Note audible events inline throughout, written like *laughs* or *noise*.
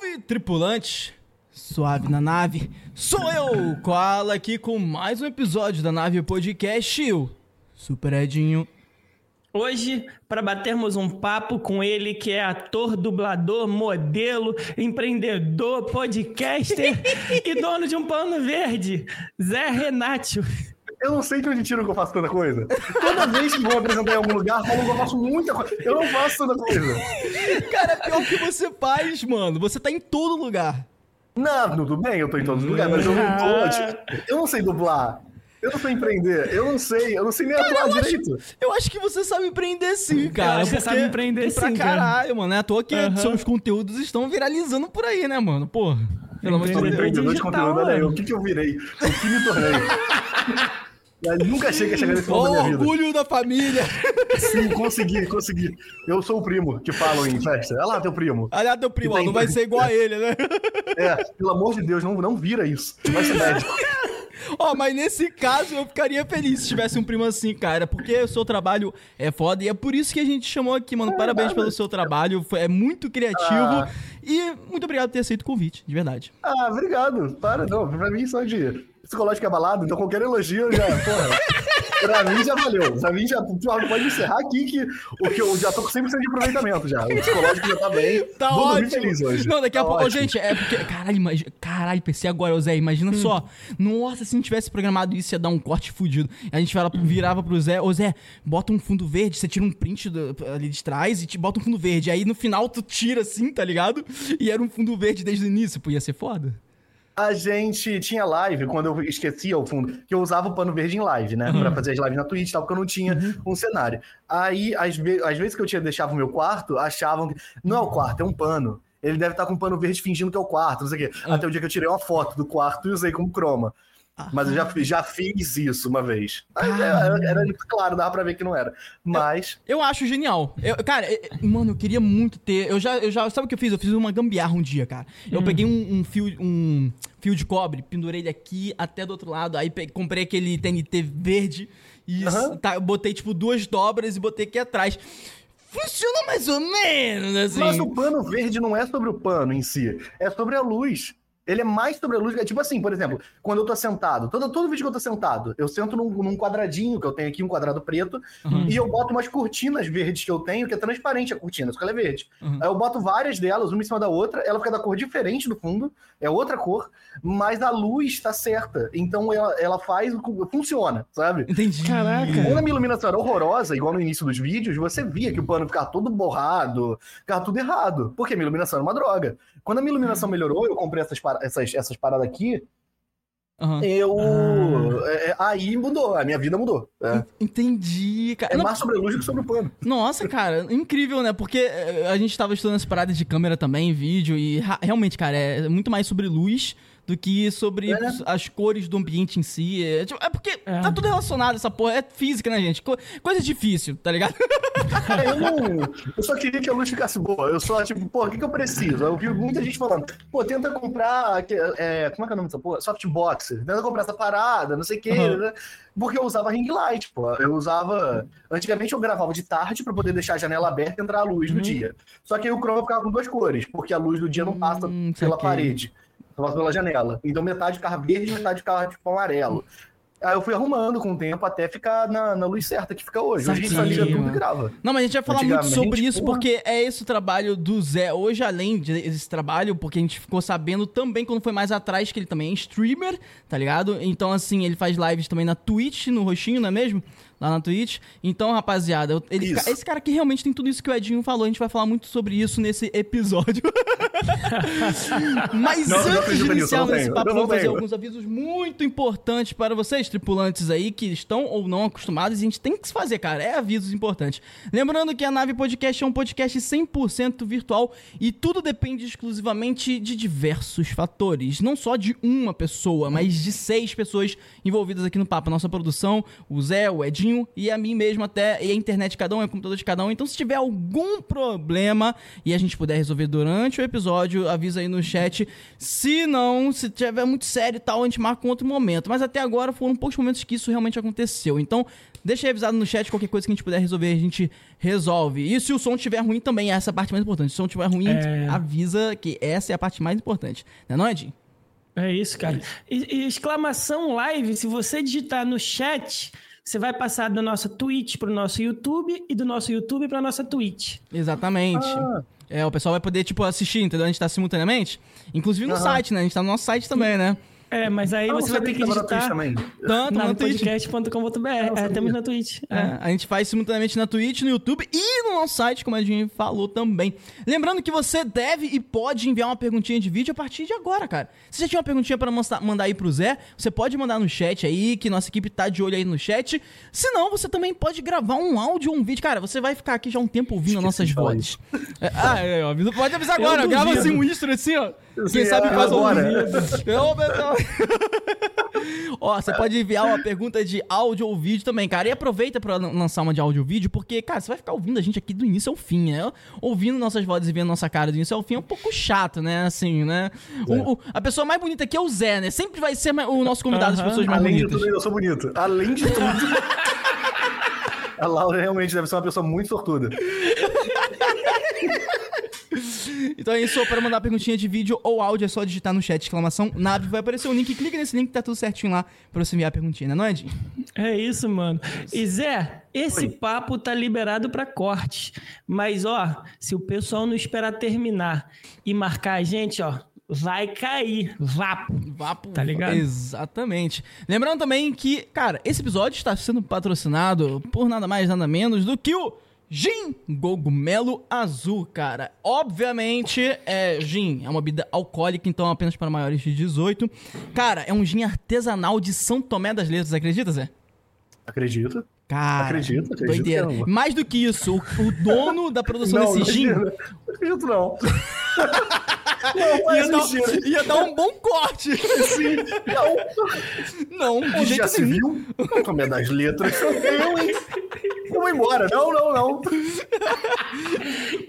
Salve, tripulante! Suave na nave, sou eu, Koala, aqui com mais um episódio da Nave Podcast, o Super Edinho. Hoje, para batermos um papo com ele, que é ator, dublador, modelo, empreendedor, podcaster *laughs* e dono de um pano verde, Zé Renátio. Eu não sei de onde tiram que eu faço tanta coisa. Toda vez que vou apresentar em algum lugar, falam que eu faço muita coisa. Eu não faço tanta coisa. Cara, pior que você faz, mano. Você tá em todo lugar. Não, tudo bem, eu tô em todos os lugares, mas eu não tô. Tipo, eu não sei dublar. Eu não sei empreender, eu não sei, eu não sei nem atuar eu direito. Acho, eu acho que você sabe empreender sim, cara. Eu acho que você sabe empreender pra sim, caralho, cara. mano. É à toa que Uhum. seus conteúdos estão viralizando por aí, né, mano? Porra. Pelo amor de Deus. empreendedor de conteúdo, olha aí, o que, que eu virei? O que me tornei? *laughs* Eu nunca achei que ia chegar nesse ponto da minha vida. orgulho da família. Sim, consegui, consegui. Eu sou o primo que falam em festa. Olha lá, teu primo. Aliás, teu primo, ó, não vai ser igual a ele, né? É, pelo amor de Deus, não, não vira isso. Vai ser médico. *laughs* Ó, mas nesse caso eu ficaria feliz se tivesse um primo assim, cara, porque o seu trabalho é foda e é por isso que a gente chamou aqui, mano. Parabéns pelo seu trabalho, é muito criativo Ah. e muito obrigado por ter aceito o convite, de verdade. Ah, obrigado. Para, não. Pra mim, só de psicológico abalado, então qualquer elogio já, porra. Pra mim já valeu. Pra mim já pode encerrar aqui que o que eu já tô com 100% de aproveitamento já. O psicológico já tá bem. Tá Vou ótimo. feliz hoje. Não, daqui a Tá pouco, Ô, ótimo. gente, é porque, caralho, imagina, caralho, pensei agora, Zé, imagina só. Nossa, se não tivesse programado isso, ia dar um corte fudido. A gente fala, virava pro Zé, ô Zé, bota um fundo verde, você tira um print do- ali de trás e te bota um fundo verde. Aí no final tu tira assim, tá ligado? E era um fundo verde desde o início, pô, ia ser foda. A gente tinha live, quando eu esquecia o fundo, que eu usava o pano verde em live, né? Pra fazer as lives na Twitch e tal, porque eu não tinha um cenário. Aí, às, ve- às vezes que eu tinha deixava o meu quarto, achavam que. Não é o quarto, é um pano. Ele deve estar com um pano verde fingindo que é o quarto, não sei o quê. Até o dia que eu tirei uma foto do quarto e usei como croma. Mas eu já, já fiz isso uma vez. Aí, Era, era claro, dava pra ver que não era. Mas. Eu acho genial. Eu- cara, é- mano, eu queria muito ter. Eu já, eu já. Sabe o que eu fiz? Eu fiz uma gambiarra um dia, cara. Eu peguei um, um fio, um fio de cobre, pendurei ele aqui até do outro lado. Aí pe- comprei aquele TNT verde e Aham. tá, eu botei, tipo, duas dobras e botei aqui atrás. Funciona mais ou menos, assim. Mas o pano verde não é sobre o pano em si, é sobre a luz. Ele é mais sobre a luz. É tipo assim, por exemplo, quando eu tô sentado, todo, todo vídeo que eu tô sentado, eu sento num, num quadradinho, que eu tenho aqui, um quadrado preto, Uhum. e eu boto umas cortinas verdes que eu tenho, que é transparente a cortina, só que ela é verde. Uhum. Aí eu boto várias delas, uma em cima da outra, ela fica da cor diferente no fundo, é outra cor, mas a luz tá certa. Então ela, ela faz, o- funciona, sabe? Entendi. Caraca. Quando a minha iluminação era horrorosa, igual no início dos vídeos, você via que o pano ficava todo borrado, ficava tudo errado, porque a minha iluminação era uma droga. Quando a minha iluminação melhorou, eu comprei essas, para- essas, essas paradas aqui, Aham. eu. Ah. é, aí mudou, a minha vida mudou. É, Entendi, cara. é Não, mais sobre a luz do que sobre o pano. Nossa, cara, incrível, né? Porque eh, a gente tava estudando as paradas de câmera também, vídeo, e realmente, cara, é muito mais sobre luz do que sobre É, as cores do ambiente em si. É, tipo, é porque É. tá tudo relacionado, essa porra. É física, né, gente? Co- coisa difícil, tá ligado? *laughs* Eu não. Eu só queria que a luz ficasse boa. Eu só, tipo, pô, o que, que eu preciso? Eu vi muita gente falando, pô, tenta comprar. É, como é que é o nome dessa porra? Softbox. Tenta comprar essa parada, não sei o quê. Uhum. né? Porque eu usava ring light, pô. Eu usava. Antigamente eu gravava de tarde pra poder deixar a janela aberta e entrar a luz Uhum. do dia. Só que aí o Chroma ficava com duas cores, porque a luz do dia não passa Hum, pela parede, só passa pela janela. Então metade ficava verde e metade ficava tipo amarelo. Aí eu fui arrumando com o tempo até ficar na, na luz certa que fica hoje. Hoje a gente só liga tudo e grava. Não, mas a gente vai falar muito sobre isso, porra. porque é esse o trabalho do Zé. Hoje, além desse trabalho, porque a gente ficou sabendo também quando foi mais atrás que ele também é streamer, tá ligado? Então, assim, ele faz lives também na Twitch, no roxinho, não é mesmo? Lá na Twitch. Então, rapaziada, ele, esse cara aqui realmente tem tudo isso que o Edinho falou. A gente vai falar muito sobre isso nesse episódio. *laughs* Mas Não, não antes de acredito nisso, iniciarmos não esse papo, Eu não vamos fazer alguns avisos muito importantes para vocês, tripulantes aí, que estão ou não acostumados. A gente tem que se fazer, cara. É avisos importantes. Lembrando que a Nave Podcast é um podcast 100% virtual e tudo depende exclusivamente de diversos fatores. Não só de uma pessoa, mas de seis pessoas envolvidas aqui no papo. Nossa produção, o Zé, o Edinho, E a mim mesmo até, e a internet de cada um, é o computador de cada um. Então, se tiver algum problema e a gente puder resolver durante o episódio, avisa aí no chat. Se não, se tiver muito sério e tal, a gente marca um outro momento. Mas até agora foram poucos momentos que isso realmente aconteceu. Então, deixa aí avisado no chat qualquer coisa que a gente puder resolver, a gente resolve. E se o som estiver ruim também, essa é a parte mais importante. Se o som estiver ruim, É. avisa que essa é a parte mais importante. Não é, não, Edinho? É isso, cara. E, e exclamação live, se você digitar no chat, você vai passar da nossa Twitch pro nosso YouTube e do nosso YouTube pra nossa Twitch. Exatamente. Ah. É, o pessoal vai poder, tipo, assistir, entendeu? A gente tá simultaneamente. Inclusive no site, né? A gente tá no nosso site também, né? É, mas aí Ah, você vai ter que na Twitch digitar também. Tanto na Twitch. podcast.com.br. É, sabia. temos na Twitch. É, É. a gente faz simultaneamente na Twitch, no YouTube e no nosso site, como a gente falou também. Lembrando que você deve e pode enviar uma perguntinha de vídeo a partir de agora, cara. Se você tinha uma perguntinha pra mostrar- mandar aí pro Zé, você pode mandar no chat aí, que nossa equipe tá de olho aí no chat. Se não, você também pode gravar um áudio ou um vídeo. Cara, você vai ficar aqui já um tempo ouvindo nossas de falar vozes. É, ah, é, ó, pode avisar agora, Eu grava assim um extra assim, ó. Quem sabe é, faz um agora. Ô, pessoal. *laughs* Ó, você pode enviar uma pergunta de áudio ou vídeo também, cara. E aproveita pra lan- lançar uma de áudio ou vídeo, porque, cara, você vai ficar ouvindo a gente aqui do início ao fim, né? Ouvindo nossas vozes e vendo nossa cara do início ao fim é um pouco chato, né? Assim, né? O- o- a pessoa mais bonita aqui é o Zé, né? Sempre vai ser o nosso convidado das pessoas mais Além de bonitas. tudo, eu sou bonito. Além de tudo. *laughs* A Laura realmente deve ser uma pessoa muito sortuda. *laughs* Então é isso, para mandar perguntinha de vídeo ou áudio é só digitar no chat exclamação nave, vai aparecer o link, clica nesse link, tá tudo certinho lá pra você enviar a perguntinha, né, não é, Edinho? É isso, mano. E Zé, esse Oi. papo tá liberado pra corte. Mas, ó, se o pessoal não esperar terminar e marcar a gente, ó, vai cair. Vapo. Vapo. Tá ligado? Exatamente. Lembrando também que, cara, esse episódio está sendo patrocinado por nada mais, nada menos do que o Gin Cogumelo Azul, cara. Obviamente, é, gin é uma bebida alcoólica, então apenas para maiores de 18. Cara, é um gin artesanal de São Tomé das Letras, acredita, Zé? Acredito. Cara, Acredito, acredito doideira. não. Mais do que isso, o, o dono da produção desse gin Não acredito, não. *laughs* Não, ia dar, sentido. ia dar um bom corte. Sim. Não. Não, de jeito já se viu? Não tomei das letras. Eu, hein? Vamos embora. Não, não, não.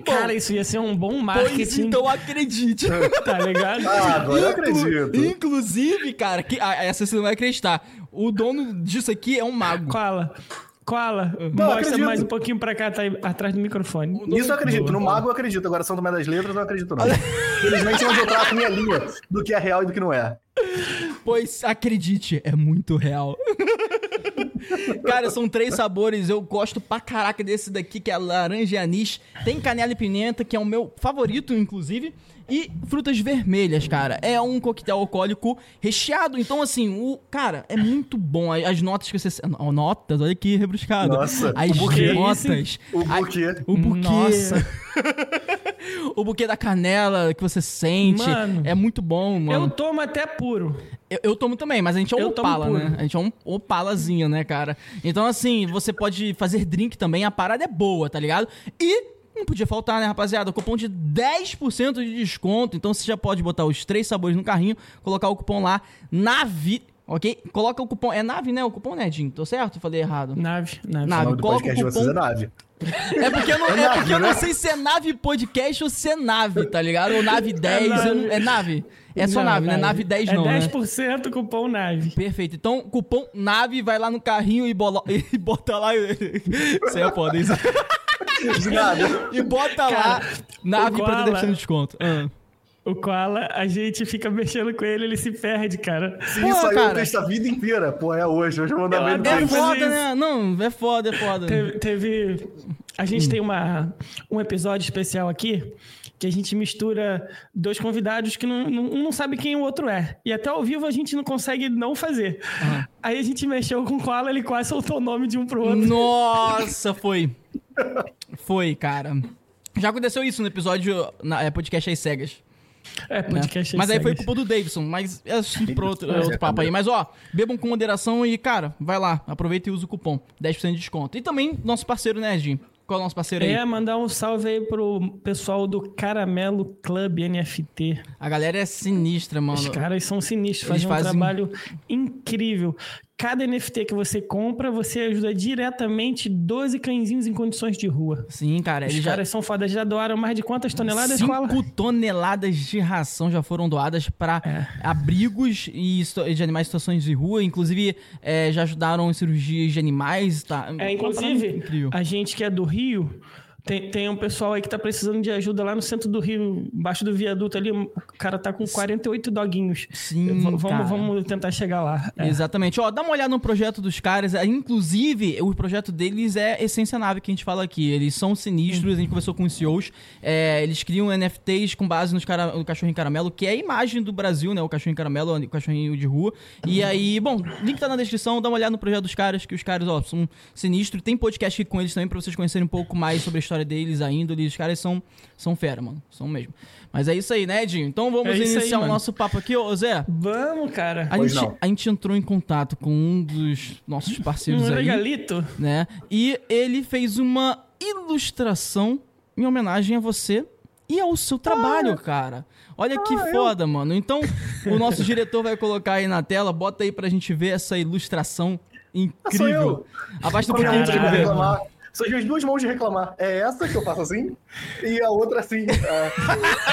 Cara, isso ia ser um bom Pois marketing. então acredite. *laughs* Tá ligado? Ah, agora eu acredito. Inclusive, cara, que, ah, essa você não vai acreditar. O dono disso aqui é um mago. Koala. Koala, mostra acredito. mais um pouquinho pra cá, tá aí atrás do microfone. Nisso eu acredito. No mago eu acredito. Agora São Tomé das Letras eu não acredito, não. Infelizmente, onde eu traço minha linha do que é real e do que não é. Pois acredite, é muito real. Cara, são três sabores. Eu gosto pra caraca desse daqui, que é laranja e anis. Tem canela e pimenta, que é o meu favorito, inclusive. E frutas vermelhas, cara. É um coquetel alcoólico recheado. Então, assim, o. Cara, é muito bom. As as notas que você. Notas, olha que rebuscado. Nossa, As o buquê. notas. O a- buquê. O buquê. Nossa. *laughs* o buquê da canela que você sente. Mano, é muito bom, Eu mano. tomo até puro. Eu, eu tomo também, mas a gente é um Eu opala, né? A gente é um opalazinho, né, cara? Então, assim, você pode fazer drink também, a parada é boa, tá ligado? E não podia faltar, né, rapaziada? Cupom de 10% de desconto. Então você já pode botar os três sabores no carrinho, colocar o cupom lá, NAVE, ok? Coloca o cupom. É nave, né? O cupom, né, Jim? Tô certo? Eu falei errado. Nave, nave. Nave. Coloca o é cupom- nave. É porque eu não, é nave, porque eu não né? sei se é nave podcast ou se é nave, tá ligado? Ou nave 10. nave. eu não- É nave. É só nave, né? Nave 10 não, É né? 10% cupom nave. Perfeito. Então, cupom NAVE, vai lá no carrinho e, bola, *laughs* e bota lá. Isso aí é foda, isso. Nada. E bota lá Cara, NAVE o pra ter Koala- 10% de desconto. Ah. O Koala, a gente fica mexendo com ele, ele se perde, cara. Se Pô, isso aí cara. eu texto a vida inteira. Pô, é hoje. Hoje eu vou mandar bem É foda, né? Não, é foda, é foda. Teve. teve- a gente tem uma, um episódio especial aqui que a gente mistura dois convidados que não, não, um não sabe quem o outro é. E até ao vivo a gente não consegue não fazer. Aí a gente mexeu com o Koala, ele quase soltou o nome de um pro outro. Nossa, foi. Foi, cara. Já aconteceu isso no episódio na é, podcast às cegas. É, né? podcast Mas aí foi cegas. culpa do Davidson, mas é assunto pro outro, É, outro papo aí. Mas ó, bebam com moderação e, cara, vai lá, aproveita e usa o cupom. 10% de desconto. E também nosso parceiro, né, Jim? Qual é o nosso parceiro aí? É, mandar um salve aí pro pessoal do Caramelo Club NFT. A galera é sinistra, mano. Os caras são sinistros, Eles fazem um fazem- trabalho incrível. Cada NFT que você compra, você ajuda diretamente 12 cãezinhos em condições de rua. Sim, cara. Os Eles já... caras são fodas, já doaram mais de quantas toneladas, Koala? 5 toneladas de ração já foram doadas para É. abrigos e de animais em situações de rua. Inclusive, é, já ajudaram em cirurgias de animais. Tá? É, inclusive, a gente que é do Rio, tem, tem um pessoal aí que tá precisando de ajuda lá no centro do Rio, embaixo do viaduto ali. O cara tá com 48 doguinhos. Sim, V- vamos, vamos tentar chegar lá. É. Exatamente. Ó, dá uma olhada no projeto dos caras. É, Inclusive, o projeto deles é Essência Nave, que a gente fala aqui. Eles são sinistros, a gente conversou com os CEOs. É, eles criam NFTs com base nos cara, no cachorrinho caramelo, que é a imagem do Brasil, né? O cachorrinho caramelo, o cachorrinho de rua. E aí, bom, link tá na descrição, dá uma olhada no projeto dos caras, que os caras, ó, são sinistros. Tem podcast aqui com eles também pra vocês conhecerem um pouco mais sobre a história deles, a índole. Os caras são, são fera, mano. São mesmo. Mas é isso aí, né, Edinho? Então vamos É isso aí, iniciar o mano. nosso papo aqui, ô Zé. Vamos, cara. A gente, a gente entrou em contato com um dos nossos parceiros Um aí, regalito. né? E ele fez uma ilustração em homenagem a você e ao seu trabalho, cara. Olha que foda, mano. Então, o *laughs* nosso diretor vai colocar aí na tela, bota aí pra gente ver essa ilustração sou incrível. eu. Abaixa um pouquinho pra gente ver. São as minhas duas mãos de reclamar. É essa que eu faço assim e a outra assim. É.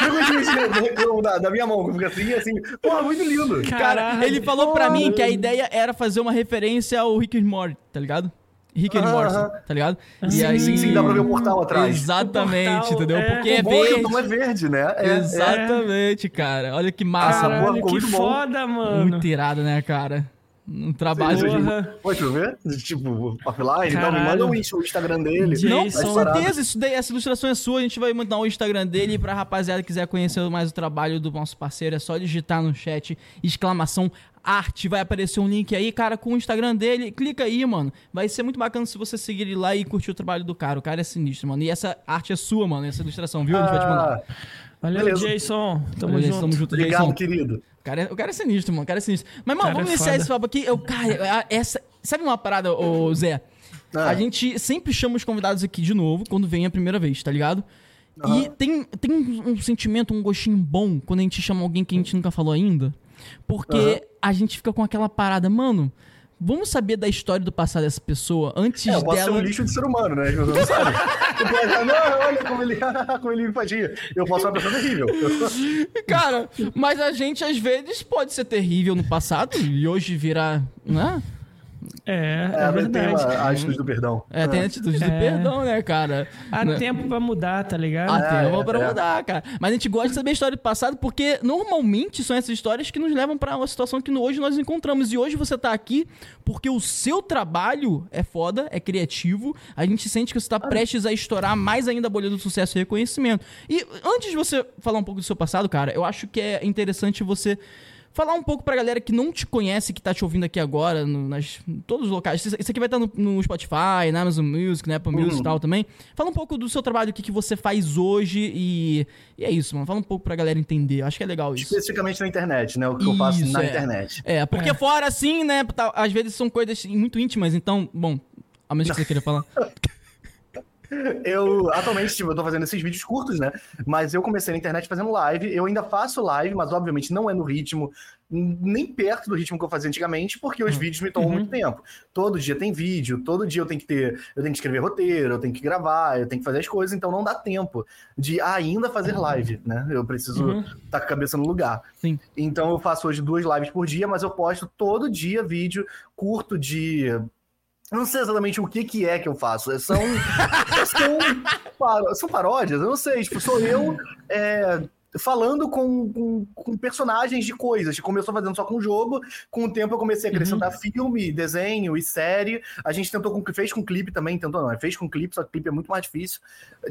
Eu gosto de reclamo da, da minha mão, que fica assim, assim. Porra, muito lindo. Cara, Caralho. ele falou pra mim que a ideia era fazer uma referência ao Rick and Morty, tá ligado? Rick and Morty, Aham. tá ligado? Sim, sim, sim, dá pra ver o portal atrás. Exatamente, portal, entendeu? é. Porque O é é verde. tom é verde, né? É, é. Exatamente, cara. Olha que massa, mano. Caralho, ficou que foda, mano. Muito irado, né, cara? Um trabalho. Sim, Porra. Pode ver? Tipo, offline, então me manda o Insta- o Instagram dele. Jason. Não, com parar. certeza, isso daí, essa ilustração é sua, a gente vai mandar o Instagram dele pra rapaziada que quiser conhecer mais o trabalho do nosso parceiro, é só digitar no chat, exclamação arte, vai aparecer um link aí, cara, com o Instagram dele, clica aí, mano, vai ser muito bacana se você seguir ele lá e curtir o trabalho do cara, o cara é sinistro, mano, e essa arte é sua, mano, essa ilustração, viu? A gente vai te mandar. Ah, Valeu, Beleza. Jason. Tamo Beleza, junto. Tamo junto, obrigado, Jason. querido. O cara, é, o cara é sinistro, mano. O cara é sinistro. Mas, mano, vamos é iniciar foda. esse papo aqui. Eu, cara, essa. Sabe uma parada, ô Zé? Ah. A gente sempre chama os convidados aqui de novo quando vem a primeira vez, tá ligado? E Aham. tem, tem um, um sentimento, um gostinho bom quando a gente chama alguém que a gente nunca falou ainda. Porque Aham. a gente fica com aquela parada, mano. Vamos saber da história do passado dessa pessoa antes É, eu posso ser dela. um lixo de ser humano, né? Não. Eu posso falar, não, olha como ele, *laughs* como ele me fatia. Eu posso ser uma pessoa terrível. *laughs* *laughs* Cara, mas a gente às vezes pode ser terrível no passado e hoje virar. Né? É, é, É, tem verdade. uma a atitude do perdão. É, tem a atitude do É. perdão, né, cara? Há Né? tempo pra mudar, tá ligado? Ah, É, tempo é, pra é. mudar, cara. Mas a gente gosta de saber a história do passado porque normalmente são essas histórias que nos levam pra uma situação que no- hoje nós encontramos. E hoje você tá aqui porque o seu trabalho é foda, é criativo. A gente sente que você tá prestes a estourar mais ainda a bolha do sucesso e reconhecimento. E antes de você falar um pouco do seu passado, cara, eu acho que é interessante você. Falar um pouco pra galera que não te conhece, que tá te ouvindo aqui agora, no- nas, em todos os locais. Isso isso aqui vai estar no, no Spotify, na Amazon Music, na Apple Music Uhum. e tal também. Fala um pouco do seu trabalho, o que, que você faz hoje e, e é isso, mano. Fala um pouco pra galera entender. Acho que é legal isso. Especificamente na internet, né? O que eu faço Isso, na é. internet. É, porque fora assim, né, tá- às vezes são coisas muito íntimas, então, bom, a menos que você queira falar. *laughs* Eu, atualmente, tipo, eu tô fazendo esses vídeos curtos, né? Mas eu comecei na internet fazendo live. Eu ainda faço live, mas obviamente não é no ritmo, nem perto do ritmo que eu fazia antigamente, porque os vídeos me tomam Uhum. muito tempo. Todo dia tem vídeo, todo dia eu tenho que ter, eu tenho que escrever roteiro, eu tenho que gravar, eu tenho que fazer as coisas, então não dá tempo de ainda fazer live, né? Eu preciso Uhum. estar com a cabeça no lugar. Sim. Então eu faço hoje duas lives por dia, mas eu posto todo dia vídeo curto de eu não sei exatamente o que, que é que eu faço. São, *laughs* são, paró- são paródias, eu não sei. Tipo, sou eu é, falando com, com, com personagens de coisas. Que começou fazendo só com jogo. Com o tempo eu comecei a acrescentar filme, desenho e série. A gente tentou com, fez com clipe também, tentou não, fez com clipe, só que clipe é muito mais difícil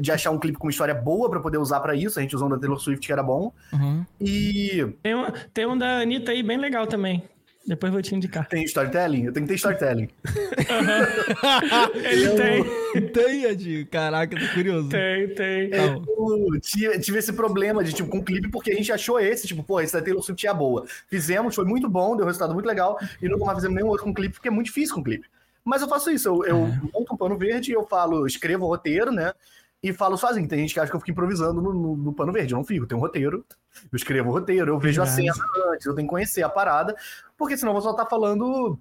de achar um clipe com uma história boa pra poder usar pra isso. A gente usou um da Taylor Swift que era bom. Uhum. E Tem, um, tem um da Anitta aí bem legal também. Depois vou te indicar. tem storytelling? Eu tenho que ter storytelling. *laughs* Ele tem, Tem, Ed. Caraca, tô curioso. tem, tem. Tá bom. Eu tive, tive esse problema de, tipo, com o clipe, porque a gente achou esse, tipo, pô, esse da Taylor Swift é boa. Fizemos, foi muito bom, deu um resultado muito legal, e nunca mais fizemos nenhum outro com clipe, porque é muito difícil com clipe. Mas eu faço isso, eu, eu monto um pano verde, eu falo, escrevo o roteiro, né? E falo sozinho. Tem gente que acha que eu fico improvisando no, no- no pano verde. Eu não fico, tem um roteiro. Eu escrevo o roteiro, eu vejo a Verdade. cena antes, eu tenho que conhecer a parada, porque senão eu vou só estar falando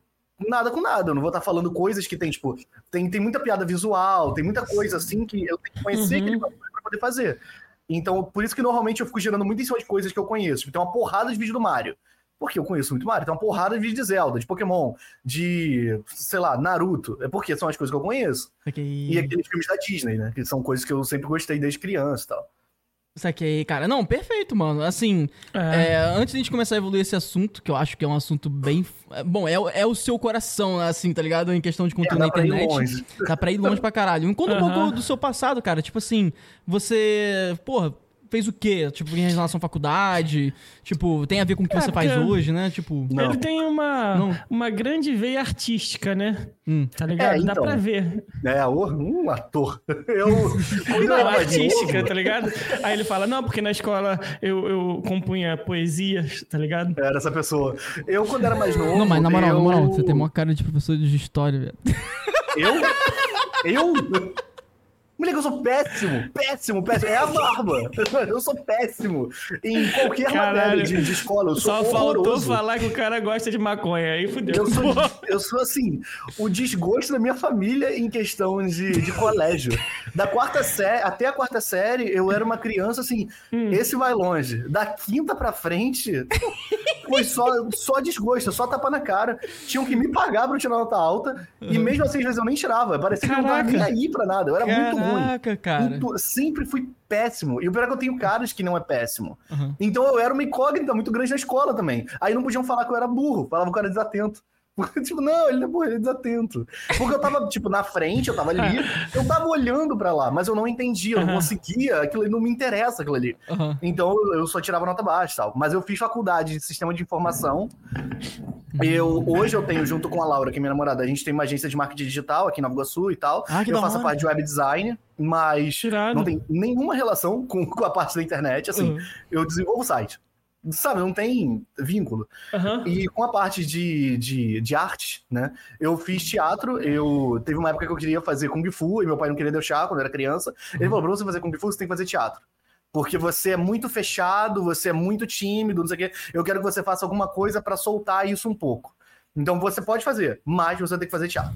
nada com nada. Eu não vou estar falando coisas que tem, tipo, tem, tem muita piada visual, tem muita coisa assim que eu tenho que conhecer Uhum. aquele pra poder fazer. Então, por isso que normalmente eu fico gerando muito em cima de coisas que eu conheço. Tipo, tem uma porrada de vídeo do Mario. Porque eu conheço muito Mario. Tem uma porrada de vídeo de Zelda, de Pokémon, de, sei lá, Naruto. É porque são as coisas que eu conheço. Saquei. E aqueles filmes da Disney, né? Que são coisas que eu sempre gostei desde criança e tal. Saquei, cara. Não, perfeito, mano. Assim, É. é, antes de a gente começar a evoluir esse assunto, que eu acho que é um assunto bem. é, Bom, é, o- é o seu coração, assim, tá ligado? Em questão de conteúdo dá na pra ir internet. longe. Dá pra ir longe pra caralho. Me Conta um pouco do seu passado, cara. Tipo assim, você. Porra. Fez o quê? Tipo, em relação à faculdade? Tipo, tem a ver com o que É, você faz hoje, né? Tipo. Não. Ele tem uma, Não. uma grande veia artística, né? Hum. Tá ligado? É, Dá então. pra ver. É, um ator. *laughs* Eu. Não, artística, tá ligado? Aí ele fala, não, porque na escola eu, eu compunha poesias, tá ligado? Era essa pessoa. Eu, quando era mais novo. Não, mas na moral, eu... na moral, você tem uma cara de professor de história, velho. Eu? Eu? Moleque, eu sou péssimo, péssimo, péssimo. É a barba. *laughs* Eu sou péssimo. Em qualquer Caralho. matéria de, de escola, eu sou Só faltou horroroso. falar que o cara gosta de maconha. Aí fudeu. Eu sou, eu sou assim, o desgosto da minha família em questão de, de colégio. Da quarta série, até a quarta série, eu era uma criança assim, Hum. esse vai longe. Da quinta pra frente, foi só, só desgosto, só tapa na cara. Tinham que me pagar pra eu tirar nota alta, e mesmo assim, às vezes eu nem tirava. Parecia que eu não tava nem Caraca. aí pra nada, eu era muito ruim. Caraca, cara. Muito- sempre fui péssimo. E o pior é que eu tenho caras que não é péssimo. Uhum. Então eu era uma incógnita muito grande na escola também. Aí não podiam falar que eu era burro, falavam que eu era desatento. *laughs* tipo, não, ele não é ele é desatento. Porque eu tava, tipo, na frente, eu tava ali, eu tava olhando pra lá, mas eu não entendia, eu não conseguia, aquilo ali não me interessa, aquilo ali. Aham. Então eu só tirava nota baixa e tal. Mas eu fiz faculdade de sistema de informação. Eu, hoje eu tenho, junto com a Laura, que é minha namorada, a gente tem uma agência de marketing digital aqui em Nova Iguaçu e tal. Ah, eu faço a parte de web design, mas Tirado. não tem nenhuma relação com, com a parte da internet. Assim, Uhum. eu desenvolvo o site. Sabe, não tem vínculo. Aham. E com a parte de, de, de arte, né? Eu fiz teatro, eu teve uma época que eu queria fazer Kung Fu, e meu pai não queria deixar quando eu era criança. Ele falou: pra você fazer Kung Fu, você tem que fazer teatro. Porque você é muito fechado, você é muito tímido, não sei o quê. Eu quero que você faça alguma coisa pra soltar isso um pouco. Então você pode fazer, mas você tem que fazer teatro.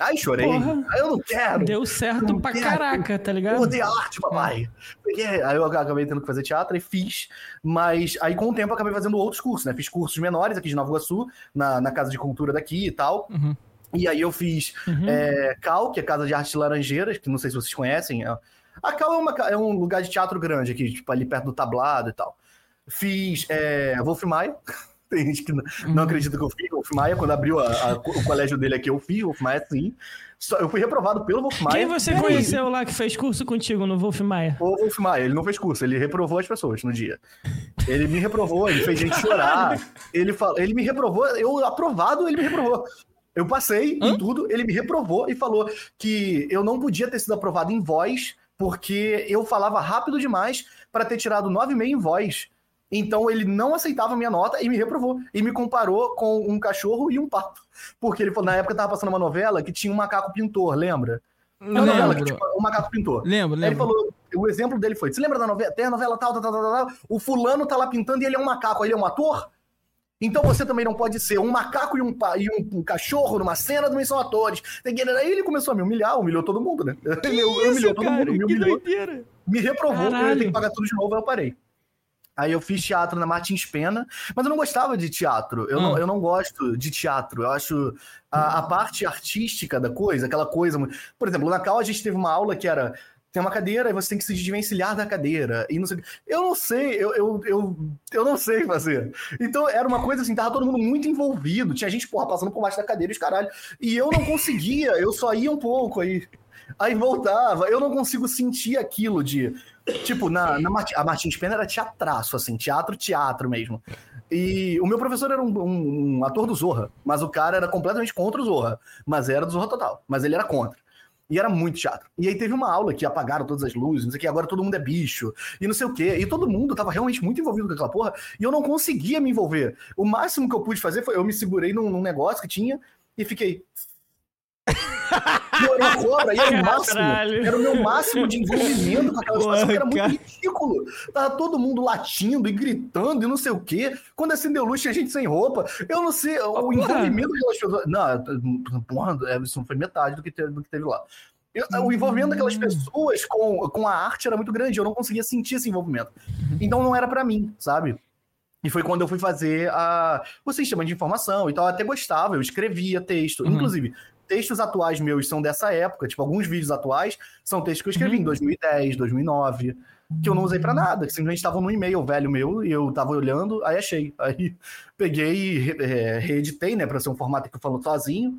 Aí chorei. Porra. Eu não quero. Deu certo pra quero. caraca, tá Eu ligado? odeio arte, papai. Porque aí eu acabei tendo que fazer teatro e fiz. Mas aí com o tempo eu acabei fazendo outros cursos, né? Fiz cursos menores aqui de Nova Iguaçu, na, na Casa de Cultura daqui e tal. Uhum. E aí eu fiz Uhum. é, CAL, que é Casa de Arte de Laranjeiras, que não sei se vocês conhecem. é- A CAL é, uma é um lugar de teatro grande aqui, tipo ali perto do tablado e tal. Fiz é, Wolf Maia. *laughs* Tem gente que não, não acredita que eu fiz Wolf Maia. Quando abriu a- a- o colégio dele aqui, eu fiz Wolf Maia, sim. Só- eu fui reprovado pelo Wolf Maia. Quem você conheceu lá que fez curso contigo no Wolf Maia? O Wolf Maia, ele não fez curso, ele reprovou as pessoas no dia. Ele me reprovou, ele fez gente chorar. *laughs* Ele, fala, ele me reprovou, eu aprovado, ele me reprovou. Eu passei Hã? em tudo, ele me reprovou e falou que eu não podia ter sido aprovado em voz, porque eu falava rápido demais para ter tirado 9,5 em voz. Então ele não aceitava a minha nota e me reprovou. E me comparou com um cachorro e um pato. Porque ele falou, na época tava passando uma novela que tinha um macaco pintor, lembra? É uma novela que Lembro. tinha um macaco pintor. Lembro, Aí ele lembro. falou, o exemplo dele foi: você lembra da novela? Tem a novela tal, tal, tal, tal, tal, o fulano tá lá pintando e ele é um macaco, ele é um ator? Então você também não pode ser um macaco e um, e um, um cachorro numa cena, também são atores. Que- Aí ele começou a me humilhar, humilhou todo mundo, né? ele *laughs* humilhou todo mundo, me que humilhou, me reprovou, porque eu Caralho. que pagar tudo de novo, aí eu parei. Aí eu fiz teatro na Martins Pena, mas eu não gostava de teatro. Eu, não, Hum. eu não gosto de teatro. Eu acho a, a parte artística da coisa, aquela coisa. Por exemplo, na Cal a gente teve uma aula que era. Tem uma cadeira e você tem que se desvencilhar da cadeira. E não sei. Eu não sei, eu, eu, eu, eu não sei fazer. Então era uma coisa assim, tava todo mundo muito envolvido. Tinha gente, porra, passando por baixo da cadeira e os caralho. E eu não conseguia, eu só ia um pouco aí. Aí voltava, eu não consigo sentir aquilo de. Tipo, na, na Marti- a Martins Pena era teatraço, assim, teatro, teatro mesmo. E o meu professor era um, um- um ator do Zorra, mas o cara era completamente contra o Zorra. Mas era do Zorra total, mas ele era contra. E era muito chato. E aí teve uma aula que apagaram todas as luzes, não sei o que, agora todo mundo é bicho, e não sei o quê. E todo mundo tava realmente muito envolvido com aquela porra, e eu não conseguia me envolver. O máximo que eu pude fazer foi eu me segurei num, num negócio que tinha e fiquei. *laughs* Não era uma cobra, e era o máximo. Caralho. Era o meu máximo de envolvimento com aquela situação, que era muito ridículo. Tava todo mundo latindo e gritando e não sei o quê. Quando acendeu luz, tinha gente sem roupa. Eu não sei, o porra. envolvimento daquelas pessoas. Não, porra, é, isso não foi metade do que teve, do que teve lá. Eu- o envolvimento daquelas pessoas com, com a arte era muito grande, eu não conseguia sentir esse envolvimento. Então não era pra mim, sabe? E foi quando eu fui fazer a, o sistema de informação e tal. Eu até gostava, eu escrevia texto. Uhum. Inclusive, textos atuais meus são dessa época. Tipo, alguns vídeos atuais são textos que eu escrevi Uhum. em 2010, 2009. Que eu não usei pra nada, que simplesmente estavam no e-mail velho meu e eu tava olhando, aí achei. *laughs* Aí peguei e re- é, reeditei, né, pra ser um formato que eu falo sozinho.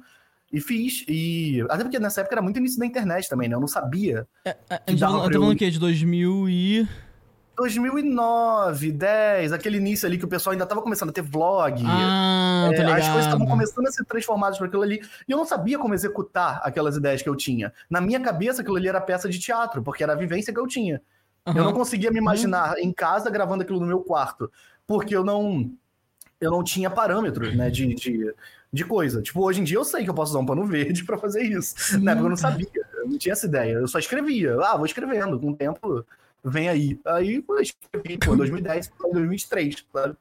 E fiz. E. Até porque nessa época era muito início da internet também, né? Eu não sabia. É, Dava falando, falando eu- o quê? De 2000 e... 2009, 10, aquele início ali que o pessoal ainda tava começando a ter vlog. Ah, É, as coisas estavam começando a ser transformadas por aquilo ali. E eu não sabia como executar aquelas ideias que eu tinha. Na minha cabeça, aquilo ali era peça de teatro, porque era a vivência que eu tinha. Eu Aham. não conseguia me imaginar em casa gravando aquilo no meu quarto. Porque eu não. Eu não tinha parâmetros, né, de, de, de coisa. Tipo, hoje em dia eu sei que eu posso usar um pano verde pra fazer isso. Na época eu não sabia, eu não tinha essa ideia. Eu só escrevia. Ah, vou escrevendo. Com o tempo, vem aí. Aí eu escrevi, pô, 2010, foi 2023, sabe?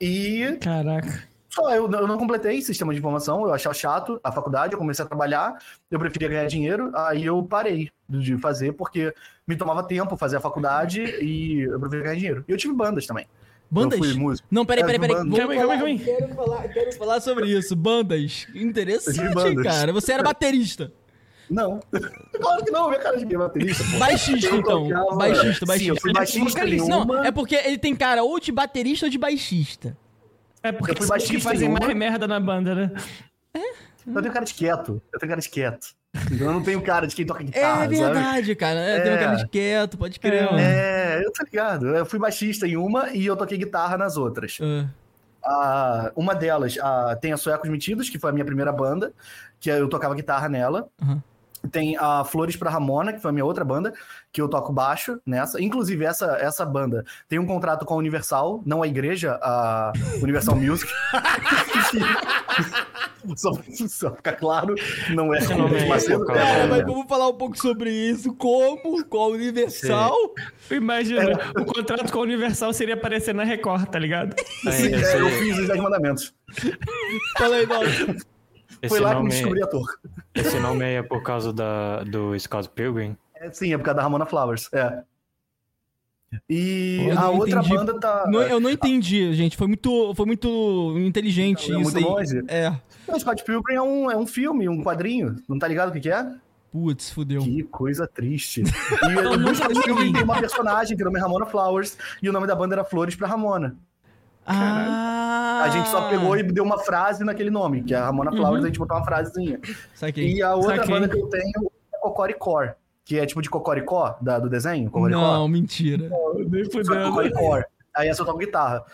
E Caraca. só eu, eu não completei sistema de informação, eu achava chato a faculdade, eu comecei a trabalhar, eu preferia ganhar dinheiro, aí eu parei de fazer porque me tomava tempo fazer a faculdade e eu preferia ganhar dinheiro. E eu tive bandas também. Bandas? Eu fui músico. Não, peraí, É, peraí, peraí. Calma aí, calma aí, Quero falar, quero falar sobre isso. Bandas. Interessante, bandas. cara. Você era baterista. *laughs* Não. *laughs* claro que não, minha cara de quem é baterista, pô. Baixista, Eu então. tocava- Baixista, Sim, eu baixista. fui Ele- baixista em Não, é porque ele tem cara ou de baterista ou de baixista. É porque Eu que baixista em fazem mais merda na banda, né? Eu tenho cara de quieto. Eu tenho cara de quieto. Então eu não tenho cara de quem toca É guitarra, sabe? verdade, cara. É, Tem um É. cara de quieto, pode crer. É, eu tô ligado. Eu fui baixista em uma e eu toquei guitarra nas outras. Ah. Ah, uma delas ah, tem a Suecos Metidos, que foi a minha primeira banda, que eu tocava guitarra nela. Tem a Flores pra Ramona, que foi a minha outra banda, que eu toco baixo nessa. Inclusive, essa, essa banda tem um contrato com a Universal, não a igreja, a Universal Music. *laughs* só, só ficar claro, não é Esse com nome aí, Macedo. pô, é, É, É, mas né? vamos falar um pouco sobre isso. Como? Qual Universal? Imagina, o contrato com a Universal seria aparecer na Record, tá ligado? É, é, eu fiz os 10 mandamentos. Fala aí. Esse Foi lá que eu nome, descobri ator. esse *laughs* nome aí é por causa da, do Scott Pilgrim? É, sim, é por causa da Ramona Flowers. É. E Eu a não outra entendi. banda tá. Não, eu não entendi, gente. Foi muito, foi muito inteligente É isso muito aí. longe? É. O Scott Pilgrim é um, é um filme, um quadrinho. Não tá ligado o que, que é? Putz, fudeu. Que coisa triste. *laughs* E no Scott Pilgrim tem uma personagem que o nome é Ramona Flowers e o nome da banda era Flores pra Ramona. Ah! A gente só pegou e deu uma frase naquele nome, que é a Ramona Flowers, a gente botou uma frasezinha. Saquei. E a outra Saquei. banda que eu tenho é Cocoricó, que é tipo de Cocoricó, da, do desenho, Cocoricó. Não, mentira. Nem Só que fudendo. Cocoricó. Aí essa eu toco guitarra.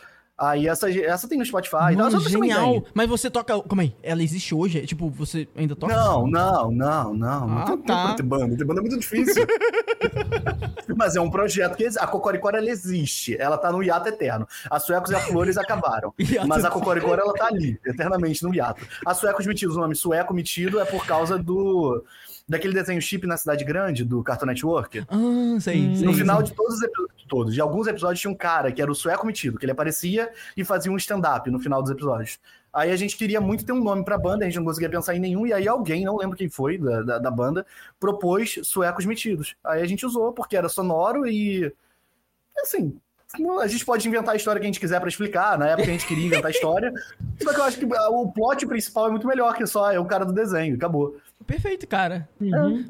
Aí essa, essa tem no Spotify. e tal, Mano, também genial. tem. Mas você toca. Calma aí, ela existe hoje? Tipo, você ainda toca? Não, não, não, não. não Ah, tem tempo tá. ter banda. Ter banda é muito difícil. *laughs* Mas é um projeto que a Cocoricó ela existe. Ela tá no hiato eterno. A Suecos e a Flores *laughs* acabaram. Mas a. Cocoricó ela tá ali, eternamente no hiato. A Suecos Metidos, o nome Sueco Metido é por causa do daquele desenho chip na cidade grande do Cartoon Network. Ah, sei. sei No final sei. de todos os episódios, todos, de alguns episódios tinha um cara que era o sueco metido, que ele aparecia e fazia um stand-up no final dos episódios. Aí a gente queria muito ter um nome pra banda, a gente não conseguia pensar em nenhum, e aí alguém, não lembro quem foi da, da, da banda, propôs suecos metidos. Aí a gente usou, porque era sonoro e. Assim. não- A gente pode inventar a história que a gente quiser pra explicar. Na época a gente queria inventar a história. *laughs* Só que eu acho que o plot principal é muito melhor que só é o cara do desenho. Acabou. Perfeito, cara.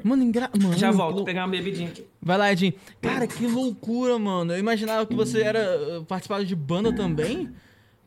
Mano, engra... mano, Já volto, lou- pegar uma bebidinha aqui. Vai lá, Edinho. Cara, que loucura, mano. Eu imaginava que você era uh, participava de banda também.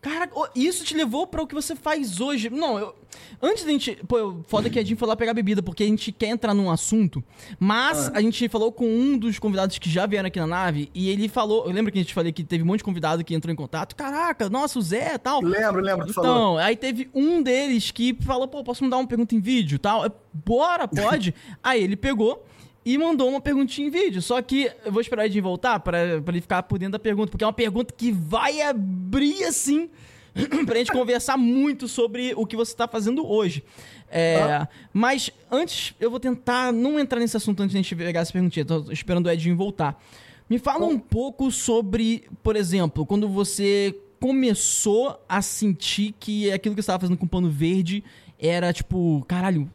Cara, isso te levou pra o que você faz hoje. Não, eu. Antes da gente. Pô, foda que a Edinho foi lá pegar bebida, porque a gente quer entrar num assunto. Mas a gente falou com um dos convidados que já vieram aqui na nave. E ele falou. Eu lembro que a gente falei que teve um monte de convidado que entrou em contato. Caraca, nossa, o Zé e tal. Lembro, lembro, tu falou. Então, aí teve um deles que falou, pô, posso mandar uma pergunta em vídeo e tal? Eu, Bora, pode. *laughs* aí ele pegou e mandou uma perguntinha em vídeo. Só que eu vou esperar ele voltar pra, pra ele ficar por dentro da pergunta, porque é uma pergunta que vai abrir, assim, *clears throat* pra gente conversar muito sobre o que você tá fazendo hoje. É, Mas antes, eu vou tentar não entrar nesse assunto antes de a gente pegar essa perguntinha. Tô esperando o Edinho voltar. Me fala um pouco sobre, por exemplo, quando você começou a sentir que aquilo que você estava fazendo com o pano verde era tipo, caralho,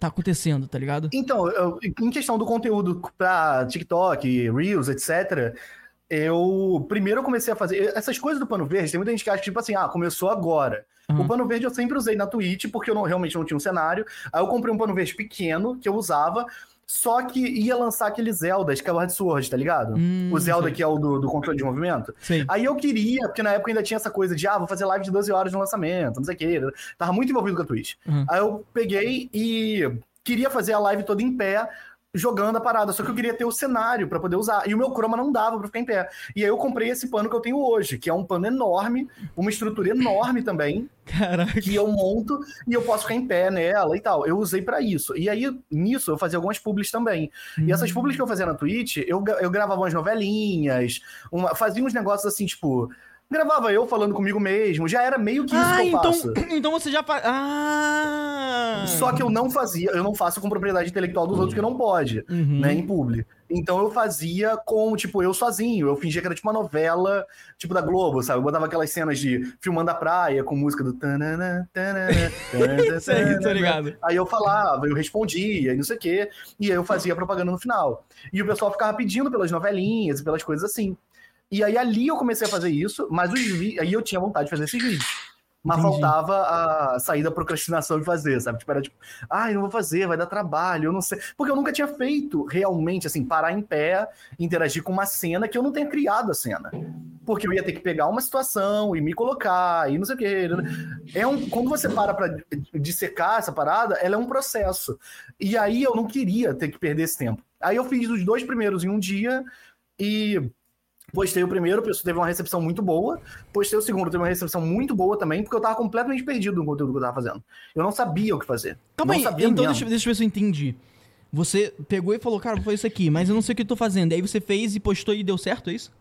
tá acontecendo, tá ligado? Então, eu- em questão do conteúdo pra TikTok, Reels, etc., eu primeiro eu comecei a fazer. Essas coisas do pano verde, tem muita gente que acha, tipo assim, ah, começou agora. Uhum. O pano verde eu sempre usei na Twitch, porque eu não- realmente não tinha um cenário. Aí eu comprei um pano verde pequeno que eu usava. Só que ia lançar aquele Zelda, Skyward Sword, tá ligado? Hum, o Zelda sei. que é o do, do controle de movimento. Sei. Aí eu queria, porque na época ainda tinha essa coisa de, ah, vou fazer live de 12 horas no lançamento, não sei o quê. Tava muito envolvido com a Twitch. Uhum. Aí eu peguei e queria fazer a live toda em pé, jogando a parada, só que eu queria ter o cenário pra poder usar. E o meu chroma não dava pra ficar em pé. E aí eu comprei esse pano que eu tenho hoje, que é um pano enorme, uma estrutura enorme também, Caraca. que eu monto e eu posso ficar em pé nela e tal. Eu usei pra isso. E aí, nisso, eu fazia algumas publis também. E essas publis que eu fazia na Twitch, eu, eu gravava umas novelinhas, uma- fazia uns negócios assim, tipo. Gravava eu falando comigo mesmo, já era meio que isso Ah, que eu então, faço. *clears throat* então você já. Ah! Só que eu não fazia, eu não faço com propriedade intelectual dos outros que não pode, Uhum. né, em publi. Então eu fazia com, tipo, eu sozinho. Eu fingia que era tipo uma novela, tipo da Globo, sabe? Eu botava aquelas cenas de filmando a praia com música do. tanana, tanana, tanana, *laughs* Sei, tô tanana. ligado. Aí eu falava, eu respondia, e não sei o quê. E aí eu fazia propaganda no final. E o pessoal ficava pedindo pelas novelinhas e pelas coisas assim. E aí ali eu comecei a fazer isso, mas os vi... aí eu tinha vontade de fazer esses vídeos. Mas Entendi. faltava a sair da procrastinação de fazer, sabe? Tipo, era tipo, ai, não vou fazer, vai dar trabalho, eu não sei. Porque eu nunca tinha feito realmente, assim, parar em pé, interagir com uma cena que eu não tenha criado a cena. Porque eu ia ter que pegar uma situação e me colocar e não sei o quê. É um, quando você para pra dissecar essa parada, ela é um processo. E aí eu não queria ter que perder esse tempo. Aí eu fiz os dois primeiros em um dia e postei o primeiro, teve uma recepção muito boa. Postei o segundo, teve uma recepção muito boa também, porque eu tava completamente perdido no conteúdo que eu tava fazendo. Eu não sabia o que fazer. Calma não aí, sabia então deixa, deixa eu ver se eu entendi. Você pegou e falou, cara, vou fazer isso aqui, mas eu não sei o que eu tô fazendo. Aí você fez e postou e deu certo, é isso?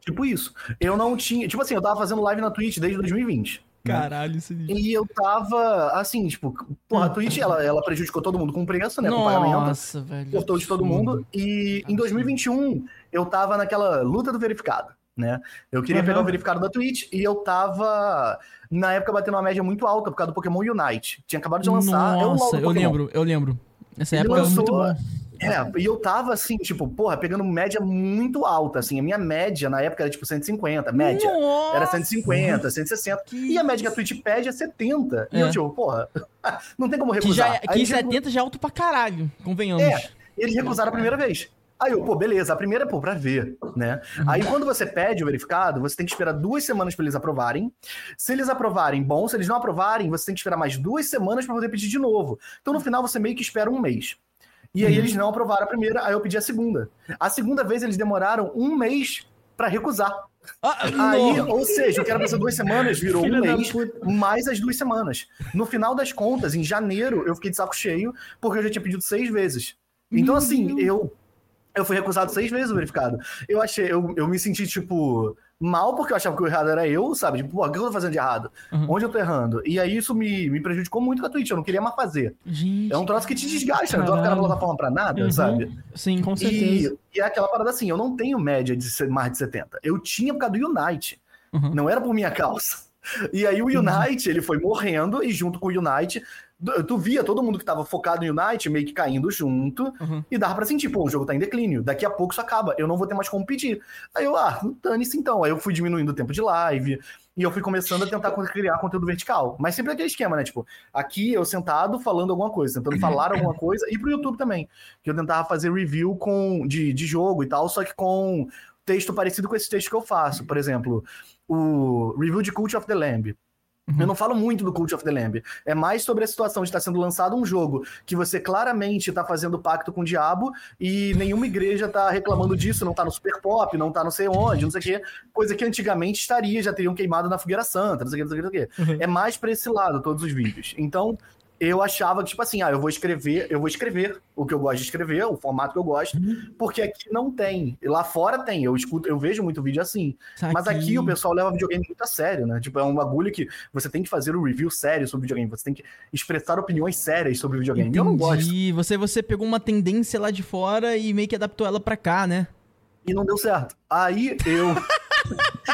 Tipo isso. Eu não tinha. Tipo assim, eu tava fazendo live na Twitch desde 2020. né? Caralho, isso E eu tava, assim, tipo, porra, a Twitch, ela, ela prejudicou todo mundo com preço, né? Com pagamento. Nossa, velho. cortou de todo mundo. E em 2021, eu tava naquela luta do verificado, né? Eu queria Uhum. pegar o verificado da Twitch e eu tava, na época, batendo uma média muito alta por causa do Pokémon Unite. Tinha acabado de lançar. é Nossa, eu Pokémon. lembro, eu lembro. Essa Ele época era lançou- muito bom. É, e eu tava assim, tipo, porra, pegando média muito alta, assim. A minha média na época era tipo 150, média. Nossa! Era 150, 160. Que E a média que a Twitch pede é 70. E É. eu, tipo, porra, *laughs* não tem como Que, recusar. já, é- Aí que recu- 70 já é alto pra caralho, convenhamos. É, eles recusaram a primeira vez. Aí eu, pô, beleza, a primeira é, pô, pra ver, né? Aí quando você pede o verificado, você tem que esperar duas semanas pra eles aprovarem. Se eles aprovarem, bom. Se eles não aprovarem, você tem que esperar mais duas semanas pra poder pedir de novo. Então no final você meio que espera um mês. E aí Uhum. eles não aprovaram a primeira, aí eu pedi a segunda. A segunda vez eles demoraram um mês pra recusar. Ah, Aí, não. ou seja, o que era pra ser duas semanas virou Filha um mês, mais as duas semanas. No final das contas, em janeiro, eu fiquei de saco cheio, porque eu já tinha pedido seis vezes. Então, assim, eu, eu fui recusado seis vezes o verificado. Eu achei, eu, eu me senti, tipo, mal, porque eu achava que o errado era eu, sabe? Tipo, pô, o que eu tô fazendo de errado? Uhum. Onde eu tô errando? E aí isso me, me prejudicou muito com a Twitch, eu não queria mais fazer. Gente. É um troço que te desgasta, não tu vai ficar na Caralho. plataforma pra nada, Uhum. sabe? Sim, com Com E, certeza. e é aquela parada assim, eu não tenho média de ser mais de 70. Eu tinha por causa do Unite. Uhum. Não era por minha causa. *laughs* E aí o Unite, ele foi morrendo, e junto com o Unite, tu- via todo mundo que tava focado no Unite meio que caindo junto, Uhum. e dava pra sentir, pô, o jogo tá em declínio, daqui a pouco isso acaba, eu não vou ter mais como pedir. Aí eu, ah, dane-se então. Aí eu fui diminuindo o tempo de live, e eu fui começando a tentar criar conteúdo vertical. Mas sempre aquele esquema, né? Tipo, aqui eu sentado falando alguma coisa, tentando falar alguma coisa, e pro YouTube também. Que eu tentava fazer review com, de, de jogo e tal, só que com texto parecido com esse texto que eu faço. Por exemplo, o review de Cult of the Lamb. Eu não falo muito do Cult of the Lamb. É mais sobre a situação de estar sendo lançado um jogo que você claramente está fazendo pacto com o diabo e nenhuma igreja está reclamando disso, não tá no Super Pop, não tá não sei onde, não sei o quê. Coisa que antigamente estaria, já teriam queimado na Fogueira Santa, não sei o quê, não sei o quê, não sei o quê. É mais pra esse lado, todos os vídeos. Então, eu achava que, tipo assim, ah, eu vou escrever, eu vou escrever o que eu gosto de escrever, o formato que eu gosto, porque aqui não tem. E Lá fora tem, eu escuto, eu vejo muito vídeo assim. Mas aqui o pessoal leva videogame muito a sério, né? Tipo, é um bagulho que você tem que fazer um review sério sobre videogame, você tem que expressar opiniões sérias sobre videogame. Eu não gosto. Entendi. Você, você pegou uma tendência lá de fora e meio que adaptou ela pra cá, né? E não deu certo. Aí eu. *laughs*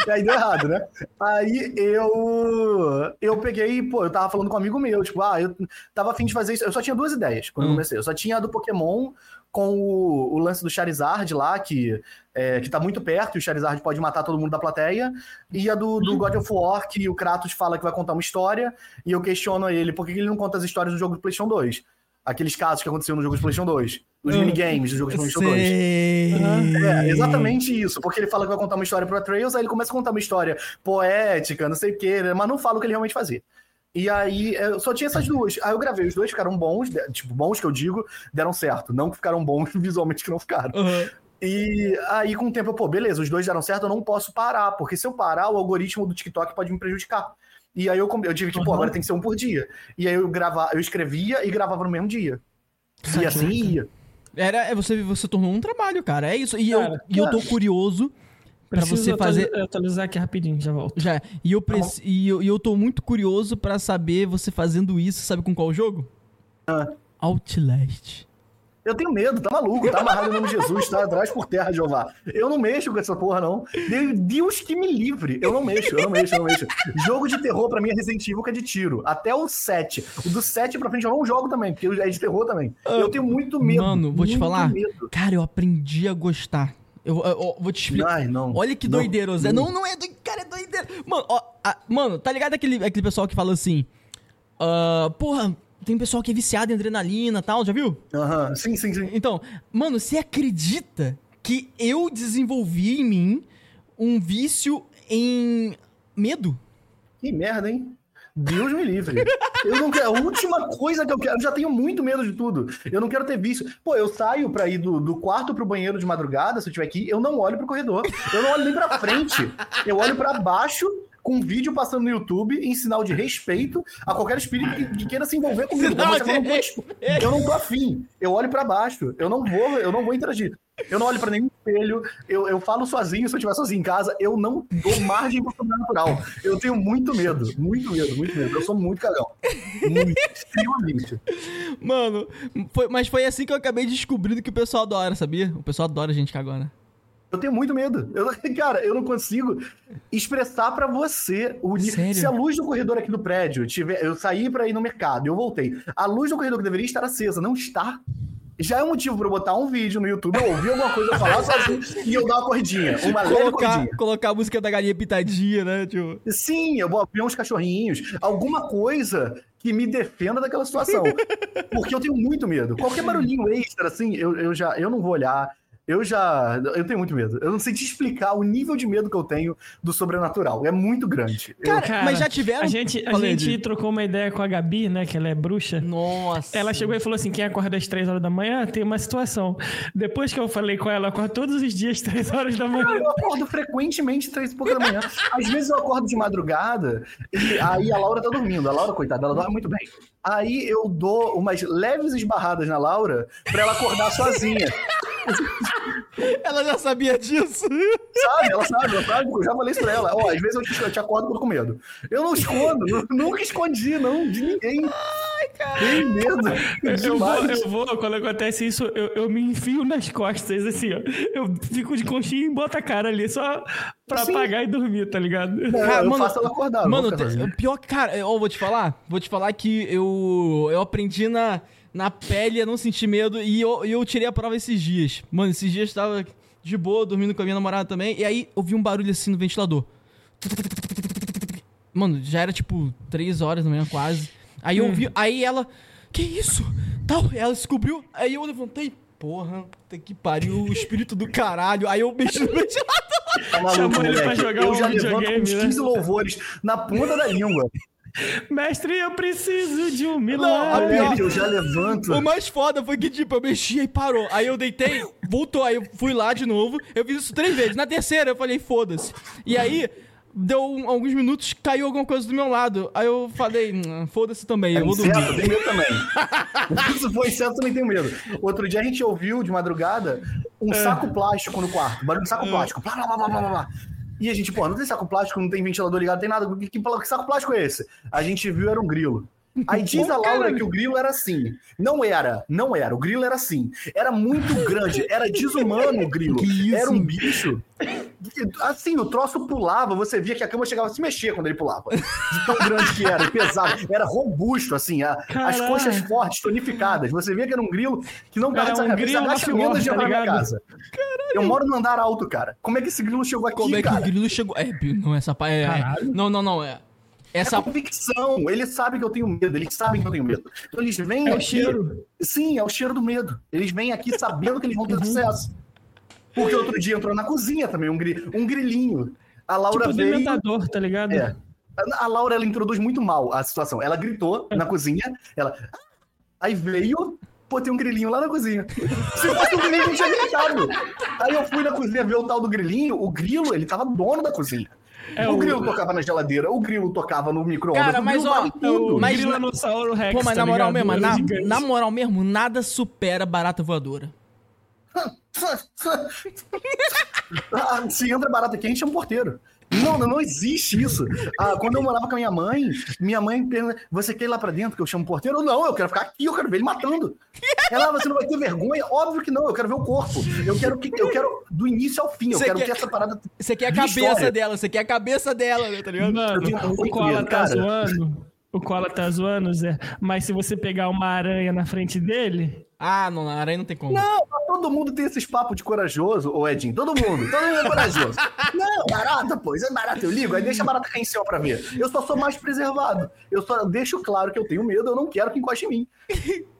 Aí deu errado, né? Aí eu. Eu peguei, pô, eu tava falando com um amigo meu, tipo, ah, eu tava afim de fazer isso. Eu só tinha duas ideias quando eu Hum. comecei. Eu só tinha a do Pokémon com o, o lance do Charizard lá, que, é, que tá muito perto, e o Charizard pode matar todo mundo da plateia. E a do, do God of War, que o Kratos fala que vai contar uma história, e eu questiono ele por que que ele não conta as histórias do jogo do PlayStation 2. Aqueles casos que aconteceram no jogo do PlayStation 2. Os Hum. minigames do jogo do PlayStation 2. Sei. É, exatamente isso. Porque ele fala que vai contar uma história pro Atreus, aí ele começa a contar uma história poética, não sei o quê, né, mas não fala o que ele realmente fazia. E aí, eu só tinha essas duas. Aí eu gravei, os dois ficaram bons, de- tipo, bons que eu digo, deram certo. Não que ficaram bons *laughs* visualmente que não ficaram. Aham. E aí, com o tempo, eu, pô, beleza, os dois deram certo, eu não posso parar, porque se eu parar, o algoritmo do TikTok pode me prejudicar. E aí eu, com- eu tive que, pô, Uhum. agora tem que ser um por dia. E aí eu gravava, eu escrevia e gravava no mesmo dia. E assim ia. Era, é, você, você tornou um trabalho, cara. É isso. E, eu, Cara, e eu tô curioso pra Preciso você fazer. atuali- atualizar aqui rapidinho, já volto. Já. E eu, preci... e, eu, e eu tô muito curioso pra saber você fazendo isso, sabe com qual jogo? Ah. Outlast. Eu tenho medo, tá maluco, tá amarrado em nome de Jesus, tá atrás por terra, Jeová. Eu não mexo com essa porra, não. De- Deus que me livre. Eu não mexo, eu não mexo, eu não mexo. Jogo de terror pra mim é Resident Evil que é de tiro. Até o 7. O do 7 pra frente eu não jogo também, porque é de terror também. Eu tenho muito medo. Mano, vou te falar. Medo. Cara, eu aprendi a gostar. Eu, eu- eu vou te explicar. Ai, não. Olha que Não. doideira, Zé. Não, não é doideira. Cara, é doideira. Mano, ó, a- mano, tá ligado aquele, aquele pessoal que fala assim. ah, porra, tem pessoal que é viciado em adrenalina e tal, já viu? Aham, Sim, sim, sim. Então, mano, você acredita que eu desenvolvi em mim um vício em medo? Que merda, hein? Deus me livre. Eu não quero. A última coisa que eu quero. Eu já tenho muito medo de tudo. Eu não quero ter vício. Pô, eu saio pra ir do, do quarto pro banheiro de madrugada, se eu estiver aqui, eu não olho pro corredor. Eu não olho nem pra frente. Eu olho pra baixo, com um vídeo passando no YouTube, em sinal de respeito a qualquer espírito que, que queira se envolver comigo. Sinal eu, não tô, eu não tô afim. Eu olho pra baixo. Eu não vou, eu não vou interagir. Eu não olho pra nenhum espelho, eu, eu falo sozinho, se eu estiver sozinho em casa, eu não dou margem pro sobrenatural. Eu tenho muito medo, muito medo, muito medo. Eu sou muito cagão. Muito, extremamente. Mano, foi- mas foi assim que eu acabei descobrindo que o pessoal adora, sabia? O pessoal adora gente cagona. Eu tenho muito medo. Eu, *laughs* cara, eu não consigo expressar pra você o Sério? Se a luz do corredor aqui do prédio tiver. Eu saí pra ir no mercado, eu voltei. A luz do corredor que deveria estar acesa não está. Já é um motivo pra eu botar um vídeo no YouTube, eu ouvir alguma coisa, falar sozinho e eu dar uma corridinha. Uma Colocar, colocar a música da galinha pitadinha, né? Tipo. Sim, eu vou ver uns cachorrinhos, alguma coisa que me defenda daquela situação. *laughs* Porque eu tenho muito medo. Qualquer barulhinho extra, assim, eu, eu já eu não vou olhar. Eu já. Eu tenho muito medo. Eu não sei te explicar o nível de medo que eu tenho do sobrenatural. É muito grande. Eu- Cara, Cara, mas já tiveram. A gente, a gente trocou uma ideia com a Gabi, né? Que ela é bruxa. Nossa. Ela chegou e falou assim: quem acorda às 3 horas da manhã tem uma situação. Depois que eu falei com ela, eu acordo todos os dias, 3 horas da manhã. Eu acordo frequentemente três e pouca da manhã. Às vezes eu acordo de madrugada e aí a Laura tá dormindo. A Laura, coitada, ela dorme muito bem. Aí eu dou umas leves esbarradas na Laura pra ela acordar sozinha. *laughs* Ela já sabia disso. Sabe? Ela sabe, ela sabe, eu já falei isso pra ela. Ó, às vezes eu te, eu te acordo com medo. Eu não escondo, nu- nunca escondi, não, de ninguém. Ai, cara. Tenho medo. Eu vou, eu vou, quando acontece isso, eu, eu me enfio nas costas, assim, ó. Eu fico de conchinha e boto a cara ali, só pra Sim. apagar e dormir, tá ligado? É, Cara, eu mano, faço ela acordar. Mano, te- sozinho. pior que, cara, eu vou te falar. Vou te falar que eu, eu aprendi na, na pele a não sentir medo e eu, eu tirei a prova esses dias. Mano, esses dias eu tava de boa, dormindo com a minha namorada também. E aí eu vi um barulho assim no ventilador. Mano, já era tipo 3 horas da manhã quase. Aí eu vi, aí ela, que isso? Tal, ela descobriu. Aí eu levantei, porra, puta que pariu, o espírito do caralho. Aí eu mexi no ventilador. Tá maluco, Chamou ele pra jogar eu um já levanto videogame, uns né? 15 louvores na ponta da língua. Mestre, eu preciso de um a milagre. pior- Moleque, eu já levanto. O mais foda foi que, tipo, eu mexi e parou. Aí eu deitei, voltou. Aí eu fui lá de novo. Eu fiz isso três vezes. Na terceira, eu falei, foda-se. E aí, deu um- alguns minutos, caiu alguma coisa do meu lado. Aí eu falei, "Hum, foda-se também, É eu vou dormir. inseto, tenho medo também. *laughs* Se for inseto, também tenho medo. Outro dia a gente ouviu de madrugada um saco plástico no quarto. Barulho de saco plástico. Blá, blá, blá, blá, blá, blá. E a gente, pô, não tem saco plástico, não tem ventilador ligado, não tem nada. Que, que, que saco plástico é esse? A gente viu, era um grilo. Aí *laughs* diz a Laura que o grilo era assim. Não era, não era. O grilo era assim. Era muito grande, era desumano o grilo. *laughs* Que isso? Era um bicho. Assim, o troço pulava, você via que a cama chegava a se mexer quando ele pulava. De tão grande que era, pesado. Era robusto, assim, a- as Caralho. coxas fortes, tonificadas. Você via que era um grilo que não dava um essa grilo agacha mafioso, menos de tá minha casa. Eu moro no andar alto, cara. Como é que esse grilo chegou aqui, Como é que cara? o grilo chegou? É, não, essa parte. É, é- Caralho. não, não, não. É, essa É convicção. Eles sabem que eu tenho medo. Eles sabem que eu tenho medo. Então eles vêm É o aqui. cheiro. Sim, é o cheiro do medo. Eles vêm aqui sabendo que eles vão ter sucesso. Porque outro dia entrou na cozinha também um, gri... um grilinho. A Laura Tipo veio. dementador, tá ligado? É. A a Laura ela introduz muito mal a situação. Ela gritou na cozinha, ela. "Ah!" Aí veio, pô, tem um grilinho lá na cozinha. Se fosse um grilinho, não tinha gritado. Aí eu fui na cozinha ver o tal do grilinho, o grilo, ele tava dono da cozinha. É o, o- grilo tocava na geladeira, o grilo tocava no micro-ondas. Cara, o mas, grilo ó. O Mas- Grilo Rex, Pô, mas tá na moral ligado? mesmo, Era na, na moral mesmo, nada supera barata voadora. Ah, se entra barata quente, é um porteiro. Não, não, não existe isso. Ah, quando eu morava com a minha mãe, minha mãe pergunta: Você quer ir lá pra dentro que eu chamo o porteiro? Não, eu quero ficar aqui, eu quero ver ele matando. Ela, "Ah, você não vai ter vergonha? Óbvio que não, eu quero ver o corpo. Eu quero que eu quero do início ao fim, eu Você quero quer- que essa parada. Você quer a cabeça história. dela, você quer a cabeça dela, né, tá ligado? Mano, o Koala medo, tá zoando. O Koala tá zoando, Zé. Mas se você pegar uma aranha na frente dele. Ah, não, na aranha não tem como. Não, todo mundo tem esses papos de corajoso, ô Edinho. Todo mundo, todo mundo é corajoso. *laughs* Não, barata, pô, isso é barata, eu ligo, aí deixa a barata cair em céu pra ver. Eu só sou mais preservado. Eu só deixo claro que eu tenho medo, eu não quero que encoste em mim.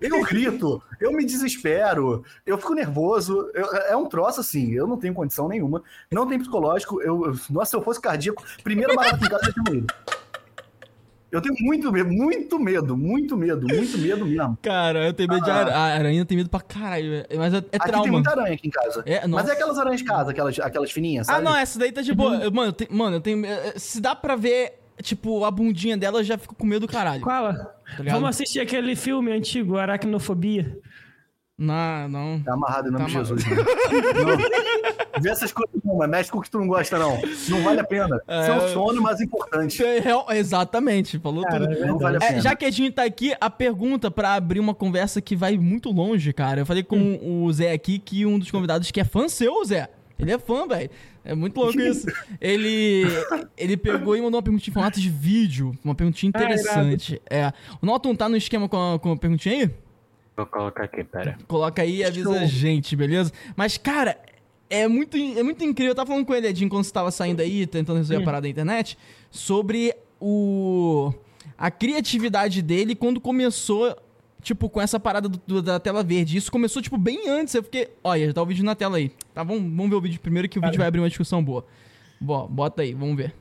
Eu grito, eu me desespero, eu fico nervoso. eu- é um troço assim, eu não tenho condição nenhuma. Não tem psicológico. Eu, eu- nossa, se eu fosse cardíaco, primeiro barata em casa eu tinha morrido. Eu tenho muito medo, muito medo, muito medo, muito medo mesmo. Cara, eu tenho medo de Ah. aranha. A aranha tem medo pra caralho, velho. mas é, é Aqui tem muita aranha aqui em casa. É, Mas é aquelas aranhas de casa, aquelas, aquelas fininhas, Ah, sabe? não, essa daí tá de boa. Mano, eu tenho, mano, eu tenho. eh, Se dá pra ver, tipo, a bundinha dela, eu já fico com medo do caralho. Koala, Tá vamos assistir aquele filme antigo, Aracnofobia. Não, não. Tá amarrado em nome Tá de Jesus. Né? não. Vê essas coisas não, mas mexe com o que tu não gosta, não. Não vale a pena. É. Seu sono mais importante. É real- Exatamente, falou Cara, tudo. é Não vale a É, pena. já que a gente tá aqui, a pergunta pra abrir uma conversa que vai muito longe, cara. Eu falei com o Zé aqui que um dos convidados que é fã seu, Zé. Ele é fã, velho. É muito louco isso. *laughs* Ele, ele pegou e mandou uma perguntinha em formato de vídeo. Uma perguntinha Ah, interessante. é. O Norton tá no esquema com a, com a perguntinha aí? Vou colocar aqui, pera. Coloca aí e avisa Show. a gente, beleza? Mas, cara, é muito, é muito incrível. Eu tava falando com ele, Edinho, quando você tava saindo aí, tentando resolver a parada da internet, sobre o a criatividade dele quando começou, tipo, com essa parada do- do- da tela verde. Isso começou, tipo, bem antes. Eu fiquei, olha, já tá o vídeo na tela aí. Tá, vamos, vamos ver o vídeo primeiro que o vídeo vai abrir uma discussão boa. Bo, bota aí, vamos ver.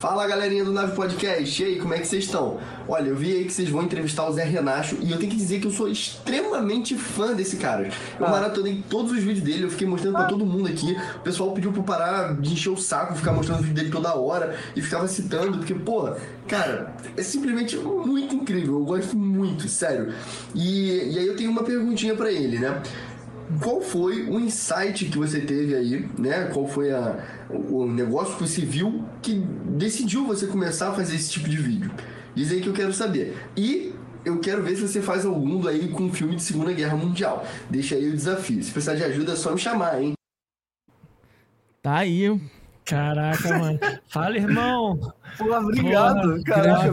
Fala galerinha do Nave Podcast, e aí, como é que vocês estão? Olha, eu vi aí que vocês vão entrevistar o Zé Renacho e eu tenho que dizer que eu sou extremamente fã desse cara. Eu maratonei todos os vídeos dele, eu fiquei mostrando pra todo mundo aqui. O pessoal pediu pra eu parar de encher o saco, ficar mostrando o vídeo dele toda hora e ficava citando, porque, pô, cara, é simplesmente muito incrível, eu gosto muito, sério. E, e aí eu tenho uma perguntinha pra ele, né? Qual foi o insight que você teve aí, né? Qual foi a, o negócio que você viu que decidiu você começar a fazer esse tipo de vídeo? Diz aí que eu quero saber. E eu quero ver se você faz algum aí com um filme de Segunda Guerra Mundial. Deixa aí o desafio. Se precisar de ajuda é só me chamar, hein? Tá aí. Caraca, mano. Fala, irmão. Pô, obrigado.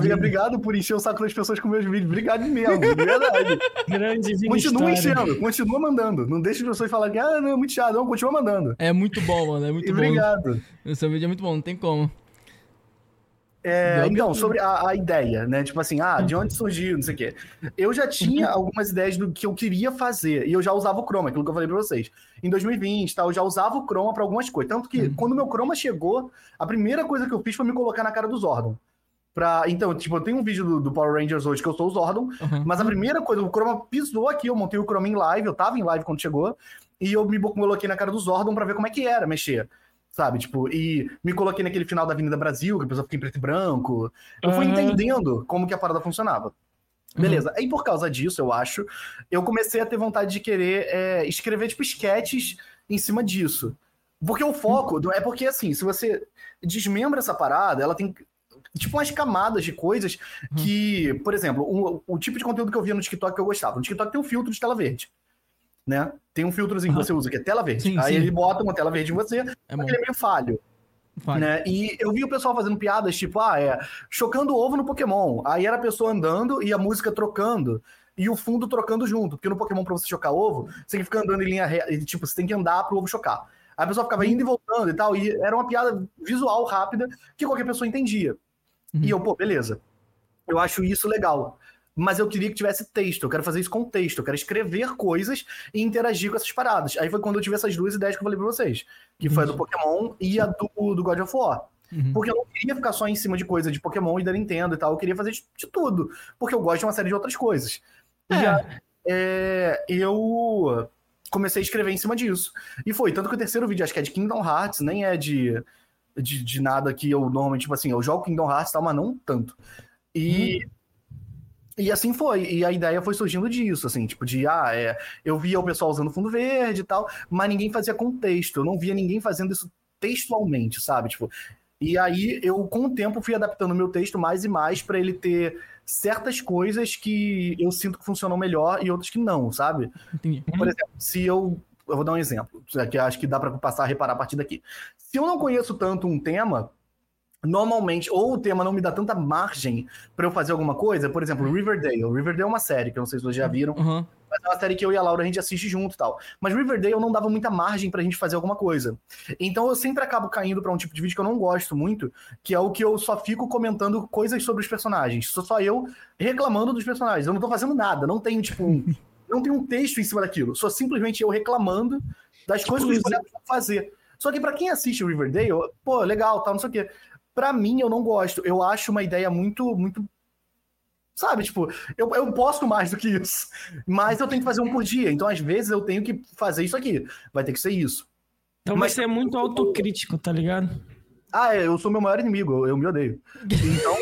Eu obrigado por encher o saco das pessoas com meus vídeos. Obrigado mesmo, de verdade. *laughs* Grande continua história. enchendo, continua mandando. Não deixa as pessoas falarem que, ah, não, é muito chato. Não, continua mandando. É muito bom, mano. É muito E bom. obrigado. O seu vídeo é muito bom, não tem como. É, então, sobre a, a ideia, né? Tipo assim, ah, de onde surgiu, não sei o quê. Eu já tinha algumas ideias do que eu queria fazer, e eu já usava o Chroma, aquilo que eu falei pra vocês. Em 2020, tá, eu já usava o Chroma pra algumas coisas. Tanto que, quando o meu Chroma chegou, a primeira coisa que eu fiz foi me colocar na cara do Zordon. Pra, então, tipo, eu tenho um vídeo do, do Power Rangers hoje que eu sou o Zordon, Uhum. mas a primeira coisa, o Chroma pisou aqui, eu montei o Chroma em live, eu tava em live quando chegou, e eu me coloquei na cara do Zordon pra ver como é que era mexer. Sabe? Tipo, e me coloquei naquele final da Avenida Brasil, que a pessoa fica em preto e branco. Eu fui Aham. entendendo como que a parada funcionava. Beleza. Aí, por causa disso, eu acho, eu comecei a ter vontade de querer é, escrever, tipo, esquetes em cima disso. Porque o foco não é porque, assim, se você desmembra essa parada, ela tem, tipo, umas camadas de coisas que, por exemplo, o, o tipo de conteúdo que eu via no TikTok que eu gostava. No TikTok tem um filtro de tela verde, né? Tem um filtrozinho que Aham. você usa, que é tela verde. Sim, Aí sim. ele bota uma tela verde em você, É ele é meio falho. Né? E eu vi o pessoal fazendo piadas, tipo, ah, é, chocando ovo no Pokémon. Aí era a pessoa andando e a música trocando. E o fundo trocando junto. Porque no Pokémon, pra você chocar ovo, você tem que ficar andando em linha reta. Tipo, você tem que andar pro ovo chocar. Aí a pessoa ficava indo e voltando e tal. E era uma piada visual rápida que qualquer pessoa entendia. Uhum. E eu, pô, beleza. Eu acho isso legal. Mas eu queria que tivesse texto. Eu quero fazer isso com texto. Eu quero escrever coisas e interagir com essas paradas. Aí foi quando eu tive essas duas ideias que eu falei pra vocês. Que foi a do Pokémon e a do, do God of War. Uhum. Porque eu não queria ficar só em cima de coisa de Pokémon e da Nintendo e tal. Eu queria fazer de, de tudo. Porque eu gosto de uma série de outras coisas. E É. aí, é, eu comecei a escrever em cima disso. E foi. Tanto que o terceiro vídeo, acho que é de Kingdom Hearts, nem é de, de, de nada que eu normalmente, tipo assim, eu jogo Kingdom Hearts e tal, mas não tanto. E. E assim foi, e a ideia foi surgindo disso, assim, tipo, de, ah, é, eu via o pessoal usando fundo verde e tal, mas ninguém fazia contexto, eu não via ninguém fazendo isso textualmente, sabe? Tipo, e aí eu, com o tempo, fui adaptando o meu texto mais e mais pra ele ter certas coisas que eu sinto que funcionam melhor e outras que não, sabe? Entendi. Por exemplo, se eu. Eu vou dar um exemplo, que acho que dá pra passar a reparar a partir daqui. Se eu não conheço tanto um tema, normalmente, ou o tema não me dá tanta margem pra eu fazer alguma coisa, por exemplo, Riverdale. Riverdale é uma série que eu não sei se vocês já viram, Uhum. mas é uma série que eu e a Laura a gente assiste junto e tal. Mas Riverdale não dava muita margem pra gente fazer alguma coisa. Então eu sempre acabo caindo pra um tipo de vídeo que eu não gosto muito, que é o que eu só fico comentando coisas sobre os personagens. Sou só eu reclamando dos personagens. Eu não tô fazendo nada, não tenho, tipo, um, *laughs* não tenho um texto em cima daquilo. Sou simplesmente eu reclamando das coisas que os bonecos vão fazer. Só que pra quem assiste o Riverdale, pô, legal, tal, não sei o quê. Pra mim, eu não gosto. Eu acho uma ideia muito, muito Sabe, tipo, eu, eu posto mais do que isso. Mas eu tenho que fazer um por dia. Então, às vezes, eu tenho que fazer isso aqui. Vai ter que ser isso. Então Mas- você é muito autocrítico, tá ligado? Ah, é, eu sou meu maior inimigo, eu, eu me odeio. Então,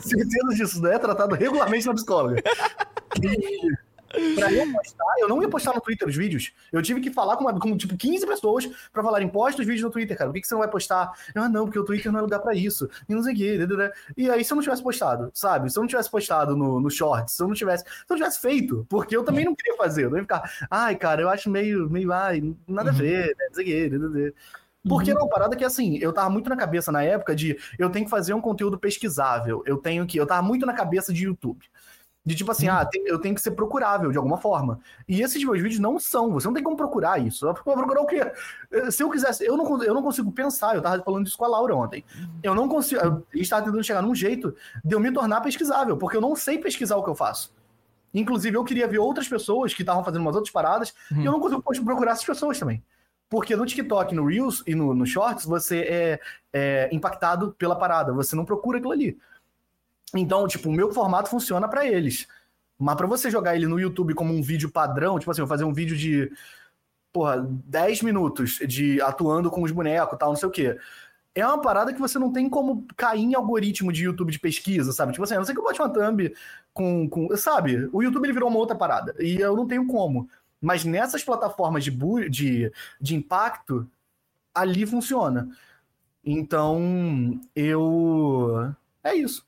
certeza disso, né? É tratado regularmente na psicóloga. Pra eu postar, eu não ia postar no Twitter os vídeos. Eu tive que falar com, uma- com tipo, 15 pessoas pra falarem, posta os vídeos no Twitter, cara. Por que, que você não vai postar? Ah, não, porque o Twitter não é lugar pra isso. E não sei o quê. dadadá. E aí, se eu não tivesse postado, sabe? Se eu não tivesse postado no, no Shorts, se eu não tivesse. Se eu não tivesse feito, porque eu também não queria fazer. Eu não ia ficar, ai, cara, eu acho meio, meio, ai, nada a ver, né? Não sei o quê. dadadá. Porque era uma parada que, assim, eu tava muito na cabeça na época de eu tenho que fazer um conteúdo pesquisável. Eu tenho que. Eu tava muito na cabeça de YouTube. De tipo assim, ah, eu tenho que ser procurável de alguma forma. E esses meus vídeos não são. Você não tem como procurar isso. Eu vou procurar o quê? Eh, Se eu quisesse, eu não, eu não consigo pensar. Eu tava falando isso com a Laura ontem. Eu não consigo. Eu estava tentando chegar num jeito de eu me tornar pesquisável, porque eu não sei pesquisar o que eu faço. Inclusive, eu queria ver outras pessoas que estavam fazendo umas outras paradas e eu não consigo procurar essas pessoas também. Porque no TikTok, no Reels e no, no Shorts, você é, é impactado pela parada. Você não procura aquilo ali. Então, tipo, o meu formato funciona pra eles. Mas pra você jogar ele no YouTube como um vídeo padrão, tipo assim, eu fazer um vídeo de, porra, 10 minutos de atuando com os bonecos tal, não sei o quê. É uma parada que você não tem como cair em algoritmo de YouTube de pesquisa, sabe? Tipo assim, a não ser que eu bote uma thumb com, com. Sabe? O YouTube ele virou uma outra parada. E eu não tenho como. Mas nessas plataformas de, de, de impacto, ali funciona. Então, eu. É isso.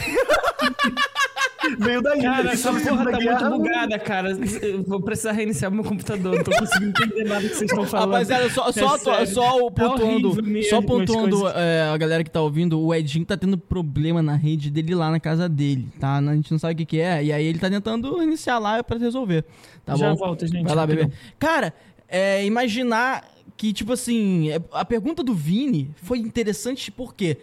*laughs* Veio daí. Cara, né? essa porra tá Guerra, muito bugada, cara. Eu vou precisar reiniciar meu computador. Não tô conseguindo entender nada que vocês estão falando. Rapaziada, só, só, É só o Tá pontuando, só pontuando é, a galera que tá ouvindo, o Edinho tá tendo problema na rede dele lá na casa dele, tá? A gente não sabe o que que é, e aí ele tá tentando iniciar lá pra resolver, tá Já bom? volta, gente. Vai lá, bebê. Cara, é, imaginar que, tipo assim, é, a pergunta do Vini foi interessante porque...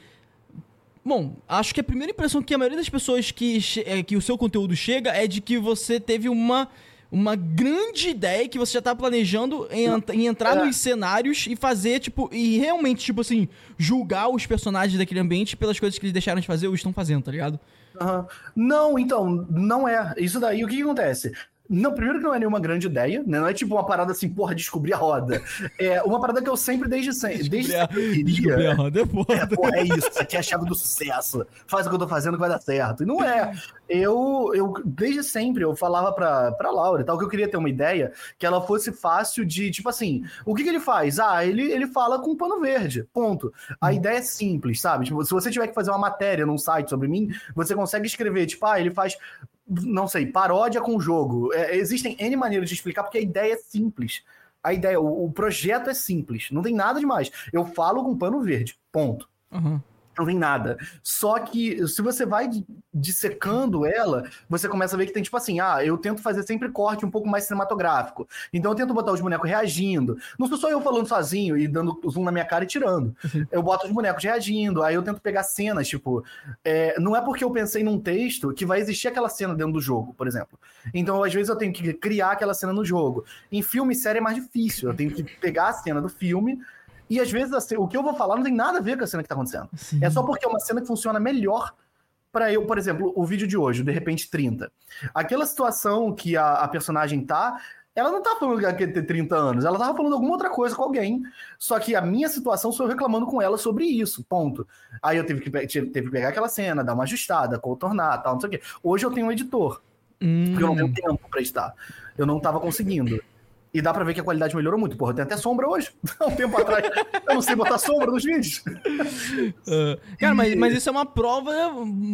Bom, acho que a primeira impressão que a maioria das pessoas que, é, que o seu conteúdo chega é de que você teve uma, uma grande ideia que você já tá planejando em, em entrar É. nos cenários e fazer, tipo, e realmente, tipo assim, julgar os personagens daquele ambiente pelas coisas que eles deixaram de fazer ou estão fazendo, tá ligado? Aham. Não, então, não é. Isso daí, o que, que acontece? Não, primeiro que não é nenhuma grande ideia, né? Não é tipo uma parada assim, porra, descobrir a roda. É uma parada que eu sempre, desde sempre, desde sempre Descobrir a queria. roda é É, foda. porra, é isso, isso aqui é a chave do sucesso. Faz o que eu tô fazendo que vai dar certo. E não é. Eu, eu desde sempre, eu falava pra, pra Laura e tal, que eu queria ter uma ideia que ela fosse fácil de, tipo assim, o que, que ele faz? Ah, ele, ele fala com pano verde, ponto. A ideia é simples, sabe? Tipo, se você tiver que fazer uma matéria num site sobre mim, você consegue escrever, tipo, ah, ele faz, não sei, paródia com jogo. É, existem N maneiras de explicar, porque a ideia é simples. A ideia, o, o projeto é simples, não tem nada demais. Eu falo com pano verde, ponto. Aham. Não tem nada. Só que se você vai dissecando ela, você começa a ver que tem tipo assim: ah, eu tento fazer sempre corte um pouco mais cinematográfico. Então eu tento botar os bonecos reagindo. Não sou só eu falando sozinho e dando zoom na minha cara e tirando. *laughs* Eu boto os bonecos reagindo, aí eu tento pegar cenas, tipo. é, não é porque eu pensei num texto que vai existir aquela cena dentro do jogo, por exemplo. Então, às vezes, eu tenho que criar aquela cena no jogo. Em filme e série é mais difícil. Eu tenho que pegar a cena do filme. E às vezes assim, o que eu vou falar não tem nada a ver com a cena que tá acontecendo. Sim. É só porque é uma cena que funciona melhor pra eu, por exemplo, o vídeo de hoje, de repente 30. Aquela situação que a, a personagem tá, ela não tá falando que ter 30 anos, ela tava falando alguma outra coisa com alguém. Só que a minha situação sou eu reclamando com ela sobre isso, ponto. Aí eu tive que, tive, teve que pegar aquela cena, dar uma ajustada, contornar, tal, não sei o quê. Hoje eu tenho um editor, Hum. porque eu não tenho tempo pra editar. Eu não tava conseguindo. E dá pra ver que a qualidade melhorou muito. Porra, tem até sombra hoje. *laughs* Há um tempo atrás. Eu não sei botar sombra nos vídeos. Ah, cara, mas, mas isso é uma prova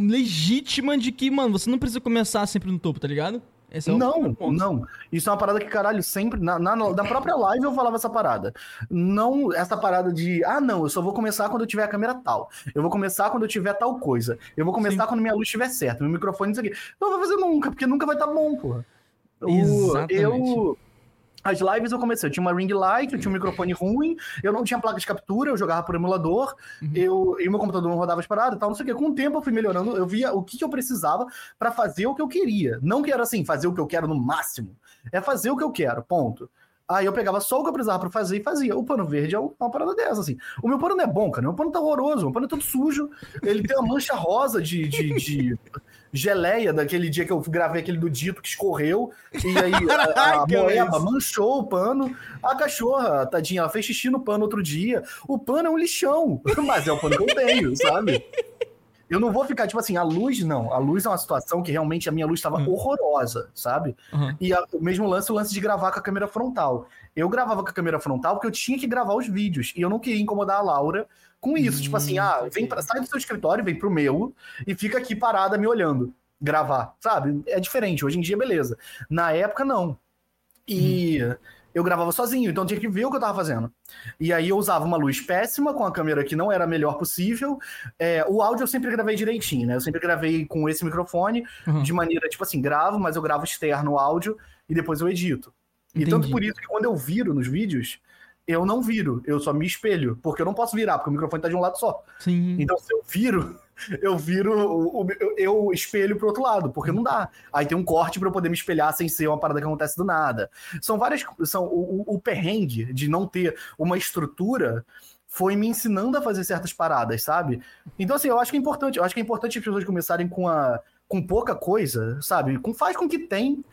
legítima de que, mano, você não precisa começar sempre no topo, tá ligado? É Não, não. Isso é uma parada que, caralho, sempre. Na, na, na própria live eu falava essa parada. Não, essa parada de. Ah, não, eu só vou começar quando eu tiver a câmera tal. Eu vou começar quando eu tiver tal coisa. Eu vou começar quando minha luz estiver certa, meu microfone, isso aqui. Não vai fazer nunca, porque nunca vai estar bom, porra. Exatamente. Eu. As lives eu comecei, eu tinha uma ring light, eu tinha um microfone ruim, eu não tinha placa de captura, eu jogava por emulador, eu, e meu computador não rodava as paradas e tal, não sei o quê. Com o tempo eu fui melhorando, eu via o que, que eu precisava pra fazer o que eu queria. Não que era assim, fazer o que eu quero no máximo. É fazer o que eu quero, ponto. Aí eu pegava só o que eu precisava pra fazer e fazia. O pano verde é uma parada dessa, assim. O meu pano não é bom, cara. O meu pano tá horroroso. O meu pano é todo sujo. Ele tem uma mancha rosa de, de, de geleia daquele dia que eu gravei aquele do Dito que escorreu. E aí a, a *laughs* Caraca, moeba manchou o pano. A cachorra, tadinha, ela fez xixi no pano outro dia. O pano é um lixão. *laughs* Mas é o pano que eu tenho, sabe? Eu não vou ficar, tipo assim, a luz não. A luz é uma situação que realmente a minha luz estava horrorosa, sabe? Aham. E a- o mesmo lance, o lance de gravar com a câmera frontal. Eu gravava com a câmera frontal porque eu tinha que gravar os vídeos. E eu não queria incomodar a Laura com isso. tipo assim, ah, vem pra, sai do seu escritório, vem pro meu e fica aqui parada me olhando. Gravar, sabe? É diferente. Hoje em dia, beleza. Na época, não. E eu gravava sozinho, então tinha que ver o que eu tava fazendo. E aí eu usava uma luz péssima com a câmera que não era a melhor possível. É, o áudio eu sempre gravei direitinho, né? Eu sempre gravei com esse microfone, Uhum. de maneira, tipo assim, gravo, mas eu gravo externo o áudio e depois eu edito. E Entendi. tanto por isso que quando eu viro nos vídeos, eu não viro, eu só me espelho, porque eu não posso virar, porque o microfone tá de um lado só. Sim. Então, se eu viro, *laughs* eu viro, o- o- eu, espelho pro outro lado, porque não dá. Aí tem um corte pra eu poder me espelhar sem ser uma parada que acontece do nada. São várias. São, o, o- perrengue de não ter uma estrutura foi me ensinando a fazer certas paradas, sabe? Então, assim, eu acho que é importante. Eu acho que é importante as pessoas começarem com, a, com pouca coisa, sabe? Com, faz com que tem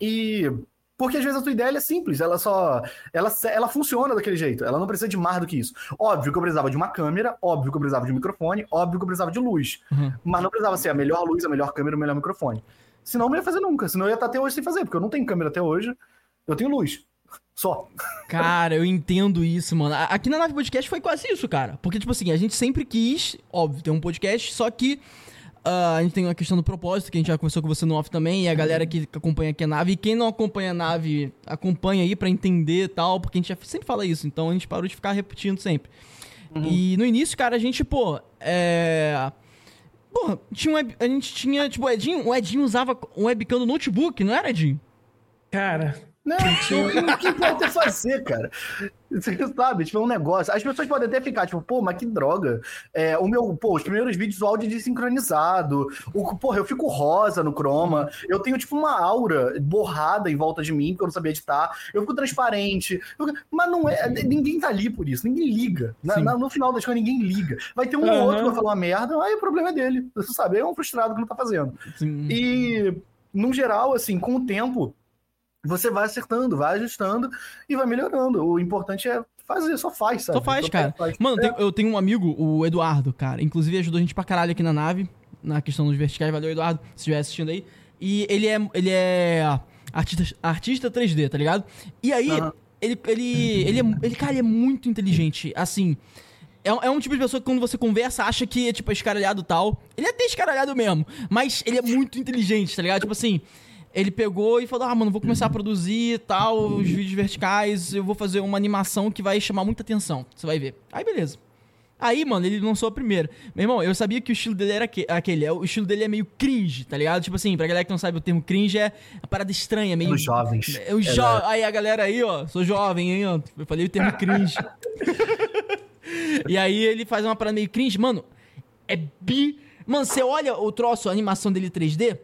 e. Porque às vezes a tua ideia é simples, ela só. Ela, ela funciona daquele jeito, ela não precisa de mais do que isso. Óbvio que eu precisava de uma câmera, óbvio que eu precisava de um microfone, óbvio que eu precisava de luz. Uhum. Mas não precisava ser a melhor luz, a melhor câmera, o melhor microfone. Senão eu não ia fazer nunca, senão eu ia estar até hoje sem fazer, porque eu não tenho câmera até hoje, eu tenho luz. Só. *laughs* Cara, eu entendo isso, mano. Aqui na Nave Podcast foi quase isso, cara. Porque, tipo assim, a gente sempre quis, óbvio, ter um podcast, só que ah, a gente tem a questão do propósito, que a gente já conversou com você no off também, e a galera que acompanha aqui a nave. E quem não acompanha a nave, acompanha aí pra entender e tal, porque a gente já sempre fala isso, então a gente parou de ficar repetindo sempre. E no início, cara, a gente, pô, é. Pô, tinha um web... a gente tinha, tipo, o Edinho, o Edinho usava um webcam no notebook, não era, Edinho? Cara, Não, o que pode ter fazer, cara? Você sabe, tipo, é um negócio. As pessoas podem até ficar, tipo, pô, mas que droga. É, o meu, pô, os primeiros vídeos, o áudio é desincronizado. O, porra, eu fico rosa no chroma. Eu tenho, tipo, uma aura borrada em volta de mim, porque eu não sabia editar. Eu fico transparente. Eu- mas não é. Ninguém tá ali por isso, ninguém liga. Na- na- no final das contas, ninguém liga. Vai ter um ou Aham. outro que vai falar uma merda, aí o problema é dele. Você sabe, é um frustrado que não tá fazendo. Sim. E, no geral, assim, com o tempo, você vai acertando, vai ajustando e vai melhorando. O importante é fazer, só faz, sabe? Só faz, Só cara. faz. Mano, É. eu tenho um amigo, o Eduardo, cara. Inclusive ajudou a gente pra caralho aqui na nave, na questão dos verticais. Valeu, Eduardo, se estiver assistindo aí. E ele é, ele é artista, artista 3D, tá ligado? E aí, Aham. ele, ele, ele, é, ele, cara, ele é muito inteligente. Assim, é, um- é um tipo de pessoa que quando você conversa acha que é, tipo, escaralhado e tal. Ele é até escaralhado mesmo, mas ele é muito inteligente, tá ligado? Tipo assim, ele pegou e falou: Ah, mano, vou começar a produzir e tal, os vídeos verticais, eu vou fazer uma animação que vai chamar muita atenção. Você vai ver. Aí, beleza. Aí, mano, ele lançou a primeira. Meu irmão, eu sabia que o estilo dele era aque- aquele. é, O estilo dele é meio cringe, tá ligado? Tipo assim, pra galera que não sabe o termo cringe, é uma parada estranha, meio. Os jovens. É, o jo... Aí a galera aí, ó, sou jovem, hein, ó. Eu falei o termo cringe. *laughs* e aí ele faz uma parada meio cringe, mano. É bi. Mano, você olha o troço, a animação dele 3D.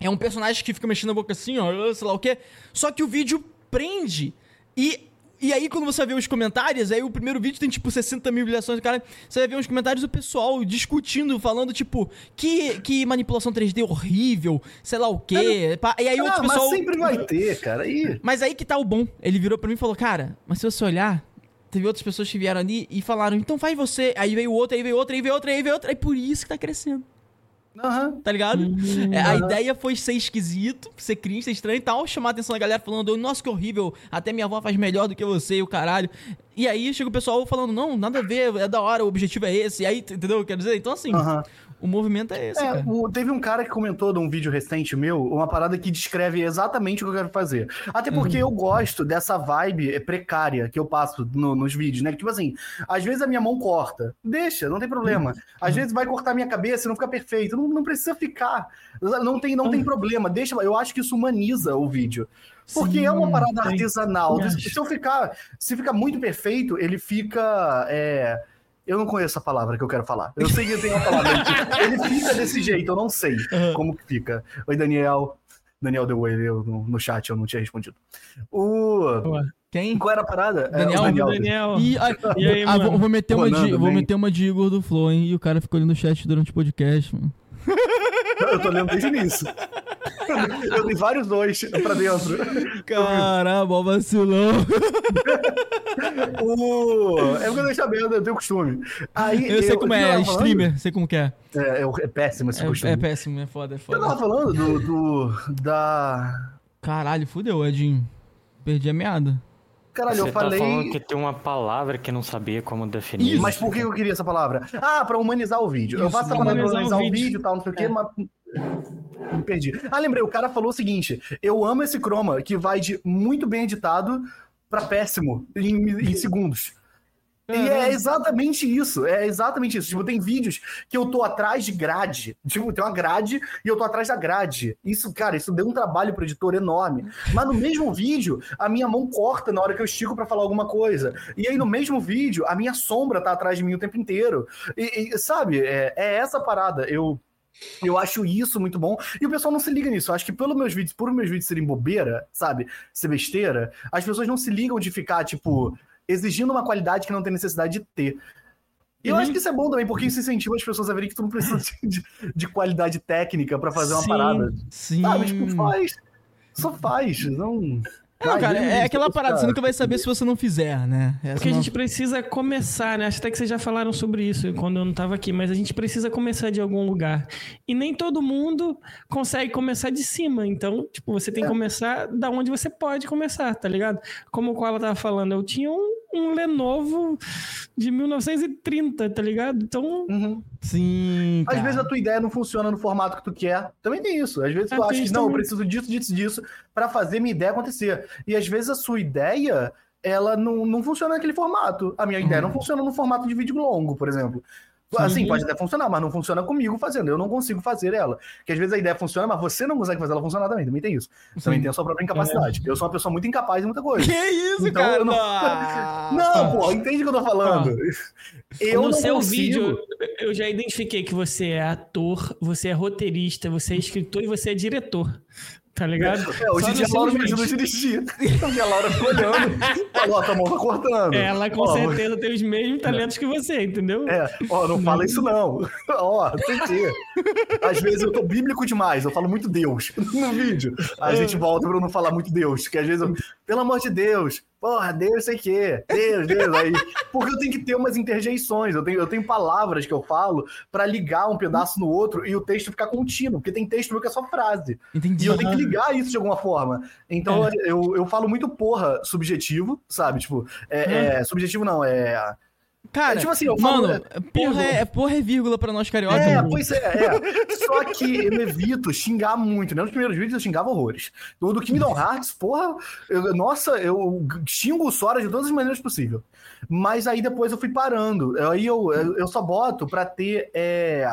É um personagem que fica mexendo a boca assim, ó, sei lá o quê. Só que o vídeo prende. E. E aí, quando você ver os comentários, aí o primeiro vídeo tem, tipo, 60 mil visualizações, cara. Você vai ver uns comentários do pessoal discutindo, falando, tipo, que, que manipulação 3D horrível, sei lá o quê. E aí outro Ah, mas pessoal. sempre vai ter, cara. Aí. Mas aí que tá o bom. Ele virou pra mim e falou, cara, mas se você olhar, teve outras pessoas que vieram ali e falaram, então faz você. Aí veio outro, aí veio outro, aí veio outro, aí veio outro. Aí por isso que tá crescendo, Aham. tá ligado? É, a ideia foi ser esquisito, ser cringe, ser estranho e tal, chamar a atenção da galera falando, nossa, que horrível, até minha avó faz melhor do que você e o caralho. E aí chega o pessoal falando, não, nada a ver, é da hora, o objetivo é esse. E aí, entendeu? Quer dizer, então assim, Aham. O movimento é esse, É, o- teve um cara que comentou num vídeo recente meu uma parada que descreve exatamente o que eu quero fazer. Até porque Uhum. eu gosto dessa vibe precária que eu passo no- nos vídeos, né? Tipo assim, às vezes a minha mão corta. Deixa, não tem problema. Uhum. Às vezes vai cortar minha cabeça e não fica perfeito. Não, não precisa ficar. Não tem, não Uhum. tem problema. Deixa, eu acho que isso humaniza o vídeo. Porque Sim, é uma parada artesanal. Se, eu ficar, se fica muito perfeito, ele fica. é, Eu não conheço a palavra que eu quero falar. Eu sei que tem uma palavra. ele fica desse jeito, eu não sei *laughs* como que fica. Oi, Daniel. Daniel deu oi no, no chat, eu não tinha respondido. O... Quem? Qual era a parada? É, Daniel? o Daniel. Daniel. E, ah, *laughs* E aí, ah, vou, mano? vou meter uma de, vou meter uma de Igor do Flow, hein? E o cara ficou ali no chat durante o podcast, mano. Eu tô lendo desde o início. *laughs* Eu dei vários dois pra dentro. Caramba, vacilão. *laughs* O... É porque eu deixo aberto, eu tenho costume. Aí, Eu sei como eu é, falando? streamer, sei como que é. É, é, é péssimo esse costume. É, é péssimo, é foda, é Eu tava foda. falando do, do- da. Caralho, fudeu, Edinho. Perdi a meada. Caralho, Você eu tá falei. falando que tem uma palavra que não sabia como definir. Mas por que eu queria essa palavra? Ah, pra humanizar o vídeo. eu Isso, faço essa palavra pra humanizar o vídeo. vídeo e tal, não sei o quê, É. mas. Me perdi. Ah, lembrei, o cara falou o seguinte: eu amo esse chroma que vai de muito bem editado pra péssimo em, em segundos. E é exatamente isso, é exatamente isso. Tipo, tem vídeos que eu tô atrás de grade. Tipo, tem uma grade e eu tô atrás da grade. Isso, cara, isso deu um trabalho pro editor enorme. Mas no mesmo vídeo, a minha mão corta na hora que eu estico pra falar alguma coisa. E aí, no mesmo vídeo, a minha sombra tá atrás de mim o tempo inteiro. E, e, sabe, é, é essa parada. Eu. Eu acho isso muito bom. E o pessoal não se liga nisso. Eu acho que pelos meus vídeos, por meus vídeos serem bobeira, sabe? Ser besteira, as pessoas não se ligam de ficar, tipo, exigindo uma qualidade que não tem necessidade de ter. E eu Uhum. acho que isso é bom também, porque isso incentiva as pessoas a verem que tu não precisa *laughs* de, de qualidade técnica pra fazer uma Sim. parada. Sim. Sabe? Tipo, faz. Só faz. Não. Não, Vai, cara, é aquela parada, você nunca vai saber se você não fizer, né? Essa Porque a não- gente precisa começar, né? Acho até que vocês já falaram sobre isso quando eu não tava aqui, mas a gente precisa começar de algum lugar. E nem todo mundo consegue começar de cima. Então, tipo, você tem que começar da onde você pode começar, tá ligado? Como o Koala tava falando, eu tinha um, um Lenovo de 1930, tá ligado? Então, Uhum. Sim, Às cara. vezes a tua ideia não funciona no formato que tu quer. Também tem isso. Às vezes Ah, tu acha tem que não, eu preciso disso, disso, disso pra fazer minha ideia acontecer. E às vezes a sua ideia, ela não, não funciona naquele formato. A minha ideia não funciona no formato de vídeo longo, por exemplo. Assim, Uhum. pode até funcionar, mas não funciona comigo fazendo. Eu não consigo fazer ela. Porque às vezes a ideia funciona, mas você não consegue fazer ela funcionar também. Também tem isso. Também Sim. tem a sua própria incapacidade. Eu sou uma pessoa muito incapaz em muita coisa. Que isso, Então, cara? eu não- Ah, *laughs* Não, pô, entende o que eu tô falando? Eu no seu consigo... vídeo, eu já identifiquei que você é ator, você é roteirista, você é escritor e você é diretor. Tá ligado? É, hoje em dia a não Laura me ajuda a dirigir. Então a Laura ficou olhando. Falou, ó, tua mão tá cortando. Ela com Ó, certeza tem os mesmos talentos que você, entendeu? É, ó, não fala isso não. *laughs* Ó, que. Às vezes eu tô bíblico demais, eu falo muito Deus *laughs* no vídeo. A gente volta pra eu não falar muito Deus, que às vezes eu, pelo amor de Deus, porra, Deus sei o quê, Deus, Deus, aí. Porque eu tenho que ter umas interjeições, eu tenho, eu tenho palavras que eu falo pra ligar um pedaço no outro e o texto ficar contínuo, porque tem texto meu que é só frase. Entendi. E eu tenho que ligar isso de alguma forma. Então É. eu, eu falo muito porra subjetivo, sabe? Tipo, é, é, subjetivo não, é. Cara, é tipo assim, eu falo- mano, porra é, porra é vírgula pra nós carioca. É, mano. pois é, é. Só que eu evito xingar muito, né? Nos primeiros vídeos eu xingava horrores. Do, do Kingdom Hearts, porra, eu- nossa, eu xingo o Sora de todas as maneiras possíveis. Mas aí depois eu fui parando. Aí eu, eu, eu só boto pra ter. é,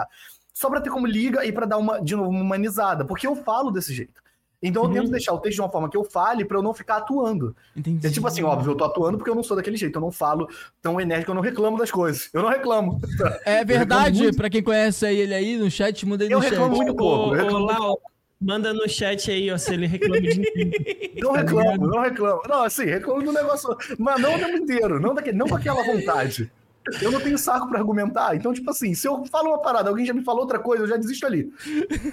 só pra ter como liga e pra dar uma, de novo, uma humanizada. Porque eu falo desse jeito. Então eu Uhum. tento deixar o texto de uma forma que eu fale pra eu não ficar atuando. Entendi. É tipo assim, óbvio, eu tô atuando porque eu não sou daquele jeito. Eu não falo tão enérgico, eu não reclamo das coisas. Eu não reclamo. É *laughs* verdade, muito. pra quem conhece aí ele aí no chat, muda ele Eu no chat. reclamo muito pouco. Ô, eu reclamo Lau, manda no chat aí, ó, se ele reclama de. *laughs* Não reclamo, não reclamo. Não, assim, reclamo do negócio, mas não o tempo inteiro, não, daquele, não com aquela vontade. Eu não tenho saco pra argumentar. Então, tipo assim, se eu falo uma parada, alguém já me falou outra coisa, eu já desisto ali.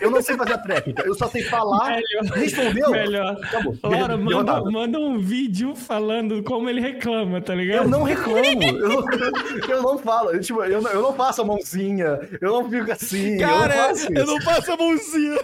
Eu não sei fazer a tréplica, eu só sei falar, Melhor. respondeu, Melhor. acabou. Laura, manda, manda um vídeo falando como ele reclama, tá ligado? Eu não reclamo, eu não, eu não falo, eu, tipo, eu, não, eu não faço a mãozinha, eu não fico assim, Cara, eu não faço eu não passo a mãozinha.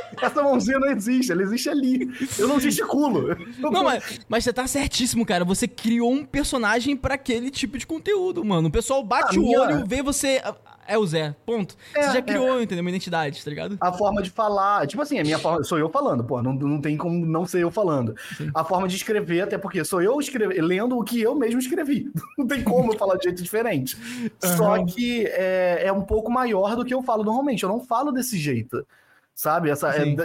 *laughs* Essa mãozinha não existe, ela existe ali. Eu não gesticulo. Não, mas, mas você tá certíssimo, cara. Você criou um personagem pra aquele tipo de conteúdo, mano. O pessoal bate A o minha- olho, vê você. É o Zé. Ponto. É, você já é. criou, entendeu? Uma identidade, tá ligado? A forma de falar, tipo assim, a minha forma, sou eu falando, pô, não, não tem como não ser eu falando. A forma de escrever, até porque sou eu escreve, lendo o que eu mesmo escrevi. *laughs* Não tem como eu falar de jeito diferente. Só Aham. que é, é um pouco maior do que eu falo normalmente. Eu não falo desse jeito. Sabe? Essa, é Sim.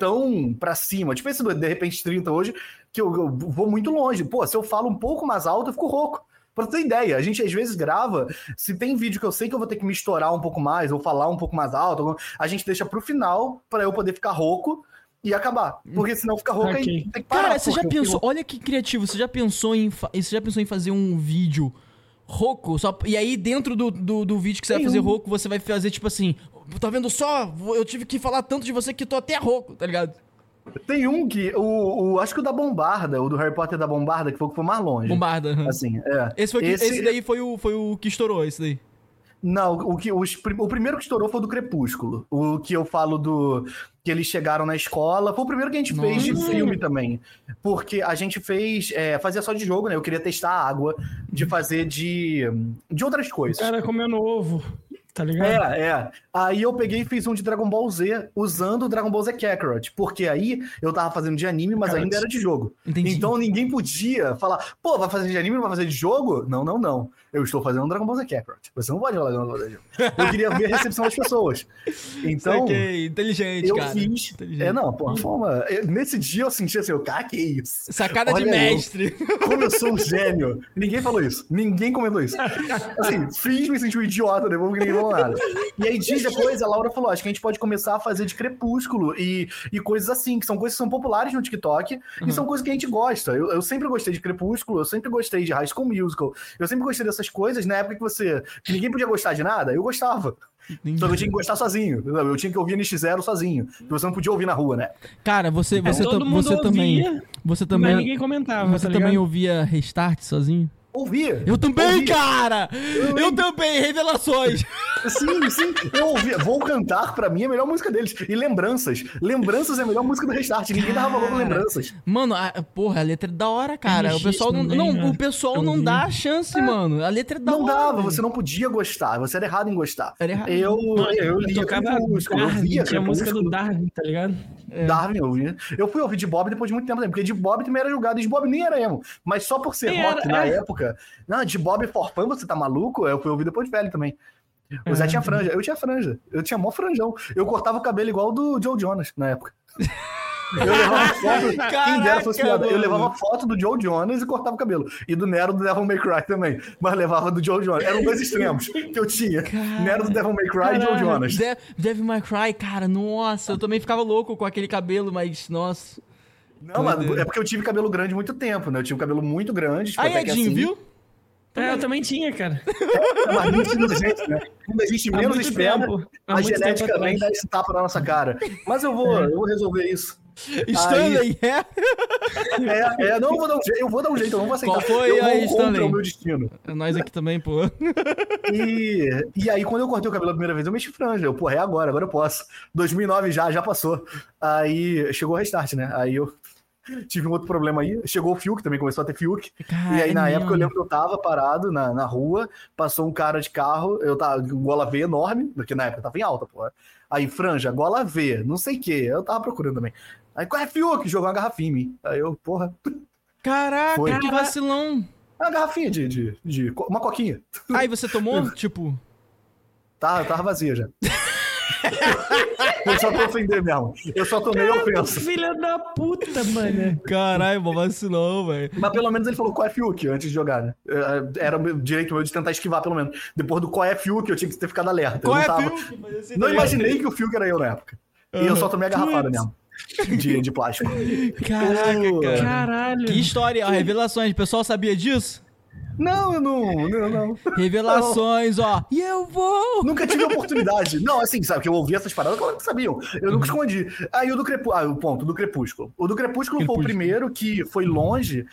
tão pra cima. Tipo esse de repente 30 hoje, que eu, eu vou muito longe. Pô, se eu falo um pouco mais alto, eu fico rouco. Pra ter ideia, a gente às vezes grava. Se tem vídeo que eu sei que eu vou ter que me estourar um pouco mais, ou falar um pouco mais alto, a gente deixa pro final pra eu poder ficar rouco e acabar. Porque senão fica rouco Ok. aí tem que parar. Cara, você já pensou. fico- Olha que criativo. Você já pensou em. Você já pensou em fazer um vídeo rouco? Só, e aí, dentro do, do, do vídeo que você vai Tem fazer um. rouco, você vai fazer tipo assim. Tá vendo só? Eu tive que falar tanto de você que tô até rouco, tá ligado? Tem um que. O, o- acho que o da Bombarda, o do Harry Potter da Bombarda, que foi o que foi mais longe. Bombarda. Assim, é. Esse, foi, que- esse daí foi o, foi o que estourou, esse daí. Não, o, que, os o primeiro que estourou foi o do Crepúsculo. O que eu falo do. Que eles chegaram na escola. Foi o primeiro que a gente fez de Nossa. filme também. Porque a gente fez. É, fazia só de jogo, né? Eu queria testar a água, de fazer de. de outras O coisas. cara comendo ovo, tá ligado? É, é. Aí eu peguei e fiz um de Dragon Ball Z usando o Dragon Ball Z Kakarot. Porque aí eu tava fazendo de anime, mas ainda era de jogo. Entendi. Então ninguém podia falar, pô, vai fazer de anime, não vai fazer de jogo? Não, não, não. Eu estou fazendo um Dragon Ball Z Kakarot. Você não pode falar Dragon Ball Z jogo. Eu queria ver a recepção das pessoas. *laughs* Então, Saquei, inteligente, eu cara. fiz. Inteligente. É, não, pô, forma. eu- Nesse dia eu senti assim, eu, cara, que isso? Sacada de Olha eu. mestre. *laughs* Como eu sou um gênio. Ninguém falou isso. Ninguém comentou isso. Assim, fiz, me senti um idiota, depois que ninguém falou nada. E aí, dias depois, a Laura falou: acho que a gente pode começar a fazer de crepúsculo e, e coisas assim, que são coisas que são populares no TikTok e são coisas que a gente gosta. Eu, eu sempre gostei de crepúsculo, eu sempre gostei de High School Musical, eu sempre gostei dessas coisas. Na época que você. que ninguém podia gostar de nada, eu gostava. Só que eu tinha que gostar sozinho. entendeu? Eu tinha que ouvir NX0 sozinho. Que você não podia ouvir na rua, né? Cara, você, você, mundo você também. ouvia, Você Mas também. ninguém comentava, Você tá também ouvia restart sozinho? Ouvia. Eu também, Ouvia. cara! Eu também, revelações! *laughs* Sim, sim. Eu ouvi. Vou cantar, pra mim, é a melhor música deles. E Lembranças. Lembranças é a melhor música do Restart. Ninguém dava valor. Lembranças. Mano, a, porra, a letra é da hora, cara. O pessoal não. Não, né? o pessoal Eu não dá a chance, mano. A letra é da Não hora. dava, velho. você não podia gostar. Você era errado em gostar. Era errado. Eu, Mano, eu lia tocava eu Darwin, via tinha a música do. Darwin, tá ligado? Darwin, eu via. Eu fui ouvir de Bob depois de muito tempo porque de Bob também era julgado. E de Bob nem era emo. Mas só por ser rock era, na é. Não, de Bob for fun, você tá maluco? Eu fui ouvir depois de velho também. O Zé É. tinha franja. Eu tinha franja. Eu tinha mó franjão. Eu cortava o cabelo igual do Joe Jonas na época. Eu levava *laughs* foto. quem Caraca, dera fosse piada. Eu levava foto do Joe Jonas e cortava o cabelo. E do Nero do Devil May Cry também. Mas levava do Joe Jonas. Eram dois extremos que eu tinha. Nero do Devil May Cry e Joe Caralho. Jonas. De Devil May Cry, cara, nossa, eu também ficava louco com aquele cabelo, mas, nossa. Não, mano, é porque eu tive cabelo grande muito tempo, né? Eu tive cabelo muito grande. tipo, Aí, Edinho, assim. viu? É, eu também tinha, cara. *laughs* Mas muito inocente, né? Quando a gente Há menos. Há a genética vem atrás. dar esse tapa na nossa cara. Mas eu vou, eu vou resolver isso. Stanley, é? É, é, não, eu vou dar um jeito, eu vou dar um jeito, eu não vou aceitar. Qual foi eu aí, Stanley? o meu destino. Nós aqui também, pô. *laughs* E, e aí, quando eu cortei o cabelo a primeira vez, eu mexi franja. Eu, porra, é agora, agora eu posso. 2009 já, já passou. Aí chegou o restart, né? Aí eu tive um outro problema aí. Chegou o Fiuk, também começou a ter Fiuk. E aí, é na época, eu lembro que eu tava parado na, na rua, passou um cara de carro, eu tava com gola V enorme, porque na época eu tava em alta, porra. Aí, franja, gola V, não sei o quê. Eu tava procurando também. Aí, qual é Fiuk? Jogou uma garrafinha em mim. Aí eu, porra, Caraca, Foi. que vacilão. uma garrafinha de, de, de uma coquinha. Aí você tomou, *laughs* tipo... Tá, tava vazia já. Foi só pra ofender mesmo. Eu só tomei ofensa. Filha da puta, mano. Caralho, mó vacilão, velho. Mas pelo menos ele falou qual é Fiuk antes de jogar, né? É, Era o direito meu de tentar esquivar, pelo menos. Depois do qual é Fiuk, eu tinha que ter ficado alerta. Qual eu é, não, tava- Fiuk? Não tá imaginei que o Fiuk era eu na época. E eu só tomei a garrafada mesmo. De, de plástico. *laughs* Caraca, cara. Caralho. Que história, ó, revelações. O pessoal sabia disso? Não, eu não, não, não. Revelações, ó. E eu vou! Nunca tive oportunidade. Não, assim, sabe, que eu ouvi essas paradas, claro que sabiam. Eu nunca escondi. Aí o do Crepúsculo. Ah, o ponto, do Crepúsculo. O do Crepúsculo foi o Crepúsculo. primeiro que foi longe.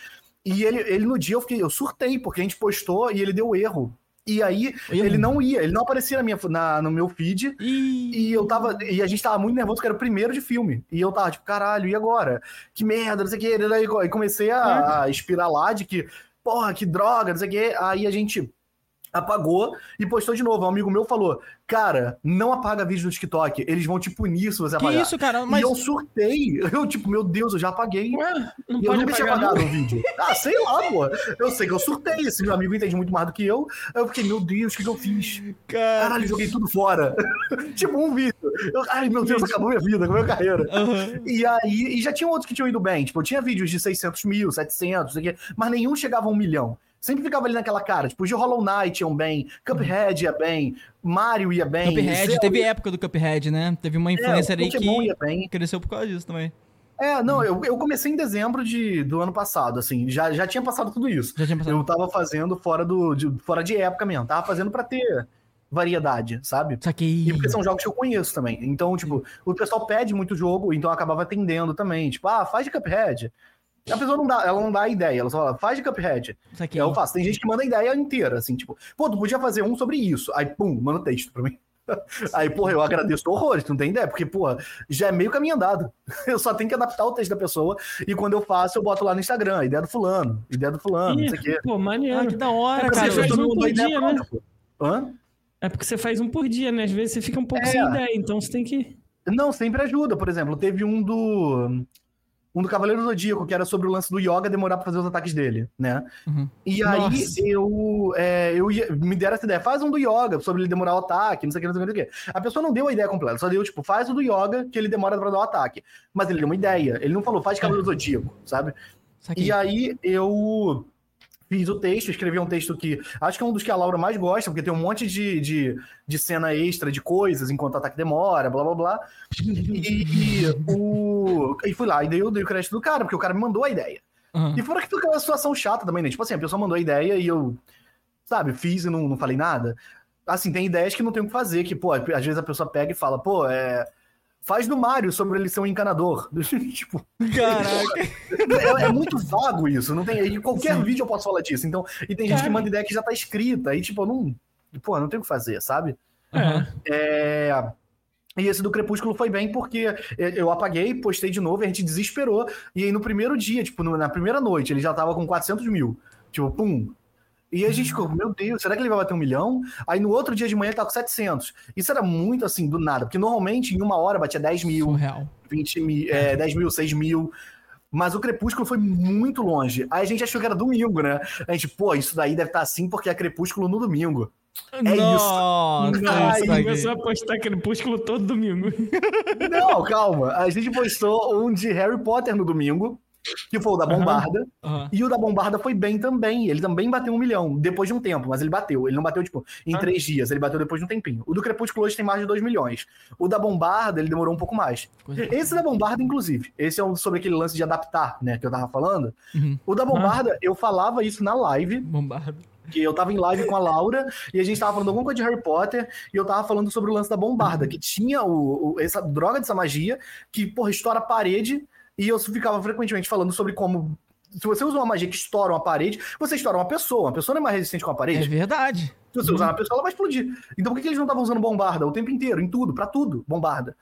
E ele, ele no dia eu fiquei, eu surtei, porque a gente postou e ele deu erro. E aí ele não ia, ele não aparecia na minha, na, no meu feed. Ih, E eu tava. E a gente tava muito nervoso, porque era o primeiro de filme. E eu tava, tipo, caralho, e agora? Que merda, não sei o que. E comecei a, a espiralar de que, porra, que droga, não sei o que. Aí a gente apagou e postou de novo. Um amigo meu falou: Cara, não apaga vídeo no TikTok. Eles vão te punir se você que apagar. isso, cara? Mas E eu surtei. *laughs* Eu, tipo, meu Deus, eu já apaguei. Ué, não E eu nunca tinha apagado o vídeo. Ah, sei lá, pô. Eu sei que eu surtei. Esse meu amigo entende muito mais do que eu. Aí eu fiquei, meu Deus, o que, que eu fiz? cara. Caralho, joguei tudo fora. *laughs* tipo, um vídeo. Eu- ai, meu Deus, acabou minha vida, acabou minha carreira. Aham. E aí, e já tinha outros que tinham ido bem. Tipo, eu tinha vídeos de 600 mil, 700, não sei o quê, mas nenhum chegava a um milhão. Sempre ficava ali naquela cara. Tipo, de Hollow Knight iam bem, Cuphead ia bem, Mario ia bem. Cuphead, Zelda- teve época do Cuphead, né? Teve uma é, influencer aí Pokémon que ia bem. cresceu por causa disso também. É, não, eu, eu comecei em dezembro de, do ano passado, assim, já, já tinha passado tudo isso. Já tinha passado. Eu tava fazendo fora, do, de, fora de época mesmo, tava fazendo pra ter variedade, sabe? Saquei. E porque são jogos que eu conheço também. Então, tipo, o pessoal pede muito jogo, então eu acabava atendendo também. Tipo, ah, faz de Cuphead. A pessoa não dá, ela não dá a ideia, ela só fala, faz de Cuphead. Saquei. aí eu faço. Tem gente que manda a ideia inteira, assim, tipo, pô, tu podia fazer um sobre isso. Aí, pum, manda o texto pra mim. *laughs* Aí, porra, eu agradeço horrores, tu não tem ideia? Porque, porra, já é meio caminho andado. *laughs* Eu só tenho que adaptar o texto da pessoa e quando eu faço, eu boto lá no Instagram, ideia do fulano, ideia do fulano, não sei o quê. Pô, maneiro. Ah, que da hora, É cara. você faz um por dia, né? Hã? É porque você faz um por dia, né? Às vezes você fica um pouco É. sem ideia, então você tem que. Não, sempre ajuda. Por exemplo, teve um do. Um do Cavaleiro do Zodíaco, que era sobre o lance do Yoga demorar pra fazer os ataques dele, né? Uhum. E aí Nossa. eu, é, eu ia- me deram essa ideia, faz um do Yoga, sobre ele demorar o ataque, não sei o que, não sei o que, não sei o que. A pessoa não deu a ideia completa, só deu, tipo, faz o do Yoga, que ele demora pra dar o ataque. Mas ele deu uma ideia, ele não falou, faz Cavaleiro Zodíaco, sabe? Saquei. E aí eu fiz o texto, escrevi um texto que acho que é um dos que a Laura mais gosta, porque tem um monte de, de, de cena extra de coisas enquanto o ataque demora, blá blá blá. E, e o, e fui lá, e dei, eu dei o crédito do cara, porque o cara me mandou a ideia. Aham. E fora que fica uma situação chata também, né? Tipo assim, a pessoa mandou a ideia e eu, sabe, fiz e não, não falei nada. Assim, tem ideias que não tem o que fazer, que, pô, às vezes a pessoa pega e fala, pô, é. Faz do Mario sobre ele ser um encanador. *laughs* tipo, Caraca. é, é muito vago isso, não tem. Em qualquer vídeo eu posso falar disso. Então, e tem gente que manda ideia que já tá escrita, aí, tipo, eu não. Pô, não tem o que fazer, sabe? É. E esse do Crepúsculo foi bem porque eu apaguei, postei de novo e a gente desesperou. E aí no primeiro dia, tipo, no- na primeira noite, ele já tava com 400 mil. Tipo, pum. E a gente ficou, meu Deus, será que ele vai bater um milhão? Aí no outro dia de manhã ele tava com 700. Isso era muito assim, do nada. Porque normalmente em uma hora batia 10 mil, Surreal. 20 mil, é, 10 mil, 6 mil. Mas o Crepúsculo foi muito longe. Aí a gente achou que era domingo, né? A gente, pô, isso daí deve estar assim porque é Crepúsculo no domingo. isso. Nossa, Nossa, isso aqui. começou a postar Crepúsculo todo domingo. Não, calma. A gente postou um de Harry Potter no domingo, que foi o da Bombarda. Aham. E o da Bombarda foi bem também. Ele também bateu um milhão, depois de um tempo, mas ele bateu. Ele não bateu, tipo, em Ah. três dias, ele bateu depois de um tempinho. O do Crepúsculo hoje tem mais de dois milhões. O da Bombarda, ele demorou um pouco mais. Esse da Bombarda, inclusive, esse é um sobre aquele lance de adaptar, né, que eu tava falando. Uhum. O da Bombarda, eu falava isso na live, Bombado. que eu tava em live com a Laura, e a gente tava falando alguma coisa de Harry Potter, e eu tava falando sobre o lance da bombarda, que tinha o, o- essa droga dessa magia, que, porra, estoura a parede, e eu ficava frequentemente falando sobre como. Se você usa uma magia que estoura uma parede, você estoura uma pessoa. Uma pessoa não é mais resistente com a É parede. verdade. Se você usar uma pessoa, ela vai explodir. Então por que que eles não estavam usando bombarda o tempo inteiro? Em tudo, pra tudo, bombarda.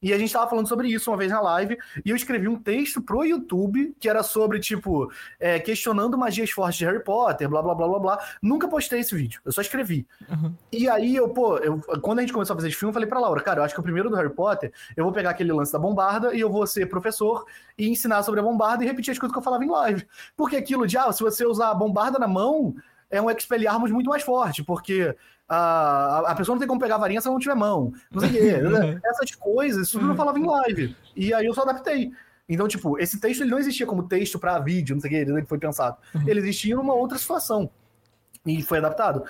E a gente tava falando sobre isso uma vez na live, e eu escrevi um texto pro YouTube que era sobre, tipo, é, questionando magias fortes de Harry Potter, blá blá blá blá blá. Nunca postei esse vídeo, eu só escrevi. Uhum. E aí, eu, pô, eu, quando a gente começou a fazer esse filme, eu falei pra Laura, cara, eu acho que o primeiro do Harry Potter, eu vou pegar aquele lance da bombarda e eu vou ser professor e ensinar sobre a bombarda e repetir as coisas que eu falava em live. Porque aquilo de, ah, se você usar a bombarda na mão, é um Expelliarmus muito mais forte, porque a, a pessoa não tem como pegar a varinha se ela não tiver mão. Não sei o quê. *laughs* né? Essas coisas, isso tudo eu falava em live. E aí eu só adaptei. Então, tipo, esse texto ele não existia como texto pra vídeo, não sei o que, ele foi pensado. Ele existia numa outra situação. E foi adaptado.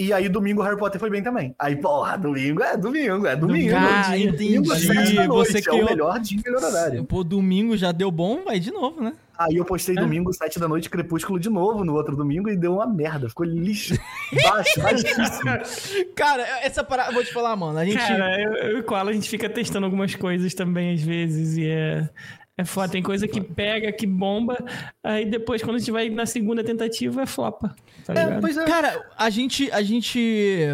E aí, domingo, Harry Potter foi bem também. Aí, porra, domingo é domingo, é domingo. Ah, domingo, entendi. da noite, Você é criou- o melhor dia, melhor horário. Pô, domingo já deu bom, vai de novo, né? Aí eu postei domingo, sete da noite, Crepúsculo de novo no outro domingo e deu uma merda. Ficou lixo. *laughs* Baixo, baixíssimo. Cara, essa parada, vou te falar, mano. A gente. Cara, eu, eu e o Koala, a gente fica testando algumas coisas também, às vezes, e é. É foda, tem coisa que pega, que bomba, aí depois, quando a gente vai na segunda tentativa, é flopa. Tá É, pois é. Cara, a gente. A gente.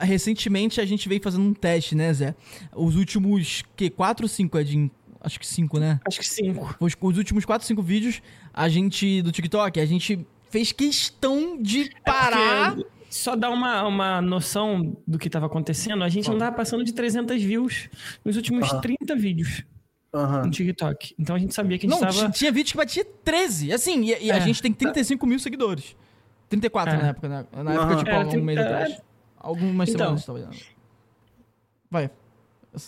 Recentemente a gente veio fazendo um teste, né, Zé? Os últimos. que? 4 ou 5, Edinho? Acho que 5, né? Acho que cinco. Os, os últimos 4, 5 vídeos, a gente. do TikTok, a gente fez questão de parar. É Só dar uma, uma noção do que tava acontecendo, a gente não tava passando de 300 views nos últimos Aham. 30 vídeos Aham. no TikTok. Então a gente sabia que a gente Não, tava. ti- tinha vídeo que batia 13. Assim, e, e a É. gente tem 35 mil seguidores. 34 É. na época, né? Na época, tipo, É, algum tem- mês é. atrás. Algumas Então. semanas, talvez. Vai.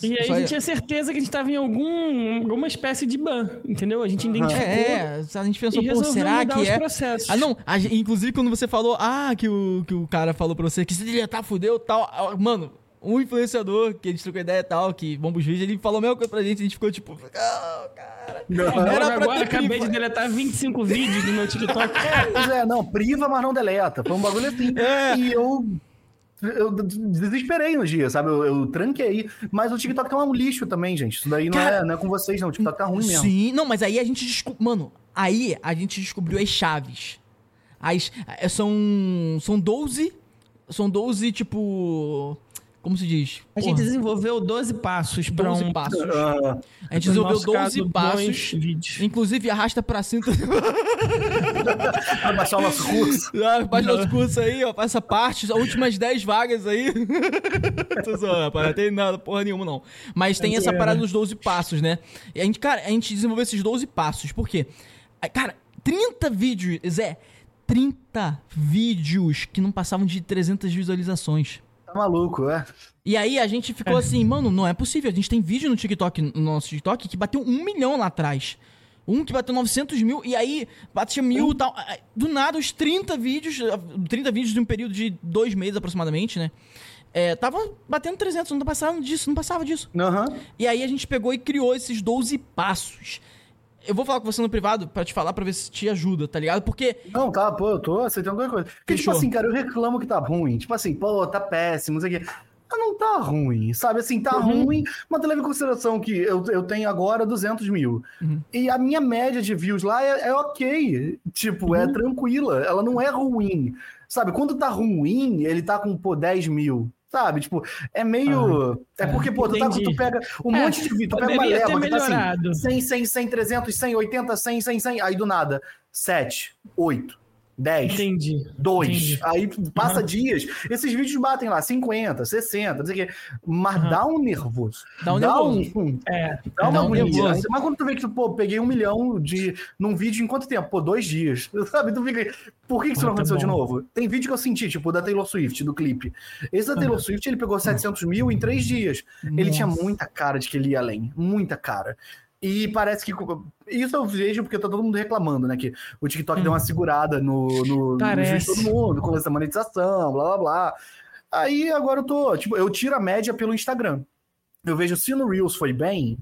E aí a ia- gente tinha certeza que a gente tava em algum, alguma espécie de ban, entendeu? A gente identificou É, é, a gente pensou, pô, será que é? processos. Ah, não, a inclusive quando você falou, ah, que o, que o cara falou pra você que se deletar, fudeu tal. ah, Mano, um influenciador que a gente trocou ideia e tal, que bomba os vídeos, ele falou a mesma coisa pra gente, a gente ficou tipo, ah, cara. Não. Era Agora, pra agora ter acabei priva. de deletar 25 *laughs* vídeos do meu TikTok. Pois é, não, priva, mas não deleta. Foi um bagulho assim. É. E eu. Eu desesperei no dia, sabe? Eu, eu tranquei. Mas o TikTok tá um lixo também, gente. Isso daí não, Cara, é, não é com vocês, não. O TikTok tá ruim mesmo. Sim, não, mas aí a gente descobriu. Mano, aí a gente descobriu as chaves. As. é, São. São 12. São 12, tipo. Como se diz? A gente Porra, desenvolveu 12 passos para 12 um passos. Ah, A gente desenvolveu nosso 12 caso, passos. Inclusive, arrasta pra cima. pra baixar o nosso curso. *laughs* Ah, Faz nosso curso aí, ó. Faz essa parte, as últimas 10 vagas aí. *laughs* Tô zoando, rapaz. Não tem nada, porra nenhuma, não. Mas tem essa parada dos 12 passos, né? E a gente, cara, a gente desenvolveu esses 12 passos. Por quê? Ah, Cara, 30 vídeos, Zé. 30 vídeos que não passavam de 300 visualizações. Tá maluco, é? E aí a gente ficou assim, mano, não é possível. A gente tem vídeo no TikTok, no nosso TikTok, que bateu um milhão lá atrás. Um que bateu 900 mil, e aí batia mil e tal. Do nada, os 30 vídeos, 30 vídeos de um período de dois meses aproximadamente, né? É, tava batendo 300, não passava disso, não passava disso. Aham. E aí a gente pegou e criou esses 12 passos. Eu vou falar com você no privado pra te falar pra ver se te ajuda, tá ligado? Porque Não, tá, pô, eu tô aceitando qualquer coisa. Porque, tipo Fechou. assim, cara, eu reclamo que tá ruim. Tipo assim, pô, tá péssimo, não sei o quê. Mas não tá ruim, sabe? Assim, tá Uhum. ruim, mas leva em consideração que eu, eu tenho agora 200 mil. Uhum. E a minha média de views lá é, é ok. Tipo, Uhum. é tranquila. Ela não é ruim. Sabe? Quando tá ruim, ele tá com, pô, 10 mil. Sabe? Tipo, é meio. é porque, pô, tu, tá, tu pega um É, monte de tu pega uma leva que tá assim, melhorado. 100, 100, 100, 300, 100, 80, 100, 100, 100. Aí do nada, 7, 8. 10, Entendi. 2. Entendi. Aí passa dias, esses vídeos batem lá 50, 60, não sei o quê. Mas dá um nervoso. Dá um nervoso. um- É. Dá uma Dá um nervoso. Mais quando tu vê que, pô, peguei um milhão de, num vídeo em quanto tempo? Pô, dois dias. *laughs* Sabe? Tu fica. Por que, que isso não tá aconteceu de bom. novo? Tem vídeo que eu senti, tipo, da Taylor Swift, do clipe. Esse da Taylor Swift, ele pegou 700 mil em três dias. Ele tinha Nossa. muita cara de que ele ia além. Muita cara. E parece que. Isso eu vejo porque tá todo mundo reclamando, né? Que o TikTok deu uma segurada no, no, no vídeo de todo mundo, com essa monetização, blá blá blá. Aí agora eu tô. Tipo, eu tiro a média pelo Instagram. Eu vejo se no Reels foi bem,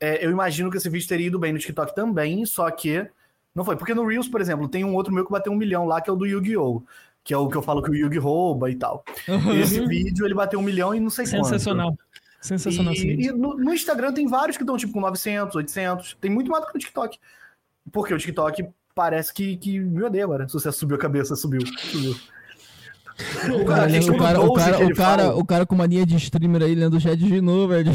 é, eu imagino que esse vídeo teria ido bem no TikTok também, só que não foi. Porque no Reels, por exemplo, tem um outro meu que bateu um milhão lá, que é o do Yu-Gi-Oh! Que é o que eu falo que o Yugi rouba e tal. *laughs* Esse vídeo ele bateu um milhão e não sei quanto. Sensacional. Sensacional E, e no, no Instagram tem vários que estão tipo com 900, 800. Tem muito mais do que no TikTok. Porque o TikTok parece que, que me odeia agora. Se você subiu a cabeça, subiu. subiu. O cara, questão o cara, o 12 cara, que o cara, o cara com mania de streamer aí lendo o chat de novo, velho.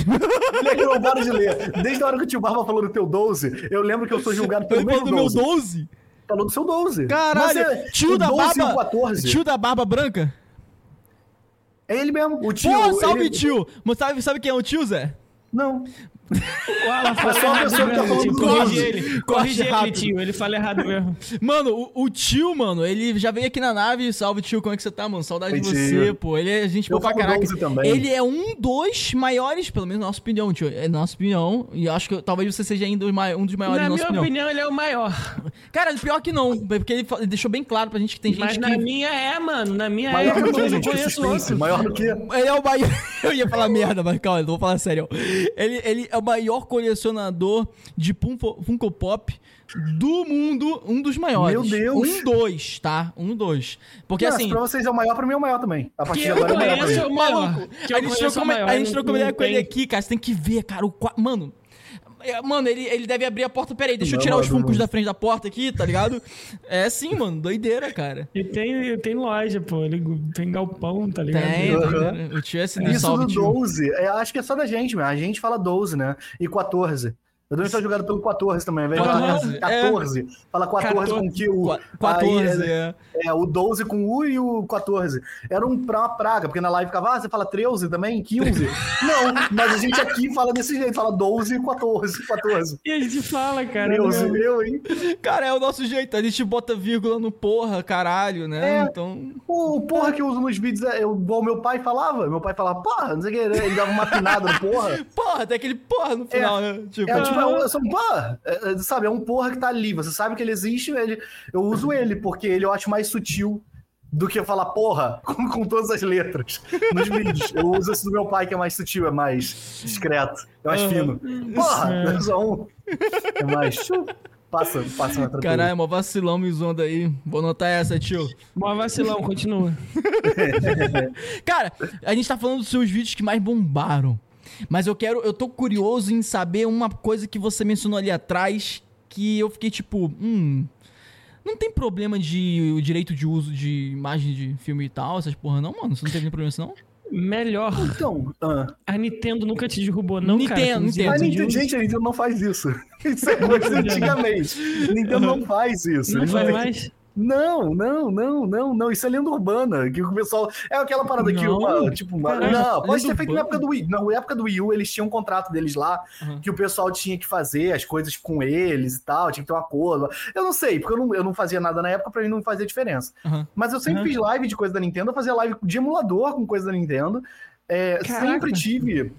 Moleque, eu não paro de ler. Desde a hora que o tio Barba falou do teu 12, eu lembro que eu sou julgado pelo falou mesmo do meu 12. 12? Falou do seu 12. Caralho, Mas é- tio da 12 e o barba. 14. Tio da barba branca? É ele mesmo. O tio. Pô, salve ele- tio! Mas sabe, sabe quem é o tio, Zé? Não. O Alan É fala só uma errado pessoa que tá mesmo, falando tio. do Corrige ele. Corrige ele, rápido. tio. Ele fala errado mesmo. Mano, o, o tio, mano, ele já veio aqui na nave. Salve, tio, como é que você tá, mano? Saudade de Oi, você, tio. pô. Ele é gente Eu boa pra caraca. 12 também. Ele é um dos maiores, pelo menos na nossa opinião, tio. É na nossa opinião. E acho que talvez você seja ainda um dos maiores Na na minha nossa opinião. opinião, ele é o maior. Cara, pior que não. Porque ele, ele deixou bem claro pra gente que tem gente Mas que. na minha é, mano. Na minha Maior é, do eu que, não gente? Conheço outro. Maior do que. Ele é o maior. *laughs* Eu ia falar merda, mas calma, eu vou falar sério. Ele, ele é o maior colecionador de Funko, Pop do mundo, um dos maiores. Meu Deus. Um, dois, tá? Um, dois. Porque assim. pra vocês é o maior, pra mim é o maior também. A partir Que de agora é o maior conheço mim. o maior. Maluco, Que eu a gente trocou uma- ideia com ele aqui, cara. Você tem que ver, cara. O, mano. É, Mano, ele, ele deve abrir a porta. Peraí, deixa eu Não, tirar os mano, funcos mano. da frente da porta aqui, tá ligado? É assim, mano. Doideira, cara. E tem, tem loja, pô. Ele tem galpão, tá ligado? Tem, Uhum. doideira. O tio é. Isso do tio. 12, é, acho que é só da gente, meu. A gente fala 12, né? E 14. Eu também sou jogado pelo 14 também, ao invés de falar Aham, 14. Fala 14 com Q. Qua- 14, Aí, é. é, o 12 com U e o 14. Era um, pra uma praga, porque na live ficava, ah, você fala 13 também? 15? *laughs* Não, mas a gente aqui fala desse jeito, fala 12 e 14, 14. E a gente fala, cara. 13, né? eu, hein? Cara, é o nosso jeito. A gente bota vírgula no porra, caralho, né? É. Então. O porra que eu uso nos vídeos é igual meu pai falava. Meu pai falava, porra, não sei o que, ele dava uma pinada no porra. *laughs* Porra, tem aquele porra no final, né? Tipo. É, tipo, é um, é um porra, é, é, sabe? É um porra que tá ali. Você sabe que ele existe, ele, eu uso ele, porque ele eu acho mais sutil do que falar porra *laughs* com, com todas as letras nos vídeos. Eu uso esse do meu pai, que é mais sutil, é mais discreto, é mais fino. Porra! É só um. É mais. Passa, passa na tranquila. Caralho, mó vacilão me zoando aí. Vou anotar essa, tio. Mó vacilão, continua. *laughs* *laughs* Cara, a gente tá falando dos seus vídeos que mais bombaram. Mas eu quero. Eu tô curioso em saber uma coisa que você mencionou ali atrás. Que eu fiquei tipo. Hum. Não tem problema de o direito de uso de imagem de filme e tal, essas porra, não, mano? Você não teve nenhum problema assim, não? Melhor. Então, ah, A Nintendo nunca te derrubou, não, cara. Nintendo, os Nintendo. a Nintendo, gente, a Nintendo não faz isso. *laughs* Isso é coisa *laughs* antigamente. Nintendo não faz isso. Não faz têm- mais? Não, não, não, não, não. Isso é lenda urbana. Que o pessoal. É aquela parada que Não. uma. Tipo, uma... Caraca, não, pode lenda ter feito na urbana? época do Wii. Na época do Wii U, eles tinham um contrato deles lá Uhum. que o pessoal tinha que fazer as coisas com eles e tal, tinha que ter um acordo. Eu não sei, porque eu não, eu não fazia nada na época, pra mim não fazia diferença. Aham. Mas eu sempre Uhum. fiz live de coisa da Nintendo, eu fazia live de emulador com coisa da Nintendo. É, sempre tive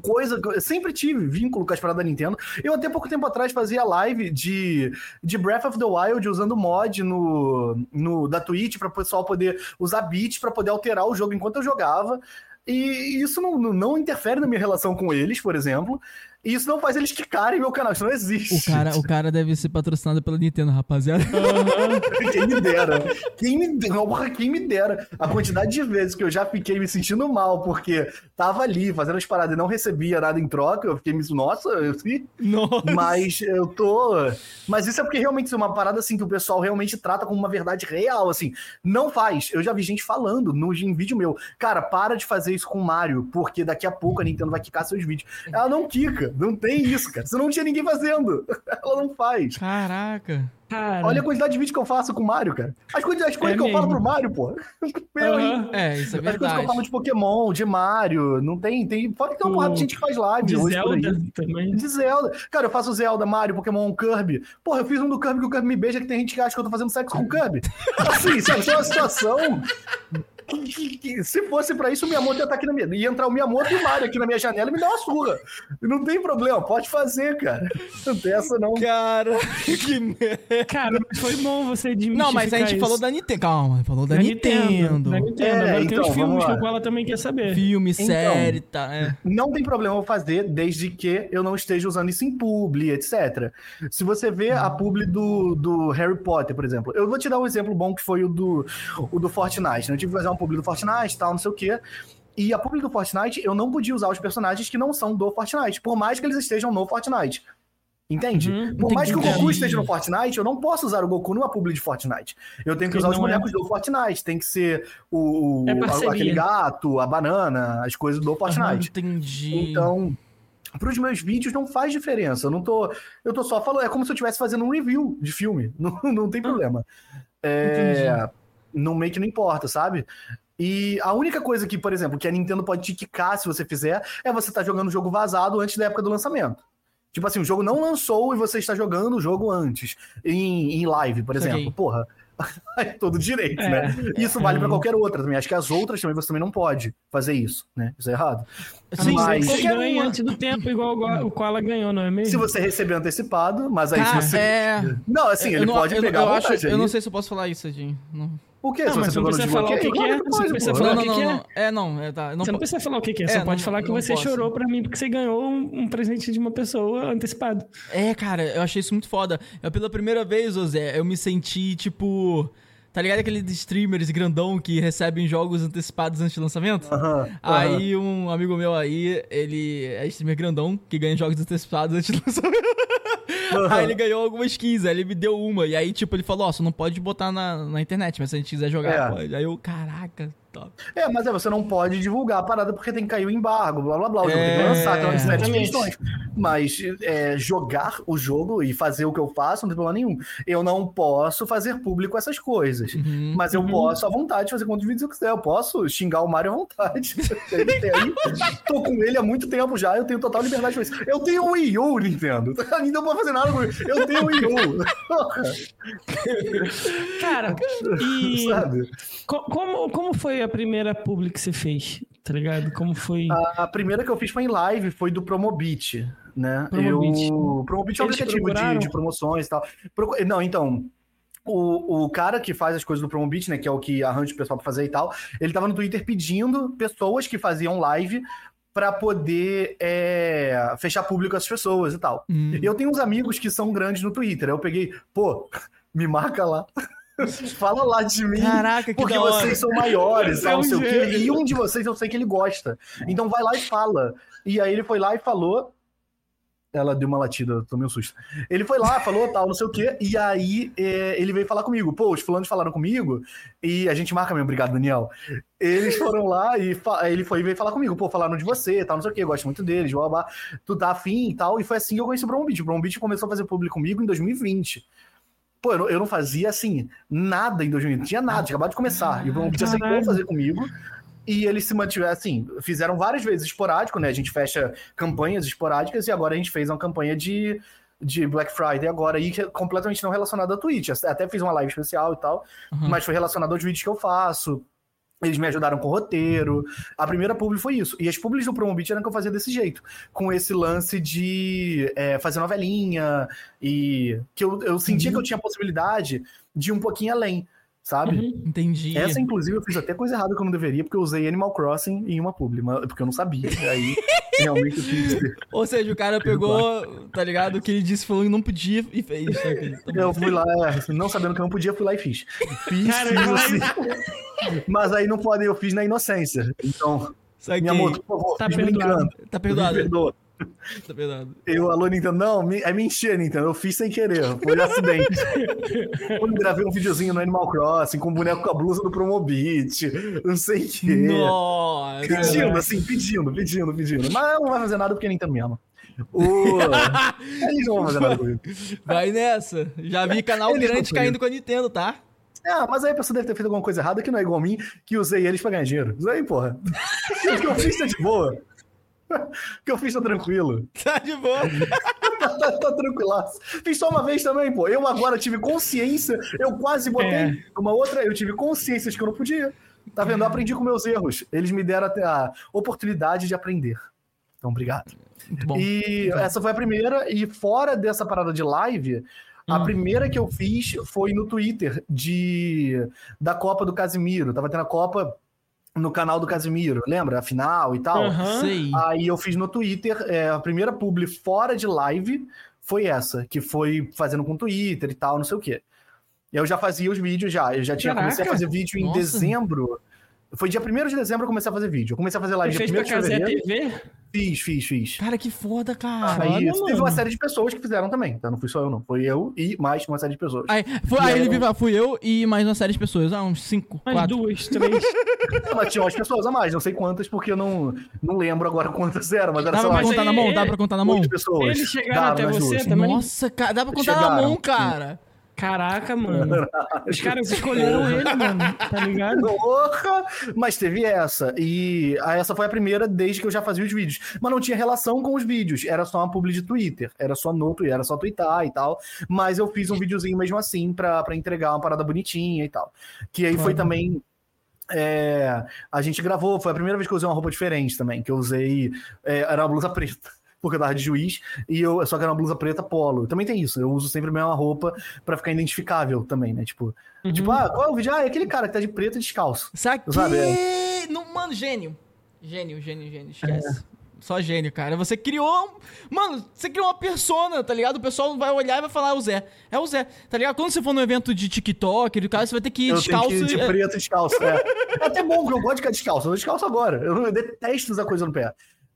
coisa, eu sempre tive vínculo com as paradas da Nintendo. Eu até pouco tempo atrás fazia live de, de Breath of the Wild usando mod no, no da Twitch para o pessoal poder usar bits para poder alterar o jogo enquanto eu jogava. E isso não- não interfere na minha relação com eles, por exemplo. E isso não faz eles quicarem meu canal, isso não existe. O cara, o cara deve ser patrocinado pela Nintendo, rapaziada. *laughs* Quem me dera. Quem me dera, porra, quem me dera. A quantidade de vezes que eu já fiquei me sentindo mal porque tava ali fazendo as paradas e não recebia nada em troca, eu fiquei me. Nossa, eu fiquei. Nossa. Mas eu tô. Mas isso é porque realmente é uma parada assim que o pessoal realmente trata como uma verdade real, assim. Não faz. Eu já vi gente falando no, em vídeo meu, cara, para de fazer isso com o Mario, porque daqui a pouco a Nintendo vai quicar seus vídeos. Ela não quica. Não tem isso, cara. Senão não tinha ninguém fazendo. *laughs* Ela não faz. Caraca. Cara, Olha a quantidade de vídeo que eu faço com o Mario, cara. As coisas, as coisas É que eu falo mesmo. pro Mario, pô. *laughs* Meu? Aham. É, isso é As coisas que eu verdade. falo de Pokémon, de Mario, não tem. tem fora que tem uma O- porrada de gente que faz live de hoje por aí. Zelda também. De Zelda. Cara, eu faço Zelda, Mario, Pokémon, Kirby. Porra, eu fiz um do Kirby que o Kirby me beija que tem gente que acha que eu tô fazendo sexo com o Kirby. *laughs* Assim, sabe? Isso é uma situação. *laughs* Se fosse pra isso, o Miyamoto ia estar aqui na minha. ia entrar o Miyamoto e o Mario aqui na minha janela e me dar uma surra. Não tem problema, pode fazer, cara. Não tem essa, não. Cara, *laughs* que merda. Cara, mas foi bom você desmistificar Não, mas a gente isso. falou da Nintendo. Calma, falou da, Da Nintendo. Da Nintendo. É, Agora tem então, os vamos filmes que o Koala também quer saber. Filme, Então. série, tá. É. Não tem problema eu fazer, desde que eu não esteja usando isso em publi, etc. Se você vê a publi do, do Harry Potter, por exemplo, eu vou te dar um exemplo bom que foi o do, o do Fortnite. né? Eu tive que fazer uma publi do Fortnite, tal, não sei o quê. E a publi do Fortnite, eu não podia usar os personagens que não são do Fortnite, por mais que eles estejam no Fortnite. Entende? Uhum, por mais que o entendi. Goku esteja no Fortnite, eu não posso usar o Goku numa publi de Fortnite. Eu tenho que usar os é- bonecos do Fortnite. Tem que ser o, É aquele gato, a banana, as coisas do Fortnite. Entendi. Então, para os meus vídeos não faz diferença. Eu não tô, eu tô só falando, é como se eu estivesse fazendo um review de filme. *laughs* Não, não tem problema. É, no meio que não importa, sabe? E a única coisa que, por exemplo, que a Nintendo pode te quicar se você fizer é você estar jogando o jogo vazado antes da época do lançamento. Tipo assim, o jogo não lançou e você está jogando o jogo antes, em, em live, por Saquei. exemplo. Porra, *laughs* é todo direito, É, né? Isso vale pra é. qualquer outra também. Acho que as outras também você também não pode fazer isso, né? Isso é errado. Não ser Mas- você uma. antes do tempo, igual o Koala ganhou, não é mesmo? Se você receber antecipado, mas aí Cara, se você. é. Não, assim, Eu ele não- pode eu, pegar eu, acho, eu não sei se eu posso falar isso, Edinho. Não. O quê? Não, mas você não precisa falar o que é, você precisa falar o que é? É, não. É, tá. Não Você não precisa falar o que, é, você não- pode falar que você posso. chorou pra mim porque você ganhou um, um presente de uma pessoa antecipado. É, cara, eu achei isso muito foda. Eu, pela primeira vez, Zé, eu me senti, tipo... Tá ligado aqueles streamers grandão que recebem jogos antecipados antes do lançamento? Aham, Aí um amigo meu aí, ele é streamer grandão, que ganha jogos antecipados antes do lançamento. aham. Aí ele ganhou algumas skins, aí ele me deu uma. E aí, tipo, ele falou, ó, você não pode botar na, na internet, mas se a gente quiser jogar, É. pode. Aí eu, caraca, top. É, mas é, você não pode divulgar a parada porque tem que cair o embargo, blá blá blá. O jogo É, tem que lançar, tem uma série de exatamente. questões. Mas é, jogar o jogo e fazer o que eu faço não tem problema nenhum. Eu não posso fazer público essas coisas. Uhum. Mas eu posso à vontade fazer quantos vídeos eu quiser. Eu posso xingar o Mario à vontade. *laughs* Aí, tô com ele há muito tempo já, eu tenho total liberdade pra isso. Eu tenho um Wii U, Nintendo. *laughs* Ainda não vou fazer nada com ele. Eu tenho um Wii U. Cara, *laughs* e Sabe? co- como, como foi a primeira publi que você fez? Tá ligado? Como foi? A primeira que eu fiz foi em live, foi do Promobit, né? Promobit. Eu... Promobit é um Eles aplicativo procuraram? de, de promoções e tal. Procu- Não, então... O, o cara que faz as coisas do Promobit, né? Que é o que arranja o pessoal pra fazer e tal. Ele tava no Twitter pedindo pessoas que faziam live pra poder é, fechar público as pessoas e tal. Hum. Eu tenho uns amigos que são grandes no Twitter. Eu peguei, pô, *laughs* me marca lá. *laughs* Fala lá de mim. Caraca, que Porque vocês são maiores, É um não sei o quê. E um de vocês eu sei que ele gosta. Então vai lá e fala. E aí ele foi lá e falou. Ela deu uma latida, eu tomei um susto. Ele foi lá, falou tal, não sei o quê. E aí é, ele veio falar comigo. Pô, os fulanos falaram comigo. E a gente marca mesmo, obrigado, Daniel. Eles foram lá e ele foi e veio falar comigo. Pô, falaram de você, tal, não sei o quê. Eu gosto muito deles, blá, blá, blá. Tu tá afim e tal. E foi assim que eu conheci o Beach. O Beach começou a fazer público comigo em 2020. Pô, eu não, eu não fazia assim, nada em 2020. Não tinha nada, tinha acabado de começar. E o Brown Beach aceitou fazer comigo. E eles se mantiveram assim, fizeram várias vezes esporádico, né? A gente fecha campanhas esporádicas e agora a gente fez uma campanha de, de Black Friday agora aí, que é completamente não relacionada à Twitch. Até fiz uma live especial e tal, Uhum. mas foi relacionado aos vídeos que eu faço. Eles me ajudaram com o roteiro. A primeira publi foi isso. E as publis do Promobit eram que eu fazia desse jeito. Com esse lance de é, fazer novelinha. E que eu, eu sentia que eu tinha a possibilidade de ir um pouquinho além, sabe? Uhum. Entendi. Essa, inclusive, eu fiz até coisa errada que eu não deveria, porque eu usei Animal Crossing em uma publi, porque eu não sabia. Aí, *laughs* realmente, eu fiz. Ou seja, o cara pegou, tá ligado? O que ele disse, falou que não podia e fez. Tá bom. Eu fui lá, é, não sabendo que eu não podia, fui lá e fiz. Fiz, Cara, fiz mas- assim. Mas aí não pode, eu fiz na inocência. Então, Saquei. minha moto, por favor, Tá perdoado. Tá Me perdoado. perdoa. Tá alô, Nintendo, não, me, é mentira, Nintendo, eu fiz sem querer, foi um acidente. Quando gravei um videozinho no Animal Crossing, com o boneco com a blusa do Promobit, não sei o quê. Nossa. Pedindo, assim, pedindo, pedindo, pedindo. Mas não vai fazer nada porque a Nintendo me ama. O... *laughs* Eles não vão fazer nada comigo. Vai nessa. Já vi canal Eles grande caindo com a Nintendo, tá? Ah, mas aí a pessoa deve ter feito alguma coisa errada que não é igual a mim, que usei eles pra ganhar dinheiro. Isso aí, porra. o *laughs* que eu fiz tá de boa. Que eu fiz tá tranquilo. *laughs* Tá de boa. tá, tá tranquilaço. Fiz só uma vez também, pô. Eu agora tive consciência, eu quase botei É. uma outra, eu tive consciência de que eu não podia. Tá vendo? Eu aprendi com meus erros. Eles me deram a oportunidade de aprender. Então, obrigado. Muito bom. E essa foi a primeira, e fora dessa parada de live, a Hum. primeira que eu fiz foi no Twitter de da Copa do Casimiro. Tava tendo a Copa no canal do Casimiro, lembra? A final e tal. Sei. Aí eu fiz no Twitter, é, a primeira publi fora de live foi essa, que foi fazendo com Twitter e tal, não sei o quê. Eu já fazia os vídeos já, eu já tinha Caraca. comecei a fazer vídeo em Nossa. dezembro. Foi dia 1 de dezembro que eu comecei a fazer vídeo. Eu comecei a fazer live Você dia fez 1 pra de fevereiro. TV? Fiz, fiz, fiz. Cara, que foda, cara. Aí Olha, teve uma série de pessoas que fizeram também, tá? Não fui só eu, não. Foi eu e mais uma série de pessoas. Aí, foi, aí ele viva, fui eu e mais uma série de pessoas. Ah, uns cinco, Mais quatro. duas, três. *laughs* Mas tinha umas pessoas a mais, não sei quantas, porque eu não, não lembro agora quantas eram, mas era, Dá pra contar aí na mão? ele- Dá pra contar na mão? pessoas. Eles chegaram até você duas. também? Nossa, cara, dá pra contar na Chegaram. mão, cara. Caraca, mano. Os caras escolheram *laughs* ele, mano. Tá ligado? Porra! Mas teve essa. E a- essa foi a primeira desde que eu já fazia os vídeos. Mas não tinha relação com os vídeos. Era só uma publi de Twitter. Era só no Twitter, era só twittar e tal. Mas eu fiz um videozinho mesmo assim pra, pra entregar uma parada bonitinha e tal. Que aí foi também. é, a gente gravou, foi a primeira vez que eu usei uma roupa diferente também. Que eu usei. é, era uma blusa preta. Porque eu tava de juiz, e eu só que era uma blusa preta polo. Também tem isso, eu uso sempre a mesma roupa pra ficar identificável também, né? Tipo, Uhum. tipo, ah, qual é o vídeo? Ah, é aquele cara que tá de preto e descalço. Sabe, Não, mano, gênio. Gênio, gênio, gênio. Esquece. Só gênio, cara. Você criou. Mano, você criou uma persona, tá ligado? O pessoal vai olhar e vai falar, é o Zé. É o Zé, tá ligado? Quando você for no evento de TikTok, do cara, você vai ter que ir Eu descalço. que ir de e- preto e descalço. É. É até bom, porque eu gosto de ficar descalço. Eu tô descalço agora. Eu detesto usar coisa no pé.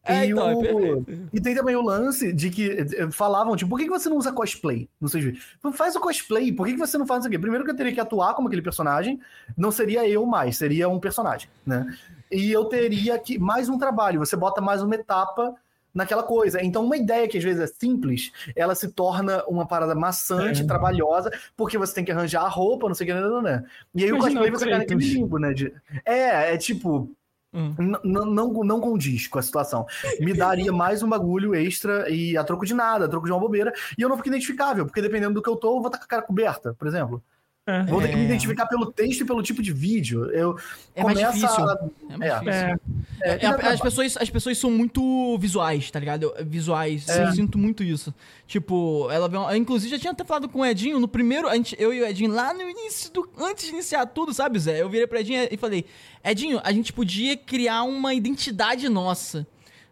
É, e, então, é o- e tem também o lance de que eh, falavam, tipo, por que você não usa cosplay seus vídeos? Faz o cosplay, por que você não faz isso aqui? Primeiro que eu teria que atuar como aquele personagem, não seria eu mais, seria um personagem, né? E eu teria que, mais um trabalho, você bota mais uma etapa naquela coisa. Então, uma ideia que às vezes é simples, ela se torna uma parada maçante, É. trabalhosa, porque você tem que arranjar a roupa, não sei o que, não, não, não. E aí o Imagina cosplay o você cai naquele limbo, né? de- É, é tipo, Hum. N- n- não, não condiz com a situação. Me daria mais um bagulho extra e a troco de nada, a troco de uma bobeira, e eu não fico identificável, porque dependendo do que eu tô, eu vou estar com a cara coberta, por exemplo. É. Vou ter que me É. identificar pelo texto e pelo tipo de vídeo. Eu É mais difícil. a- É mais É. difícil. É. é, as, pessoas, as pessoas são muito visuais, tá ligado? Visuais. É. Eu sinto muito isso. Tipo, ela vê uma- Inclusive, já tinha até falado com o Edinho no primeiro. A gente, eu e o Edinho, lá no início do. Antes de iniciar tudo, sabe, Zé? Eu virei pro Edinho e falei: Edinho, a gente podia criar uma identidade nossa.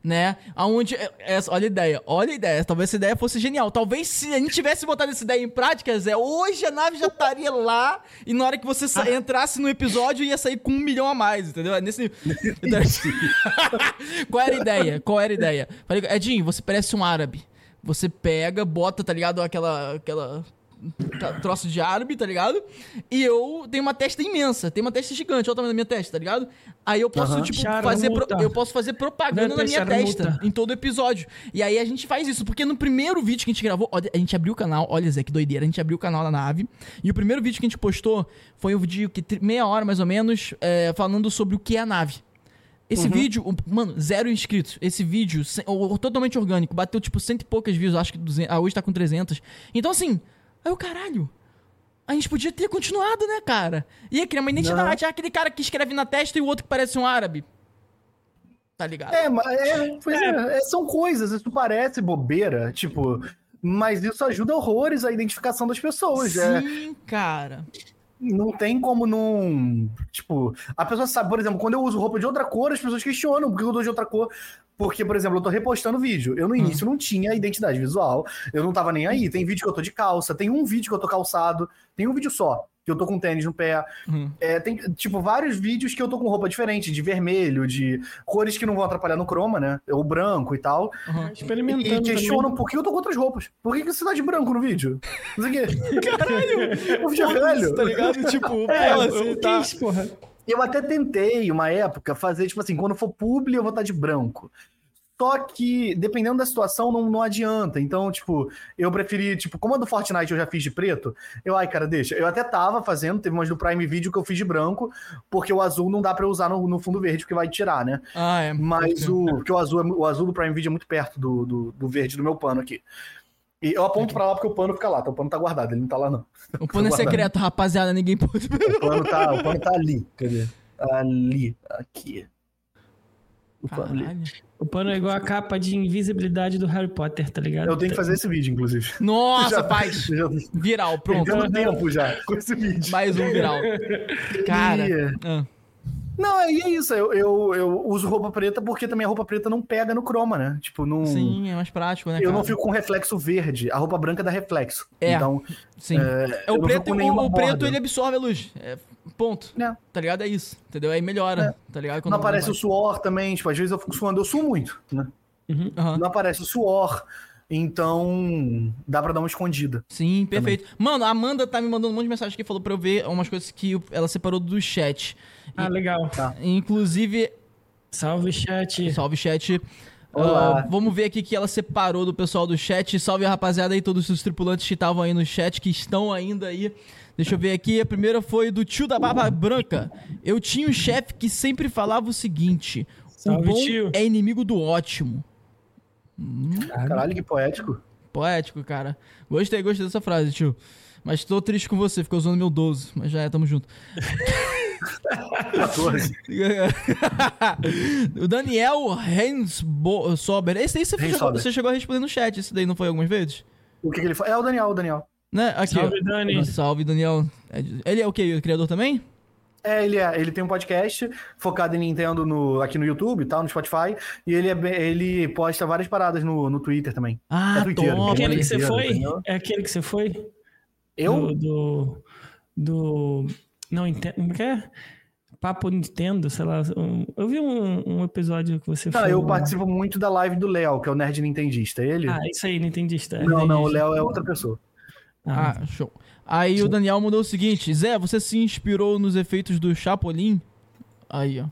Né? Aonde. é- essa- olha a ideia, olha a ideia. Talvez essa ideia fosse genial. Talvez se a gente tivesse botado essa ideia em prática, Zé, hoje a nave já estaria lá e na hora que você sa- entrasse no episódio ia sair com um milhão a mais, entendeu? É Nesse. *laughs* *laughs* Qual era a ideia? Qual era a ideia? Falei, Edinho, você parece um árabe. Você pega, bota, tá ligado? Aquela. aquela troço de árabe, tá ligado? E eu tenho uma testa imensa, tenho uma testa gigante, olha o tamanho da minha testa, tá ligado? Aí eu posso, tipo, Charmuta. fazer. pro- eu posso fazer propaganda Não na é minha charmuta. testa em todo episódio. E aí a gente faz isso, porque no primeiro vídeo que a gente gravou, a gente abriu o canal, olha, Zé, que doideira, a gente abriu o canal da nave. E o primeiro vídeo que a gente postou foi um vídeo que meia hora mais ou menos, é, falando sobre o que é a nave. Esse vídeo, o- mano, zero inscritos. Esse vídeo, totalmente orgânico, bateu tipo cento e poucas views, acho que 200, ah, hoje tá com 300. Então assim, aí o caralho. A gente podia ter continuado, né, cara? Ia criar uma identidade. Ah, aquele cara que escreve na testa e o outro que parece um árabe. Tá ligado? É, mas é, pois é, é, são coisas, isso parece bobeira, tipo, mas isso ajuda horrores a identificação das pessoas. é. Sim, cara. Não tem como não. Tipo, a pessoa sabe, por exemplo, quando eu uso roupa de outra cor, as pessoas questionam por que eu dou de outra cor. Porque, por exemplo, eu tô repostando vídeo. Eu no início não tinha identidade visual. Eu não tava nem aí. Tem vídeo que eu tô de calça, tem um vídeo que eu tô calçado, tem um vídeo só. Que eu tô com tênis no pé. Uhum. É, tem, tipo, vários vídeos que eu tô com roupa diferente, de vermelho, de cores que não vão atrapalhar no croma, né? O branco e tal. Uhum. E, Experimentando. e questionam por que eu tô com outras roupas. Por que, que você tá de branco no vídeo? Não sei o quê. *laughs* Caralho! O vídeo é velho. Tá ligado? Tipo, *laughs* É, pô, eu você tá... quis, porra. Eu até tentei, uma época, fazer, tipo assim, quando for publi, eu vou estar de branco. Só que, dependendo da situação, não, não adianta. Então, tipo, eu preferi, tipo, como a do Fortnite eu já fiz de preto, eu, ai, cara, deixa. Eu até tava fazendo, teve umas do Prime Video que eu fiz de branco, porque o azul não dá pra eu usar no, no fundo verde, porque vai tirar, né? Ah, é. Mas o, porque o azul, é o azul do Prime Video é muito perto do, do, do verde do meu pano aqui. E eu aponto pra lá porque o pano fica lá, tá? O pano tá guardado, ele não tá lá, não. O pano é Guardado. secreto, rapaziada, ninguém pode. O pano tá, o pano tá ali. Cadê? Ali, aqui. O pano ali. O pano é igual a capa de invisibilidade do Harry Potter, tá ligado? Eu tenho que fazer esse vídeo, inclusive. Nossa, *laughs* Já- faz. *laughs* Já Viral, pronto. perdendo tempo já com esse vídeo. Mais um viral. Cara. E- ah. Não, aí é isso. Eu, eu, eu uso roupa preta porque também a roupa preta não pega no croma, né? Tipo, não. Sim, é mais prático, né? Eu não fico com reflexo verde. A roupa branca dá reflexo. É. Então, Sim. é, É, o preto, o, o preto ele absorve a luz. É, ponto. É. Tá ligado? É isso. Entendeu? Aí melhora. Tá ligado? Quando Não aparece o vai- suor também. Tipo, às vezes eu fico suando. Eu suo muito, né? Aham. Não aparece o suor. Então, dá pra dar uma escondida. Sim, perfeito. Mano, a Amanda tá me mandando um monte de mensagem aqui, falou pra eu ver umas coisas que ela separou do chat. Ah, legal. Inclusive, Salve, chat. salve chat. Olá. Ah, vamos ver aqui que ela separou do pessoal do chat. Salve a rapaziada aí, todos os tripulantes que estavam aí no chat, que estão ainda aí. Deixa eu ver aqui. A primeira foi do tio da Barba Branca. Eu tinha um chefe que sempre falava o seguinte: Salve, o bom tio. é inimigo do ótimo. Caralho, que poético. Poético, cara. Gostei, gostei dessa frase, tio. Mas tô triste com você, ficou usando meu 12. Mas já é, tamo junto. 14. *laughs* o Daniel Hensbo Sober. Esse aí você, chegou, você chegou a responder no chat. Esse daí não foi algumas vezes? O que, que ele fala? É o Daniel, o Daniel. Né? Aqui, Salve, ó. Dani. Salve, Daniel. É Ele é o quê? O criador também? É, ele é. Ele tem um podcast focado em Nintendo no, aqui no YouTube e tal, no Spotify. E ele, é, ele posta várias paradas no, no Twitter também. Ah, É top. Aquele que você foi? Entendeu? É aquele que você foi? Eu? Do. Do. do- Não entendo. Como que é? Papo Nintendo, sei lá. um- Eu vi um, um episódio que você Tá, eu participo muito da live do Léo, que é o Nerd Nintendista. Ele? Ah, isso aí, Nintendista. não, não, o Nintendista. Léo é outra pessoa. Ah, Ah, show. Aí o Daniel mandou o seguinte: Zé, você se inspirou nos efeitos do Chapolin? Aí, ó.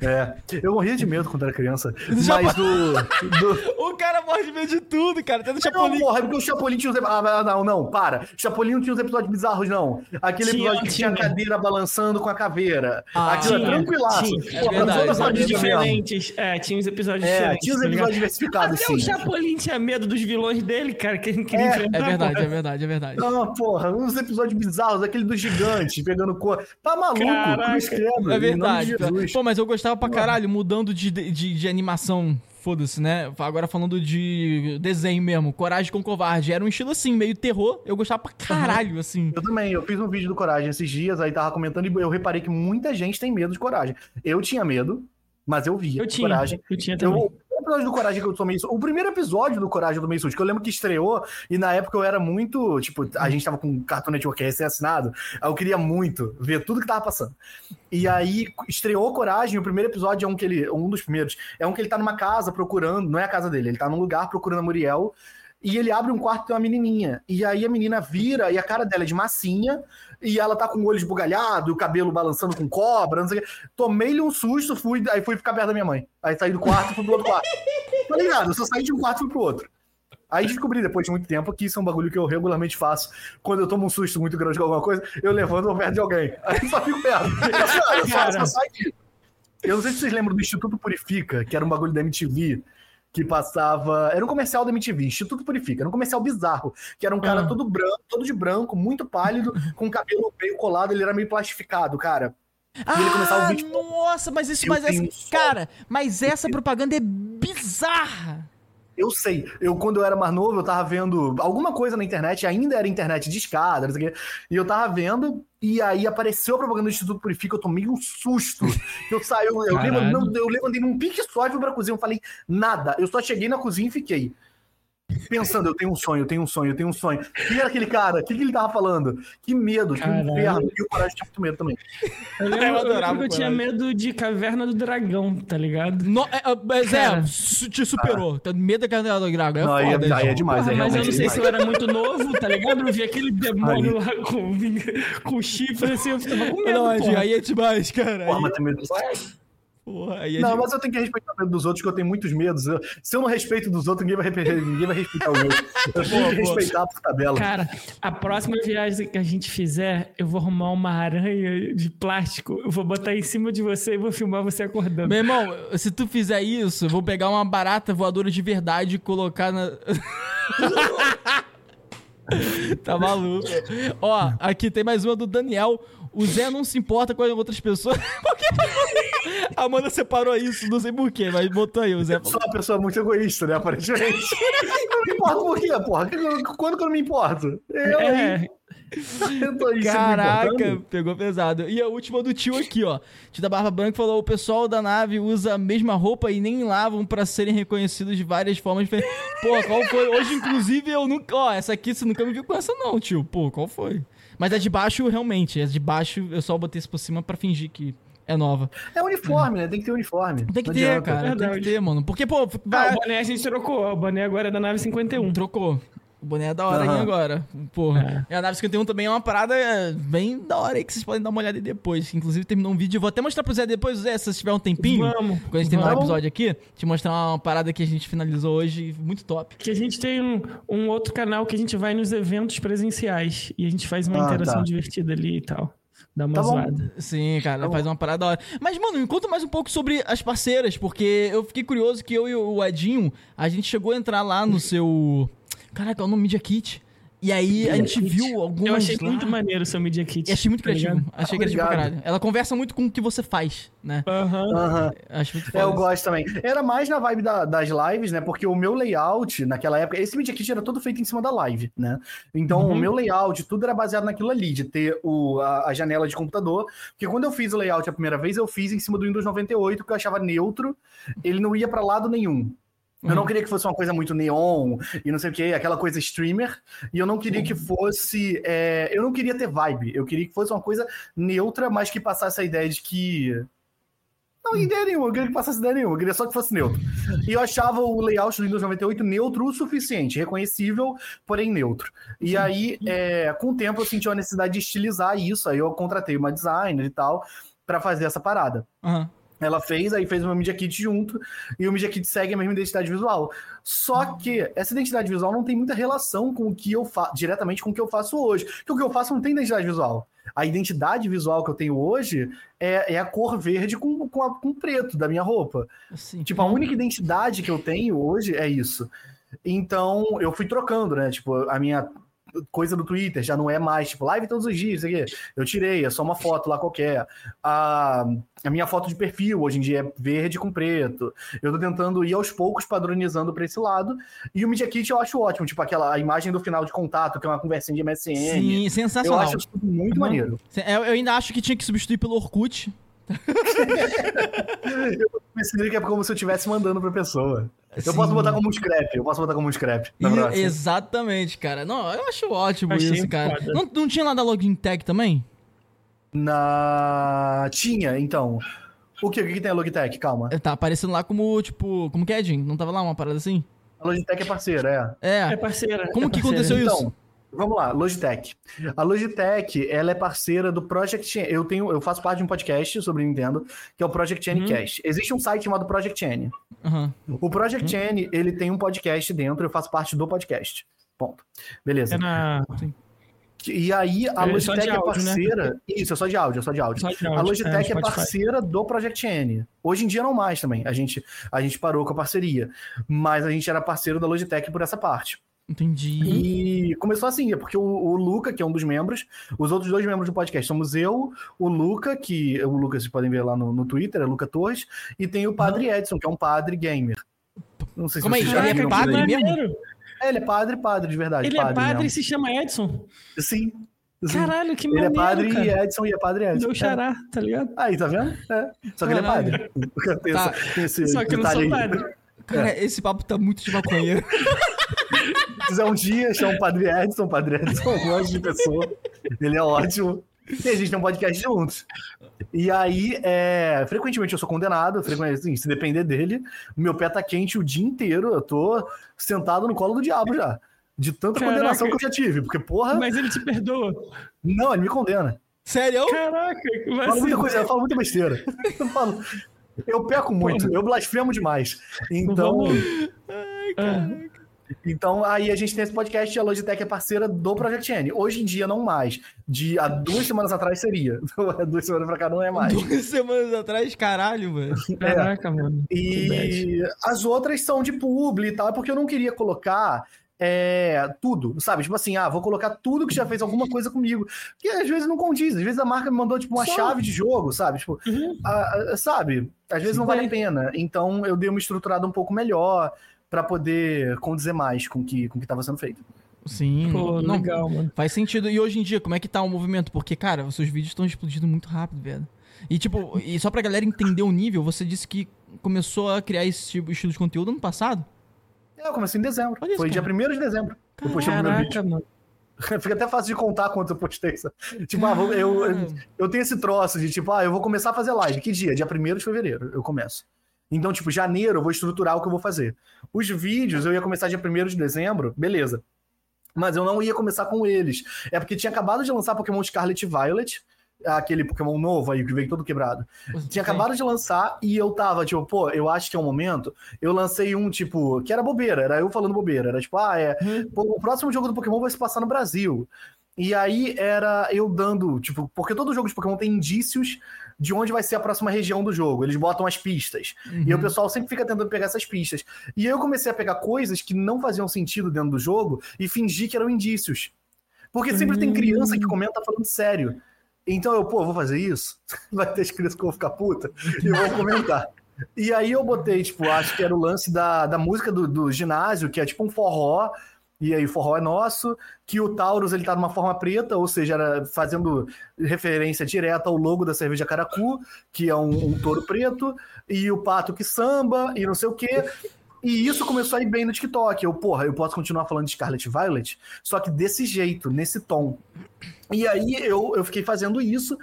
É. Eu morria de medo quando era criança. *laughs* Mas do. do... *laughs* O cara morre de medo de tudo, cara. Até do Não, Chapolin. porra, é porque o Chapolin tinha uns. Ah, não, não, para. O Chapolin não tinha uns episódios bizarros, não. Aquele Tinha, episódio que tinha a cadeira balançando com a caveira. Ah, Aquilo é tinha, tranquilaço. tinha. É Pô, verdade, é família mesmo. diferentes. É, tinha uns episódios É, diferentes. tinha uns tá episódios diversificados, Até o assim. Chapolin tinha medo dos vilões dele, cara, que ele não queria É, enfrentar. É verdade, porra. é verdade, é verdade. Não, porra, uns episódios bizarros, aquele do gigante pegando cor. Tá maluco, Caraca. cruz credo. É verdade. Pô, mas eu gostava pra caralho, mudando de, de, de animação. Foda-se, né? Agora falando de desenho mesmo. Coragem com Covarde. Era um estilo assim, meio terror. Eu gostava pra caralho, assim. Eu também, eu fiz um vídeo do Coragem esses dias, aí tava comentando e eu reparei que muita gente tem medo de Coragem. Eu tinha medo, mas eu via Eu tinha, Coragem. eu tinha Eu, também. o episódio do Coragem que eu tomei isso, o primeiro episódio do Coragem do Meio Sujo, que eu lembro que estreou, e na época eu era muito, tipo, a gente tava com Cartoon Network recém-assinado, eu queria muito ver tudo que tava passando. E aí estreou Coragem, o primeiro episódio é um que ele, um dos primeiros, é um que ele tá numa casa procurando, não é a casa dele, ele tá num lugar procurando a Muriel, e ele abre um quarto e tem uma menininha. E aí a menina vira e a cara dela é de massinha. E ela tá com o olho esbugalhado, o cabelo balançando com cobra, não sei o quê. Tomei-lhe um susto, fui, aí fui ficar perto da minha mãe. Aí saí do quarto e fui pro outro quarto. Tá ligado? Eu só saí de um quarto e fui pro outro. Aí descobri depois de muito tempo que isso é um bagulho que eu regularmente faço. Quando eu tomo um susto muito grande com alguma coisa, eu levanto perto de alguém. Aí só fico perto. Eu só, eu só, só saio disso. Eu não sei se vocês lembram do Instituto Purifica, que era um bagulho da MTV, que passava. Era um comercial da MTV, Instituto Purifica. Era um comercial bizarro, que era um cara Ah. todo branco, todo de branco, muito pálido, *laughs* com o cabelo meio colado, ele era meio plastificado, cara. E ele começava o Ah, vídeo. nossa, mas isso, mas essa. Cara, mas essa propaganda é bizarra. Eu sei. Eu, quando eu era mais novo, eu tava vendo alguma coisa na internet, ainda era internet de escada, não sei o quê. E eu tava vendo, e aí apareceu a propaganda do Instituto Purifica, eu tomei um susto. Eu saí, eu, eu, Caralho. levan- não, eu levantei num pique só e fui pra cozinha. Eu falei, nada. Eu só cheguei na cozinha e fiquei. Pensando, eu tenho um sonho, eu tenho um sonho, eu tenho um sonho. Quem era aquele cara? O que, que ele tava falando? Que medo, que Caralho. inferno. E o Coragem tinha muito medo também. Eu lembro, *laughs* Eu eu adorava que eu tinha medo de Caverna do Dragão, tá ligado? No, é, é, mas é, Cara. te superou. Tá medo da carne do Grago. É não, aí, foda. é, aí é demais, Porra, é mas eu não sei demais. se eu era muito novo, tá ligado? Eu vi aquele *laughs* demônio lá com, *laughs* com chifre, assim, eu ficava com medo, Não, aí é demais, cara. Porra, Aí- mas tem medo disso. Porra, aí Não, gente- mas eu tenho que respeitar o medo dos outros, que eu tenho muitos medos. Eu- se eu não respeito dos outros, ninguém vai, *laughs* ninguém vai respeitar os outros. Eu tenho Boa, que boa. respeitar por tabela. Cara, a próxima viagem que a gente fizer, eu vou arrumar uma aranha de plástico, eu vou botar em cima de você e vou filmar você acordando. Meu irmão, se tu fizer isso, eu vou pegar uma barata voadora de verdade e colocar na. *laughs* tá maluco. Ó, aqui tem mais uma do Daniel. O Zé não se importa com as outras pessoas. *laughs* Porque a Amanda separou isso, não sei porquê, mas botou aí o Zé. Eu sou uma pessoa muito egoísta, né, aparentemente. *laughs* eu me importo por quê, porra? Quando que eu não me importo? Eu? É, Caraca, pegou pesado. E a última do tio aqui, ó. Tio da Barba Branca falou: o pessoal da nave usa a mesma roupa e nem lavam pra serem reconhecidos de várias formas diferentes. Pô, qual foi? Hoje, inclusive, eu nunca. Ó, essa aqui você nunca me viu com essa, não, tio. Pô, qual foi? Mas a de baixo, realmente. A de baixo, eu só botei isso por cima pra fingir que é nova. É uniforme, né? Tem que ter uniforme. Tem que Não ter, adianta. cara. Tem que ter, mano. Porque, pô, Ah, vai. o boné a gente trocou, o boné agora é da nave 51. Trocou. O boné é da hora aí Aham. agora. Porra. E a nave 51 também é uma parada é, bem da hora aí que vocês podem dar uma olhada aí depois. Inclusive terminou um vídeo. Eu vou até mostrar pro Zé depois, Zé, se você tiver um tempinho. Vamos, Quando a gente terminar o episódio aqui, te mostrar uma parada que a gente finalizou hoje, muito top. Que a gente tem um, um outro canal que a gente vai nos eventos presenciais e a gente faz uma Ah, interação tá. divertida ali e tal. Dá uma Tá bom. zoada. Sim, cara, Tá faz uma parada da hora. Mas, mano, me conta mais um pouco sobre as parceiras, porque eu fiquei curioso que eu e o Edinho, a gente chegou a entrar lá no seu. Caraca, é o nome Media Kit. E aí a gente viu algumas. Eu achei lá. muito maneiro o seu Media Kit. E achei muito tá criativo. achei criativo pra caralho. Ela conversa muito com o que você faz, né? Aham. Aham. Acho muito É, foda. eu gosto também. Era mais na vibe da- das lives, né? Porque o meu layout, naquela época, esse Media Kit era todo feito em cima da live, né? Então, Uhum. o meu layout, tudo era baseado naquilo ali, de ter o, a, a janela de computador. Porque quando eu fiz o layout a primeira vez, eu fiz em cima do Windows 98, que eu achava neutro, ele não ia pra lado nenhum. Eu não queria que fosse uma coisa muito neon e não sei o que, aquela coisa streamer. E eu não queria que fosse. é, eu não queria ter vibe. Eu queria que fosse uma coisa neutra, mas que passasse a ideia de que. Não, ideia nenhuma, eu queria que passasse ideia nenhuma, eu queria só que fosse neutro. E eu achava o layout do Windows 98 neutro o suficiente, reconhecível, porém neutro. E aí, é, com o tempo, eu senti a necessidade de estilizar isso, aí eu contratei uma designer e tal, pra fazer essa parada. Aham. Ela fez, aí fez o meu Media Kit junto, e o Media Kit segue a mesma identidade visual. Só que essa identidade visual não tem muita relação com o que eu faço, diretamente com o que eu faço hoje. Porque o que eu faço não tem identidade visual. A identidade visual que eu tenho hoje é, é a cor verde com, com, a- com preto da minha roupa. Assim. Tipo, a única identidade que eu tenho hoje é isso. Então, eu fui trocando, né? Tipo, a minha coisa do Twitter já não é mais, tipo, live todos os dias, aqui. Eu tirei, é só uma foto lá qualquer. A, a minha foto de perfil hoje em dia é verde com preto. Eu tô tentando ir aos poucos padronizando pra esse lado. E o Media Kit eu acho ótimo, tipo, aquela a imagem do final de contato, que é uma conversinha de MSN. Sim, Eu sensacional. acho isso muito Uhum. maneiro. Eu, eu ainda acho que tinha que substituir pelo Orkut. *laughs* Eu pensei que é como se eu estivesse mandando pra pessoa. Eu posso botar como um scrap, eu posso botar como um scrap. Na E- exatamente, cara. Não, eu acho ótimo Achei isso, cara. foda. Não, não tinha lá da Login Tag também? Na. Tinha, então. O que, o que que tem a Logitech? Calma. Tá aparecendo lá como, tipo, como que é, Jim? Não tava lá uma parada assim? A Logitech é parceira, é. É. É parceira. Como é que parceira. aconteceu isso? Vamos lá, Logitech. A Logitech, ela é parceira do Project N. Eu tenho, eu faço parte de um podcast sobre Nintendo, que é o Project N Uhum. Cast. Existe um site chamado Project N. Aham. O Project N, ele tem um podcast dentro, eu faço parte do podcast. Ponto. Beleza. É na... E aí, a É Logitech é áudio, né? parceira. Isso, é só de áudio, é só de áudio. Só de A áudio, Logitech é, é, parceira do Project N. Hoje em dia não mais também. A gente, a gente parou com a parceria. Mas a gente era parceiro da Logitech por essa parte. Entendi. E começou assim, é porque o, o Luca, que é um dos membros, os outros dois membros do podcast somos eu, o Luca, que o Lucas vocês podem ver lá no, no Twitter, é Luca Torres, e tem o Padre Edson, que é um padre gamer. Não sei se Como é já Ele é padre mesmo? É, ele é padre, padre de verdade. Ele é padre e mesmo. se chama Edson. Sim. sim. Caralho, que Ele maneiro, é padre cara. e Edson e é padre Edson. Meu É. xará, tá ligado? Aí, tá vendo? É. Só que ele é Caralho. padre. *laughs* Tá. esse Só que eu não sou aí. padre. Cara, esse papo tá muito de maconheiro. *laughs* Se quiser um dia, chama o Padre Edson, o Padre Edson, um monte de pessoa. Ele é ótimo. E a gente tem um podcast juntos. E aí, é, frequentemente eu sou condenado, frequentemente, assim, se depender dele, o meu pé tá quente o dia inteiro, eu tô sentado no colo do diabo já. De tanta Caraca. condenação que eu já tive. Porque, porra, Mas ele te perdoa. não, ele me condena. É Sério? Caraca, que falo muita coisa, eu falo muita besteira. Eu falo, Eu peco muito, eu blasfemo demais. Então, Vamos- então aí a gente tem esse podcast e a Logitech é parceira do Project N. Hoje em dia, não mais. De há duas semanas atrás seria. *laughs* duas semanas pra cá não é mais. Duas semanas atrás, caralho, mano. *laughs* Caraca, mano. Que bad. E as outras são de publi e tal, é porque eu não queria colocar é, tudo, sabe? Tipo assim, ah, vou colocar tudo que já fez alguma coisa comigo. Porque às vezes não condiz, às vezes a marca me mandou, tipo, uma Só. chave de jogo, sabe? Tipo, Uhum. a- a- sabe? Às vezes não vale a pena. Então eu dei uma estruturada um pouco melhor pra poder condizer mais com que, com o que tava sendo feito. Sim, Pô, não, legal, mano. faz sentido. E hoje em dia, como é que tá o movimento? Porque, cara, os seus vídeos estão explodindo muito rápido, velho. E tipo, e só pra galera entender o nível, você disse que começou a criar esse tipo, estilo de conteúdo ano passado? É, eu comecei em dezembro. Isso, Foi dia cara. 1 de dezembro. Eu postei o primeiro vídeo. Caraca, mano. *laughs* Fica até fácil de contar quanto eu postei. sabe? Tipo, ah, eu, eu, eu tenho esse troço de tipo, ah, eu vou começar a fazer live. Que dia? Dia 1 de fevereiro eu começo. Então, tipo, janeiro eu vou estruturar o que eu vou fazer. Os vídeos eu ia começar dia 1 de dezembro, beleza. Mas eu não ia começar com eles. É porque tinha acabado de lançar Pokémon Scarlet e Violet, aquele Pokémon novo aí que veio todo quebrado. Tinha acabado de lançar e eu tava, tipo, pô, eu acho que é o momento. Eu lancei um, tipo, que era bobeira, era eu falando bobeira. Era tipo, ah, é. pô, o próximo jogo do Pokémon vai se passar no Brasil. E aí era eu dando, tipo, porque todo jogo de Pokémon tem indícios de onde vai ser a próxima região do jogo. Eles botam as pistas. E aí o pessoal sempre fica tentando pegar essas pistas. E eu comecei a pegar coisas que não faziam sentido dentro do jogo e fingir que eram indícios. Porque sempre tem criança que comenta falando sério. Então eu, pô, vou fazer isso? *laughs* Vai ter crianças que eu vou ficar puta e vou comentar. E aí eu botei, tipo, acho que era o lance da, da música do, do ginásio, que é tipo um forró, e aí o forró é nosso, que o Taurus ele tá numa forma preta, ou seja, era fazendo referência direta ao logo da cerveja Caracu, que é um, um touro preto, e o pato que samba, e não sei o quê. E isso começou a ir bem no TikTok. Eu, porra, eu posso continuar falando de Scarlet Violet, só que desse jeito, nesse tom. E aí eu, eu fiquei fazendo isso.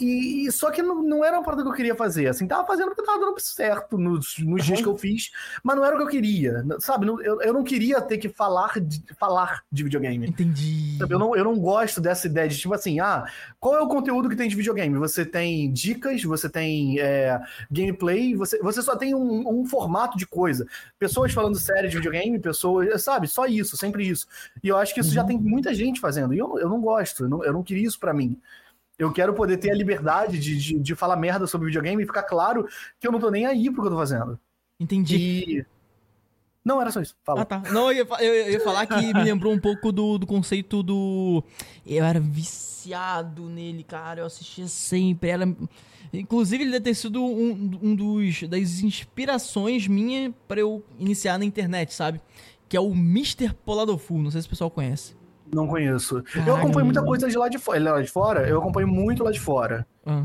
E, só que não, não era uma parada que eu queria fazer. Assim, tava fazendo porque tava dando certo nos, nos dias que eu fiz, mas não era o que eu queria. Sabe? Não- Eu, eu não queria ter que falar de, falar de videogame. Entendi. Eu não, eu não gosto dessa ideia de tipo assim, ah, qual é o conteúdo que tem de videogame? Você tem dicas, você tem é, gameplay, você, você só tem um, um formato de coisa. Pessoas falando sério de videogame, pessoas, sabe? Só isso, sempre isso. E eu acho que isso já tem muita gente fazendo. E eu, eu não gosto, eu não, eu não queria isso pra mim. Eu quero poder ter a liberdade de, de, de falar merda sobre videogame e ficar claro que eu não tô nem aí pro que eu tô fazendo. Entendi. E. Não, era só isso. Fala. Ah, tá. Não, eu ia, eu, ia falar que me lembrou um pouco do, do conceito do. Eu era viciado nele, cara. Eu assistia sempre. Era... Inclusive, ele deve ter sido um, um dos das inspirações minha pra eu iniciar na internet, sabe? Que é o Mr. Poladofu. Não sei se o pessoal conhece. Não conheço. eu Caralho. acompanho muita coisa de lá de fora. Lá de fora, eu acompanho muito lá de fora. Ah.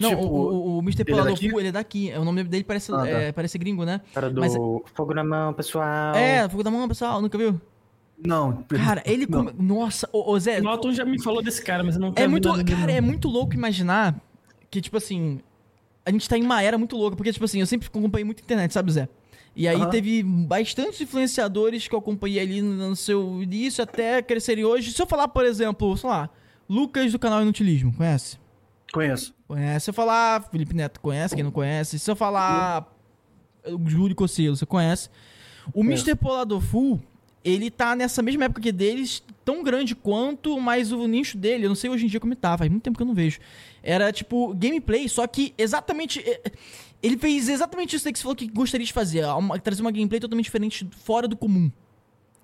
Não, Tipo, o, o, o Mr. ele é daqui? ele é daqui. O nome dele parece, Ah, tá. é, parece gringo, né? Cara do Mas- Fogo na Mão, pessoal. É, fogo da mão, pessoal. Nunca viu? Não. Cara, ele. Não. come- Nossa, ô, ô Zé. Norton já me falou desse cara, mas eu não É muito, cara, é muito louco imaginar que, tipo assim, a gente tá em uma era muito louca, porque, tipo assim, eu sempre acompanhei muito internet, sabe, Zé? E aí Aham. teve bastantes influenciadores que eu acompanhei ali no seu início até crescerem hoje. Se eu falar, por exemplo, sei lá, Lucas do canal Inutilismo, conhece? Conheço. Conhece. Se eu falar Felipe Neto, conhece? Quem não conhece? Se eu falar Júlio Cosselo, você conhece? O Mr. Poladofu, ele tá nessa mesma época que deles, tão grande quanto, mas o nicho dele, eu não sei hoje em dia como tá, faz muito tempo que eu não vejo. Era tipo gameplay, só que exatamente. Ele fez exatamente isso que você falou que gostaria de fazer, uma- trazer uma gameplay totalmente diferente, fora do comum.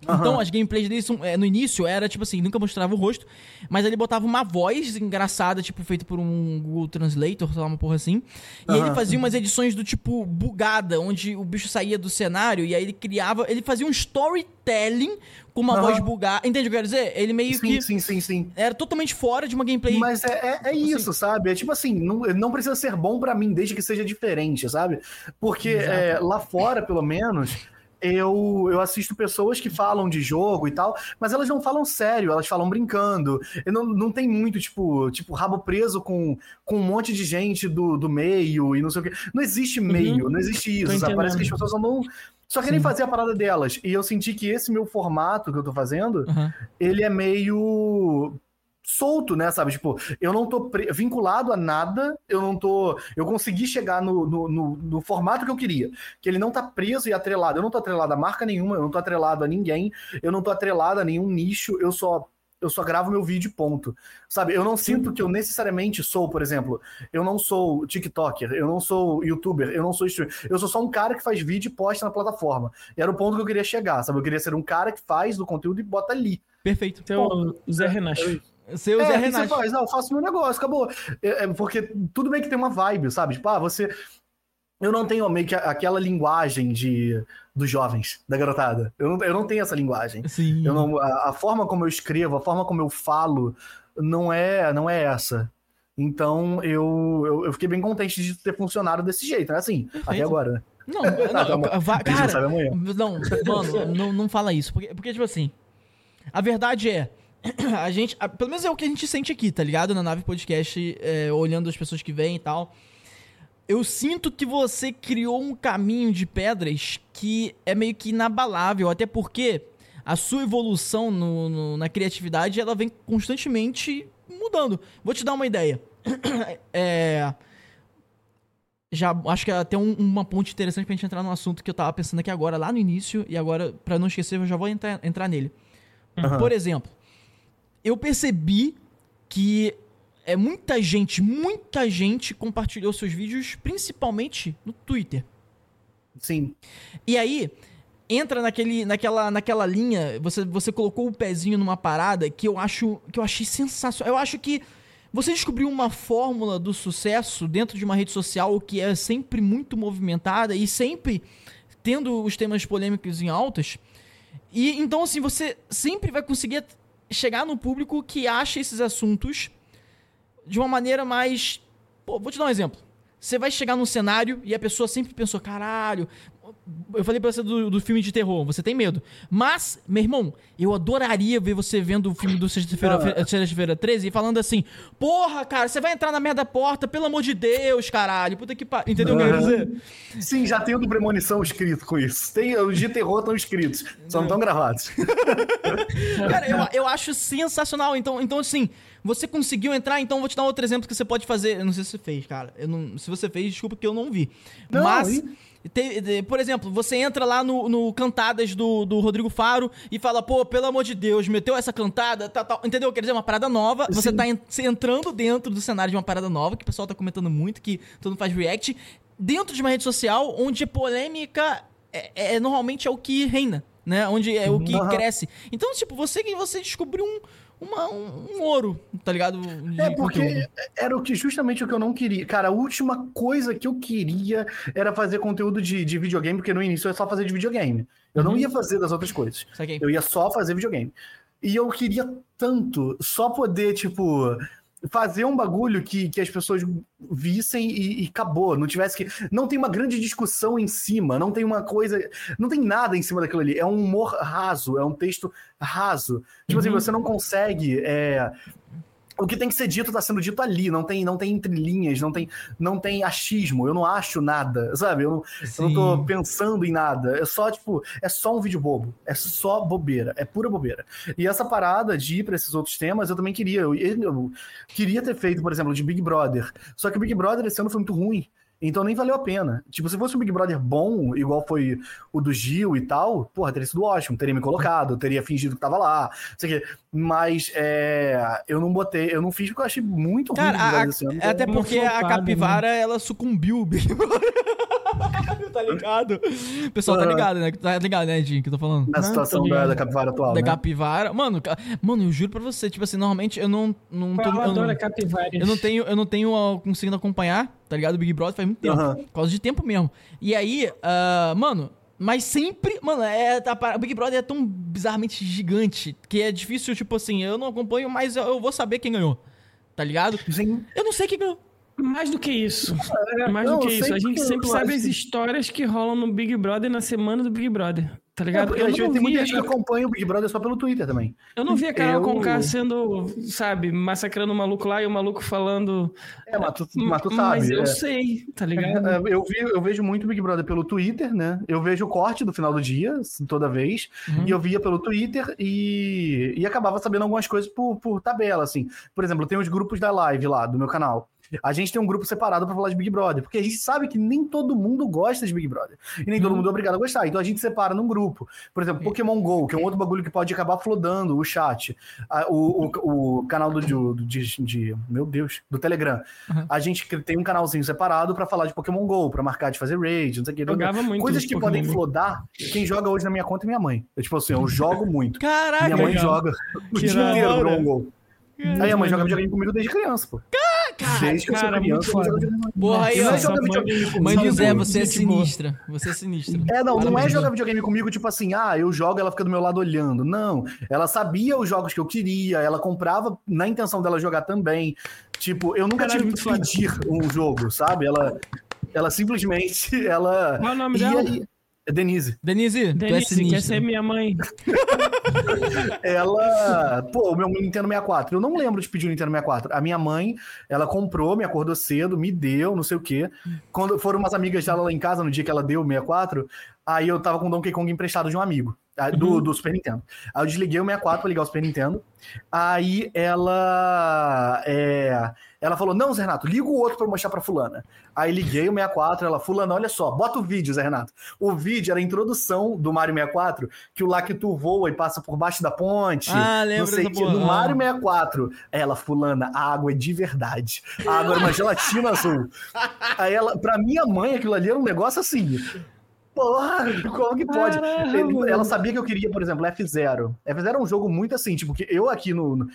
Então, Aham. as gameplays dele são, é, no início era tipo assim, nunca mostrava o rosto, mas ele botava uma voz engraçada, tipo, feita por um Google Translator, sei lá, uma porra assim. E ele fazia umas edições do tipo bugada, onde o bicho saía do cenário e aí ele criava. Ele fazia um storytelling com uma Aham. voz bugada. Entende o que eu quero dizer? Ele meio Sim, que sim, sim, sim. era totalmente fora de uma gameplay. Mas é, é, é isso, sabe? É tipo assim, não, não precisa ser bom pra mim, desde que seja diferente, sabe? Porque é, lá fora, pelo menos, eu, eu assisto pessoas que falam de jogo e tal, mas elas não falam sério, elas falam brincando. E não, não tem muito, tipo, tipo, rabo preso com, com um monte de gente do, do meio e não sei o quê. Não existe meio, não existe isso, sabe? Parece que as pessoas não. Só querem Sim. fazer a parada delas. E eu senti que esse meu formato que eu tô fazendo, Aham. ele é meio solto, né, sabe? Tipo, eu não tô pre- vinculado a nada, eu não tô. Eu consegui chegar no, no, no- no formato que eu queria. Que ele não tá preso e atrelado. Eu não tô atrelado a marca nenhuma, eu não tô atrelado a ninguém, eu não tô atrelado a nenhum nicho, eu só. Eu só gravo meu vídeo, e ponto. Sabe? Eu não sinto que eu necessariamente sou, por exemplo, eu não sou TikToker, eu não sou YouTuber, eu não sou streamer. Eu sou só um cara que faz vídeo e posta na plataforma. E era o ponto que eu queria chegar, sabe? Eu queria ser um cara que faz do conteúdo e bota ali. Perfeito. Seu Zé Renato. Seu é, Zé o que você faz? Não, eu faço meu negócio, acabou. É, é, porque tudo bem que tem uma vibe, sabe? Tipo, ah, você. Eu não tenho meio que aquela linguagem de dos jovens, da garotada. Eu não, eu não tenho essa linguagem. Sim. Eu não, a, a forma como eu escrevo, a forma como eu falo, não é, não é essa. Então eu, eu, eu fiquei bem contente de ter funcionado desse jeito, né? Assim, até agora, né? Não, *laughs* Tá, tá não, bom. va- A gente não cara, não, mano, não, não fala isso. Porque, porque, tipo assim, a verdade é, a gente, a- pelo menos é o que a gente sente aqui, tá ligado? Na nave podcast, é, olhando as pessoas que vêm e tal. Eu sinto que você criou um caminho de pedras que é meio que inabalável, até porque a sua evolução no- no- na criatividade ela vem constantemente mudando. Vou te dar uma ideia. *clears throat* é, já acho que é até um- uma ponte interessante pra gente entrar no assunto que eu tava pensando aqui agora, lá no início, e agora, pra não esquecer, eu já vou entrar, entrar nele. Aham. Por exemplo, eu percebi que é muita gente, muita gente compartilhou seus vídeos, principalmente no Twitter. Sim. E aí, entra naquele, naquela, naquela linha, você, você colocou o pezinho numa parada que eu acho que eu achei sensacional. Eu acho que você descobriu uma fórmula do sucesso dentro de uma rede social que é sempre muito movimentada e sempre tendo os temas polêmicos em altas. E então, assim, você sempre vai conseguir chegar no público que acha esses assuntos de uma maneira mais. Pô, vou te dar um exemplo. Você vai chegar num cenário e a pessoa sempre pensou, caralho. Eu falei pra você do, do filme de terror, você tem medo. Mas, meu irmão, eu adoraria ver você vendo o filme do Sexta-feira Ah. Sexta-feira 13 e falando assim: Porra, cara, você vai entrar na merda porta, pelo amor de Deus, caralho. Puta que pariu. Entendeu o que eu quero dizer? Sim, já tem o do Premonição escrito com isso. Tem, os de terror estão escritos, só não estão gravados. *laughs* Cara, eu, eu acho sensacional. Então, então, assim, você conseguiu entrar, então vou te dar outro exemplo que você pode fazer. Eu não sei se você fez, cara. Eu não, se você fez, desculpa que eu não vi. Não, Mas. e- por exemplo, você entra lá no, no Cantadas do, do Rodrigo Faro e fala, pô, pelo amor de Deus, meteu essa cantada, tal, tal. Entendeu? Quer dizer, uma parada nova. Você Sim. tá en- se entrando dentro do cenário de uma parada nova, que o pessoal tá comentando muito, que todo mundo faz react, dentro de uma rede social onde polêmica é, é- normalmente é o que reina, né? Onde é o que Aham. cresce. Então, tipo, você você descobriu um, uma- um, um ouro, tá ligado? De É porque conteúdo. era o que justamente o que eu não queria. Cara, a última coisa que eu queria era fazer conteúdo de, de videogame, porque no início eu ia só fazer de videogame. Eu não Uhum. ia fazer das outras coisas. Eu ia só fazer videogame. E eu queria tanto só poder, tipo, fazer um bagulho que, que as pessoas vissem e, e acabou. Não tivesse que. Não tem uma grande discussão em cima, não tem uma coisa. Não tem nada em cima daquilo ali. É um humor raso, é um texto raso. Tipo assim, Uhum. você não consegue. é, O que tem que ser dito tá sendo dito ali, não tem, não tem entrelinhas, não tem, não tem achismo, eu não acho nada, sabe? Eu não, eu não tô pensando em nada. É só, tipo, é só um vídeo bobo. É só bobeira. É pura bobeira. E essa parada de ir pra esses outros temas, eu também queria. Eu, eu queria ter feito, por exemplo, de Big Brother. Só que o Big Brother esse ano foi muito ruim. Então nem valeu a pena. Tipo, se fosse um Big Brother bom, igual foi o do Gil e tal, porra, teria sido ótimo. Teria me colocado, teria fingido que tava lá. Não sei o quê. Mas é, eu não botei, eu não fiz porque eu achei muito ruim Cara, Brother a- até Uma porque a flopada, capivara, ela sucumbiu o Big Brother. *laughs* *laughs* tá ligado? O pessoal tá ligado, né? Tá ligado, né, Jim, que eu tô falando? Na situação da, da capivara atual, Da né? capivara. Mano, ca- mano, eu juro pra você, tipo assim, normalmente eu não, não tô. Eu Eu adoro não, capivaras. eu não tenho, eu não tenho ah, conseguindo acompanhar, tá ligado? O Big Brother faz muito tempo. Aham. Por causa de tempo mesmo. E aí, ah, mano, mas sempre. Mano, é, tá, o Big Brother é tão bizarramente gigante que é difícil, tipo assim, eu não acompanho, mas eu, eu vou saber quem ganhou. Tá ligado? Sim. Eu não sei quem ganhou. Mais do que isso. Mais não, do que isso. A gente sempre sabe as histórias que rolam no Big Brother na semana do Big Brother. tá É, ligado? porque eu, vezes não tem muita gente que acompanha o Big Brother só pelo Twitter também. eu não vi a Carol Eu- Conká sendo, sabe, massacrando o maluco lá e o maluco falando. É, mas tu, mas tu sabe. Mas eu é. sei, tá ligado? É, Eu, vi, eu vejo muito Big Brother pelo Twitter, né? Eu vejo o corte do final do dia, assim, toda vez. Uhum. E eu via pelo Twitter e, e acabava sabendo algumas coisas por, por tabela, assim. Por exemplo, tem os grupos da live lá, do meu canal. A gente tem um grupo separado pra falar de Big Brother, porque a gente sabe que nem todo mundo gosta de Big Brother. E nem todo Uhum. mundo é obrigado a gostar. Então a gente separa num grupo. Por exemplo, Pokémon GO, que é um outro bagulho que pode acabar flodando o chat. O, o, o canal do, do- de, de- Meu Deus, do Telegram. Uhum. A gente tem um canalzinho separado pra falar de Pokémon GO, pra marcar de fazer raid, não sei o que. Jogava muito Coisas que Pokémon podem Go. flodar, quem joga hoje na minha conta é minha mãe. Eu, tipo assim, eu jogo muito. Caraca, minha mãe legal. joga o Que dia inteiro. Pokémon GO. Aí a mãe joga videogame comigo desde criança, pô. Desde que eu sou cara, criança, muito eu jogo foda. videogame. Porra, aí, não ó. mãe- comigo. Mãe do Zé, você é sinistra. Você é sinistra. É, não, não é jogar videogame comigo, tipo assim, ah, eu jogo, ela fica do meu lado olhando. Não, ela sabia os jogos que eu queria, ela comprava na intenção dela jogar também. Tipo, eu nunca Caralho, tive que pedir um jogo, sabe? Ela, ela simplesmente, ela... Qual é o nome dela? É Denise. Denise, tu é Denise, quer ser minha mãe. *laughs* Ela, pô, o meu Nintendo 64, eu não lembro de pedir o Nintendo 64. A minha mãe, ela comprou, me acordou cedo, me deu, não sei o quê. Quando foram umas amigas dela lá em casa, no dia que ela deu o 64, aí eu tava com o Donkey Kong emprestado de um amigo, ah, do, do Super Nintendo. Aí eu desliguei o 64 pra ligar o Super Nintendo. Aí ela, é, ela falou, não, Zé Renato, liga o outro pra eu mostrar pra fulana. Aí liguei o 64, ela, fulana, olha só, bota o vídeo, Zé Renato. O vídeo era a introdução do Mario 64, que o lá que tu voa e passa por baixo da ponte. Ah, não lembro sei porra. No Mario 64, ela, fulana, a água é de verdade. A água era uma gelatina azul. Aí ela, pra minha mãe, aquilo ali era um negócio assim. Porra, *laughs* como que pode? Caramba. Ela sabia que eu queria, por exemplo, F0. F0 é um jogo muito assim, tipo, que eu aqui no. no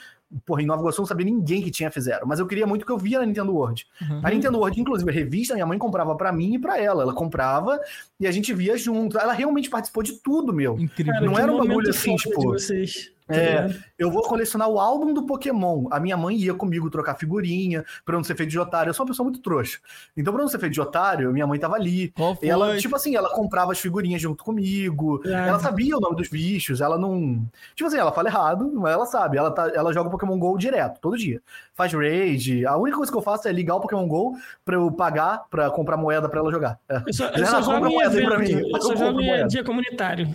porra, em Nova Iguaçu não sabia ninguém que tinha F0, mas eu queria muito que eu via na Nintendo World. Uhum. A Nintendo World, inclusive, a revista, minha mãe comprava pra mim e pra ela. Ela comprava e a gente via junto. Ela realmente participou de tudo, meu. Incrível. Não era um bagulho assim, tipo, de vocês, é, ligado? Eu vou colecionar o álbum do Pokémon. A minha mãe ia comigo trocar figurinha, pra não ser feito de otário. Eu sou uma pessoa muito trouxa. Então, pra não ser feito de otário, minha mãe tava ali. Foi? E ela, tipo assim, ela comprava as figurinhas junto comigo. Ah. Ela sabia o nome dos bichos. Ela não. Tipo assim, ela fala errado, mas ela sabe. Ela, tá, ela joga Pokémon GO direto, todo dia. Faz raid. A única coisa que eu faço é ligar o Pokémon GO pra eu pagar, pra comprar moeda pra ela jogar. É. Eu só, eu Ela só compra jogo em moeda pra mim. Eu só Eu jogo em moeda. dia comunitário.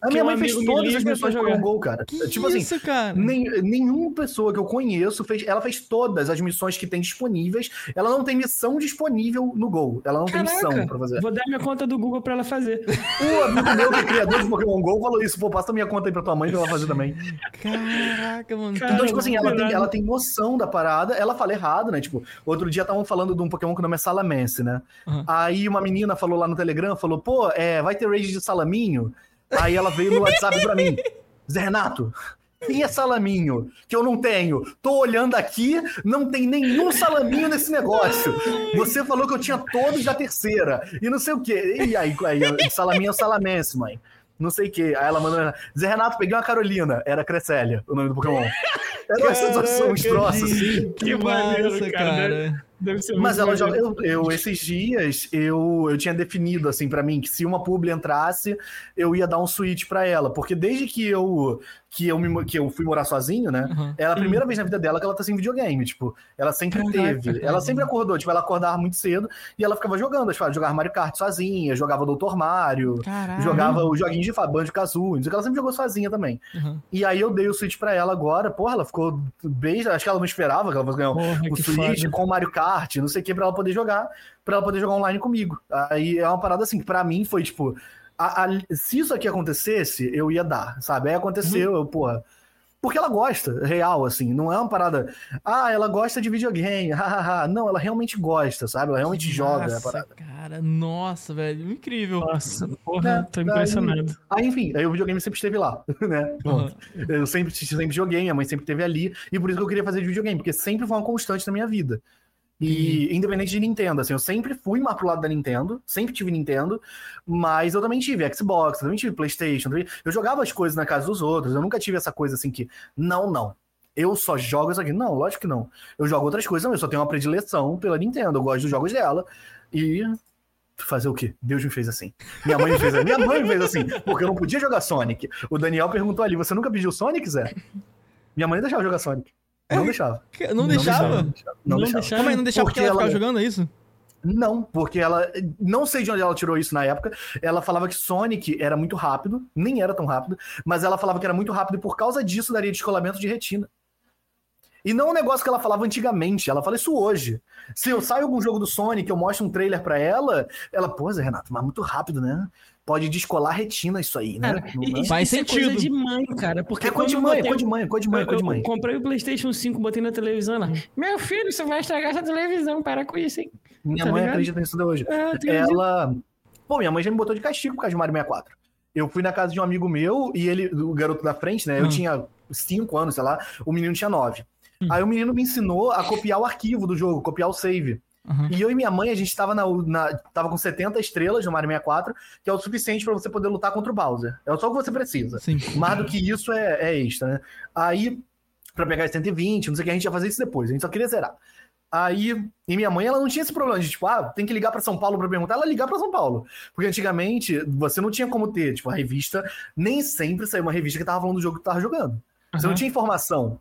A minha um mãe fez todas as missões do jogar. Pokémon GO, cara. Que tipo assim, isso, cara? Nem, nenhuma pessoa que eu conheço fez. Ela fez todas as missões que tem disponíveis. Ela não tem missão disponível no Gol. Ela não tem missão Caraca, pra fazer. vou dar minha conta do Google pra ela fazer. *laughs* O amigo meu, que é criador de Pokémon GO, falou isso. Pô, passa minha conta aí pra tua mãe pra ela fazer também. Caraca, mano. Cara, Então, tipo assim, ela tem, ela tem noção da parada. Ela fala errado, né? Tipo, outro dia estavam falando de um Pokémon que o nome é Salamence, né? Uhum. Aí uma menina falou lá no Telegram, falou, pô, é, vai ter raid de Salaminho? Aí ela veio no WhatsApp pra mim. Zé Renato, quem é salaminho? Que eu não tenho. Tô olhando aqui, não tem nenhum salaminho nesse negócio. Você falou que eu tinha todos da terceira. E não sei o quê. E aí, aí salaminho é o salamense, mãe. Não sei o quê. Aí ela mandou. Zé Renato, peguei uma Carolina. Era Cressélia, o nome do Pokémon. Era esses uns troços assim. Que maneiro, massa, cara. cara. Deve ser Mas ela já, eu, eu, esses dias, eu, eu tinha definido, assim, pra mim, que se uma publi entrasse, eu ia dar um switch pra ela. Porque desde que eu, que eu, me, que eu fui morar sozinho, né? Uhum. É a primeira vez na vida dela que ela tá sem videogame, tipo, ela sempre teve. Ela sempre acordou, tipo, ela acordava muito cedo e ela ficava jogando, tipo, ela jogava Mario Kart sozinha, jogava Doutor Mario, Caralho. jogava os joguinhos de Fa- Banjo-Kazooie, não sei o que, ela sempre jogou sozinha também. Uhum. E aí eu dei o Switch pra ela agora, porra, ela ficou bem, acho que ela não esperava que ela fosse ganhar Porra, o Switch foda. com o Mario Kart, não sei o que, pra ela poder jogar, pra ela poder jogar online comigo. Aí é uma parada assim, que pra mim foi tipo, a- a- se isso aqui acontecesse, eu ia dar, sabe? Aí aconteceu, Uhum. eu, porra. Porque ela gosta, real, assim, não é uma parada. Ah, ela gosta de videogame, *laughs* hahaha. Não, ela realmente gosta, sabe? Ela realmente Que joga a massa, parada. Cara, nossa, velho. Incrível. Nossa, porra, tô É, impressionado. Aí, enfim, aí o videogame sempre esteve lá, *laughs* né? Pronto. Eu sempre, sempre joguei, minha mãe sempre esteve ali, e por isso que eu queria fazer de videogame, porque sempre foi uma constante na minha vida. E independente de Nintendo, assim, eu sempre fui mais pro lado da Nintendo, sempre tive Nintendo, mas eu também tive Xbox, eu também tive Playstation, também- eu jogava as coisas na casa dos outros, eu nunca tive essa coisa assim que, não, não, eu só jogo isso aqui. Não, lógico que não. Eu jogo outras coisas, não, eu só tenho uma predileção pela Nintendo, eu gosto dos jogos dela, e Fazer o quê? Deus me fez assim. Minha mãe me fez assim. Minha mãe me fez assim, porque eu não podia jogar Sonic. O Daniel perguntou ali: você nunca pediu Sonic, Zé? Minha mãe deixava jogar Sonic. Não deixava. Não deixava? Não, Não deixava. deixava? Calma aí, não deixava porque, Porque ela ficava ela- jogando, é isso? Não, porque ela. Não sei de onde ela tirou isso na época. Ela falava que Sonic era muito rápido, nem era tão rápido, mas ela falava que era muito rápido e por causa disso daria descolamento de retina. E não um negócio que ela falava antigamente, ela fala isso hoje. Se eu saio algum jogo do Sonic, eu mostro um trailer pra ela, ela, pô, Zé Renato, mas muito rápido, né? Pode descolar a retina isso aí, né? Cara, isso, Faz isso é coisa sentido. de mãe, cara. Porque É coisa de eu mãe, é botei coisa de mãe, é coisa de mãe, é Eu, coisa de eu mãe. comprei o PlayStation 5, botei na televisão lá. Meu filho, você vai estragar essa televisão, para com isso, hein? Minha tá mãe ligado? acredita nisso até hoje. Ah, ela. Pô, minha mãe já me botou de castigo por causa de Mario 64. Eu fui na casa de um amigo meu e ele, o garoto da frente, né? Eu Hum. tinha 5 anos, sei lá, o menino tinha 9. Aí o menino me ensinou a copiar o arquivo do jogo, copiar o save. Aham. E eu e minha mãe, a gente tava, na, na- tava com 70 estrelas no Mario 64, que é o suficiente pra você poder lutar contra o Bowser. É só o que você precisa. Sim. Mais do que isso é, é extra, né? Aí, pra pegar as 120, não sei o que, a gente ia fazer isso depois, a gente só queria zerar. Aí, e minha mãe, ela não tinha esse problema de, tipo, ah, tem que ligar pra São Paulo pra perguntar, ela ligar pra São Paulo. Porque antigamente, você não tinha como ter, tipo, a revista, nem sempre saiu uma revista que tava falando do jogo que tava jogando. Você não Aham. tinha informação.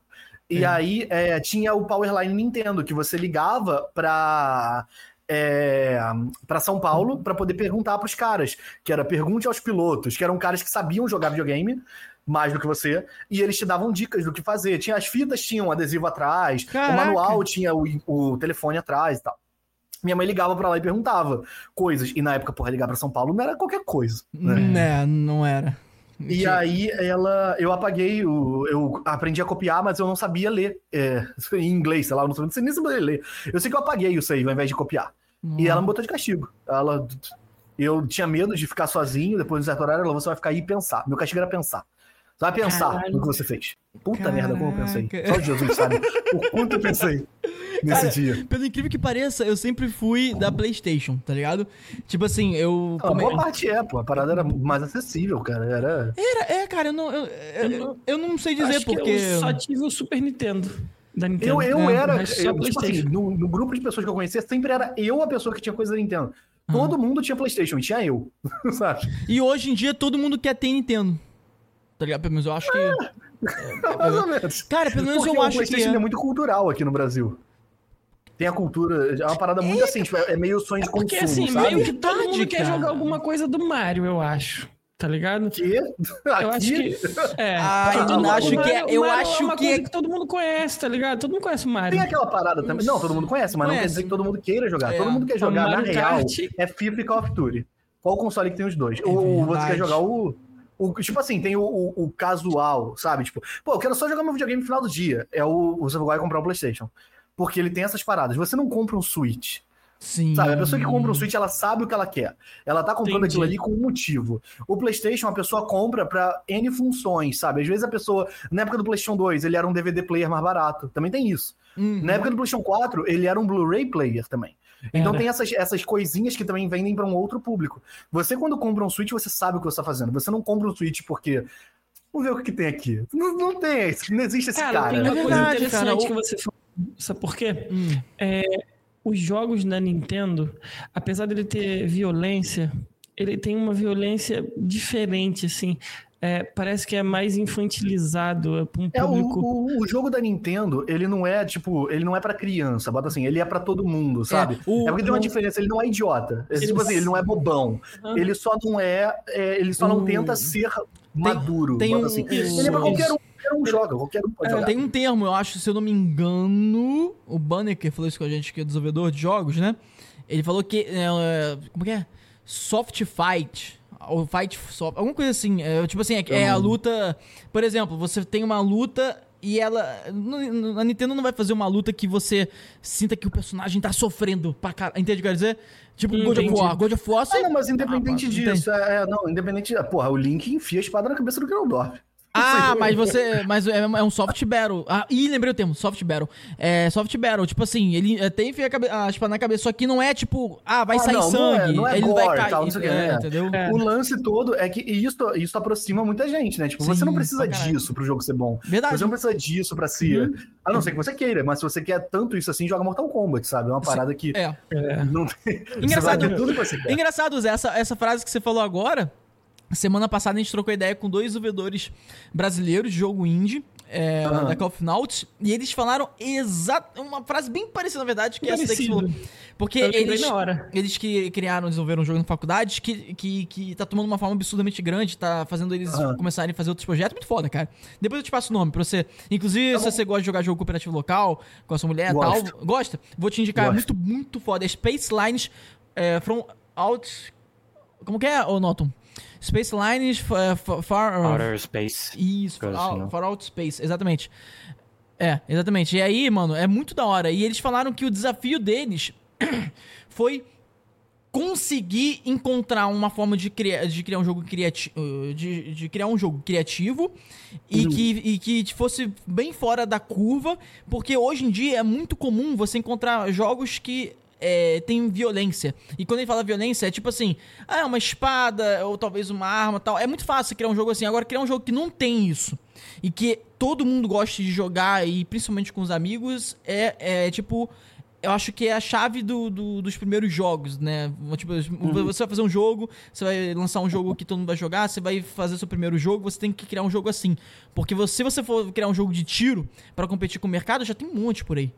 E aí, é, tinha o Powerline Nintendo, que você ligava pra... É, para São Paulo pra poder perguntar pros caras, que era pergunte aos pilotos, que eram caras que sabiam jogar videogame mais do que você, e eles te davam dicas do que fazer. Tinha as fitas, tinham um adesivo atrás, Caraca. o manual tinha o, o telefone atrás e tal. Minha mãe ligava pra lá e perguntava coisas. E na época, porra, ligar pra São Paulo não era qualquer coisa. Né? É, não era. E aí ela, eu apaguei, o, eu aprendi a copiar, mas eu não sabia ler é, *laughs* em inglês, sei lá, eu não sabia, não sei nem saber ler. Eu sei que eu apaguei o save ao invés de copiar. E ela me botou de castigo. Ela, eu tinha medo de ficar sozinho depois de um certo horário, ela você vai ficar aí e pensar. Meu castigo era pensar. Você vai pensar Caralho. no que você fez. Puta merda, como eu pensei. Caraca. Só Jesus sabe o quanto eu pensei *laughs* nesse Cara, dia. Pelo incrível que pareça, eu sempre fui da PlayStation, tá ligado? Tipo assim, eu. A come- boa parte é, pô. A parada era mais acessível, cara. Era. Era, é, cara, eu não, eu, eu, eu- eu não sei dizer Acho que porque. eu só tive o Super Nintendo da Nintendo. Eu, eu É, era. só eu, tipo assim, no, no grupo de pessoas que eu conhecia, sempre era eu a pessoa que tinha coisa da Nintendo. Todo mundo tinha PlayStation, e tinha eu. *laughs* Sabe? E hoje em dia todo mundo quer ter Nintendo. Tá ligado? Pelo menos eu acho que. Mais ou menos. Cara, pelo menos Porque eu o acho que. PlayStation é É. muito cultural aqui no Brasil. Tem a cultura, é uma parada muito assim, tipo, é meio sonho de Porque consumo, assim, sabe? meio que todo mundo quer cara. jogar alguma coisa do Mario, eu acho. Tá ligado? Que? Eu Aqui? acho que. É. Ah, porque eu mundo- acho o que é- eu o Mario acho é uma que é- coisa que todo mundo conhece, tá ligado? Todo mundo conhece o Mario. Tem aquela parada também. Não, todo mundo conhece, mas não quer Conhece. dizer que todo mundo queira jogar. É. Todo mundo quer jogar, O na real, é FIFA e Call of Duty. Qual o console que tem os dois? Ou você quer jogar o, o- Tipo assim, tem o, o- o casual, sabe? Tipo, pô, eu quero só jogar meu videogame no final do dia. É o. Você vai comprar um PlayStation. Porque ele tem essas paradas. Você não compra um Switch. Sim. Sabe? A pessoa que compra um Switch, ela sabe o que ela quer. Ela tá comprando Entendi. aquilo ali com um motivo. O PlayStation, a pessoa compra pra N funções, sabe? Às vezes a pessoa, na época do PlayStation 2, ele era um DVD player mais barato. Também tem isso. Uhum. Na época do PlayStation 4, ele era um Blu-ray player também. Então tem essas, essas coisinhas que também vendem pra um outro público. Você, quando compra um Switch, você sabe o que você tá fazendo. Você não compra um Switch porque. Vamos ver o que, que tem aqui. Não, não tem esse, não existe esse Cara, cara. tem uma É coisa verdade, interessante cara, o- que você falou. Sabe por quê? Hum. Os jogos da Nintendo, apesar dele ter violência, ele tem uma violência diferente, assim. É, parece que é mais infantilizado é pra um É, o, público. o, o jogo da Nintendo, ele não é, tipo, ele não é pra criança, bota assim, ele é pra todo mundo, sabe? É, o- porque tem uma diferença, ele não é idiota. É, tipo assim, ele não é bobão. Aham. Ele só não é, é, ele só não O- tenta ser maduro. tem bota um- assim. isso, Ele é pra qualquer um, qualquer um joga, qualquer um pode jogar. Tem um termo, eu acho, se eu não me engano, o Banneker falou isso com a gente, que é desenvolvedor de jogos, né? Ele falou que. é, como que é? Soft fight. Ou fight soft. Alguma coisa assim. é, tipo assim, é, é a luta. Por exemplo, você tem uma luta e ela. A Nintendo não vai fazer uma luta que você sinta que o personagem tá sofrendo pra caralho. Entende o que eu quero dizer? Tipo God of. War. God of War, Ah, você. não, mas independente Ah, disso, é, é, não, independente. Porra, o Link enfia a espada na cabeça do Ganondorf. Ah, mas você. Mas é, é um soft battle. Ah, ih, lembrei o termo, soft battle. É soft battle, tipo assim, ele é, tem enfia a, cabe- a espada na cabeça, só que não é tipo, ah, vai Ah, sair não, não é- sangue. não é ele gore vai cair. tal, não sei o que, é, né? entendeu? É. O lance todo é que isso, isso aproxima muita gente, né? Tipo, você Sim, não precisa disso pro jogo ser bom. Verdade. Você não precisa disso pra ser. A não ser que você queira, mas se você quer tanto isso assim, joga Mortal Kombat, sabe? É uma parada que É. não tem. Engraçado- *laughs* Você vai ter tudo que você quer. Engraçado, Zé, essa, essa frase que você falou agora. Semana passada a gente trocou ideia com dois desenvolvedores brasileiros de jogo indie. É, Aham. da Call of Nauts, e eles falaram exato uma frase bem parecida, na verdade, que é essa Parecido. falou. Porque eles, eles que criaram, desenvolveram um jogo na faculdade que, que, que tá tomando uma forma absurdamente grande, tá fazendo eles Aham. começarem a fazer outros projetos. Muito foda, cara. Depois eu te passo o nome pra você. Inclusive, Tá se você gosta de jogar jogo cooperativo local, com a sua mulher e tal, gosta? Vou te indicar, é Gosto. muito, muito foda. É Space Lines é, from Out. Como que é, ô Noton? Space Lines fa- Far. Outer Space. Isso, far, assim, não? far Out Space, exatamente. É, exatamente. E aí, mano, é muito da hora. E eles falaram que o desafio deles *coughs* foi conseguir encontrar uma forma de criar, de criar um jogo criativo, de, de criar um jogo criativo e, que, e que fosse bem fora da curva, porque hoje em dia é muito comum você encontrar jogos que é, tem violência. E quando ele fala violência, é tipo assim, ah, é uma espada, ou talvez uma arma tal. É muito fácil criar um jogo assim. Agora, criar um jogo que não tem isso. E que todo mundo gosta de jogar, e principalmente com os amigos, é, é tipo. Eu acho que é a chave do, do- dos primeiros jogos, né? Tipo, você vai fazer um jogo, você vai lançar um jogo que todo mundo vai jogar, você vai fazer seu primeiro jogo, você tem que criar um jogo assim. Porque você- se você for criar um jogo de tiro pra competir com o mercado, já tem um monte por aí.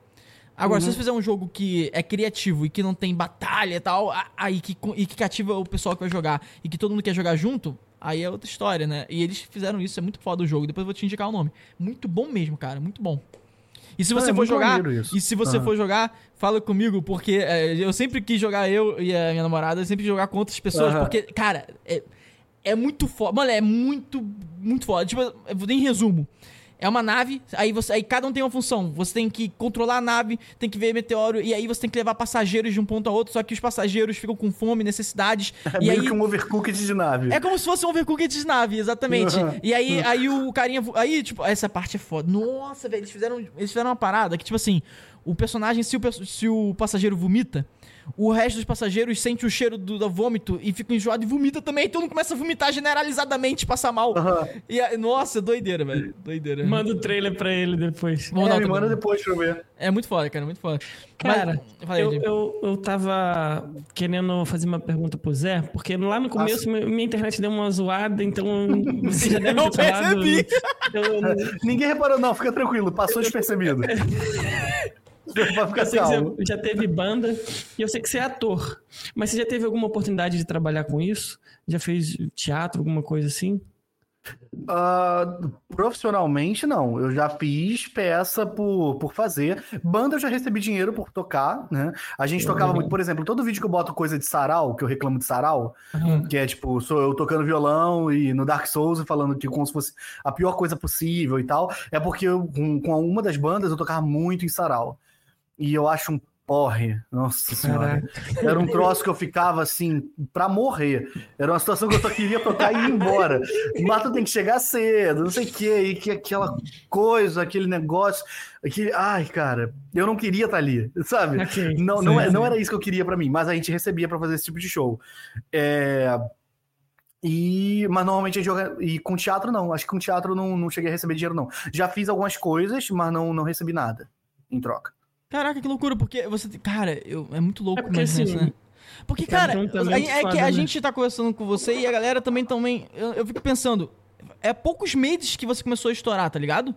Agora, se você fizer um jogo que é criativo e que não tem batalha e tal, aí que, e que cativa o pessoal que vai jogar e que todo mundo quer jogar junto, aí é outra história, né? E eles fizeram isso, é muito foda o jogo. Depois eu vou te indicar o nome. Muito bom mesmo, cara, muito bom. E se Ah, você é for jogar, e se você for jogar, fala comigo, porque é, eu sempre quis jogar, eu e a minha namorada, eu sempre quis jogar com outras pessoas, porque, cara, é, é muito foda. Mano, é muito, muito foda. Tipo, eu em resumo. É uma nave, aí, você, aí cada um tem uma função. Você tem que controlar a nave, tem que ver meteoro, e aí você tem que levar passageiros de um ponto a outro, só que os passageiros ficam com fome, necessidades. É meio aí, que um overcooked de nave. é como se fosse um overcooked de nave, exatamente. Uhum. E aí, aí o carinha. Aí, tipo, essa parte é foda. Nossa, velho, eles fizeram, eles fizeram uma parada que, tipo assim, o personagem, se o, se o passageiro vomita, o resto dos passageiros sente o cheiro do, do vômito e fica enjoado e vomita também. Então mundo começa a vomitar generalizadamente, passar mal. E, nossa, doideira, velho. Doideira. Manda o trailer pra ele depois. Vamos É, me manda depois pra eu ver. É muito foda, cara, muito foda. Cara, Mas, eu, eu, eu tava querendo fazer uma pergunta pro Zé, porque lá no começo mi- minha internet deu uma zoada, então *laughs* você já deve Eu ter falado. percebi. Eu, *laughs* Ninguém reparou, não, fica tranquilo, passou despercebido. *laughs* Eu sei que calmo. você já teve banda e eu sei que você é ator. Mas você já teve alguma oportunidade de trabalhar com isso? Já fez teatro, alguma coisa assim? Ah, profissionalmente, não. Eu já fiz peça por, por fazer. Banda eu já recebi dinheiro por tocar, né? A gente tocava muito, por exemplo, todo vídeo que eu boto coisa de sarau, que eu reclamo de sarau, que é tipo, sou eu tocando violão e no Dark Souls falando que como se fosse a pior coisa possível e tal, é porque eu, com, com uma das bandas eu tocava muito em sarau. E eu acho um porre, nossa senhora. Era um troço que eu ficava assim, pra morrer. Era uma situação que eu só queria tocar e ir embora. Mato tem que chegar cedo, não sei o quê, e que aquela coisa, aquele negócio. Aquele... Ai, cara, eu não queria estar ali, sabe? Ok, Não, sim, não, é- sim. não era isso que eu queria pra mim, mas a gente recebia pra fazer esse tipo de show. É, E, mas normalmente a gente joga. E com teatro, não. Acho que com teatro não, não cheguei a receber dinheiro, não. Já fiz algumas coisas, mas não, não recebi nada em troca. Caraca, que loucura, porque você. Cara, eu, é muito louco É porque, assim, isso, né? Porque, cara, também é, é que a né? gente tá conversando com você e a galera também também. Eu, eu fico pensando, é poucos meses que você começou a estourar, tá ligado?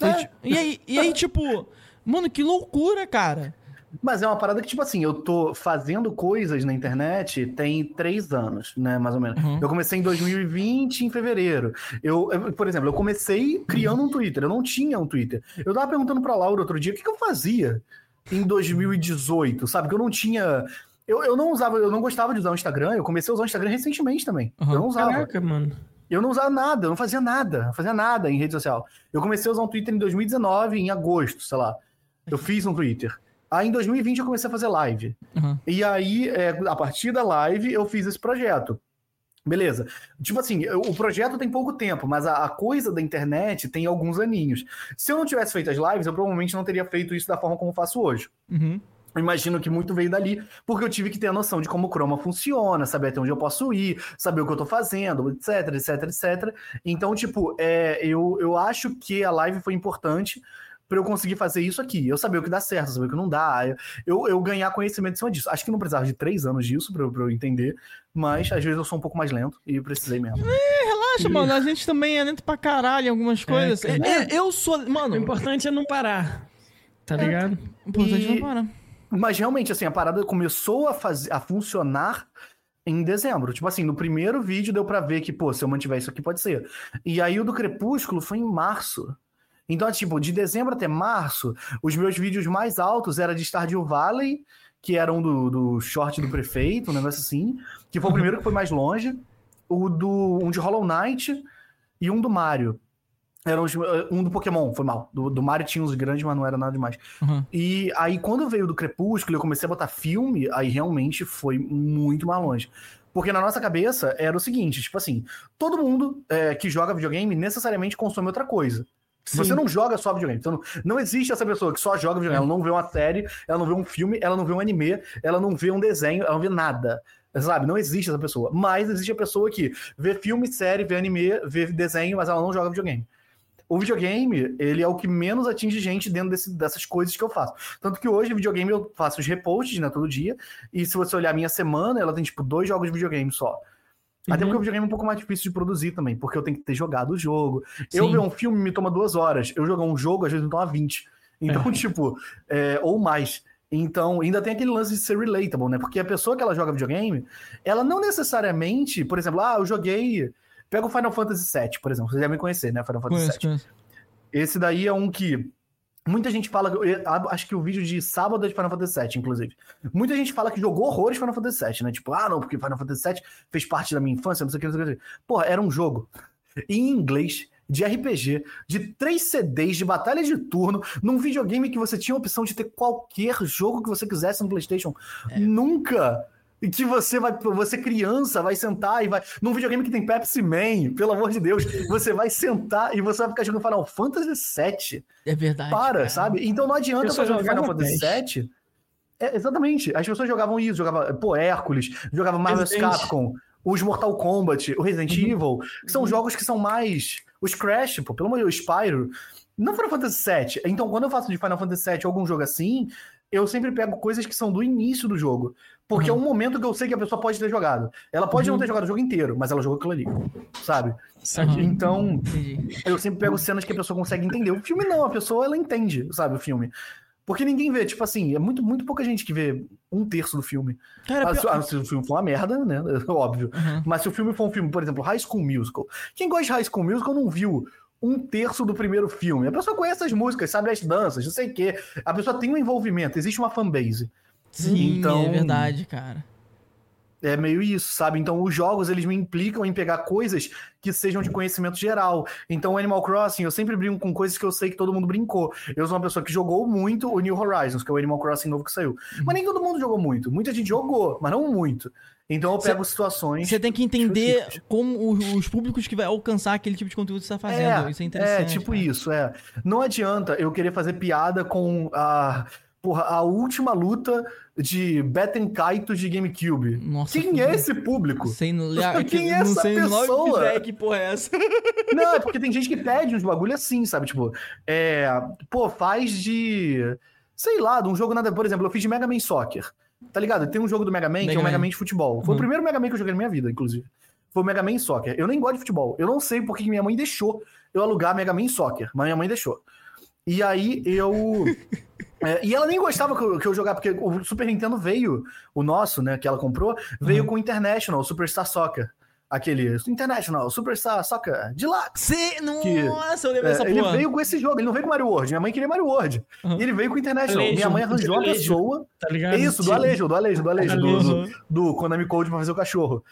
É. E, aí, e aí, tipo, mano, que loucura, cara. Mas é uma parada que, tipo assim, eu tô fazendo coisas na internet tem três anos, né, mais ou menos. Uhum. Eu comecei em 2020, em fevereiro. Eu, eu- por exemplo, eu comecei criando um Twitter. Eu não tinha um Twitter. Eu tava perguntando pra Laura outro dia o que, que eu fazia em 2018, sabe? Que eu não tinha. Eu, eu não usava, eu não gostava de usar o Instagram. Eu comecei a usar o Instagram recentemente também. Uhum. Eu não usava. Caraca, mano. Eu não usava nada, eu não fazia nada, não fazia nada em rede social. Eu comecei a usar um Twitter em 2019, em agosto, sei lá. Eu fiz um Twitter. Aí em 2020 eu comecei a fazer live. Uhum. E aí, é, a partir da live, eu fiz esse projeto. Beleza. Tipo assim, o projeto tem pouco tempo, mas a, a coisa da internet tem alguns aninhos. Se eu não tivesse feito as lives, eu provavelmente não teria feito isso da forma como faço hoje. Uhum. Imagino que muito veio dali, porque eu tive que ter a noção de como o Chroma funciona, saber até onde eu posso ir, saber o que eu tô fazendo, etc, etc, etc. Então, tipo, é, eu, eu acho que a live foi importante para eu conseguir fazer isso aqui. Eu saber o que dá certo, saber o que não dá. Eu, eu, ganhar conhecimento em cima disso. Acho que não precisava de três anos disso pra, eu- entender, mas às vezes eu sou um pouco mais lento e eu precisei mesmo. Relaxa, mano. A gente também é lento pra caralho em algumas coisas. cara. É, é, eu sou. O Mano, importante é não parar. Tá ligado? o importante é E- não parar. Mas realmente, assim, a parada começou a, fazer, a funcionar em dezembro. Tipo assim, no primeiro vídeo deu pra ver que, pô, se eu mantiver isso aqui, pode ser. E aí o do Crepúsculo foi em março. Então, tipo, de dezembro até março, os meus vídeos mais altos era de Stardew Valley, que era um do, do short do prefeito, um negócio assim, que foi o primeiro que foi mais longe. O do, um de Hollow Knight e um do Mario. Era os- um do Pokémon, foi mal. Do, do Mario tinha uns grandes, mas não era nada demais. Uhum. E aí, quando veio do Crepúsculo, eu comecei a botar filme, aí realmente foi muito mais longe. Porque na nossa cabeça era o seguinte, tipo assim, todo mundo é, que joga videogame necessariamente consome outra coisa. Você Sim. não joga só videogame. Então, não, não existe essa pessoa que só joga videogame. Ela não vê uma série, ela não vê um filme, ela não vê um anime, ela não vê um desenho, ela não vê nada. Sabe? Não existe essa pessoa. Mas existe a pessoa que vê filme, série, vê anime, vê desenho, mas ela não joga videogame. O videogame, ele é o que menos atinge gente dentro desse- dessas coisas que eu faço. Tanto que hoje, videogame, eu faço os reposts, né, todo dia. E se você olhar a minha semana, ela tem, tipo, dois jogos de videogame só. Até Uhum. porque o videogame é um pouco mais difícil de produzir também, porque eu tenho que ter jogado o jogo. Eu Sim. ver um filme me toma duas horas. Eu jogar um jogo, às vezes, me toma 20. Então, *laughs* tipo, é, ou mais. Então, ainda tem aquele lance de ser relatable, né? Porque a pessoa que ela joga videogame, ela não necessariamente, por exemplo, ah, eu joguei. Pega o Final Fantasy VII, por exemplo. Vocês devem conhecer, né? Final Fantasy Conheço, VII. conheço. Esse daí é um que. Muita gente fala. Acho que o vídeo de sábado é de Final Fantasy VII, inclusive. Muita gente fala que jogou horrores Final Fantasy VII, né? Tipo, ah, não, porque Final Fantasy VII fez parte da minha infância, não sei o que, não sei o que. Porra, era um jogo em inglês, de RPG, de três CDs, de batalha de turno, num videogame que você tinha a opção de ter qualquer jogo que você quisesse no PlayStation. Nunca! E que você vai, você criança, vai sentar e vai. Num videogame que tem Pepsi Man, pelo amor de Deus, você vai sentar e você vai ficar jogando Final Fantasy VII. É verdade. Para, cara. sabe? Então não adianta Eu fazer um Final Fantasy. VII. É, exatamente. As pessoas jogavam isso, jogavam, pô, Hércules, jogavam Marvel. Capcom, os Mortal Kombat, o Resident Uhum. Evil, que são jogos que são mais. Os Crash, pô, pelo amor de Deus, Spyro. Não Final Fantasy VII. Então, quando eu faço de Final Fantasy VII algum jogo assim, eu sempre pego coisas que são do início do jogo. Porque é um momento que eu sei que a pessoa pode ter jogado. Ela pode não ter jogado o jogo inteiro, mas ela jogou aquilo ali. Sabe? Saquei. Então, Entendi. eu sempre pego cenas que a pessoa consegue entender. O filme não, a pessoa ela entende, sabe, o filme. Porque ninguém vê, tipo assim, é muito, muito pouca gente que vê um terço do filme. Cara, Ah, se, pior- ah, se o filme for uma merda, né? *laughs* Óbvio. Uhum. Mas se o filme for um filme, por exemplo, High School Musical. Quem gosta de High School Musical não viu um terço do primeiro filme. A pessoa conhece as músicas, sabe as danças, não sei o quê. A pessoa tem um envolvimento, existe uma fanbase. Sim, Então- é verdade, cara. É meio isso, sabe? Então os jogos eles me implicam em pegar coisas que sejam de conhecimento geral. Então Animal Crossing eu sempre brinco com coisas que eu sei que todo mundo brincou. Eu sou uma pessoa que jogou muito o New Horizons, que é o Animal Crossing novo que saiu. Mas nem todo mundo jogou muito. Muita gente jogou, mas não muito. Então eu Cê- pego situações. Você tem que entender específicas. como o- os públicos que vai alcançar aquele tipo de conteúdo que você tá fazendo. Isso é interessante. É, tipo cara. isso, é. Não adianta eu querer fazer piada com a, porra, a última luta de Batten Kaitos de GameCube. Nossa, Quem é esse público? *laughs* Não, Quem é essa sei pessoa? que porra é essa. *laughs* Não, é porque tem gente que pede uns bagulho assim, sabe? Tipo, é, pô, faz de. Sei lá, de um jogo nada. Por exemplo, eu fiz de Mega Man Soccer. Tá ligado? Tem um jogo do Mega Man que Mega é o Mega Man. De futebol. Foi Uhum. o primeiro Mega Man que eu joguei na minha vida, inclusive. Foi o Mega Man Soccer. Eu nem gosto de futebol. Eu não sei porque que minha mãe deixou eu alugar Mega Man Soccer, mas minha mãe deixou. E aí eu. *laughs* É, e ela nem gostava que eu, que eu jogava, porque o Super Nintendo veio, o nosso, né, que ela comprou, veio com o International, Superstar Soccer. Aquele International, Superstar Soccer Deluxe. Cê, Que- nossa, eu lembro É, dessa ele porra. veio com esse jogo, ele não veio com Mario World. Minha mãe queria Mario World. Uhum. E ele veio com o International. Alejo, Minha mãe arranjou a Alejo. pessoa. Tá ligado? É isso, do Alejo, do Alejo, do Alejo, do, Alejo. do, do Konami Code pra fazer o cachorro.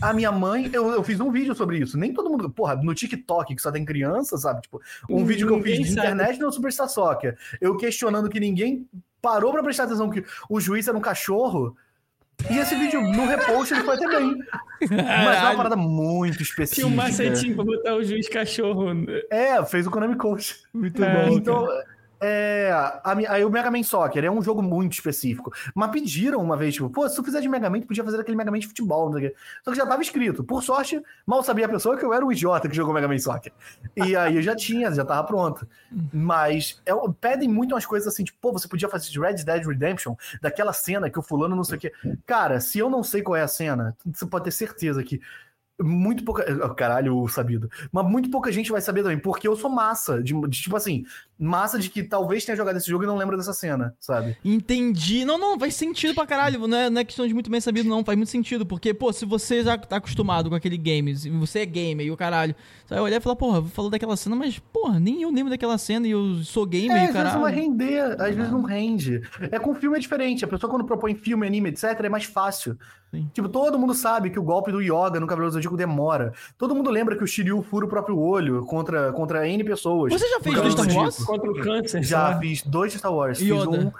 A minha mãe, eu, eu fiz um vídeo sobre isso. Nem todo mundo. Porra, no TikTok, que só tem criança, sabe? Tipo, um vídeo que eu fiz de sabe. internet no Superstar Soccer. Eu questionando que ninguém parou pra prestar atenção que o juiz era um cachorro. E esse vídeo no repost ele foi até bem. Mas é uma parada muito Tinha específica. um macetinho pra botar o juiz cachorro. É, fez o Konami Coach. Muito É, bom. Então, é, a aí o Mega Man Soccer é um jogo muito específico. Mas pediram uma vez, tipo, pô, se tu fizer de Mega Man, tu podia fazer aquele Mega Man de futebol, não sei o quê. Só que já tava escrito. Por sorte, mal sabia a pessoa que eu era um idiota que jogou Mega Man Soccer. E aí eu já tinha, já tava pronto. Mas é, pedem muito umas coisas assim, tipo, pô, você podia fazer de Red Dead Redemption, daquela cena que o fulano não sei o quê. Cara, se eu não sei qual é a cena, você pode ter certeza que muito pouca. oh, Caralho, sabido. Mas muito pouca gente vai saber também, porque eu sou massa. De, de, tipo assim, massa de que talvez tenha jogado esse jogo e não lembra dessa cena, sabe? Entendi. Não, não, faz sentido pra caralho. Não é, não é questão de muito bem sabido, não. Faz muito sentido. Porque, pô, se você já tá acostumado com aquele game, se você é gamer e o caralho, você vai olhar e falar, porra, falou daquela cena, mas, porra, nem eu lembro daquela cena e eu sou gamer, É, e às vezes não vai caralho. render, às vezes não rende. É com filme é diferente. A pessoa, quando propõe filme, anime, etc., é mais fácil. Sim. Tipo, todo mundo sabe que o golpe do Yoga no Cavaleiro do Zodíaco demora. Todo mundo lembra que o Shiryu fura o próprio olho contra, contra N pessoas. Você já fez No do Cavaleiro Star. Wars? Contra o câncer. Já fiz dois de Star Wars. Yoda. Fiz um.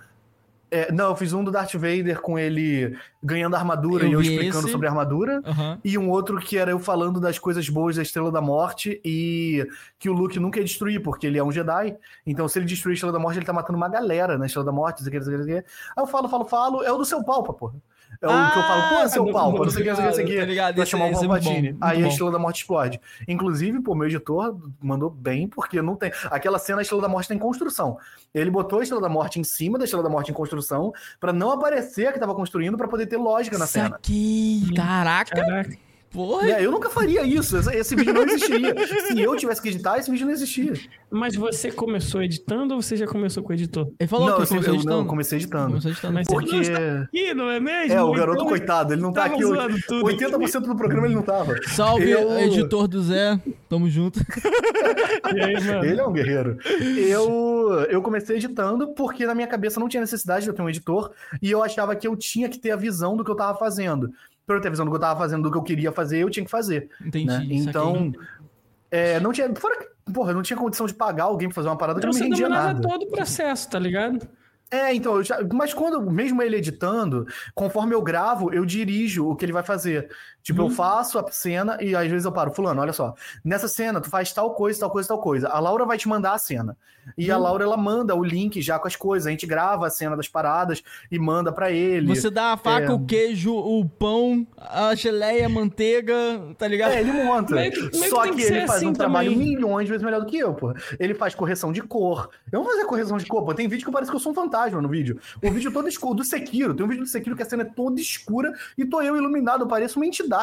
É, não, eu fiz um do Darth Vader com ele ganhando armadura Eu e eu explicando esse. sobre a armadura. Aham. E um outro que era eu falando das coisas boas da Estrela da Morte e que o Luke nunca ia destruir, porque ele é um Jedi. Então, se ele destruir a Estrela da Morte, ele tá matando uma galera na Estrela da Morte. Não sei o que, não sei o que, não sei o que. Aí eu falo, falo, falo. É o do seu palpa, porra. É o que eu falo, pô, é seu do- não sei o que, não sei o que, não sei o Tá que. chamar o é bom, Palpatine. Aí a. Estrela da Morte explode. Inclusive, pô, meu editor mandou bem, porque não tem. Aquela cena, a Estrela da Morte tá em construção. Ele botou a Estrela da Morte em cima da Estrela da Morte em construção, pra não aparecer a que tava construindo, pra poder ter lógica na cena. Saquei. Caraca, Caraca. Porra. É, eu nunca faria isso. Esse, esse vídeo não existiria. *laughs* Se eu tivesse que editar, esse vídeo não existia. Mas você começou editando ou você já começou com o editor? Ele falou não, que começou eu editando. não, comecei editando. Começou editando. Mas Porque. você não está aqui, não é mesmo? É, o garoto, Então, coitado, ele não tá aqui. zoando tudo. 80% do programa ele não tava. Salve, Eu- editor do Zé. Tamo junto. *laughs* E aí, mano? Ele é um guerreiro. Eu, eu comecei editando porque na minha cabeça não tinha necessidade de eu ter um editor e eu achava que eu tinha que ter a visão do que eu tava fazendo. Pra eu ter a visão do que eu tava fazendo, do que eu queria fazer, eu tinha que fazer. Entendi. né? Então, é, não tinha. Fora que, porra, eu não tinha condição de pagar alguém pra fazer uma parada Então que não me rendia nada. todo o processo, tá ligado? É, então, já- mas quando, mesmo ele editando, conforme eu gravo, eu dirijo o que ele vai fazer. Tipo, Uhum. eu faço a cena e às vezes eu paro, fulano, olha só, nessa cena tu faz tal coisa, tal coisa, tal coisa. A Laura vai te mandar a cena. E Uhum. a Laura, ela manda o link já com as coisas. A gente grava a cena das paradas e manda pra ele. Você dá a faca, É. o queijo, o pão, a geleia, a manteiga, tá ligado? É, ele monta. Meio que- meio que Só que, que ele faz assim um trabalho também. milhões de vezes melhor do que eu, pô. Ele faz correção de cor. Eu não vou fazer correção de cor, pô. Tem vídeo que parece que eu sou um fantasma no vídeo. O vídeo todo escuro, do Sekiro. Tem um vídeo do Sekiro que a cena é toda escura e tô eu iluminado, eu pareço uma entidade.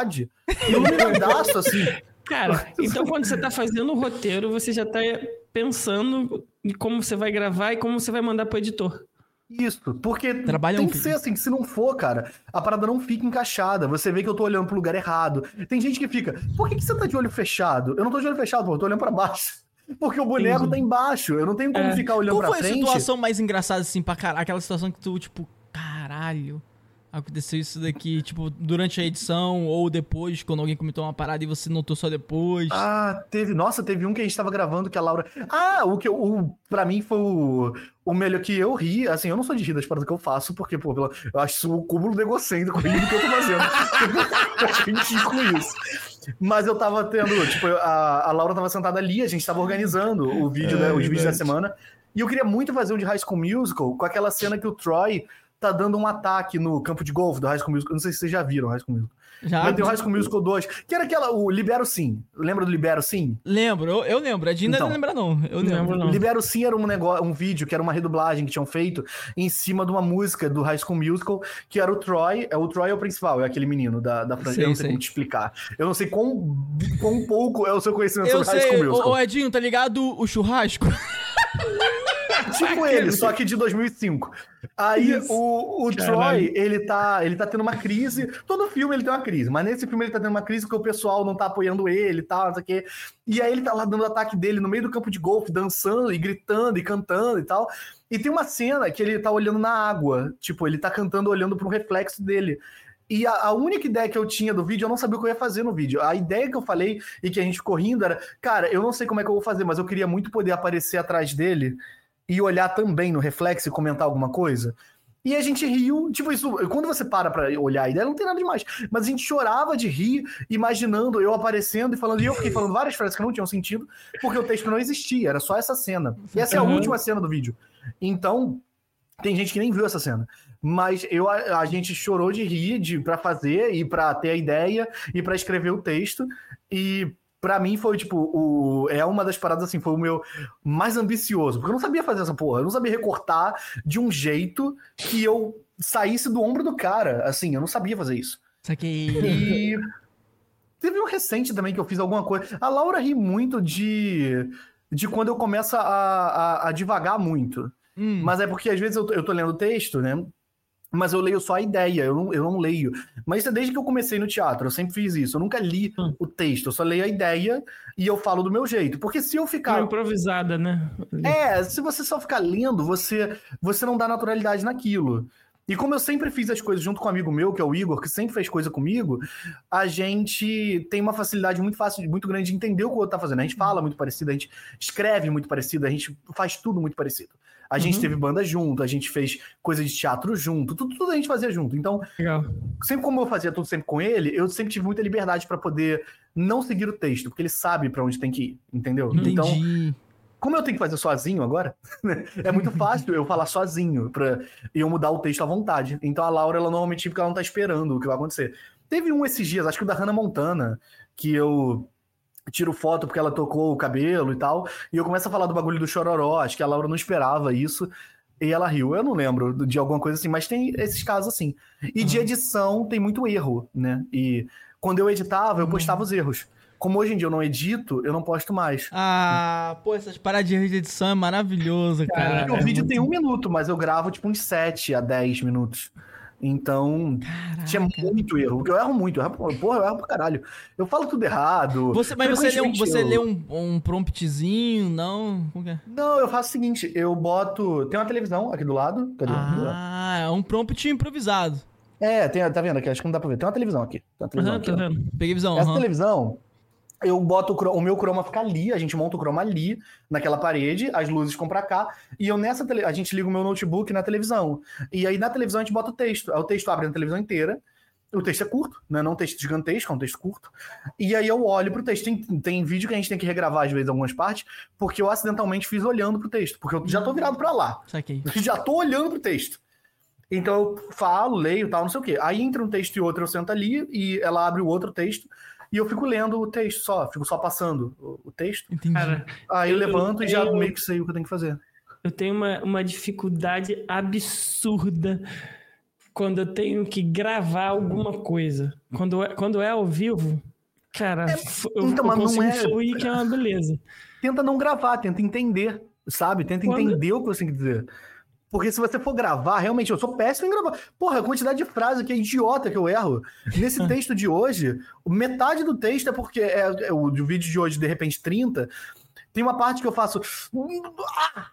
Iluminadaço, assim. Cara, *laughs* então quando você tá fazendo o roteiro, você já tá pensando em como você vai gravar e como você vai mandar pro editor. Isso, porque Trabalham tem com que ser assim, que se não for, cara, a parada não fica encaixada. Você vê que eu tô olhando pro lugar errado. Tem gente que fica, por que, que você tá de olho fechado? Eu não tô de olho fechado, pô, eu tô olhando pra baixo. *laughs* Porque o boneco Entendi. tá embaixo. Eu não tenho como É. ficar olhando Qual pra foi a frente. situação mais engraçada, assim, pra caralho? Aquela situação que tu, tipo, caralho, aconteceu isso daqui, tipo, durante a edição ou depois, quando alguém comentou uma parada e você notou só depois. Ah, teve. Nossa, teve um que a gente tava gravando que a Laura. Ah, o que eu. O, pra mim foi o, o melhor que eu ri. Assim, eu não sou de rir das paradas que eu faço, porque, pô, eu acho o cúmulo do egocêntrico rir do que eu tô fazendo. *laughs* eu acho ridículo isso. Mas eu tava tendo. Tipo, a, a Laura tava sentada ali, a gente tava organizando o vídeo, né, os vídeos da semana. E eu queria muito fazer um de High School Musical com aquela cena que o Troy tá dando um ataque no campo de golfe do High School Musical. Eu não sei se vocês já viram High School Musical. Já? Mas tem o High School Musical 2, que era aquela, o Libero Sim. Lembra do Libero Sim? Lembro, eu, eu lembro. A Dina Então. não lembra, não. Eu lembro. lembro, não. Libero Sim era um negócio, um vídeo que era uma redublagem que tinham feito em cima de uma música do High School Musical, que era o Troy. É o Troy é o principal, é aquele menino da, da franquia. Eu não sei, sei. como te explicar. Eu não sei quão, quão pouco é o seu conhecimento Eu sobre High sei, School Musical. ô Edinho, tá ligado o churrasco? *laughs* Tipo ele, só que de 2005. Aí Isso. o, o Caralho. Troy, ele tá, ele tá tendo uma crise. Todo filme ele tem uma crise, mas nesse filme ele tá tendo uma crise porque o pessoal não tá apoiando ele e tal, não sei o quê. E aí ele tá lá dando o ataque dele no meio do campo de golfe, dançando e gritando e cantando e tal. E tem uma cena que ele tá olhando na água. Tipo, ele tá cantando olhando pro reflexo dele. E a, a única ideia que eu tinha do vídeo, eu não sabia o que eu ia fazer no vídeo. A ideia que eu falei e que a gente ficou rindo era, cara, eu não sei como é que eu vou fazer, mas eu queria muito poder aparecer atrás dele e olhar também no reflexo e comentar alguma coisa. E a gente riu, tipo, isso, quando você para pra olhar a ideia, não tem nada demais. Mas a gente chorava de rir, imaginando eu aparecendo e falando, e eu fiquei falando várias frases que não tinham sentido, porque o texto não existia, era só essa cena. E essa é a Uhum. última cena do vídeo. Então, tem gente que nem viu essa cena. Mas eu, a, a gente chorou de rir de, pra fazer e pra ter a ideia e pra escrever o texto. E pra mim foi, tipo, o, é uma das paradas, assim, foi o meu mais ambicioso. Porque eu não sabia fazer essa porra. Eu não sabia recortar de um jeito que eu saísse do ombro do cara. Assim, eu não sabia fazer isso. Saquei. E teve um recente também que eu fiz alguma coisa. A Laura ri muito de, de quando eu começo a, a, a divagar muito. Hum. Mas é porque às vezes eu eu tô lendo o texto, né? Mas eu leio só a ideia, eu não, eu não leio. Mas isso é desde que eu comecei no teatro, eu sempre fiz isso. Eu nunca li Hum. o texto, eu só leio a ideia e eu falo do meu jeito. Porque se eu Uma ficar. improvisada, né? É, se você só ficar lendo, você, você não dá naturalidade naquilo. E como eu sempre fiz as coisas junto com um amigo meu, que é o Igor, que sempre fez coisa comigo, a gente tem uma facilidade muito fácil, muito grande de entender o que o outro tá fazendo. A gente fala muito parecido, a gente escreve muito parecido, a gente faz tudo muito parecido. A gente Uhum. teve banda junto, a gente fez coisa de teatro junto, tudo, tudo a gente fazia junto. Então, Legal. sempre como eu fazia tudo sempre com ele, eu sempre tive muita liberdade pra poder não seguir o texto, porque ele sabe pra onde tem que ir, entendeu? Então, Entendi. como eu tenho que fazer sozinho agora, *laughs* né, é muito fácil eu falar sozinho pra eu mudar o texto à vontade. Então a Laura, ela normalmente porque ela não tá esperando o que vai acontecer. Teve um esses dias, acho que o da Hannah Montana, que eu tiro foto porque ela tocou o cabelo e tal, e eu começo a falar do bagulho do chororó, acho que a Laura não esperava isso. E ela riu. Eu não lembro de alguma coisa assim, mas tem esses casos assim. E de edição tem muito erro, né? E quando eu editava, eu postava os erros. Como hoje em dia eu não edito, eu não posto mais. Ah, pô, essas paradinhas de edição é maravilhoso, cara. Porque o vídeo tem um minuto, mas eu gravo tipo uns 7 a 10 minutos. Então, tinha muito erro. Porque eu erro muito. Eu erro, porra, eu erro pra caralho. Eu falo tudo errado. Você, mas você lê, um, você eu- lê um, um promptzinho, não? É? Não, eu faço o seguinte: eu boto. Tem uma televisão aqui do lado. Cadê? Ah, é um prompt improvisado. É, tem, tá vendo aqui? Acho que não dá pra ver. Tem uma televisão aqui. Tem uma televisão Aham, aqui, tá vendo? Peguei visão. Essa aham. televisão, eu boto o, o meu croma fica ali, a gente monta o croma ali, naquela parede, as luzes ficam pra cá, e eu nessa tele... a gente liga o meu notebook na televisão. E aí na televisão a gente bota o texto. Aí o texto abre na televisão inteira. O texto é curto, né? Não um texto gigantesco, é um texto curto. E aí eu olho pro texto. Tem, tem vídeo que a gente tem que regravar às vezes algumas partes, porque eu acidentalmente fiz olhando pro texto, porque eu já tô virado pra lá. Saquei. *laughs* Já tô olhando pro texto. Então eu falo, leio tal, não sei o quê. Aí entre um texto e outro eu sento ali e ela abre o outro texto e eu fico lendo o texto só, fico só passando o, o texto. Entendi. Cara, Aí eu, Eu- eu levanto e já tenho- meio que sei o que eu tenho que fazer. eu tenho uma, uma dificuldade absurda quando eu tenho que gravar alguma coisa. Quando é, quando é ao vivo, cara, eu, então, eu mas não consigo é- fluir que é uma beleza. Tenta não gravar, tenta entender, sabe? Tenta Quando- entender o que você tem que dizer. Porque se você for gravar, realmente, eu sou péssimo em gravar. Porra, a quantidade de frases que é idiota que eu erro. Nesse *laughs* texto de hoje, metade do texto é porque é, é o do vídeo de hoje, de repente, 30. Tem uma parte que eu faço.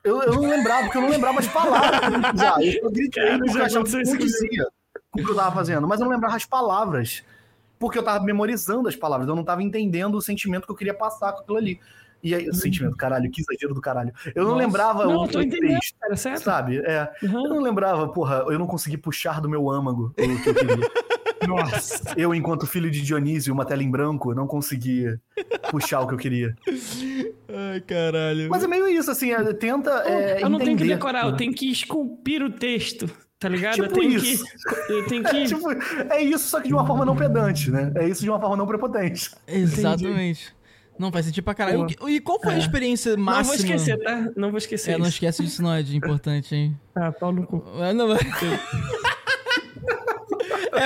Eu, eu não lembrava, porque eu não lembrava as palavras. que eu gritei já eu achava que eu dizia o que eu tava fazendo, mas eu não lembrava as palavras. Porque eu tava memorizando as palavras, eu não tava entendendo o sentimento que eu queria passar com aquilo ali. E aí, o sentimento, caralho, que exagero do caralho. Eu não Nossa. lembrava Não, o eu tô entendendo, texto, cara, certo? sabe? É, Uhum. eu não lembrava, porra, eu não consegui puxar do meu âmago o que eu queria. *laughs* Nossa. Eu, enquanto filho de Dionísio, uma tela em branco, não conseguia puxar o que eu queria. Ai, caralho. Mas é meio isso, assim, é, tenta é, eu não tenho que entender, decorar, eu né? tenho que esculpir o texto, tá ligado? eu Tipo tenho isso. que. Eu tenho que. É, *laughs* tipo, é isso, só que de uma forma não pedante, né? É isso de uma forma não prepotente. Exatamente. Não, faz sentido pra caralho. E qual foi a experiência não máxima? vou esquecer, tá? Não vou esquecer. É, não isso. esquece disso não, é de importante, hein? Ah, pau no cu. É, não, é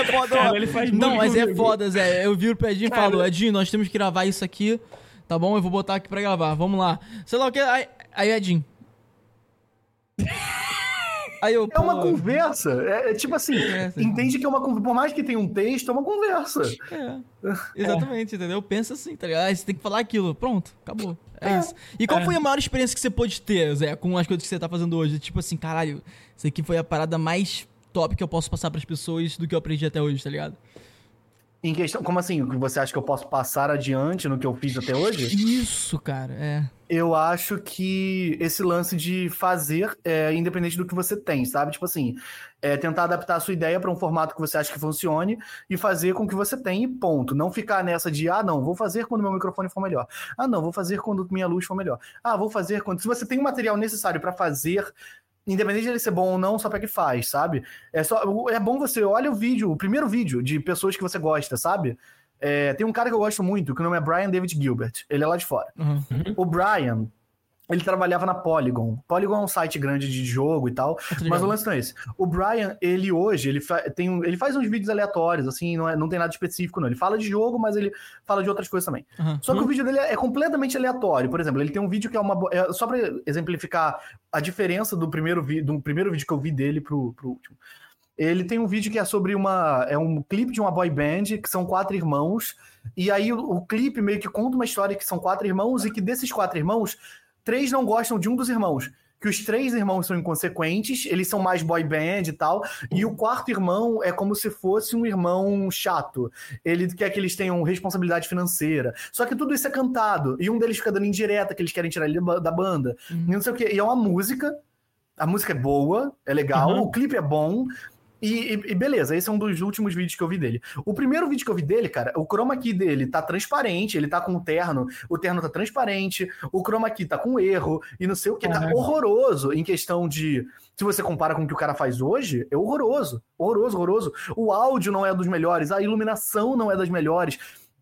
foda, Cara, ó. ele faz Não, mas é foda, Zé. Eu vi o Pedinho e falo, Edinho, nós temos que gravar isso aqui, tá bom? Eu vou botar aqui pra gravar, vamos lá. Sei lá o que, aí, aí Edinho. Aí eu, É uma pô, conversa. É, é tipo assim, Conversa. entende que é uma conversa. Por mais que tenha um texto, é uma conversa. É, exatamente, entendeu? Pensa assim, tá ligado? Aí você tem que falar aquilo, pronto, acabou. É, isso. E qual É. foi a maior experiência que você pôde ter, Zé, com as coisas que você tá fazendo hoje? Tipo assim, caralho, isso aqui foi a parada mais top que eu posso passar pras pessoas do que eu aprendi até hoje, tá ligado? Em questão, como assim? Você acha que eu posso passar adiante no que eu fiz até hoje? Isso, cara, é. Eu acho que esse lance de fazer é independente do que você tem, sabe? Tipo assim, é tentar adaptar a sua ideia para um formato que você acha que funcione e fazer com o que você tem e ponto. Não ficar nessa de, ah, não, vou fazer quando meu microfone for melhor. Ah, não, vou fazer quando minha luz for melhor. Ah, vou fazer quando. Se você tem o material necessário para fazer independente de ele ser bom ou não, só pega e faz, sabe? É, só, é bom você, olha o vídeo, o primeiro vídeo de pessoas que você gosta, sabe? É, tem um cara que eu gosto muito, que o nome é Brian David Gilbert. Ele é lá de fora. Uhum. O Brian, ele trabalhava na Polygon. Polygon é um site grande de jogo e tal, mas o lance não é esse. O Brian, ele hoje, ele, fa tem um, ele faz uns vídeos aleatórios, assim, não, é, não tem nada específico, não. Ele fala de jogo, mas ele fala de outras coisas também. Uhum. Só que o vídeo dele é completamente aleatório. Por exemplo, ele tem um vídeo que é uma. É, só pra exemplificar a diferença do primeiro, do primeiro vídeo que eu vi dele pro, pro último. Ele tem um vídeo que é sobre uma. É um clipe de uma boy band, que são quatro irmãos. E aí o, o clipe meio que conta uma história que são quatro irmãos, e que desses quatro irmãos, três não gostam de um dos irmãos. Que os três irmãos são inconsequentes, eles são mais boy band e tal. E o quarto irmão é como se fosse um irmão chato. Ele quer que eles tenham responsabilidade financeira. Só que tudo isso é cantado. E um deles fica dando indireta que eles querem tirar ele da banda. Uhum. E não sei o quê. E é uma música. A música é boa, é legal, Uhum. o clipe é bom, e, e- e beleza, esse é um dos últimos vídeos que eu vi dele. O primeiro vídeo que eu vi dele, cara, o chroma key dele tá transparente, ele tá com o terno, o terno tá transparente, o chroma key tá com erro, e não sei o que, tá horroroso em questão de. Se você compara com o que o cara faz hoje, é horroroso. Horroroso, horroroso. O áudio não é dos melhores, a iluminação não é das melhores,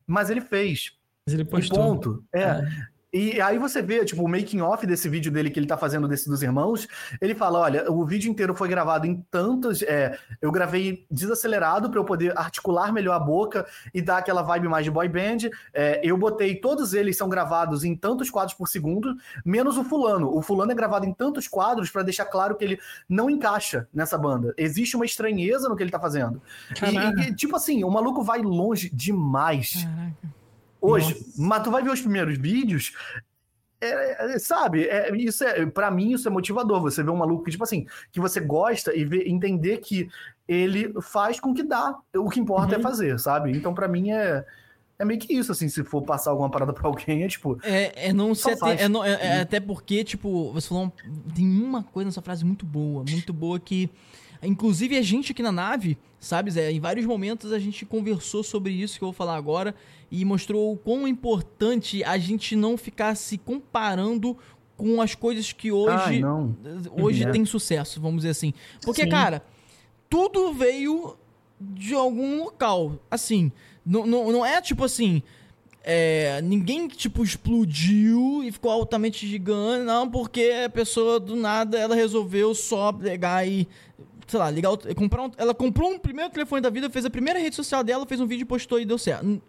mas ele fez. Mas ele E postou. ponto. É. E aí você vê, tipo, o making off desse vídeo dele que ele tá fazendo desse dos irmãos, ele fala, olha, o vídeo inteiro foi gravado em tantos, é, eu gravei desacelerado para eu poder articular melhor a boca e dar aquela vibe mais de boy band. É, eu botei, todos eles são gravados em tantos quadros por segundo, menos o fulano. O fulano é gravado em tantos quadros para deixar claro que ele não encaixa nessa banda. Existe uma estranheza no que ele tá fazendo. E-. E, tipo assim, o maluco vai longe demais Caraca. Hoje. Nossa. Mas tu vai ver os primeiros vídeos. é, é, sabe, é, isso é, para mim isso é motivador. Você vê um maluco que, tipo assim, que você gosta e ver, entender que ele faz com que dá. O que importa é Uhum. fazer, sabe? Então, pra mim, é, é meio que isso, assim, se for passar alguma parada pra alguém, é tipo. É, é não se faz. é não- é- é até porque, tipo, você falou. tem uma coisa nessa frase muito boa, muito boa que. Inclusive a gente aqui na nave, sabe, Zé? Em vários momentos a gente conversou sobre isso que eu vou falar agora e mostrou o quão importante a gente não ficar se comparando com as coisas que hoje não. hoje Uhum. *laughs* tem sucesso, vamos dizer assim. Porque, Sim. cara, tudo veio de algum local. Assim, não, não, não é tipo assim. é, ninguém, tipo, explodiu e ficou altamente gigante, não, porque a pessoa do nada ela resolveu só pegar e. Sei lá, ligar o, comprar um, Ela comprou um primeiro telefone da vida, fez a primeira rede social dela, fez um vídeo postou e deu certo.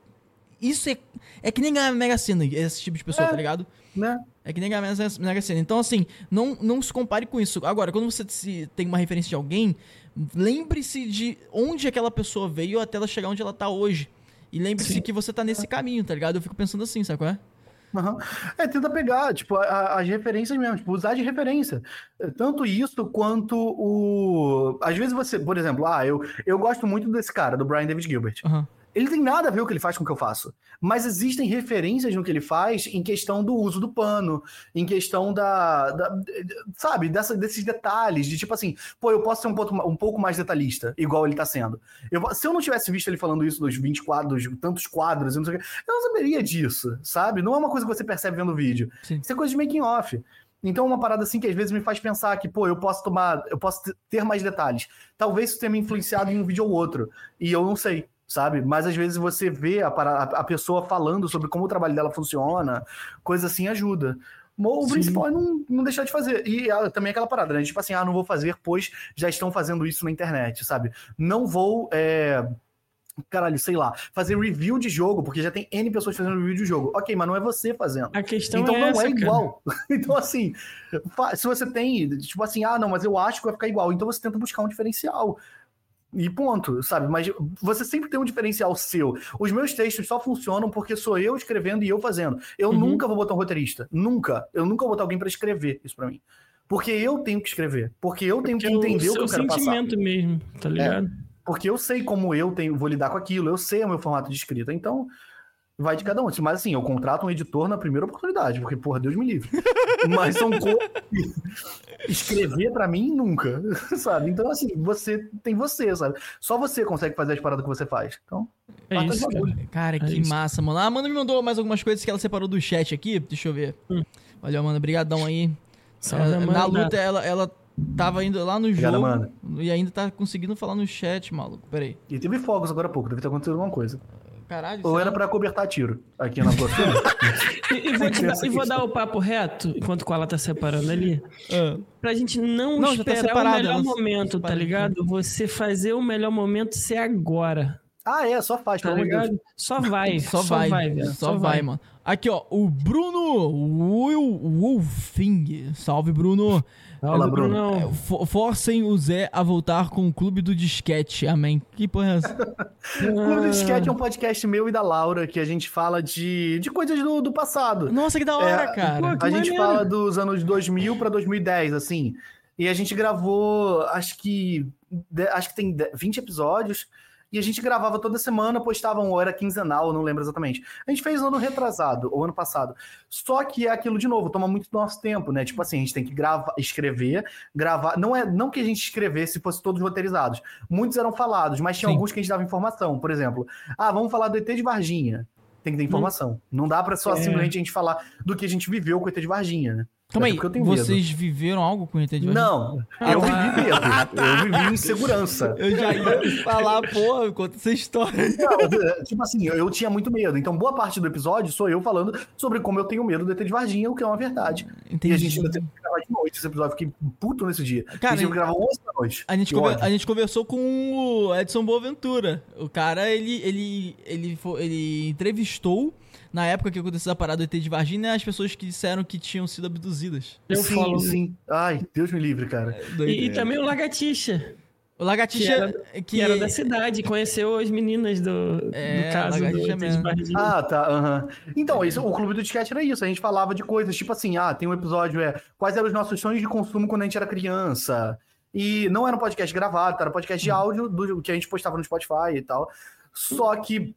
Isso é. É que nem ganhar Mega Sena, esse tipo de pessoa, tá ligado? Né? É que nem ganhar Mega Mega Sena. Então, assim, não, não se compare com isso. Agora, quando você se- tem uma referência de alguém, lembre-se de onde aquela pessoa veio até ela chegar onde ela tá hoje. E lembre-se que você tá nesse caminho, tá ligado? Eu fico pensando assim, sabe qual é? Aham. É, tenta pegar, tipo, a- as referências mesmo, tipo, usar de referência. É, Tanto isso quanto o. Às vezes você, por exemplo, ah, eu, eu gosto muito desse cara, do Brian David Gilbert. Aham. Ele tem nada a ver o que ele faz com o que eu faço. Mas existem referências no que ele faz em questão do uso do pano, em questão da. da- sabe, dessa, desses detalhes, de tipo assim, pô, eu posso ser um pouco, um pouco mais detalhista, igual ele tá sendo. Eu- se eu não tivesse visto ele falando isso dos 20 quadros, tantos quadros, e não quê, eu não saberia disso, sabe? Não é uma coisa que você percebe vendo o vídeo. Sim. Isso é coisa de making off. Então, é uma parada assim que às vezes me faz pensar que, pô, eu posso tomar, eu posso ter mais detalhes. Talvez isso tenha me influenciado em um vídeo ou outro. E eu não sei, sabe? Mas às vezes você vê a, a- pessoa falando sobre como o trabalho dela funciona, coisa assim ajuda. O Sim. principal é não, não deixar de fazer. E ah, também aquela parada, né? Tipo assim, ah, não vou fazer, pois já estão fazendo isso na internet, sabe? Não vou. é, Caralho, sei lá, fazer review de jogo, porque já tem N pessoas fazendo review de jogo. Ok, mas não é você fazendo. A questão Então é não essa, é igual. *laughs* então, assim, se você tem, tipo assim, ah, não, mas eu acho que vai ficar igual, então você tenta buscar um diferencial. E ponto, sabe? Mas você sempre tem um diferencial seu. Os meus textos só funcionam porque sou eu escrevendo e eu fazendo. Eu Uhum. nunca vou botar um roteirista. Nunca. Eu nunca vou botar alguém pra escrever isso pra mim. Porque eu tenho que escrever. Porque eu tenho Que que é entender o que seu eu quero passar. sentimento mesmo, tá ligado? Porque eu sei como eu tenho, vou lidar com aquilo, eu sei o meu formato de escrita. Então, vai de cada um. Mas assim, eu contrato um editor na primeira oportunidade, porque, porra, Deus me livre. *laughs* Mas são coisas que escrever pra mim nunca, *laughs* sabe? Então, assim, você tem você, sabe? Só você consegue fazer as paradas que você faz. Então, É isso, bagulho. Cara, que isso. massa, mano. A Amanda me mandou mais algumas coisas que ela separou do chat aqui. Deixa eu ver. Hum. Valeu, Amanda. Brigadão aí. Salve, É, na luta, ela, ela tava indo lá no Obrigado, jogo Amanda. e ainda tá conseguindo falar no chat, maluco. Pera aí. E teve fogos agora há pouco, deve ter acontecido alguma coisa. Caralho. Ou era pra cobertar tiro aqui na Florida. E, e vou, te dar, e vou dar o papo reto, enquanto o ela tá separando ali, Ah. pra gente não, Não, tá esperar separado, o melhor ela momento, tá ligado? Você fazer o melhor momento ser agora, ah, é, só faz, tá pelo de Deus. ligado? Só vai, *laughs* Só, vai, velho, só, vai, mano. Aqui, ó, o Bruno Will, Wolfing. Salve, Bruno. Fala, Bruno. Brunão. Fo- Forcem o Zé a voltar com o Clube do Disquete. Amém. Que porra é essa? *laughs* O Clube do Disquete é um podcast meu e da Laura, que a gente fala de, de coisas do, do passado. Nossa, que da hora, É, cara. pô, A Que gente maneiro. fala dos anos 2000 pra 2010, assim. E a gente gravou, acho que acho que tem de- 20 episódios. E a gente gravava toda semana, postava um, era quinzenal, não lembro exatamente. A gente fez ano retrasado, ou ano passado. Só que é aquilo de novo, toma muito do nosso tempo, né? Tipo assim, a gente tem que gravar, escrever, gravar. Não é não que a gente escrevesse fosse todos roteirizados. Muitos eram falados, mas tinha Sim. alguns que a gente dava informação. Por exemplo, ah, vamos falar do ET de Varginha. Tem que ter informação. Não dá pra só É. simplesmente a gente falar do que a gente viveu com o ET de Varginha, né? Calma Até aí, tenho medo. vocês viveram algo com o ET de Varginha? Não, Ah, eu tá. vivi medo. Eu vivi insegurança. *laughs* Eu já ia falar, pô, conta essa história. Não, tipo assim, eu, eu tinha muito medo. Então, boa parte do episódio sou eu falando sobre como eu tenho medo do ET de Varginha, o que é uma verdade. Entendi. E a gente ainda teve que gravar de noite esse episódio. eu Fiquei puto nesse dia. Cara, a gente gravou 11 da noite. A gente, a gente conversou com o Edson Boaventura. O cara, ele, ele, ele, fo- ele entrevistou, na época que aconteceu a parada do ET de Varginha, as pessoas que disseram que tinham sido abduzidas. Eu sim, falo. sim. Ai, Deus me livre, cara. E, e também o Lagartixa, O Lagartixa, que, que era da cidade, conheceu as meninas do, É, do caso do Lagartixa ET de mesmo. Varginha. Ah, tá. aham. Então, isso, o Clube do Disquete era isso. A gente falava de coisas tipo assim: ah, tem um episódio, é quais eram os nossos sonhos de consumo quando a gente era criança. E não era um podcast gravado, era um podcast de áudio do que a gente postava no Spotify e tal. Só que,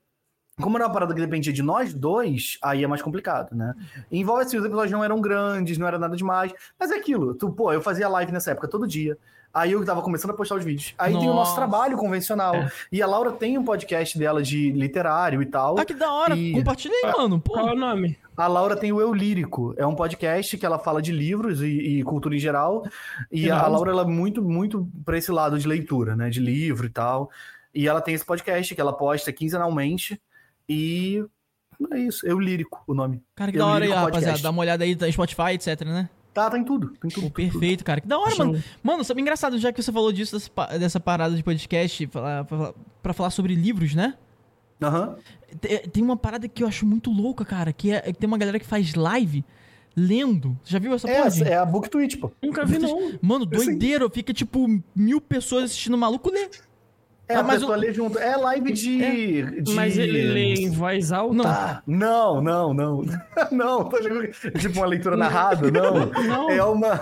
como era uma parada que dependia de nós dois, aí é mais complicado, né? E envolve assim, os episódios não eram grandes, não era nada demais. Mas é aquilo. Tu, pô, eu fazia live nessa época todo dia. Aí eu tava começando a postar os vídeos. Aí tem o nosso Nossa. trabalho convencional. E a Laura tem um podcast dela de literário e tal. Ah, que da hora. E- Compartilha aí, mano. Pô. Qual é o nome? A Laura tem o Eu Lírico, é um podcast que ela fala de livros e, e cultura em geral. E a Legal. Laura ela é muito, muito pra esse lado de leitura, né? De livro e tal. E ela tem esse podcast que ela posta quinzenalmente. E é isso, Eu Lírico, o nome. Cara, que Eu da hora aí, o rapaziada. Dá uma olhada aí, tá em Spotify, etc, né? Tá, tá em tudo. Tem tudo. Pô, perfeito, cara. Que da hora, mano. Mano, sabe engraçado, já que você falou disso, dessa, pa- dessa parada de podcast, pra, falar- pra falar sobre livros, né? Aham. Te- Tem uma parada que eu acho muito louca, cara, que é, é que tem uma galera que faz live lendo. Já viu essa É, porra? é a Book Twitch, pô. Nunca vi, não. Mano, Sim. doideira. Fica, tipo, mil pessoas assistindo o maluco ler. É, Ah, mas o- lê junto. É live de. de- Mas ele lê em voz alta? Não. Ah, não, não, não. *laughs* Não, tipo uma leitura narrada, não. *laughs* Não. É uma.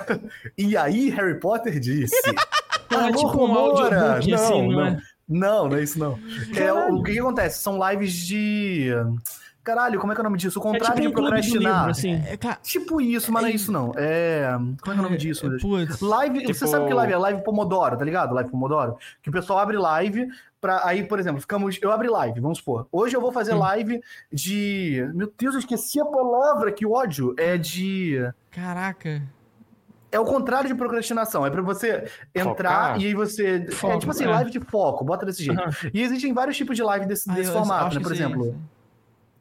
E aí, Harry Potter disse. *laughs* Ah, Alô, tipo um Romora! não, assim, não não. é? Não, não é isso, não. É, o, o que, que acontece? São lives de. Caralho, como é que é o nome disso? O É contrário tipo um de procrastinar. livro, assim. É, cara, Tipo isso, mas não é isso, não. É. Como é que é o nome disso, Deus? Putz. Live, você Tipo- sabe que live é live Pomodoro, tá ligado? Live Pomodoro. Que o pessoal abre live pra. Aí, por exemplo, ficamos. Eu abri live, vamos supor. Hoje eu vou fazer live de. Meu Deus, eu esqueci a palavra, que ódio. É de. Caraca. É o contrário de procrastinação. É pra você entrar Focar? e aí você. é Foco, tipo assim, é. live de foco, bota desse jeito. Aham. E existem vários tipos de live desse, Ah, desse formato, né? Por exemplo,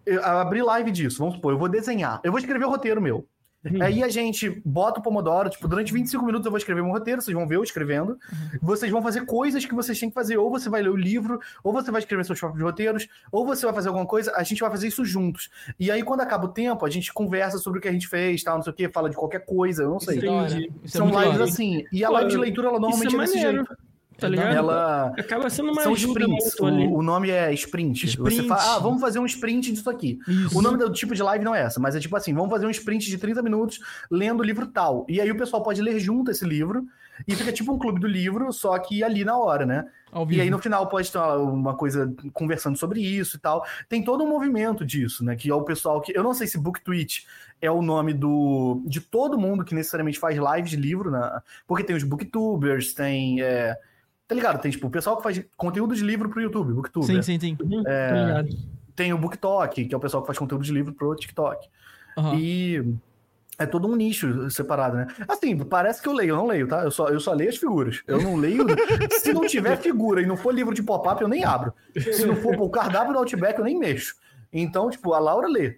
eu abri live disso, vamos supor, eu vou desenhar. Eu vou escrever o roteiro meu. Uhum. Aí a gente bota o Pomodoro, tipo, durante 25 minutos eu vou escrever meu roteiro, vocês vão ver eu escrevendo. Vocês vão fazer coisas que vocês têm que fazer, ou você vai ler o livro, ou você vai escrever seus próprios roteiros, ou você vai fazer alguma coisa, a gente vai fazer isso juntos. E aí, quando acaba o tempo, a gente conversa sobre o que a gente fez, tal, não sei o quê, fala de qualquer coisa, eu não sei. Isso é. Entendi. É São lives hora. assim. E a Pô, live de leitura, ela normalmente Isso é é desse jeito. Tá ligado? Ela. Acaba sendo uma São sprints. O, o nome é sprint. Sprint. Você fala, ah, vamos fazer um sprint disso aqui. Isso. O nome do tipo de live não é essa, mas é tipo assim, vamos fazer um sprint de 30 minutos lendo o livro tal. E aí o pessoal pode ler junto esse livro E fica tipo um clube do livro, só que ali na hora, né? E aí no final pode ter uma coisa conversando sobre isso e tal. Tem todo um movimento disso, né? Que é o pessoal que. Eu não sei se Book Tweet é o nome do de todo mundo que necessariamente faz live de livro, né? Porque tem os booktubers, tem. é, Tá ligado? Tem tipo o pessoal que faz conteúdo de livro pro YouTube, booktuber. Sim, sim, sim. Uhum, É. Tem o BookTok, que é o pessoal que faz conteúdo de livro pro TikTok. Aham. E é todo um nicho separado, né? Assim, parece que eu leio, eu não leio, tá? Eu só, eu só leio as figuras. Eu não leio. *laughs* Se não tiver figura e não for livro de pop-up, eu nem abro. Se não for o cardápio do Outback, eu nem mexo. Então, tipo, a Laura lê.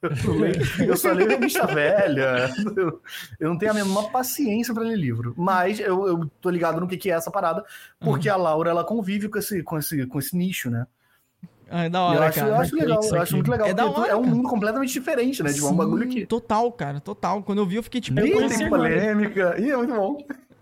Eu, leio- eu só leio revista velha. Eu, eu não tenho a menor paciência pra ler livro. Mas eu, eu tô ligado no que, que é essa parada, porque a Laura ela convive com esse, com esse, com esse nicho, né? Ah, é da hora, eu acho, cara. eu acho legal, eu acho muito legal. É da hora, é um cara. mundo completamente diferente, né? Tipo, é um bagulho Sim, que. Total, cara, total. Quando eu vi, eu fiquei tipo. Ih, tem polêmica. Ih, é muito bom.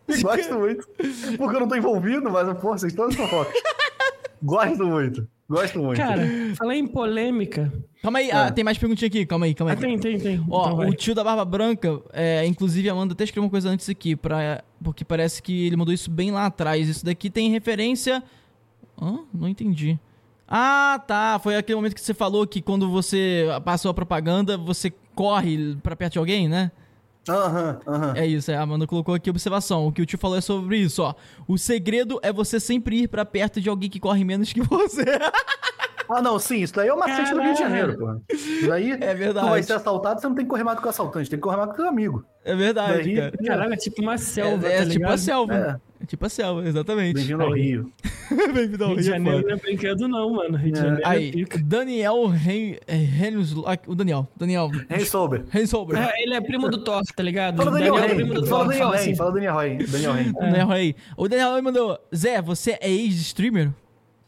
*laughs* Gosto muito. Porque eu não tô envolvido, mas, pô, vocês todos fofocas. *laughs* Gosto muito. Gosto muito. Cara, falei em polêmica. Calma aí, ah, tem mais perguntinha aqui, calma aí, calma Ah, aí. tem, tem, tem. Ó, Então o tio da Barba Branca, é, inclusive a Amanda até escreveu uma coisa antes aqui, pra, porque parece que ele mandou isso bem lá atrás. Isso daqui tem referência. Hã? Não entendi. Ah, tá. Foi aquele momento que você falou que quando você passou a propaganda, você corre pra perto de alguém, né? Aham, aham. É isso, é, a Amanda colocou aqui observação. O que o tio falou é sobre isso, ó. O segredo é você sempre ir pra perto de alguém que corre menos que *laughs* você. Ah, não, sim, isso daí é o macete do Rio de Janeiro, pô. Isso daí, É verdade. tu vai ser assaltado, você não tem que correr mais com o assaltante, tem que correr mais com o teu amigo. É verdade, Daí- cara. Caralho, é tipo uma selva, É, é tá tipo ligado? a selva. É. É tipo a selva, exatamente. Bem-vindo ao. Rio. *laughs* Bem-vindo ao Rio de Rio, é Janeiro não é brinquedo não, mano. Rio de É. Janeiro é Aí, pica. Daniel Ren- é, Renslack, o Daniel, Daniel Hey, Sober. Rensolber. É, ele é primo do Thor, tá ligado? Fala O Daniel é primo do Fala Thor. Daniel Fala Rey. assim. Fala Daniel Rey. Daniel Rey. *laughs* Daniel Rey. O Daniel Rey mandou, Zé, você é ex-streamer?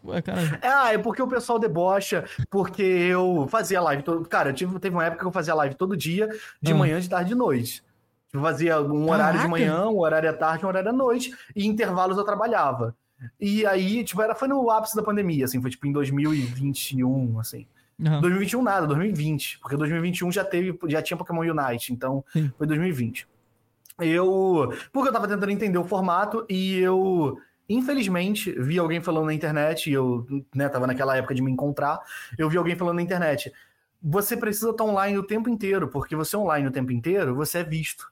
Ué, cara, Ah, é porque o pessoal debocha, porque eu fazia live todo. Cara, tive, teve uma época que eu fazia live todo dia, de Ah. manhã, de tarde e de noite. Eu fazia um horário de Caraca. manhã, um horário à tarde, um horário à noite, e intervalos eu trabalhava. E aí, tipo, era, foi no ápice da pandemia, assim, foi tipo em 2021, assim. Aham. 2021 nada, 2020, porque 2021 já teve, já tinha Pokémon Unite, então Sim. foi 2020. Eu, porque eu tava tentando entender o formato e eu, infelizmente, vi alguém falando na internet, e eu, né, tava naquela época de me encontrar, eu vi alguém falando na internet, você precisa estar online o tempo inteiro, porque você online o tempo inteiro, você é visto.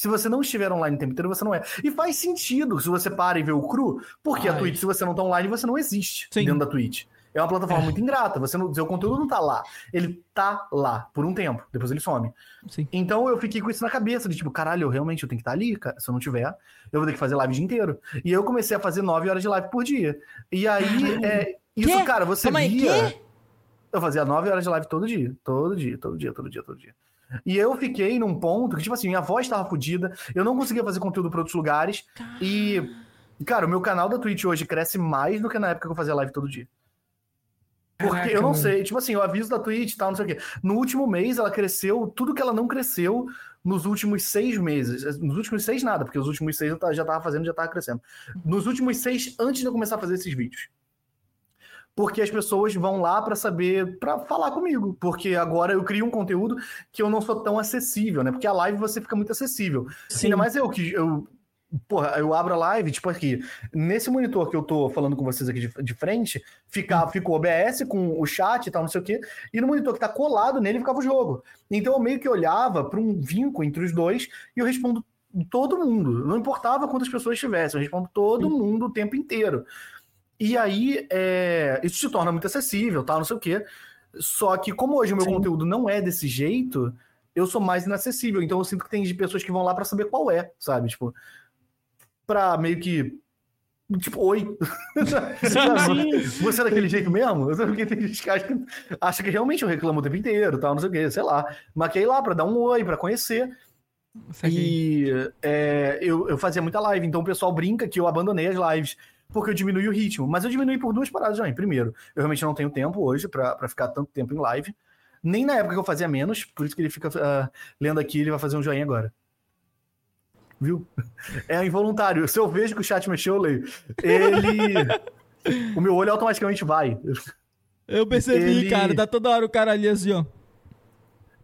Se você não estiver online o tempo inteiro, você não é. E faz sentido se você para e vê o cru, porque a Ai. Twitch, se você não tá online, você não existe Sim. dentro da Twitch. É uma plataforma muito ingrata, você não, seu conteúdo não tá lá. Ele tá lá por um tempo, depois ele some. Sim. Então eu fiquei com isso na cabeça, de tipo, caralho, eu realmente eu tenho que estar ali, cara. Se eu não tiver, eu vou ter que fazer live o dia inteiro. E eu comecei a fazer nove horas de live por dia. E aí, é, isso, Quê? cara, você Calma aí, via... quê? Eu fazia nove horas de live todo dia. Todo dia, todo dia, todo dia, todo dia. E eu fiquei num ponto que, tipo assim, minha voz tava fodida, eu não conseguia fazer conteúdo para outros lugares. E, cara, o meu canal da Twitch hoje cresce mais do que na época que eu fazia live todo dia. Porque Caraca, eu não mano. sei, tipo assim, eu aviso da Twitch e tal, não sei o quê. No último mês, ela cresceu tudo que ela não cresceu nos últimos seis meses. Nos últimos seis, nada, porque os últimos seis eu já tava fazendo, já tava crescendo. Nos últimos seis, antes de eu começar a fazer esses vídeos. Porque as pessoas vão lá pra saber, pra falar comigo. Porque agora eu crio um conteúdo que eu não sou tão acessível, né? Porque a live você fica muito acessível. Sim. Ainda mais eu que eu. Porra, eu abro a live, tipo aqui, nesse monitor que eu tô falando com vocês aqui de, de frente, fica, fica o OBS com o chat e tal, não sei o quê, e no monitor que tá colado nele ficava o jogo. Então eu meio que olhava para um vínculo entre os dois e eu respondo todo mundo. Não importava quantas pessoas tivessem, eu respondo todo mundo o tempo inteiro. E aí, é, isso se torna muito acessível, tal, não sei o quê. Só que, como hoje o meu Sim. conteúdo não é desse jeito, eu sou mais inacessível. Então eu sinto que tem de pessoas que vão lá pra saber qual é, sabe? Tipo, pra meio que. Tipo, oi. *laughs* sim. Você é daquele jeito mesmo? *laughs* Porque tem gente que acha que, acha que realmente eu reclamo o tempo inteiro, tal, não sei o quê, sei lá. Ir lá pra dar um oi, pra conhecer. saquei. E é, eu, eu fazia muita live, então o pessoal brinca que eu abandonei as lives porque eu diminui o ritmo. Mas eu diminui por duas paradas também. Primeiro, eu realmente não tenho tempo hoje pra pra ficar tanto tempo em live. Nem na época que eu fazia menos, por isso que ele fica ah, lendo aqui, ele vai fazer um joinha agora. Viu? É involuntário. Se eu vejo que o chat mexeu, eu leio. Ele. o meu olho automaticamente vai. Eu percebi, ele- cara, tá toda hora o cara ali assim, ó.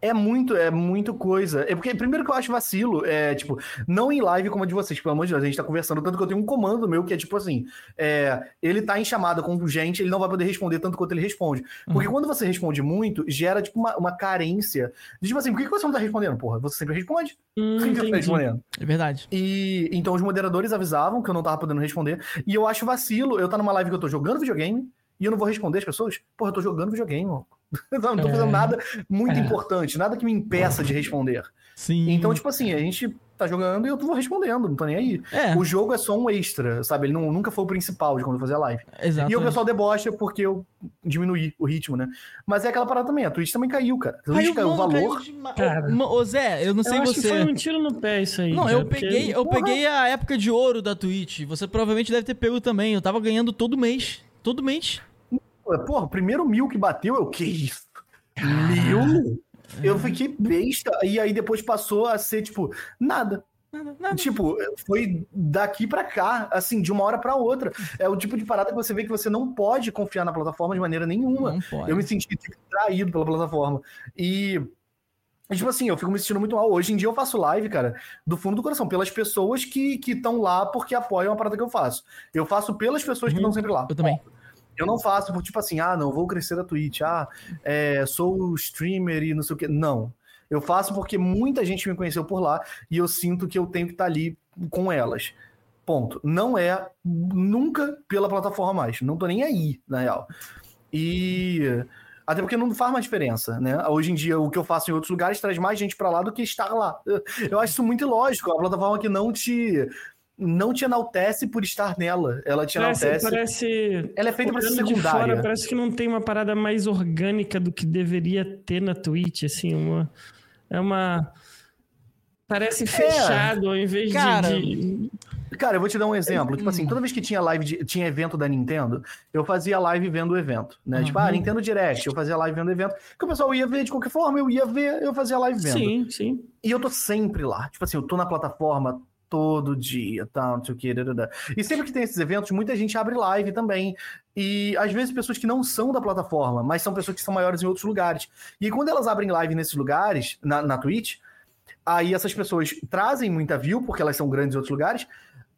É muito, é muito coisa. É porque, primeiro que eu acho vacilo, é, tipo, não em live como a de vocês, pelo amor de Deus, a gente tá conversando, tanto que eu tenho um comando meu que é tipo assim, é, ele tá em chamada com gente, ele não vai poder responder tanto quanto ele responde. Porque quando você responde muito, gera, tipo, uma, uma carência de, tipo assim, por que você não tá respondendo? Porra, você sempre responde. Hum, você tá respondendo? É verdade. E então os moderadores avisavam que eu não tava podendo responder. E eu acho vacilo, eu tá numa live que eu tô jogando videogame e eu não vou responder as pessoas. Porra, eu tô jogando videogame, mano. *laughs* Não, não tô É. fazendo nada muito É. importante, nada que me impeça de responder. Sim. Então, tipo assim, a gente tá jogando e eu vou respondendo, não tô nem aí. É, O jogo é só um extra, sabe? Ele não- nunca foi o principal de quando eu fazia live. exato. E o pessoal debocha porque eu diminuí o ritmo, né? Mas é aquela parada também, a Twitch também caiu, cara. A Twitch caiu o mano, valor. caiu. Ô, Zé, eu não sei eu acho você. que foi um tiro no pé isso aí. Não, eu porque- peguei, eu peguei a época de ouro da Twitch. Você provavelmente deve ter pego também. Eu tava ganhando todo mês. Todo mês. Porra, o primeiro mil que bateu, eu, que isso? Mil? Eu fiquei besta. E aí depois passou a ser, tipo, nada. Nada, nada. Tipo, foi daqui pra cá, assim, de uma hora pra outra. É o tipo de parada que você vê que você não pode confiar na plataforma de maneira nenhuma. Eu me senti tipo, traído pela plataforma. E. Tipo assim, eu fico me sentindo muito mal. Hoje em dia eu faço live, cara, do fundo do coração, pelas pessoas que estão lá porque apoiam a parada que eu faço. Eu faço pelas pessoas que estão sempre lá. Eu também. Eu não faço por tipo assim, ah, não, vou crescer a Twitch, ah, é, sou streamer e não sei o quê. Não. Eu faço porque muita gente me conheceu por lá e eu sinto que eu tenho que estar ali com elas. Ponto. Não é nunca pela plataforma mais. Não tô nem aí, na real. E. Até porque não faz mais diferença, né? Hoje em dia, o que eu faço em outros lugares traz mais gente pra lá do que estar lá. *laughs* Eu acho isso muito ilógico. Uma plataforma que não te. Não te enaltece por estar nela. Ela te Parece, enaltece. parece Ela é feita pra ser secundária. fora, parece que não tem uma parada mais orgânica do que deveria ter na Twitch, assim, uma é uma parece fechado ao invés de- Cara, de, Cara, eu vou te dar um exemplo. Tipo assim, toda vez que tinha live, de- tinha evento da Nintendo, eu fazia live vendo o evento, né? Tipo, ah, Nintendo Direct, eu fazia live vendo o evento. Que o pessoal ia ver de qualquer forma, eu ia ver, eu fazia live vendo. Sim, sim. E eu tô sempre lá. Tipo assim, eu tô na plataforma todo dia, tá, não sei o que. E sempre que tem esses eventos, muita gente abre live também. E às vezes pessoas que não são da plataforma, mas são pessoas que são maiores em outros lugares. E quando elas abrem live nesses lugares, na, na Twitch, aí essas pessoas trazem muita view, porque elas são grandes em outros lugares.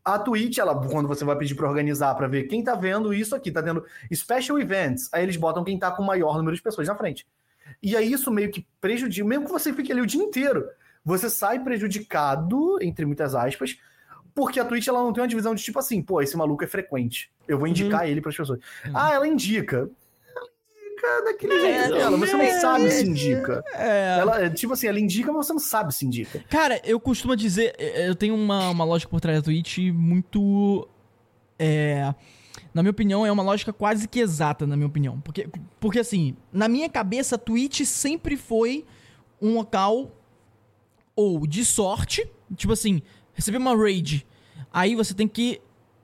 A Twitch, ela, quando você vai pedir pra organizar, pra ver quem tá vendo isso aqui, tá tendo special events, aí eles botam quem tá com o maior número de pessoas na frente. E aí isso meio que prejudica, mesmo que você fique ali o dia inteiro, você sai prejudicado, entre muitas aspas, porque a Twitch ela não tem uma divisão de tipo assim, pô, esse maluco é frequente. Eu vou indicar ele pras pessoas. Ah, ela indica. Ela indica daquele jeito dela, você não é, sabe se indica. É. Ela, tipo assim, ela indica, mas você não sabe se indica. Cara, eu costumo dizer, eu tenho uma, uma lógica por trás da Twitch muito. É. Na minha opinião, é uma lógica quase que exata, na minha opinião. Porque, porque assim, na minha cabeça, a Twitch sempre foi um local ou de sorte, tipo assim, receber uma raid. Aí você tem que.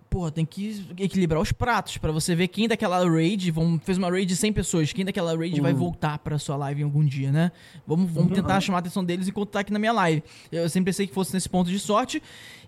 Pô, tem que equilibrar os pratos pra você ver quem daquela raid. Vamos, fez uma raid de 100 pessoas. Quem daquela raid vai voltar pra sua live em algum dia, né? Vamos, vamos tentar chamar a atenção deles enquanto tá aqui na minha live. Eu sempre pensei que fosse nesse ponto de sorte.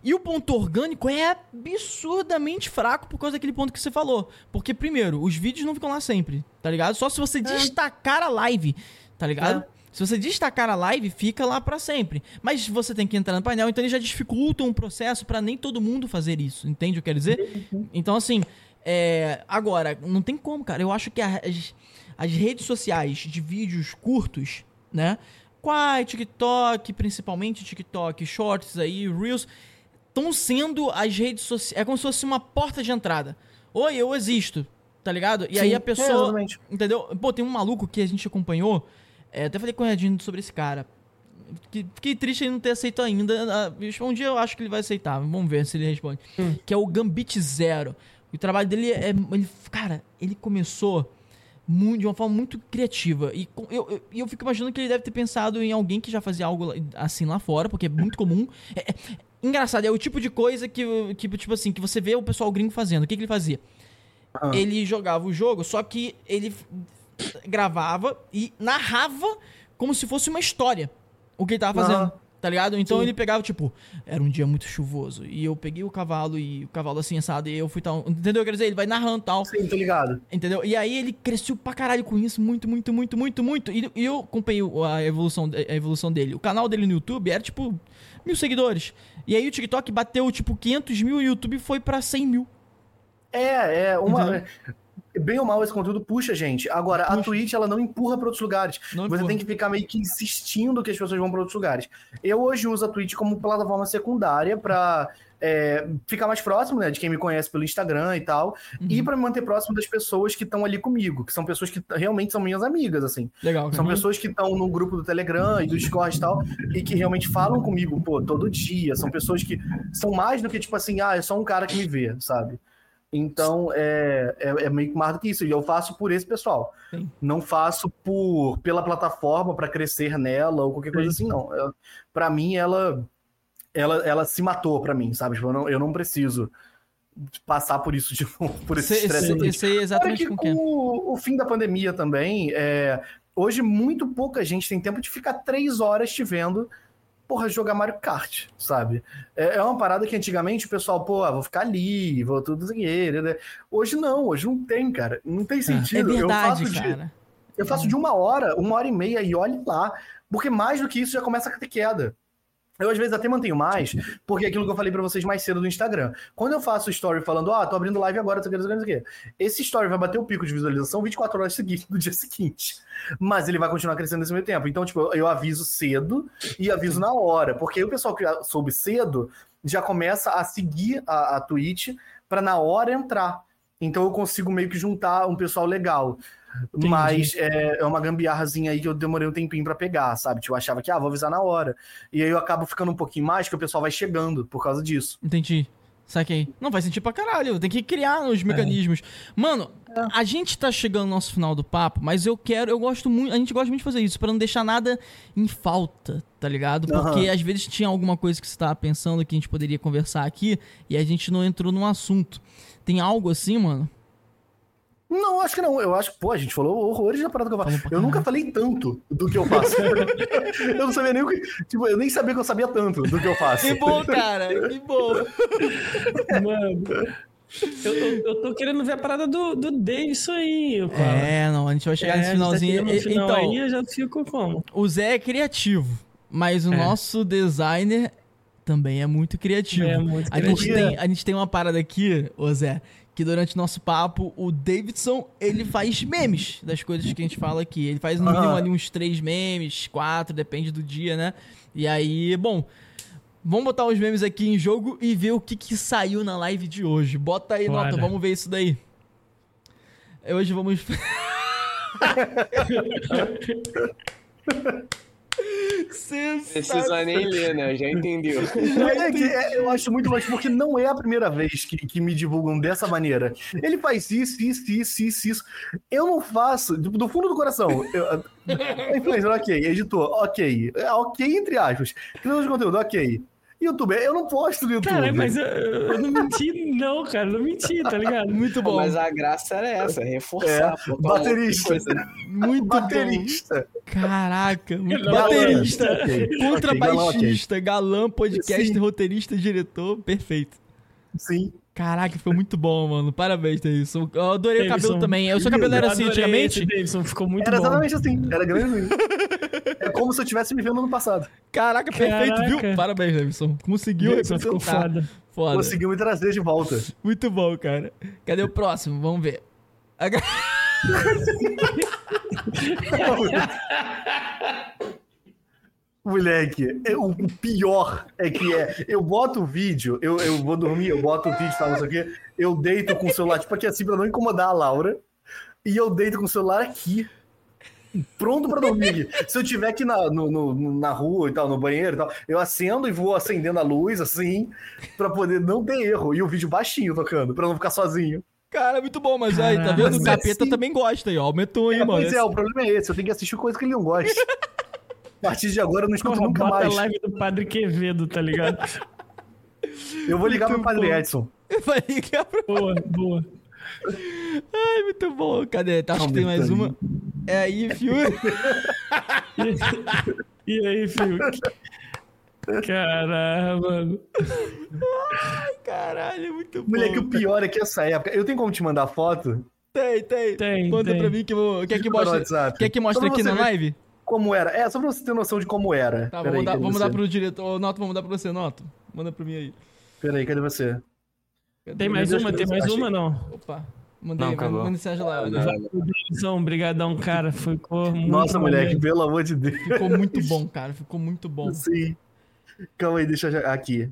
E o ponto orgânico é absurdamente fraco por causa daquele ponto que você falou. Porque, primeiro, os vídeos não ficam lá sempre, tá ligado? Só se você destacar a live, tá ligado? Se você destacar a live, fica lá pra sempre. Mas você tem que entrar no painel, então ele já dificulta um processo pra nem todo mundo fazer isso. Entende o que eu quero dizer? Então, assim, é, agora, não tem como, cara. Eu acho que as, as redes sociais de vídeos curtos, né? Quai, TikTok, principalmente TikTok, Shorts aí, Reels, estão sendo as redes sociais. É como se fosse uma porta de entrada. Oi, eu existo, tá ligado? E aí Sim, a é, pessoa. exatamente. entendeu? Pô, tem um maluco que a gente acompanhou. É, até falei com o Redinho sobre esse cara. Que- Fiquei triste em não ter aceito ainda. ah, Um dia eu acho que ele vai aceitar. Vamos ver se ele responde. Que é o Gambit Zero. O trabalho dele é. Ele, cara, ele começou muito, de uma forma muito criativa. E com- eu, eu, eu fico imaginando que ele deve ter pensado em alguém que já fazia algo assim lá fora, porque é muito comum. É- é- engraçado, é o tipo de coisa que, que, tipo assim, que você vê o pessoal gringo fazendo. O que, que ele fazia? Ah. Ele jogava o jogo, só que ele gravava e narrava como se fosse uma história o que ele tava fazendo. Aham. Tá ligado? Então ele pegava, tipo, era um dia muito chuvoso. E eu peguei o cavalo e o cavalo assim, assado, e eu fui tal. Entendeu? Quer dizer, ele vai narrando tal. Sim, tô ligado. Entendeu? E aí ele cresceu pra caralho com isso, muito, muito, muito, muito, muito. E, e eu acompanhei a evolução, a evolução dele. O canal dele no YouTube era, tipo, mil seguidores. E aí o TikTok bateu, tipo, 500 mil e o YouTube foi pra 100 mil. É, é uma. Uhum. Bem ou mal, esse conteúdo puxa, gente. Agora, a Twitch, ela não empurra pra outros lugares. Não Você empurra. tem que ficar meio que insistindo que as pessoas vão pra outros lugares. Eu hoje uso a Twitch como plataforma secundária pra é, ficar mais próximo, né, de quem me conhece pelo Instagram e tal, Uhum. e pra me manter próximo das pessoas que estão ali comigo, que são pessoas que realmente são minhas amigas, assim. Legal, São cara. pessoas que estão no grupo do Telegram e do Discord e tal, e que realmente falam comigo, pô, todo dia. São pessoas que são mais do que, tipo assim, ah, é só um cara que me vê, sabe? Então, é, é, é meio que mais do que isso. E eu faço por esse pessoal. Sim. Não faço por pela plataforma para crescer nela ou qualquer coisa assim, não. Eu, pra mim, ela, ela, ela se matou pra mim, sabe? Tipo, eu, não, eu não preciso passar por isso de novo, por esse estresse. todo sei Fora exatamente que com o, o fim da pandemia também, é, hoje muito pouca gente tem tempo de ficar três horas te vendo, porra, jogar Mario Kart, sabe? É, é uma parada que antigamente o pessoal, pô, ah, vou ficar ali, vou tudo isso aqui, né? Hoje não, hoje não tem, cara. Não tem É sentido. eu verdade, faço de, cara. eu faço de uma hora, uma hora e meia e olhe lá. Porque mais do que isso já começa a ter queda. Eu, às vezes, até mantenho mais, porque é aquilo que eu falei pra vocês mais cedo no Instagram. Quando eu faço story falando, ah, tô abrindo live agora, não sei o que, não sei o que, esse story vai bater o pico de visualização 24 horas seguintes no dia *laughs* seguinte. Mas ele vai continuar crescendo nesse meio tempo. Então, tipo, eu- aviso cedo e aviso na hora. Porque aí o pessoal que soube cedo já começa a seguir a, a Twitch pra na hora entrar. Então eu consigo meio que juntar um pessoal legal. Entendi. Mas é, é uma gambiarrazinha aí que eu demorei um tempinho pra pegar, sabe? Tipo, eu achava que, ah, vou avisar na hora. E aí eu acabo ficando um pouquinho mais, que o pessoal vai chegando por causa disso. Entendi. Saquei. Não faz sentido pra caralho. Tem que criar É. os mecanismos. Mano, a gente tá chegando no nosso final do papo, mas eu quero, eu gosto muito, a gente gosta muito de fazer isso, pra não deixar nada em falta, tá ligado? Porque Aham. às vezes tinha alguma coisa que você tava pensando que a gente poderia conversar aqui e a gente não entrou no assunto. Tem algo assim, mano? Não, acho que não. Eu acho que, pô, a gente falou horrores da parada que eu faço. Eu nunca falei tanto do que eu faço. *laughs* eu não sabia nem o que. Tipo, eu nem sabia que eu sabia tanto do que eu faço. Que bom, cara, que bom. *laughs* Mano. Eu, eu, eu tô querendo ver a parada do, do Davidson aí. É, não, a gente vai chegar nesse gente tá finalzinho. no final então, aí, eu já fico como? o Zé é criativo, mas o É. nosso designer também é muito criativo. É muito a, gente criativo. tem, a gente tem uma parada aqui, ô Zé, que durante o nosso papo, o Davidson, ele faz memes das coisas que a gente fala aqui. Ele faz no mínimo ali uns três memes, quatro, depende do dia, né? E aí, bom... Vamos botar os memes aqui em jogo e ver o que, que saiu na live de hoje. Bota aí, Bora. Nota, vamos ver isso daí. Hoje vamos... *laughs* *laughs* Precisa nem ler, né? Já entendeu. É que é, eu acho muito mais porque não é a primeira vez que, que me divulgam dessa maneira. Ele faz isso, isso, isso, isso, isso. Eu não faço, do fundo do coração. Eu, influencer, ok. Editor, ok. É, ok, entre aspas. Criador de conteúdo, ok. YouTuber, eu não posto no YouTube. Cara, mas eu, eu não menti, não, cara. Não menti, tá ligado? *laughs* Muito bom. Mas a graça era essa, reforçar. É, baterista. né? Muito bom. Baterista. Caraca, muito baterista, ok. contrabaixista, galã, podcast, Sim. roteirista, diretor, perfeito. Sim. Caraca, foi muito bom, mano. Parabéns, Davidson. Eu adorei o cabelo Davidson. também. O seu cabelo era assim antigamente? Davidson, ficou muito Era bom. exatamente assim. Era grande. *laughs* É como se eu tivesse me vendo no passado. Caraca, perfeito, viu? Caraca. Parabéns, Davidson. Conseguiu Davidson ficou foda. Foda. Conseguiu me trazer de volta. Muito bom, cara. Cadê o próximo? Vamos ver. *laughs* *laughs* Moleque, é- o pior é que é, eu boto o vídeo, eu, eu vou dormir, eu boto o vídeo tal, não sei o quê, eu deito com o celular, tipo aqui assim, pra não incomodar a Laura, e eu deito com o celular aqui, pronto pra dormir. Se eu tiver aqui na, no- no- na rua e tal, no banheiro e tal, eu acendo e vou acendendo a luz, assim, pra poder não ter erro, e o vídeo baixinho tocando, pra não ficar sozinho. Cara, muito bom, mas aí, tá vendo? O capeta assim- também gosta aí, ó. Aumentou aí, É, mano. pois é, o problema é esse, eu tenho que assistir coisa que ele não gosta. *laughs* A partir de agora eu não escuto Porra, nunca bota mais. a live do Padre Quevedo, tá ligado? *laughs* Eu vou ligar pro Muito Padre bom. Edson. Vai ligar pro- Boa, boa. Ai, muito bom. Cadê? Tá, acho que tem mais uma. É aí, Fiu. *laughs* E aí, filho? Caralho, mano. Caralho, é muito bom. Moleque, o pior é que essa época. Eu tenho como te mandar foto? Tem, tem. Tem, Manda tem. pra mim que eu vou. Quer que mostre, WhatsApp. quer que mostre pra aqui na live? Como era? É, só pra você ter noção de como era. Tá, vamos, dar, cadê vamos você? dar pro diretor. Ô, Noto, vamos dar pra você, Noto. Manda pra mim aí. Peraí, cadê você? Cadê? Tem mais uma? Tem mais achei. uma, não? Opa. Mandei, Não, manda, acabou. manda mensagem lá. Davidson, obrigadão, cara. Ficou muito Nossa, moleque, pelo amor de Deus. Ficou muito bom, cara. Ficou muito bom. Sim. Calma aí, deixa eu. Aqui.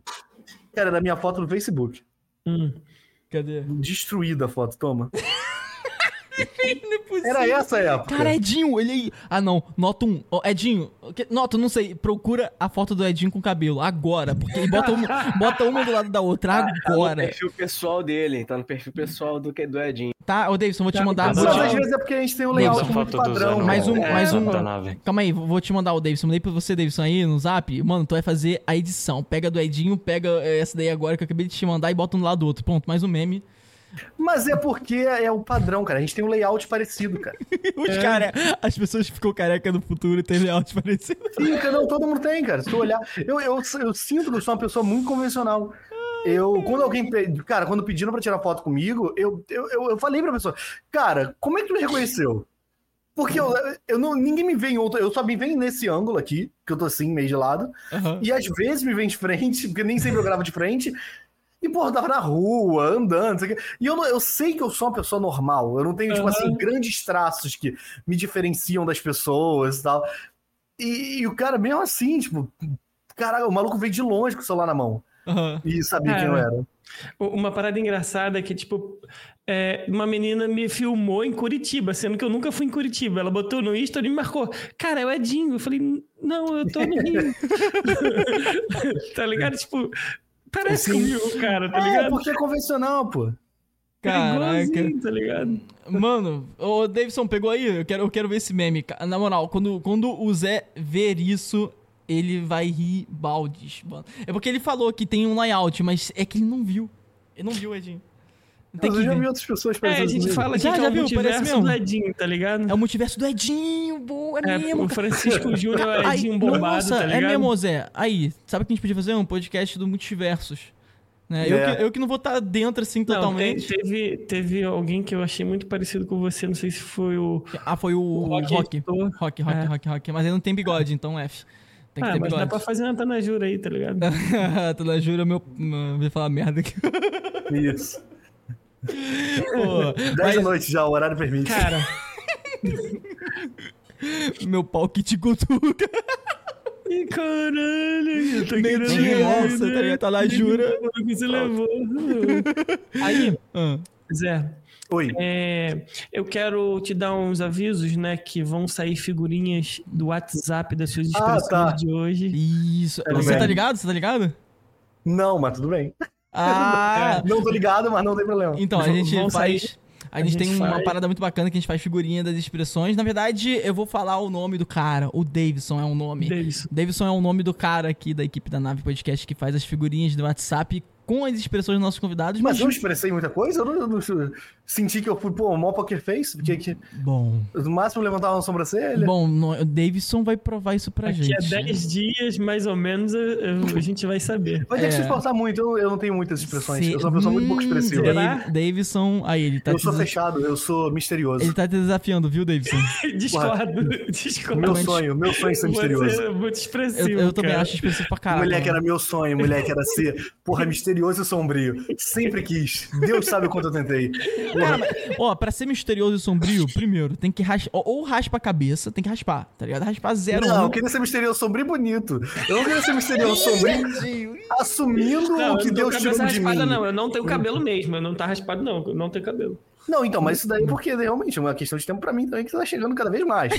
Cara, da minha foto no Facebook. Hum. Cadê? Destruída a foto, toma. Não é possível. Era essa a época. Cara, Edinho, ele aí. Ah, não. Nota um. Edinho, nota, não sei. Procura a foto do Edinho com cabelo. Agora. Porque e bota uma, *laughs* bota uma do lado da outra. Tá no Agora. perfil pessoal dele, tá no perfil pessoal do, que- do Edinho. Tá, ô Davidson, vou te Tá, mandar. mas às vezes é porque a gente tem um Davidson, layout muito padrão. Mais um- no- mais um- nave. Calma aí, vou te mandar o Davidson. Mandei pra você, Davidson, aí no zap. Mano, tu vai fazer a edição. Pega do Edinho, pega essa daí agora que eu acabei de te mandar e bota um do lado do outro. Pronto, mais um meme. Mas é porque é o padrão, cara. A gente tem um layout parecido, cara. *laughs* Os care... As pessoas ficam careca no futuro tem layout *laughs* parecido. Sim, cara, não, todo mundo tem, cara. Se tu olhar. Eu, eu, eu sinto que eu sou uma pessoa muito convencional. Eu, quando alguém. Cara, quando pediram pra tirar foto comigo, eu, eu, eu, eu falei pra pessoa, cara, como é que tu me reconheceu? Porque eu, eu não, ninguém me vê em outro. Eu só me vem nesse ângulo aqui, que eu tô assim, meio de lado. Aham. E às vezes me vem de frente, porque nem sempre eu gravo de frente. E, porra, eu tava na rua, andando, sei. E eu, não- eu sei que eu sou uma pessoa normal. Eu não tenho, tipo assim, grandes traços que me diferenciam das pessoas e tal. E, e o cara, mesmo assim, tipo, caralho, o maluco veio de longe com o celular na mão. Aham. E sabia quem eu Cara. era. Uma parada engraçada é que, tipo, é, uma menina me filmou em Curitiba, sendo que eu nunca fui em Curitiba. Ela botou no Insta e me marcou. Cara, é o Edinho. Eu falei, não, eu tô no Rio. *laughs* tá ligado? Tipo, parece Sim. comigo, cara, tá É, ligado? porque é convencional, pô. Caraca. Igualzinho, tá ligado? Mano, ô Davidson, pegou aí? Eu quero, eu quero ver esse meme. Na moral, quando, quando o Zé ver isso, ele vai rir baldes, mano. É porque ele falou que tem um layout, mas é que ele não viu. Ele não viu, Edinho. Tem Mas que eu já ver. vi outras pessoas É, a gente fala Já- que já é o viu? Parece multiverso mesmo. do Edinho, tá ligado? É o multiverso do Edinho, boa, é, É, mesmo. o. Francisco Júnior é o Edinho bombado, nossa, tá ligado? é mesmo, Zé. Aí, sabe o que a gente podia fazer? Um podcast do multiversos. Né? Eu, É. que, eu que não vou estar dentro assim Não, totalmente. te- teve, teve alguém que eu achei muito parecido com você, não sei se foi o Ah, foi o, o Rock. Rock. Rock, Rock, É. Rock, Rock. Mas ele não tem bigode, então F. Tem que Ah, ter mas dá bigode. pra fazer uma Tanajura aí, tá ligado? *laughs* tu não jura meu. meu- Vou falar merda aqui. Isso. Pô, 10 mas da noite já, o horário permite. Cara, meu pau que te cutuca. Ih, caralho, eu tô ver, tá ligado? Tá lá, jura. que você levou. Aí, Ah, Zé, Oi. é, eu quero te dar uns avisos, né? Que vão sair figurinhas do WhatsApp das suas Ah, expressões tá. de hoje. Isso. Tudo Você bem. tá ligado? Você tá ligado? Não, mas tudo bem. Ah! Não tô ligado, mas não tem problema. Então, a gente Vão faz. sair- A gente, a tem gente uma faz- parada muito bacana que a gente faz figurinha das expressões. Na verdade, eu vou falar o nome do cara. O Davidson é um nome. Davidson. Davidson é o nome do cara aqui da equipe da Nave Podcast que faz as figurinhas do WhatsApp com as expressões dos nossos convidados. Mas Mas, eu expressei muita coisa, eu não, eu não senti que eu fui, pô, mó poker face, porque que, bom. no máximo levantava uma sobrancelha. Bom, no- o Davidson vai provar isso pra Daqui gente. a 10 dias, mais ou menos, eu- eu- a gente vai saber. Vai ter que se É. esforçar muito, eu, eu não tenho muitas expressões. Se- Eu sou uma pessoa muito pouco Hum, expressiva. Dave- Davidson. Aí, ele tá Eu sou fechado, eu sou misterioso. Ele tá te desafiando, viu, Davidson? *laughs* Discordo, discordo. Meu sonho, meu sonho é ser misterioso. Você é muito expressivo, Eu, eu também acho expressivo pra caralho. Moleque era meu sonho, moleque era ser, porra, misterioso e sombrio. Sempre quis. Deus sabe o quanto eu tentei. Cara, mas, ó, pra ser misterioso e sombrio, primeiro, tem que raspar. Ou, raspa a cabeça, tem que raspar, tá ligado? Raspar zero. Não, um. eu queria ser misterioso, sombrio e bonito. Eu não queria ser misterioso, sombrio, assumindo Não, o que Deus tenho tirou cabeça de mim. raspada, não. Eu não tenho cabelo mesmo. Eu não tá raspado, não. Eu não tenho cabelo. Não, então, mas isso daí é porque realmente é uma questão de tempo pra mim também que tá chegando cada vez mais.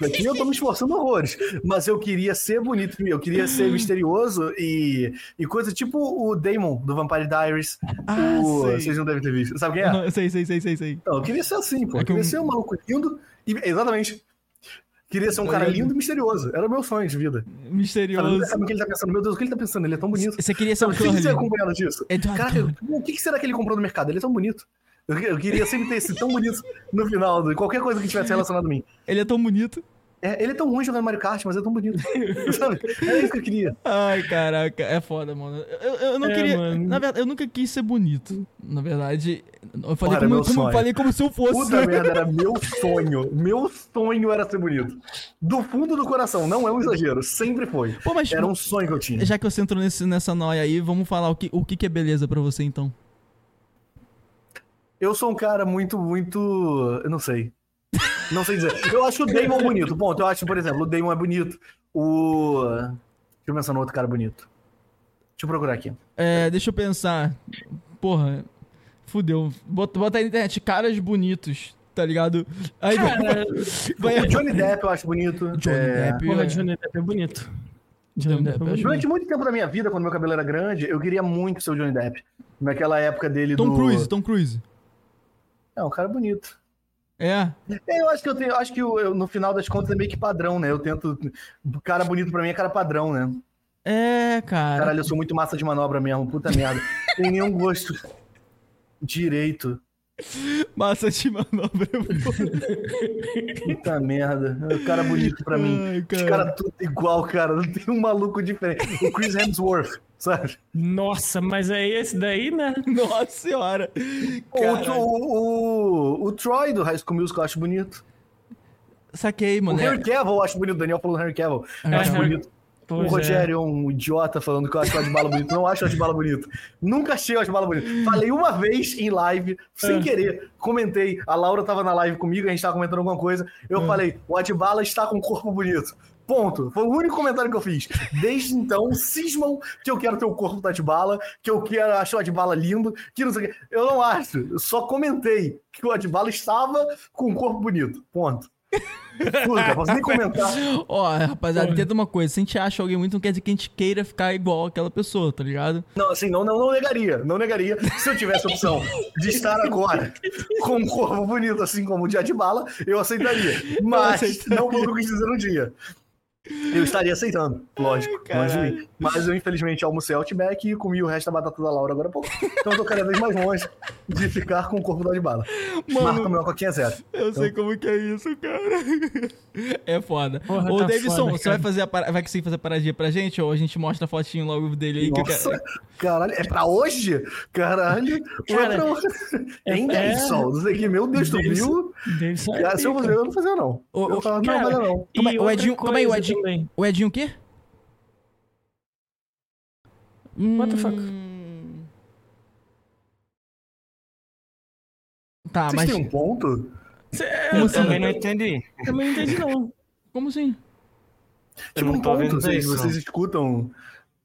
Daqui eu tô me esforçando horrores. Mas eu queria ser bonito, eu queria ser *laughs* misterioso e, e coisa tipo o Damon do Vampire Diaries. Ah, o, vocês não devem ter visto. Sabe quem é? Aham, Sei, sei, sei, sei, sei. Então, eu queria ser assim, pô. É Eu que queria ser um maluco lindo. E, exatamente. Queria ser um cara lindo e misterioso. Era o meu sonho de vida. Misterioso. sabe o que ele tá pensando? Meu Deus, o que ele tá pensando? Ele é tão bonito. Você queria ser um Sabe, o que você é acompanhado disso? Eduardo Caraca, o que será que ele comprou no mercado? Ele é tão bonito. Eu, queria sempre ter esse tão bonito no final de qualquer coisa que tivesse relacionado a mim. Ele é tão bonito. É, ele é tão ruim jogando Mario Kart, mas é tão bonito. *laughs* Sabe? É isso que eu queria. Ai, caraca, é foda, mano. Eu, eu não É, queria. mano. Na verdade, eu nunca quis ser bonito. Na verdade, eu falei, como, meu como- sonho. falei como se eu fosse. Puta *laughs* merda, era meu sonho. Meu sonho era ser bonito. Do fundo do coração, não é um exagero. Sempre foi. Pô, mas Era um sonho que eu tinha. já que você entrou nesse, nessa noia aí, vamos falar o que, o que, que é beleza pra você então. Eu sou um cara muito, muito. Eu não sei. Não sei dizer. Eu acho o Damon bonito. Ponto. Eu acho, por exemplo, o Damon é bonito. O. Deixa eu pensar no outro cara bonito. Deixa eu procurar aqui. É, deixa eu pensar. Porra, fudeu. Bota, bota aí na internet caras bonitos, tá ligado? Aí Cara, *laughs* vai. O Johnny Depp eu acho bonito. Johnny É, Depp. porra, é. Johnny Depp é bonito. Johnny Depp Depp é é. Durante muito tempo da minha vida, quando meu cabelo era grande, eu queria muito ser o Johnny Depp. Naquela época dele Tom do. Cruise, Tom Cruise. É, um cara bonito. É. É, eu acho que eu tenho. Acho que eu, eu, no final das contas é meio que padrão, né? Eu tento. Cara bonito pra mim é cara padrão, né? É, cara. Caralho, eu sou muito massa de manobra mesmo, puta merda. Tem nenhum gosto direito. Massa de manobra. Puta merda. É um cara bonito pra mim. Ai, Os cara. caras tudo igual, cara. Não tem um maluco diferente. O Chris Hemsworth, sabe? Nossa, mas é esse daí, né? Nossa senhora. O, o, o, o Troy do High School Musical eu acho bonito. Saquei, O mano. É- Henry Cavill eu acho bonito. O Daniel falou do Henry Cavill. Eu É, acho bonito. O Pois é. Rogério é um idiota falando que eu acho o Adbala bonito. Não acho o Adbala bonito. Nunca achei o Adbala bonito. Falei uma vez em live, sem É. querer. Comentei. A Laura tava na live comigo, a gente tava comentando alguma coisa. Eu falei, o Adbala está com um corpo bonito. Ponto. Foi o único comentário que eu fiz. Desde então, cismam que eu quero ter o corpo do Adbala, que eu quero achar o Adbala lindo, que não sei o quê. Eu não acho. Eu só comentei que o Adbala estava com um corpo bonito. Ponto. Nunca, posso nem comentar. Ó, rapaziada, entenda uma coisa. Se a gente acha alguém muito, não quer dizer que a gente queira ficar igual aquela pessoa, tá ligado? Não, assim, não, não, não negaria. Não negaria. Se eu tivesse a opção de estar agora com um corpo bonito, assim como o dia de bala, eu aceitaria. Mas aceitaria. não eu quis dizer no dia. Eu estaria aceitando, lógico. mim. Mas eu, infelizmente, almocei Outback e comi o resto da batata da Laura agora há pouco. Então eu tô cada vez mais longe de ficar com o corpo da de bala. Mano- Marca meu coquinha zero. Eu sei como que é isso, cara. *laughs* É foda. Porra, Ô, tá Davidson, foda, você cara. vai fazer a par... vai conseguir fazer a paradinha pra gente? Ou a gente mostra a fotinho logo dele aí? que eu Nossa, quero... caralho, é pra hoje? Caralho. Cara, Ou é pra... é- Em é- Davidson, não sei o que. Meu Deus, tu Davidson. viu? Davidson é Se eu fazer, eu não fazia, não. Ô, eu falava, Cara, não, não, não. Calma aí, o Edinho- calma aí, o Edinho- também. O Edinho o quê? What the fuck? Hum. Tá, Vocês mas têm um ponto? Cê- Como eu assim? Também não entendi. também não entendi, não. como assim? Eu Tipo não um ponto, vendo vocês, vocês escutam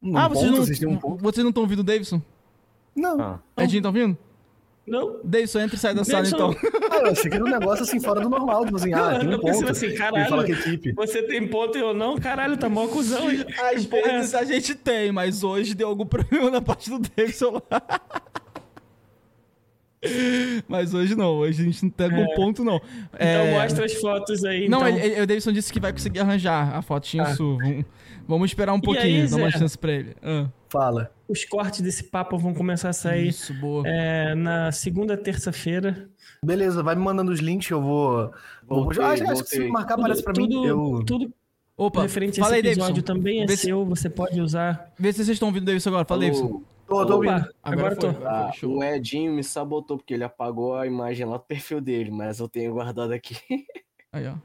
um ah, vocês ponto, não, vocês um ponto? vocês não estão ouvindo o Davidson? Não. Ah. Edinho, tá ouvindo? Não. Davidson, entra e sai da sala Davidson, então. Ah, eu achei que era um negócio assim fora do normal, tipo assim, ah, tem um ponto. assim, caralho. é equipe. Você tem ponto e eu não? Caralho, tá mó cuzão. Às é vezes a gente tem, mas hoje deu algum *laughs* problema na parte do Davidson lá. Mas hoje não, hoje a gente não tem algum ponto, não. Então É, mostra as fotos aí. Não, então. ele- ele- o Davidson disse que vai conseguir arranjar a fotinha Ah. sua. Vamos, esperar um pouquinho, aí, dar uma Zé? chance pra ele. Ah, Fala. Os cortes desse papo vão começar a sair isso, boa. é, na segunda, terça-feira. Beleza, vai me mandando os links eu vou. Voltei, Ah, acho, acho que se marcar, aparece pra mim. tudo, Eu... tudo Opa, referente a esse aí, episódio Davidson. também é Vê se- seu, você pode usar. Vê se vocês estão ouvindo o Davidson agora. Fala, Davidson. Alô? Tô, tô ouvindo. Opa, agora, foi, tô. Ah, Show. o Edinho me sabotou porque ele apagou a imagem lá do perfil dele, mas eu tenho guardado aqui. Aí, ó.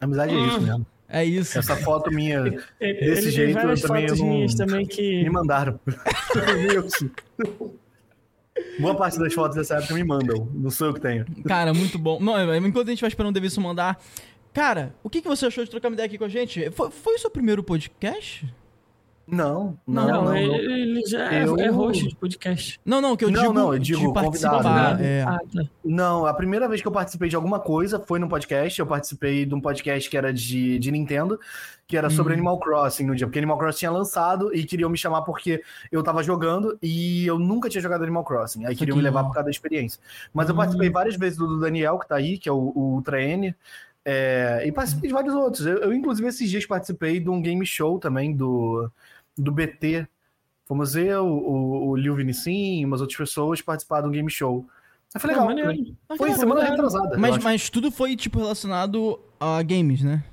Amizade é isso mesmo. É isso. Essa foto minha Ele, Desse ele jeito, eu também fotos não- também que. me mandaram. *laughs* Boa parte das fotos dessa época me mandam. Não sou eu que tenho. Cara, muito bom. Não, é, enquanto a gente vai esperando o Davidson mandar. Cara, o que, que você achou de trocar uma ideia aqui com a gente? Foi, foi o seu primeiro podcast? Não, não, Não, não. não. ele, ele já é- Eu- é host de podcast. não, não, que eu Não, digo, não, eu digo de participar. convidado, É. Ah, tá. Não, a primeira vez que eu participei de alguma coisa foi num podcast. Eu participei de um podcast que era de, de Nintendo, que era sobre Hum. Animal Crossing no dia, porque Animal Crossing tinha lançado e queriam me chamar porque eu tava jogando e eu nunca tinha jogado Animal Crossing. Aí queriam me que levar por causa da experiência. Mas eu Hum. participei várias vezes do, do Daniel, que tá aí, que é o, o Ultra N. é, e participei de vários outros. Eu, eu, inclusive, esses dias participei de um game show também do, do BT. Fomos eu, o, o Liu Vinicim, umas outras pessoas participar de um game show. Aí Foi Ah, legal. maneiro. foi- Ah, foi semana retrasada. Mas, mas tudo foi, tipo, relacionado a games, né?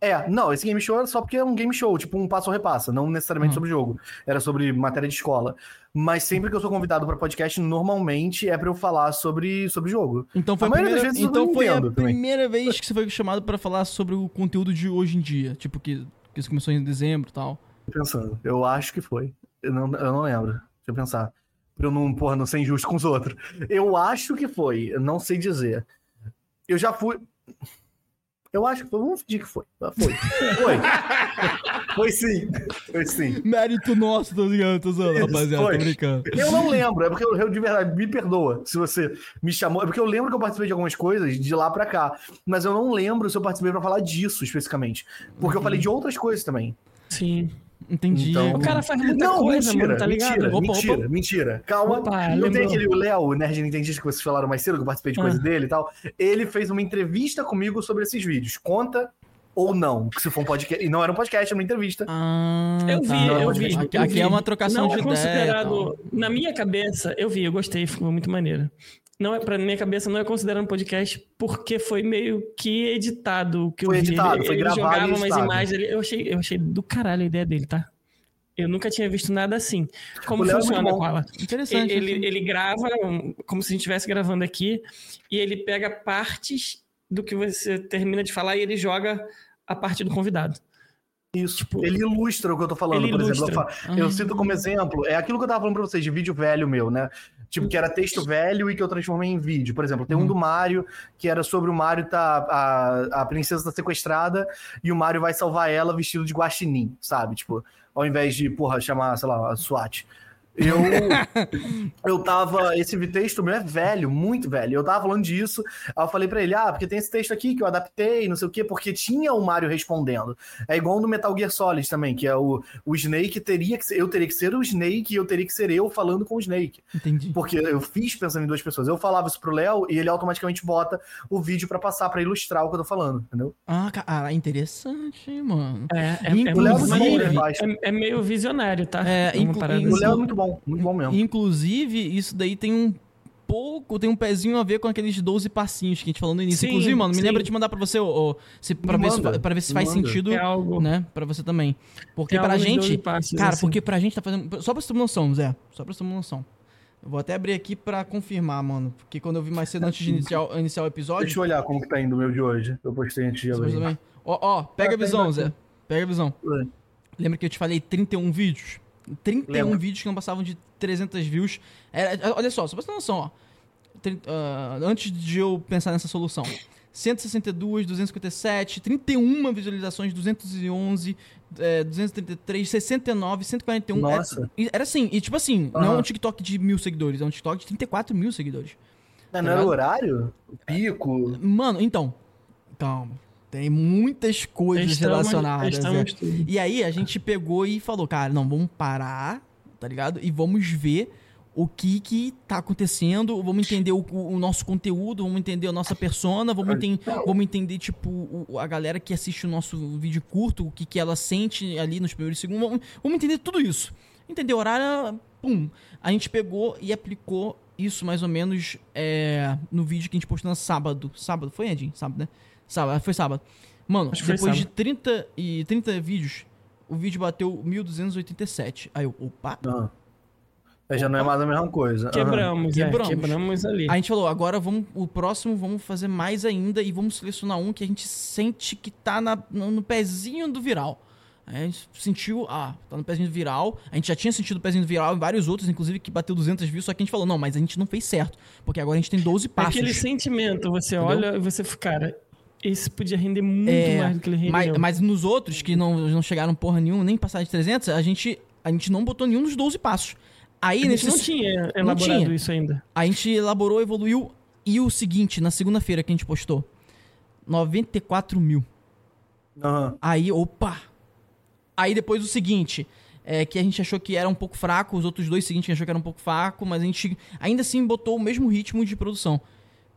É, não, esse game show era só porque é um game show, tipo um passo ou repassa, não necessariamente Uhum. sobre jogo. Era sobre matéria de escola. Mas sempre que eu sou convidado pra podcast, normalmente é pra eu falar sobre, sobre jogo. Então foi A a, primeira, vezes então foi a também. primeira vez que você foi chamado pra falar sobre o conteúdo de hoje em dia. Tipo, que, que isso começou em dezembro e tal. Pensando. Eu acho que foi. Eu não, eu não lembro. Deixa eu pensar. Pra eu não, porra, não ser injusto com os outros. Eu acho que foi. Eu não sei dizer. Eu já fui. Eu acho que foi. Vamos fingir que foi. Foi. Foi. foi sim. Foi sim. Mérito nosso, tô ligado, tô zoando, rapaziada, foi. tô brincando. Eu não lembro, é porque eu, eu de verdade, me perdoa se você me chamou. É porque eu lembro que eu participei de algumas coisas de lá pra cá, mas eu não lembro se eu participei pra falar disso especificamente. Porque eu falei de outras coisas também. Sim. Entendi. Então- O cara faz muita não, coisa, mentira, mano, tá ligado? mentira, Opa, mentira, opa. mentira. Calma. Opa, não tem lembrou. aquele o Léo, o Nerd Nintendista que vocês falaram mais cedo, que eu participei de coisa Ah. dele e tal. Ele fez uma entrevista comigo sobre esses vídeos. Conta ou não, se for um podcast. E não era um podcast, era uma entrevista. Ah, Eu vi, tá. eu vi. Aqui, eu aqui vi. é uma trocação não de é ideia. considerado, tal. Na minha cabeça, eu vi, eu gostei, ficou muito maneiro. Não é, pra minha cabeça, não é considerado um podcast porque foi meio que editado o que Foi eu vi. editado, ele, foi ele gravado jogava umas imagens, ele- eu achei, eu achei do caralho a ideia dele, tá? Eu nunca tinha visto nada assim. Como é funciona. Koala? Interessante. Ele, assim. ele grava como se a gente estivesse gravando aqui e ele pega partes do que você termina de falar e ele joga a parte do convidado. Isso. Tipo, ele ilustra o que eu tô falando, ele por exemplo. Eu, ilustra. fa- eu cito como exemplo, é aquilo que eu tava falando pra vocês, de vídeo velho meu, né? Tipo, que era texto velho e que eu transformei em vídeo. Por exemplo, tem um Uhum. do Mario, que era sobre o Mario tá. A, a princesa tá sequestrada e o Mario vai salvar ela vestido de guaxinim, sabe? Tipo, ao invés de, porra, chamar, sei lá, a SWAT. Eu, *laughs* eu tava. Esse texto meu é velho, muito velho. Eu tava falando disso. Aí eu falei pra ele: ah, porque tem esse texto aqui que eu adaptei, não sei o quê, porque tinha o Mario respondendo. É igual no Metal Gear Solid também, que é o, o Snake teria que ser. Eu teria que ser o Snake e eu teria que ser eu falando com o Snake. Entendi. Porque eu fiz pensando em duas pessoas. Eu falava isso pro Léo e ele automaticamente bota o vídeo pra passar, pra ilustrar o que eu tô falando, entendeu? Ah, cara, interessante, hein, mano. É, é, Inclusive- é, é muito muito bom, maneiro. ele faz. É- é meio visionário, tá? É, uma inclu- parada inclu- O Léo é assim. muito bom, muito bom mesmo. Inclusive, isso daí tem um pouco, tem um pezinho a ver com aqueles 12 passinhos que a gente falou no início. Sim, Inclusive, mano, me sim. lembra de mandar pra você, ô, ô, se, pra, ver se, manda, pra ver se faz manda. sentido, É algo. né, pra você também. Porque É pra algo nos 12 gente, passos, cara, assim. porque pra gente tá fazendo, só pra você ter uma noção, Zé, só pra você ter uma noção. Eu vou até abrir aqui pra confirmar, mano, porque quando eu vi mais cedo antes de iniciar, iniciar o episódio, Deixa eu olhar como que tá indo o meu de hoje. Eu postei antes de abrir. também. Ó, ó, pega Ah, a visão, Zé. Pega a visão. É. Lembra que eu te falei 31 vídeos? 31 Lembro. vídeos que não passavam de 300 views. Era- olha só, só pra você ter noção, ó. Ah, antes de eu pensar nessa solução. 162, 257, 31 visualizações, 211, é, 233, 69, 141. Nossa. Era, e- era assim, e tipo assim, não é um TikTok de mil seguidores, é um TikTok de 34 mil seguidores. Não, não era o horário? O pico? Mano, então, calma. Tem muitas coisas Estamos- relacionadas. estamos é. tudo. E aí a gente pegou e falou, cara, não, vamos parar, tá ligado? E vamos ver o que que tá acontecendo, vamos entender o, o nosso conteúdo, vamos entender a nossa persona, vamos, enten- vamos entender, tipo, o- a galera que assiste o nosso vídeo curto, o que que ela sente ali nos primeiros segundos, vamos, vamos entender tudo isso. Entender o horário, pum. A gente pegou e aplicou isso mais ou menos é, no vídeo que a gente postou no sábado. Sábado, foi, Edinho? Sábado, né? Sábado, foi sábado. Mano, Acho depois de sábado. 30, e 30 vídeos, o vídeo bateu 1287. Aí eu, opa. Aham. Aí já não é mais a mesma coisa. Aham. Quebramos, é, Quebramos. quebramos ali. A gente falou, agora vamos, o próximo vamos fazer mais ainda e vamos selecionar um que a gente sente que tá na- no, no pezinho do viral. Aí a gente sentiu, ah, tá no pezinho do viral. A gente já tinha sentido o pezinho do viral em vários outros, inclusive que bateu 200 views, só que a gente falou, não, mas a gente não fez certo, porque agora a gente tem 12 É passos. aquele sentimento, você Entendeu? olha e você fica, cara, esse podia render muito É, mais do que ele rendeu. Mas, mas nos outros, que não, não chegaram porra nenhuma, nem passaram de 300, a gente, a gente não botou nenhum dos 12 passos. Aí, a gente nesse, não tinha elaborado tinha. isso ainda. a gente elaborou, evoluiu. E o seguinte, na segunda-feira que a gente postou, 94 mil. Aham. Aí, opa! Aí depois o seguinte, é que a gente achou que era um pouco fraco, os outros dois seguintes a gente achou que era um pouco fraco, mas a gente ainda assim botou o mesmo ritmo de produção.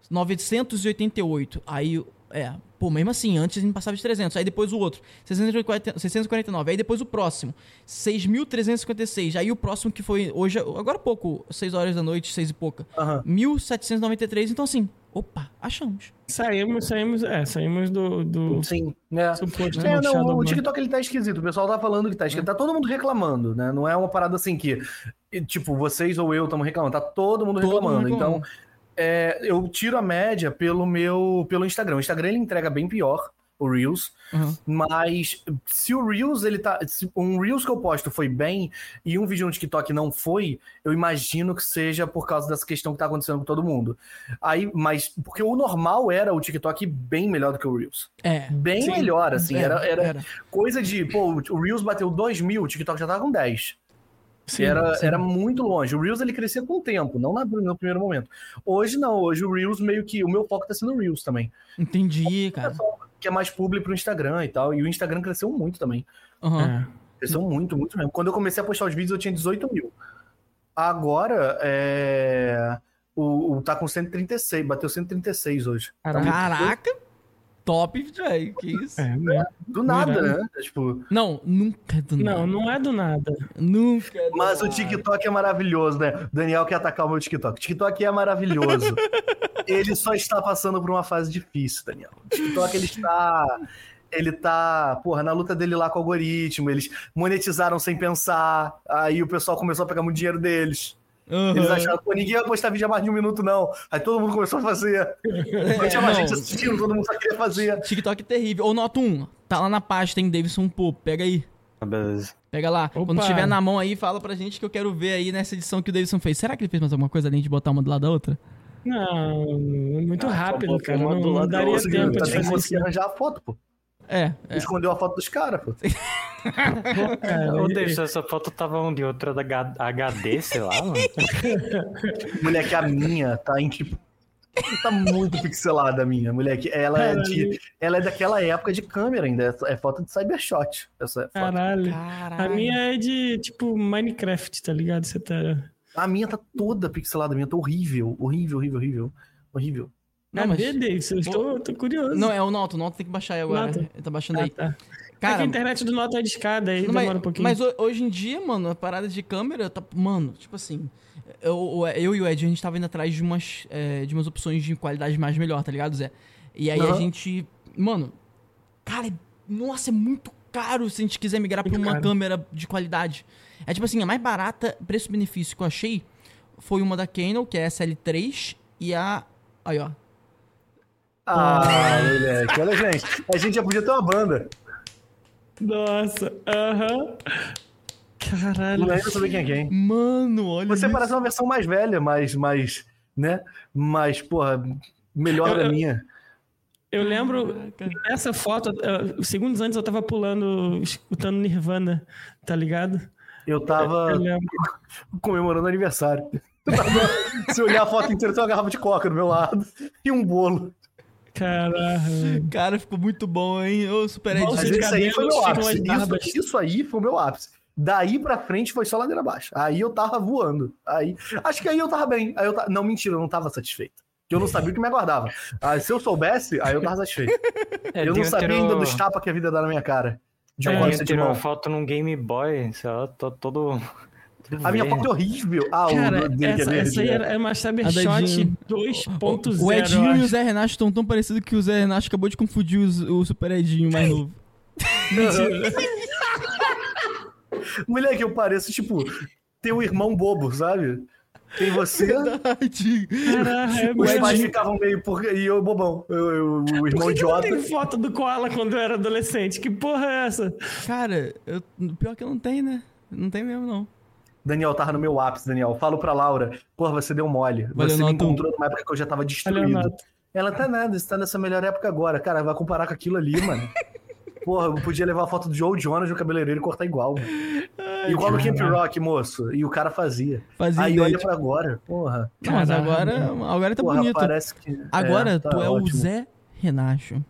988. Aí, é, pô, mesmo assim, antes a gente passava de 300. Aí depois o outro, 640 649. Aí depois o próximo, 6.356. Aí o próximo que foi hoje, agora há pouco, 6 horas da noite, 6 e pouca. Aham. 1793. Então, assim, Opa, achamos. Saímos, saímos, é, saímos do, do Sim, né? suposto É, não, o. TikTok ele tá esquisito. O pessoal tá falando que tá esquisito. Tá todo mundo reclamando, né? Não é uma parada assim que, tipo, vocês ou eu estamos reclamando. Tá todo mundo Todo reclamando. mundo reclamando. Então, é, eu tiro a média pelo meu pelo Instagram. O Instagram ele entrega bem pior, o Reels. Uhum. Mas se o Reels ele tá. Um Reels que eu posto foi bem e um vídeo no TikTok não foi, eu imagino que seja por causa dessa questão que tá acontecendo com todo mundo. Aí, mas. Porque o normal era o TikTok bem melhor do que o Reels. É. Bem Sim. melhor, assim. É, era, era, era. coisa de. Pô, o Reels bateu 2 mil, o TikTok já tava com 10. Sim, era, sim. era muito longe. O Reels ele crescia com o tempo, não na- no primeiro momento. Hoje não, hoje o Reels meio que. O meu foco tá sendo o Reels também. Entendi, cara. Que é mais público pro Instagram e tal. E o Instagram cresceu muito também. Aham. É. Cresceu muito, muito mesmo. Quando eu comecei a postar os vídeos, eu tinha 18 mil. Agora, é. O, o tá com 136, bateu 136 hoje. Tá Caraca. Top, velho. Que isso? É, né? Do nada, Verdade. né? Tipo, Não, nunca é do Não, nada. não é do nada. Nunca é do mas o nada. TikTok é maravilhoso, né? O Daniel quer atacar o meu TikTok. O TikTok é maravilhoso. *laughs* ele só está passando por uma fase difícil, Daniel. O TikTok ele está. Ele tá, porra, na luta dele lá com o algoritmo, eles monetizaram sem pensar, aí o pessoal começou a pegar muito dinheiro deles. Aham. Eles acharam, pô, ninguém vai postar vídeo a mais de um minuto, não. Aí todo mundo começou a fazer. Não *laughs* tinha mais gente assistindo, todo mundo só queria fazer. TikTok é terrível. Ô, nota 1. Tá lá na pasta, hein, Davidson Pô. Pega aí. Ah, Beleza. Pega lá. Opa. Quando tiver na mão aí, fala pra gente que eu quero ver aí nessa edição que o Davidson fez. Será que ele fez mais alguma coisa além de botar uma do lado da outra? Não, muito Ah, rápido, cara. Não, do não lado da daria outra, tempo tá de que fazer isso. arranjar a foto, pô. É, é. Escondeu a foto dos caras, pô. Cara, *laughs* Ô, essa foto tava onde? Outra da HD, sei lá, mano. *laughs* Moleque, a minha tá em tipo. Tá muito pixelada a minha, moleque. Ela é, de, ela é daquela época de câmera ainda. É foto de Cybershot. Essa foto. Caralho. Caralho. A minha é de, tipo, Minecraft, tá ligado? Você tá... A minha tá toda pixelada, a minha tá horrível. Horrível, horrível, horrível. Horrível. Não, Não, mas- Cadê, Davidson? Eu estou, tô curioso. Não, é o Noto. O Noto tem que baixar aí agora. Nota. Ele tá baixando Ah, aí. tá. é que Cara, a internet do Nota é de escada, aí Não, mas, demora um pouquinho. mas ho- hoje em dia, mano, a parada de câmera tá. Mano, tipo assim. Eu, eu e o Ed, a gente tava indo atrás de umas, é, de umas opções de qualidade mais melhor, tá ligado, Zé? E aí a Aham. gente. Mano, cara, é- nossa, é muito caro se a gente quiser migrar pra Muito uma caro. câmera de qualidade. É tipo assim, a mais barata, preço-benefício que eu achei foi uma da Canon, que é a SL3, e a. Aí, ó. Ah, *laughs* moleque. Olha, gente. A gente já podia ter uma banda. Nossa, aham. Caralho. Não é saber quem é quem. Mano, olha. Você isso. parece uma versão mais velha, mais, mais, né? Mas, porra, melhor Eu- da eu- minha. Eu lembro, nessa foto, uh, segundos antes eu tava pulando, escutando Nirvana, tá ligado? Eu tava Eu comemorando aniversário. *laughs* Se olhar a foto inteira, tem uma garrafa de coca do meu lado e um bolo. Caralho. Cara, ficou muito bom, hein? Ô, Super Mas isso aí foi meu ápice. barbas. Isso, isso aí foi o meu ápice. Daí pra frente foi só ladeira abaixo. Aí eu tava voando. Aí, acho que aí eu tava bem. Aí eu ta- Não, mentira, eu não tava satisfeito. Porque eu não sabia o que me aguardava. Aí, se eu soubesse, aí eu tava satisfeito. *laughs* É, eu não sabia tirou- ainda dos tapas que a vida dá na minha cara. De um É, tirou foto num Game Boy, sei lá, tô todo... A minha foto é horrível. Ah, Cara, o é essa, essa aí né? era, é da Cybershot Dinho. 2.0. O Edinho e o. Zé Renato estão tão parecidos que o Zé Renato acabou de confundir os- o Super Edinho mais novo. *laughs* *laughs* Moleque, eu pareço, tipo, ter um irmão bobo, sabe? Tem você, Verdade. Caralho, é os pais ficavam meio por... e eu bobão. Eu, eu- o Por irmão que que não idiota. tem foto do Koala quando eu era adolescente? Que porra é essa? Cara, eu, pior que eu não tenho, né? Não tem mesmo, não. Daniel, tava no meu ápice, Daniel. Falo pra Laura, porra, você deu mole. Valeu, você me Nato. encontrou numa época que eu já tava destruído. Nato. Ela tá nada, você tá nessa melhor época agora. Cara, vai comparar com aquilo ali, mano. *laughs* Porra, eu podia levar a foto do Joe Jonas no cabeleireiro e cortar igual. Mano. igual no Camp Rock, moço. E o cara fazia. Fazia Aí olha pra agora, porra. Não, mas agora, agora tá porra, bonito. parece que. Agora tá tu é o ótimo. Zé Renacho.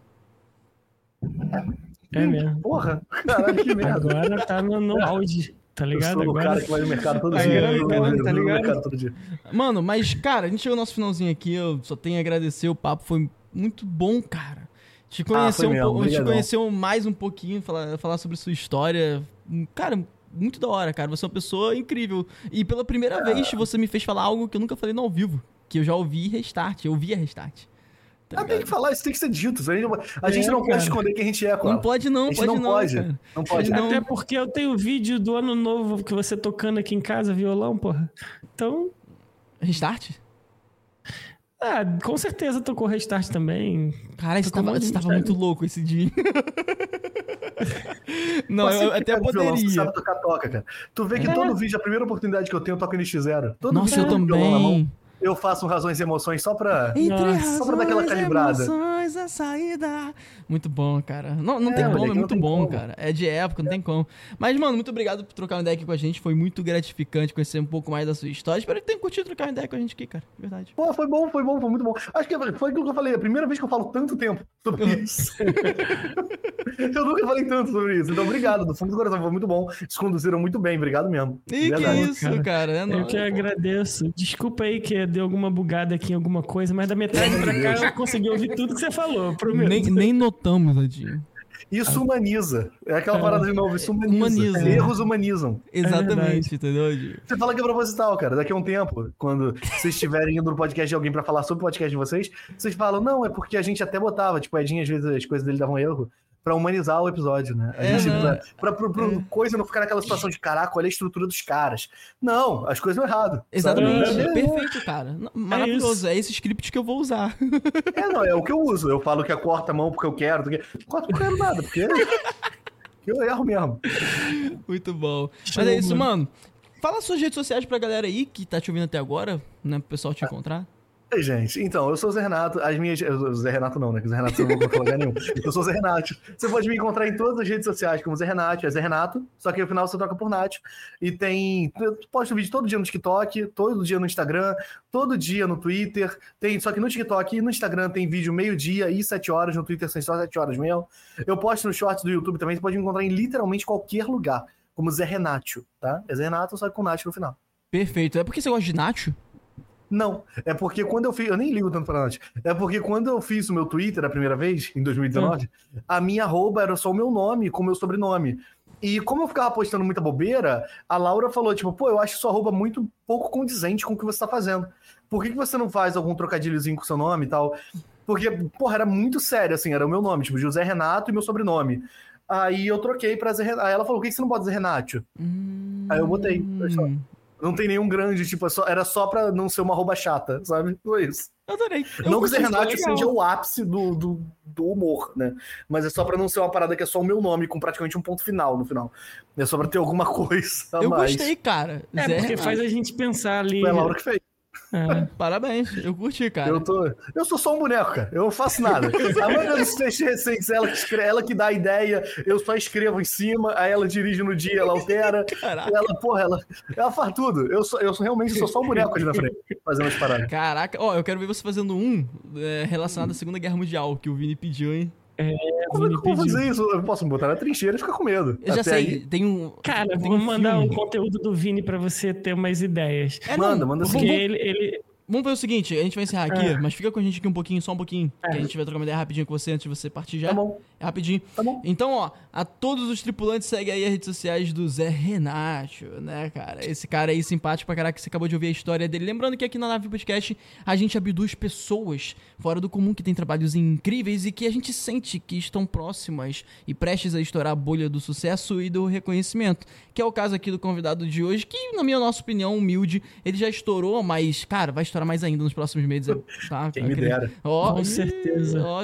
É mesmo. Porra, *laughs* caralho, que merda. Agora tá no, no auge, tá Eu ligado? sou o cara que vai no mercado todo Tá *laughs* dia. grande, Eu tá no ligado? todo dia. Mano, mas, cara, a gente chegou no nosso finalzinho aqui. Eu só tenho a agradecer. O papo foi muito bom, cara. Te conhecer, Ah, um pouco, te conhecer mais um pouquinho, falar, falar sobre sua história. Cara, muito da hora, cara. Você é uma pessoa incrível. E pela primeira vez você me fez falar algo que eu nunca falei no ao vivo. Que eu já ouvi Restart. Eu ouvi a Restart. Tá Ah, tem que falar, isso tem que ser dito. A gente, não- a gente É, não pode cara. esconder quem a gente é, Cláudio. Não pode não, A gente pode não não, pode. cara. Não pode. Não. Até porque eu tenho vídeo do ano novo que você tocando aqui em casa, violão, porra. Então, Restart? ah, com certeza tocou Restart também. Caralho, você tava, um, tava muito louco esse dia. *laughs* não, eu até pega o violão, poderia. sabe tocar, toca, cara. Tu vê que É. todo vídeo, a primeira oportunidade que eu tenho, eu toco NX0. Todo Nossa, vídeo eu também. Eu faço um razões e emoções só pra. Nossa, só pra dar aquela razões, calibrada. emoções, a saída. Muito bom, cara. Não, não É, tem como, é muito bom, como. cara. É de época, não tem como. Mas, mano, muito obrigado por trocar uma ideia aqui com a gente. Foi muito gratificante conhecer um pouco mais da sua história. Espero que tenha curtido trocar uma ideia com a gente aqui, cara. De Verdade. Pô, foi bom, foi bom, foi muito bom. Acho que foi aquilo que eu falei, a primeira vez que eu falo tanto tempo sobre isso. *laughs* eu nunca falei tanto sobre isso. Então, obrigado, do fundo do coração, foi muito bom. Se conduziram muito bem, obrigado mesmo. Ih, que isso, cara. cara. É Eu nóis. que agradeço. Desculpa aí que deu alguma bugada aqui em alguma coisa, mas da metade pra cá eu consegui ouvir tudo que você falou, prometo. Nem, nem notamos, Adinho. Isso humaniza. É aquela parada de novo, isso humaniza. Humaniza. Erros humanizam. Exatamente, entendeu, Adinho? Você fala que é proposital, cara. Daqui a um tempo, quando vocês estiverem indo no podcast de alguém pra falar sobre o podcast de vocês, vocês falam, não, é porque a gente até botava, tipo, o Edinho, às vezes as coisas dele davam erro, pra humanizar o episódio, né? A É, gente, né? pra, pra, pra- pra coisa não ficar naquela situação de, caraca, olha a estrutura dos caras. Não, as coisas vão errado. sabe? Exatamente. É, Perfeito, cara. Não, Maravilhoso. isso. É esse script que eu vou usar. É, não, é o que eu uso. Eu falo que é corta a mão porque eu quero. Porque... Corta porque eu quero nada, porque *laughs* eu erro mesmo. Muito bom. Show, Mas é isso, mano. mano. Fala suas redes sociais pra galera aí que tá te ouvindo até agora, né? Pro pessoal te encontrar. Gente, então, eu sou o Zé Renato, as minhas. eu- Zé Renato não, né? Que o Zé Renato não vai lugar nenhum. Eu sou o Zé Renato. Você pode me encontrar em todas as redes sociais como Zé Renato, é Zé Renato, só que no final você troca por Nath. E tem. Eu posto vídeo todo dia no TikTok, todo dia no Instagram, todo dia no Twitter. Tem, só que no TikTok e no Instagram tem vídeo meio-dia e sete horas, no Twitter são só sete horas mesmo. Eu posto no shorts do YouTube também, você pode me encontrar em literalmente qualquer lugar, como Zé Renato, tá? É Zé Renato, só que com Nath no final. Perfeito. É porque você gosta de Nacho? Não, é porque quando eu fiz. Eu nem ligo tanto pra Nath. É porque quando eu fiz o meu Twitter a primeira vez, em 2019, a minha arroba era só o meu nome com o meu sobrenome. E como eu ficava postando muita bobeira, a Laura falou, tipo, pô, eu acho sua arroba muito pouco condizente com o que você tá fazendo. Por que, que você não faz algum trocadilhozinho com seu nome e tal? Porque, porra, era muito sério, assim, era o meu nome, tipo, José Renato e meu sobrenome. Aí eu troquei pra Zé Renato. Aí ela falou, por que que você não bota Zé Renato? Aí eu botei. Hum, Não tem nenhum grande, tipo, é só- era só pra não ser uma arroba chata, sabe? Foi isso. Eu adorei. Eu não que o Zé Renato seja o ápice do, do, do humor, né? Mas é só pra não ser uma parada que é só o meu nome, com praticamente um ponto final no final. É só pra ter alguma *laughs* coisa Eu mais. gostei, cara. É, Zé porque Renato. faz a gente pensar ali. Foi a Laura que fez. É. Parabéns. Eu curti, cara. Eu, tô... eu sou só um boneco, cara. Eu não faço nada. *laughs* A maioria dos textos recentes, ela que, escreve, ela que dá a ideia, eu só escrevo em cima, aí ela dirige no dia, ela altera. Caraca. Ela, porra, ela, ela faz tudo. Eu, sou, eu sou- realmente sou só um boneco ali na frente, fazendo as paradas. Caraca, ó, eu quero ver você fazendo um é, relacionado à Segunda Guerra Mundial, que o Vini pediu, hein? Como é que eu vou fazer isso? Eu posso me botar na trincheira e ficar com medo. Eu já Até sei, aí- tem um. Cara, tem vou um mandar filme. um conteúdo do Vini pra você ter umas ideias. É, Manda, não, manda sim. Porque ele, ele, vamos ver o seguinte, a gente vai encerrar aqui, É. mas fica com a gente aqui um pouquinho, só um pouquinho, que É. a gente vai trocar uma ideia rapidinho com você antes de você partir já. Tá bom, É rapidinho. tá bom. Então, ó, a todos os tripulantes segue aí as redes sociais do Zé Renato, né, cara? Esse cara aí simpático pra caraca, que você acabou de ouvir a história dele. Lembrando que aqui na Nave Podcast a gente abduz pessoas fora do comum que tem trabalhos incríveis e que a gente sente que estão próximas e prestes a estourar a bolha do sucesso e do reconhecimento. Que é o caso aqui do convidado de hoje, que, na minha nossa opinião, humilde, ele já estourou, mas, cara, vai estourar mais ainda nos próximos meses, tá? *laughs* Quem me dera. Ó, Com certeza. ó,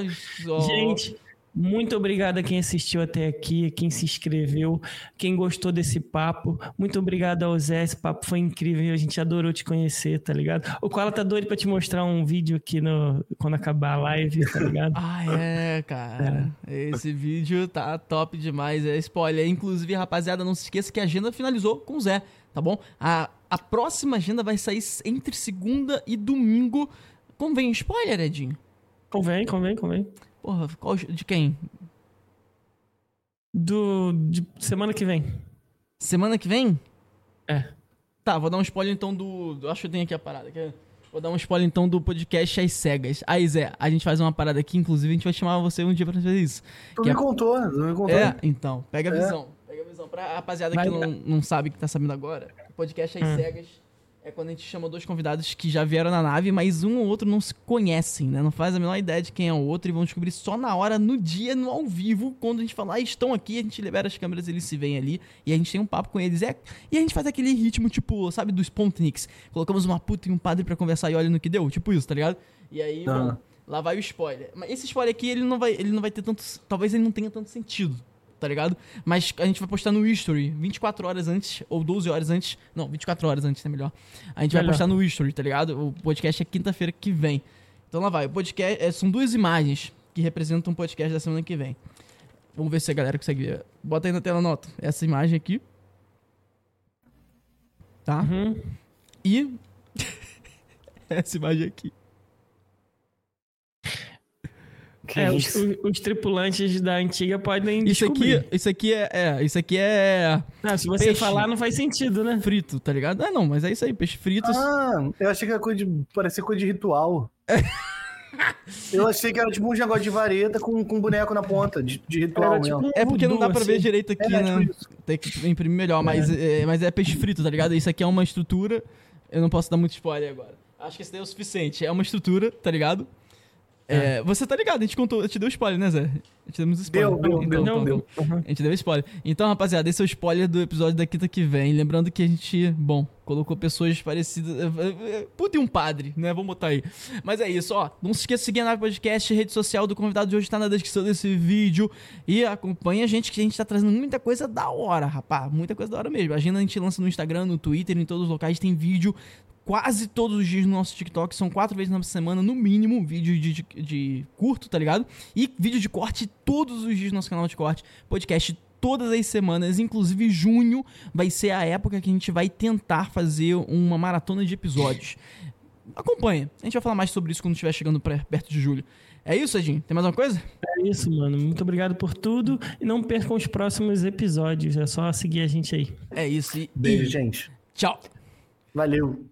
ó. Gente, muito obrigado a quem assistiu até aqui, quem se inscreveu, quem gostou desse papo. Muito obrigado ao Zé, esse papo foi incrível, a gente adorou te conhecer, tá ligado? O Koala tá doido pra te mostrar um vídeo aqui no, quando acabar a live, tá ligado? *laughs* Ah, é, cara. Esse vídeo tá top demais. É spoiler. Inclusive, rapaziada, não se esqueça que a agenda finalizou com o Zé, tá bom? A, a próxima agenda vai sair entre segunda e domingo. Convém spoiler, Edinho? Convém, convém, convém. Porra, qual, de quem? Do, de semana que vem. Semana que vem? É. Tá, vou dar um spoiler então do. do- Acho que eu tenho aqui a parada. quer- Vou dar um spoiler então do podcast As Cegas. Aí, Zé, a gente faz uma parada aqui, inclusive a gente vai chamar você um dia pra fazer isso. Tu Que me é- contou, tu me contou. É, então, pega a É. visão. Visão. Pra rapaziada Vai que não, não sabe, que tá sabendo agora, o podcast As Hum. Cegas é quando a gente chama dois convidados que já vieram na nave, mas um ou outro não se conhecem, né? Não faz a menor ideia de quem é o outro e vão descobrir só na hora, no dia, no ao vivo, quando a gente falar, ah, estão aqui, a gente libera as câmeras, eles se veem ali e a gente tem um papo com eles. É, e a gente faz aquele ritmo, tipo, sabe, dos Spontniks. Colocamos uma puta e um padre pra conversar e olha no que deu, tipo isso, tá ligado? E aí, Ah. bom, lá vai o spoiler. Mas esse spoiler aqui, ele não vai, ele não vai ter tanto. Talvez ele não tenha tanto sentido, tá ligado? Mas a gente vai postar no History 24 horas antes, ou 12 horas antes. Não, 24 horas antes, é melhor. A gente vai Melhor. postar no History, tá ligado? O podcast é quinta-feira que vem. Então lá vai. O podcast é, são duas imagens que representam o podcast da semana que vem. Vamos ver se a galera consegue ver. Bota aí na tela, nota. Essa imagem aqui. Tá? Uhum. E. *laughs* essa imagem aqui. Que É, os, isso? os- os tripulantes da antiga podem Isso aqui, isso aqui é, é, isso aqui é Ah, se você Peixe. falar, não faz sentido, né? frito, tá ligado? Ah, não, mas é isso aí, peixe frito. Ah, eu achei que era coisa de. parecia coisa de ritual. *laughs* eu achei que era tipo um negócio de vareta com, com boneco na ponta, de, de ritual Era tipo mesmo. um É porque não dá pra ver direito aqui, É, né? tipo. Tem que imprimir melhor, mas é. mas é peixe frito, tá ligado? Isso aqui é uma estrutura. Eu não posso dar muito spoiler agora. Acho que esse daí é o suficiente. É uma estrutura, tá ligado? É, você tá ligado, a gente contou, eu te deu spoiler, né, Zé? A gente demos spoiler. Deu, deu, então, deu, então, deu. então. A gente deu spoiler. Então, rapaziada, esse é o spoiler do episódio da quinta que vem. Lembrando que a gente, bom, colocou pessoas parecidas. eh, eh, Puta e um padre, né? Vamos botar aí. Mas é isso, ó. Não se esqueça de seguir a Nave Podcast, rede social do convidado de hoje tá na descrição desse vídeo. E acompanha a gente que a gente tá trazendo muita coisa da hora, rapá. Muita coisa da hora mesmo. A agenda a gente lança no Instagram, no Twitter, em todos os locais. Tem vídeo quase todos os dias no nosso TikTok. São quatro vezes na semana, no mínimo, vídeo de, de, de curto, tá ligado? E vídeo de corte todos os dias no nosso canal de corte. Podcast todas as semanas, inclusive junho vai ser a época que a gente vai tentar fazer uma maratona de episódios. Acompanha. A gente vai falar mais sobre isso quando estiver chegando pra- perto de julho. É isso, Edinho? Tem mais uma coisa? É isso, mano. Muito obrigado por tudo. E não percam os próximos episódios. É só seguir a gente aí. É isso. E, Beijo, e gente. tchau. Valeu.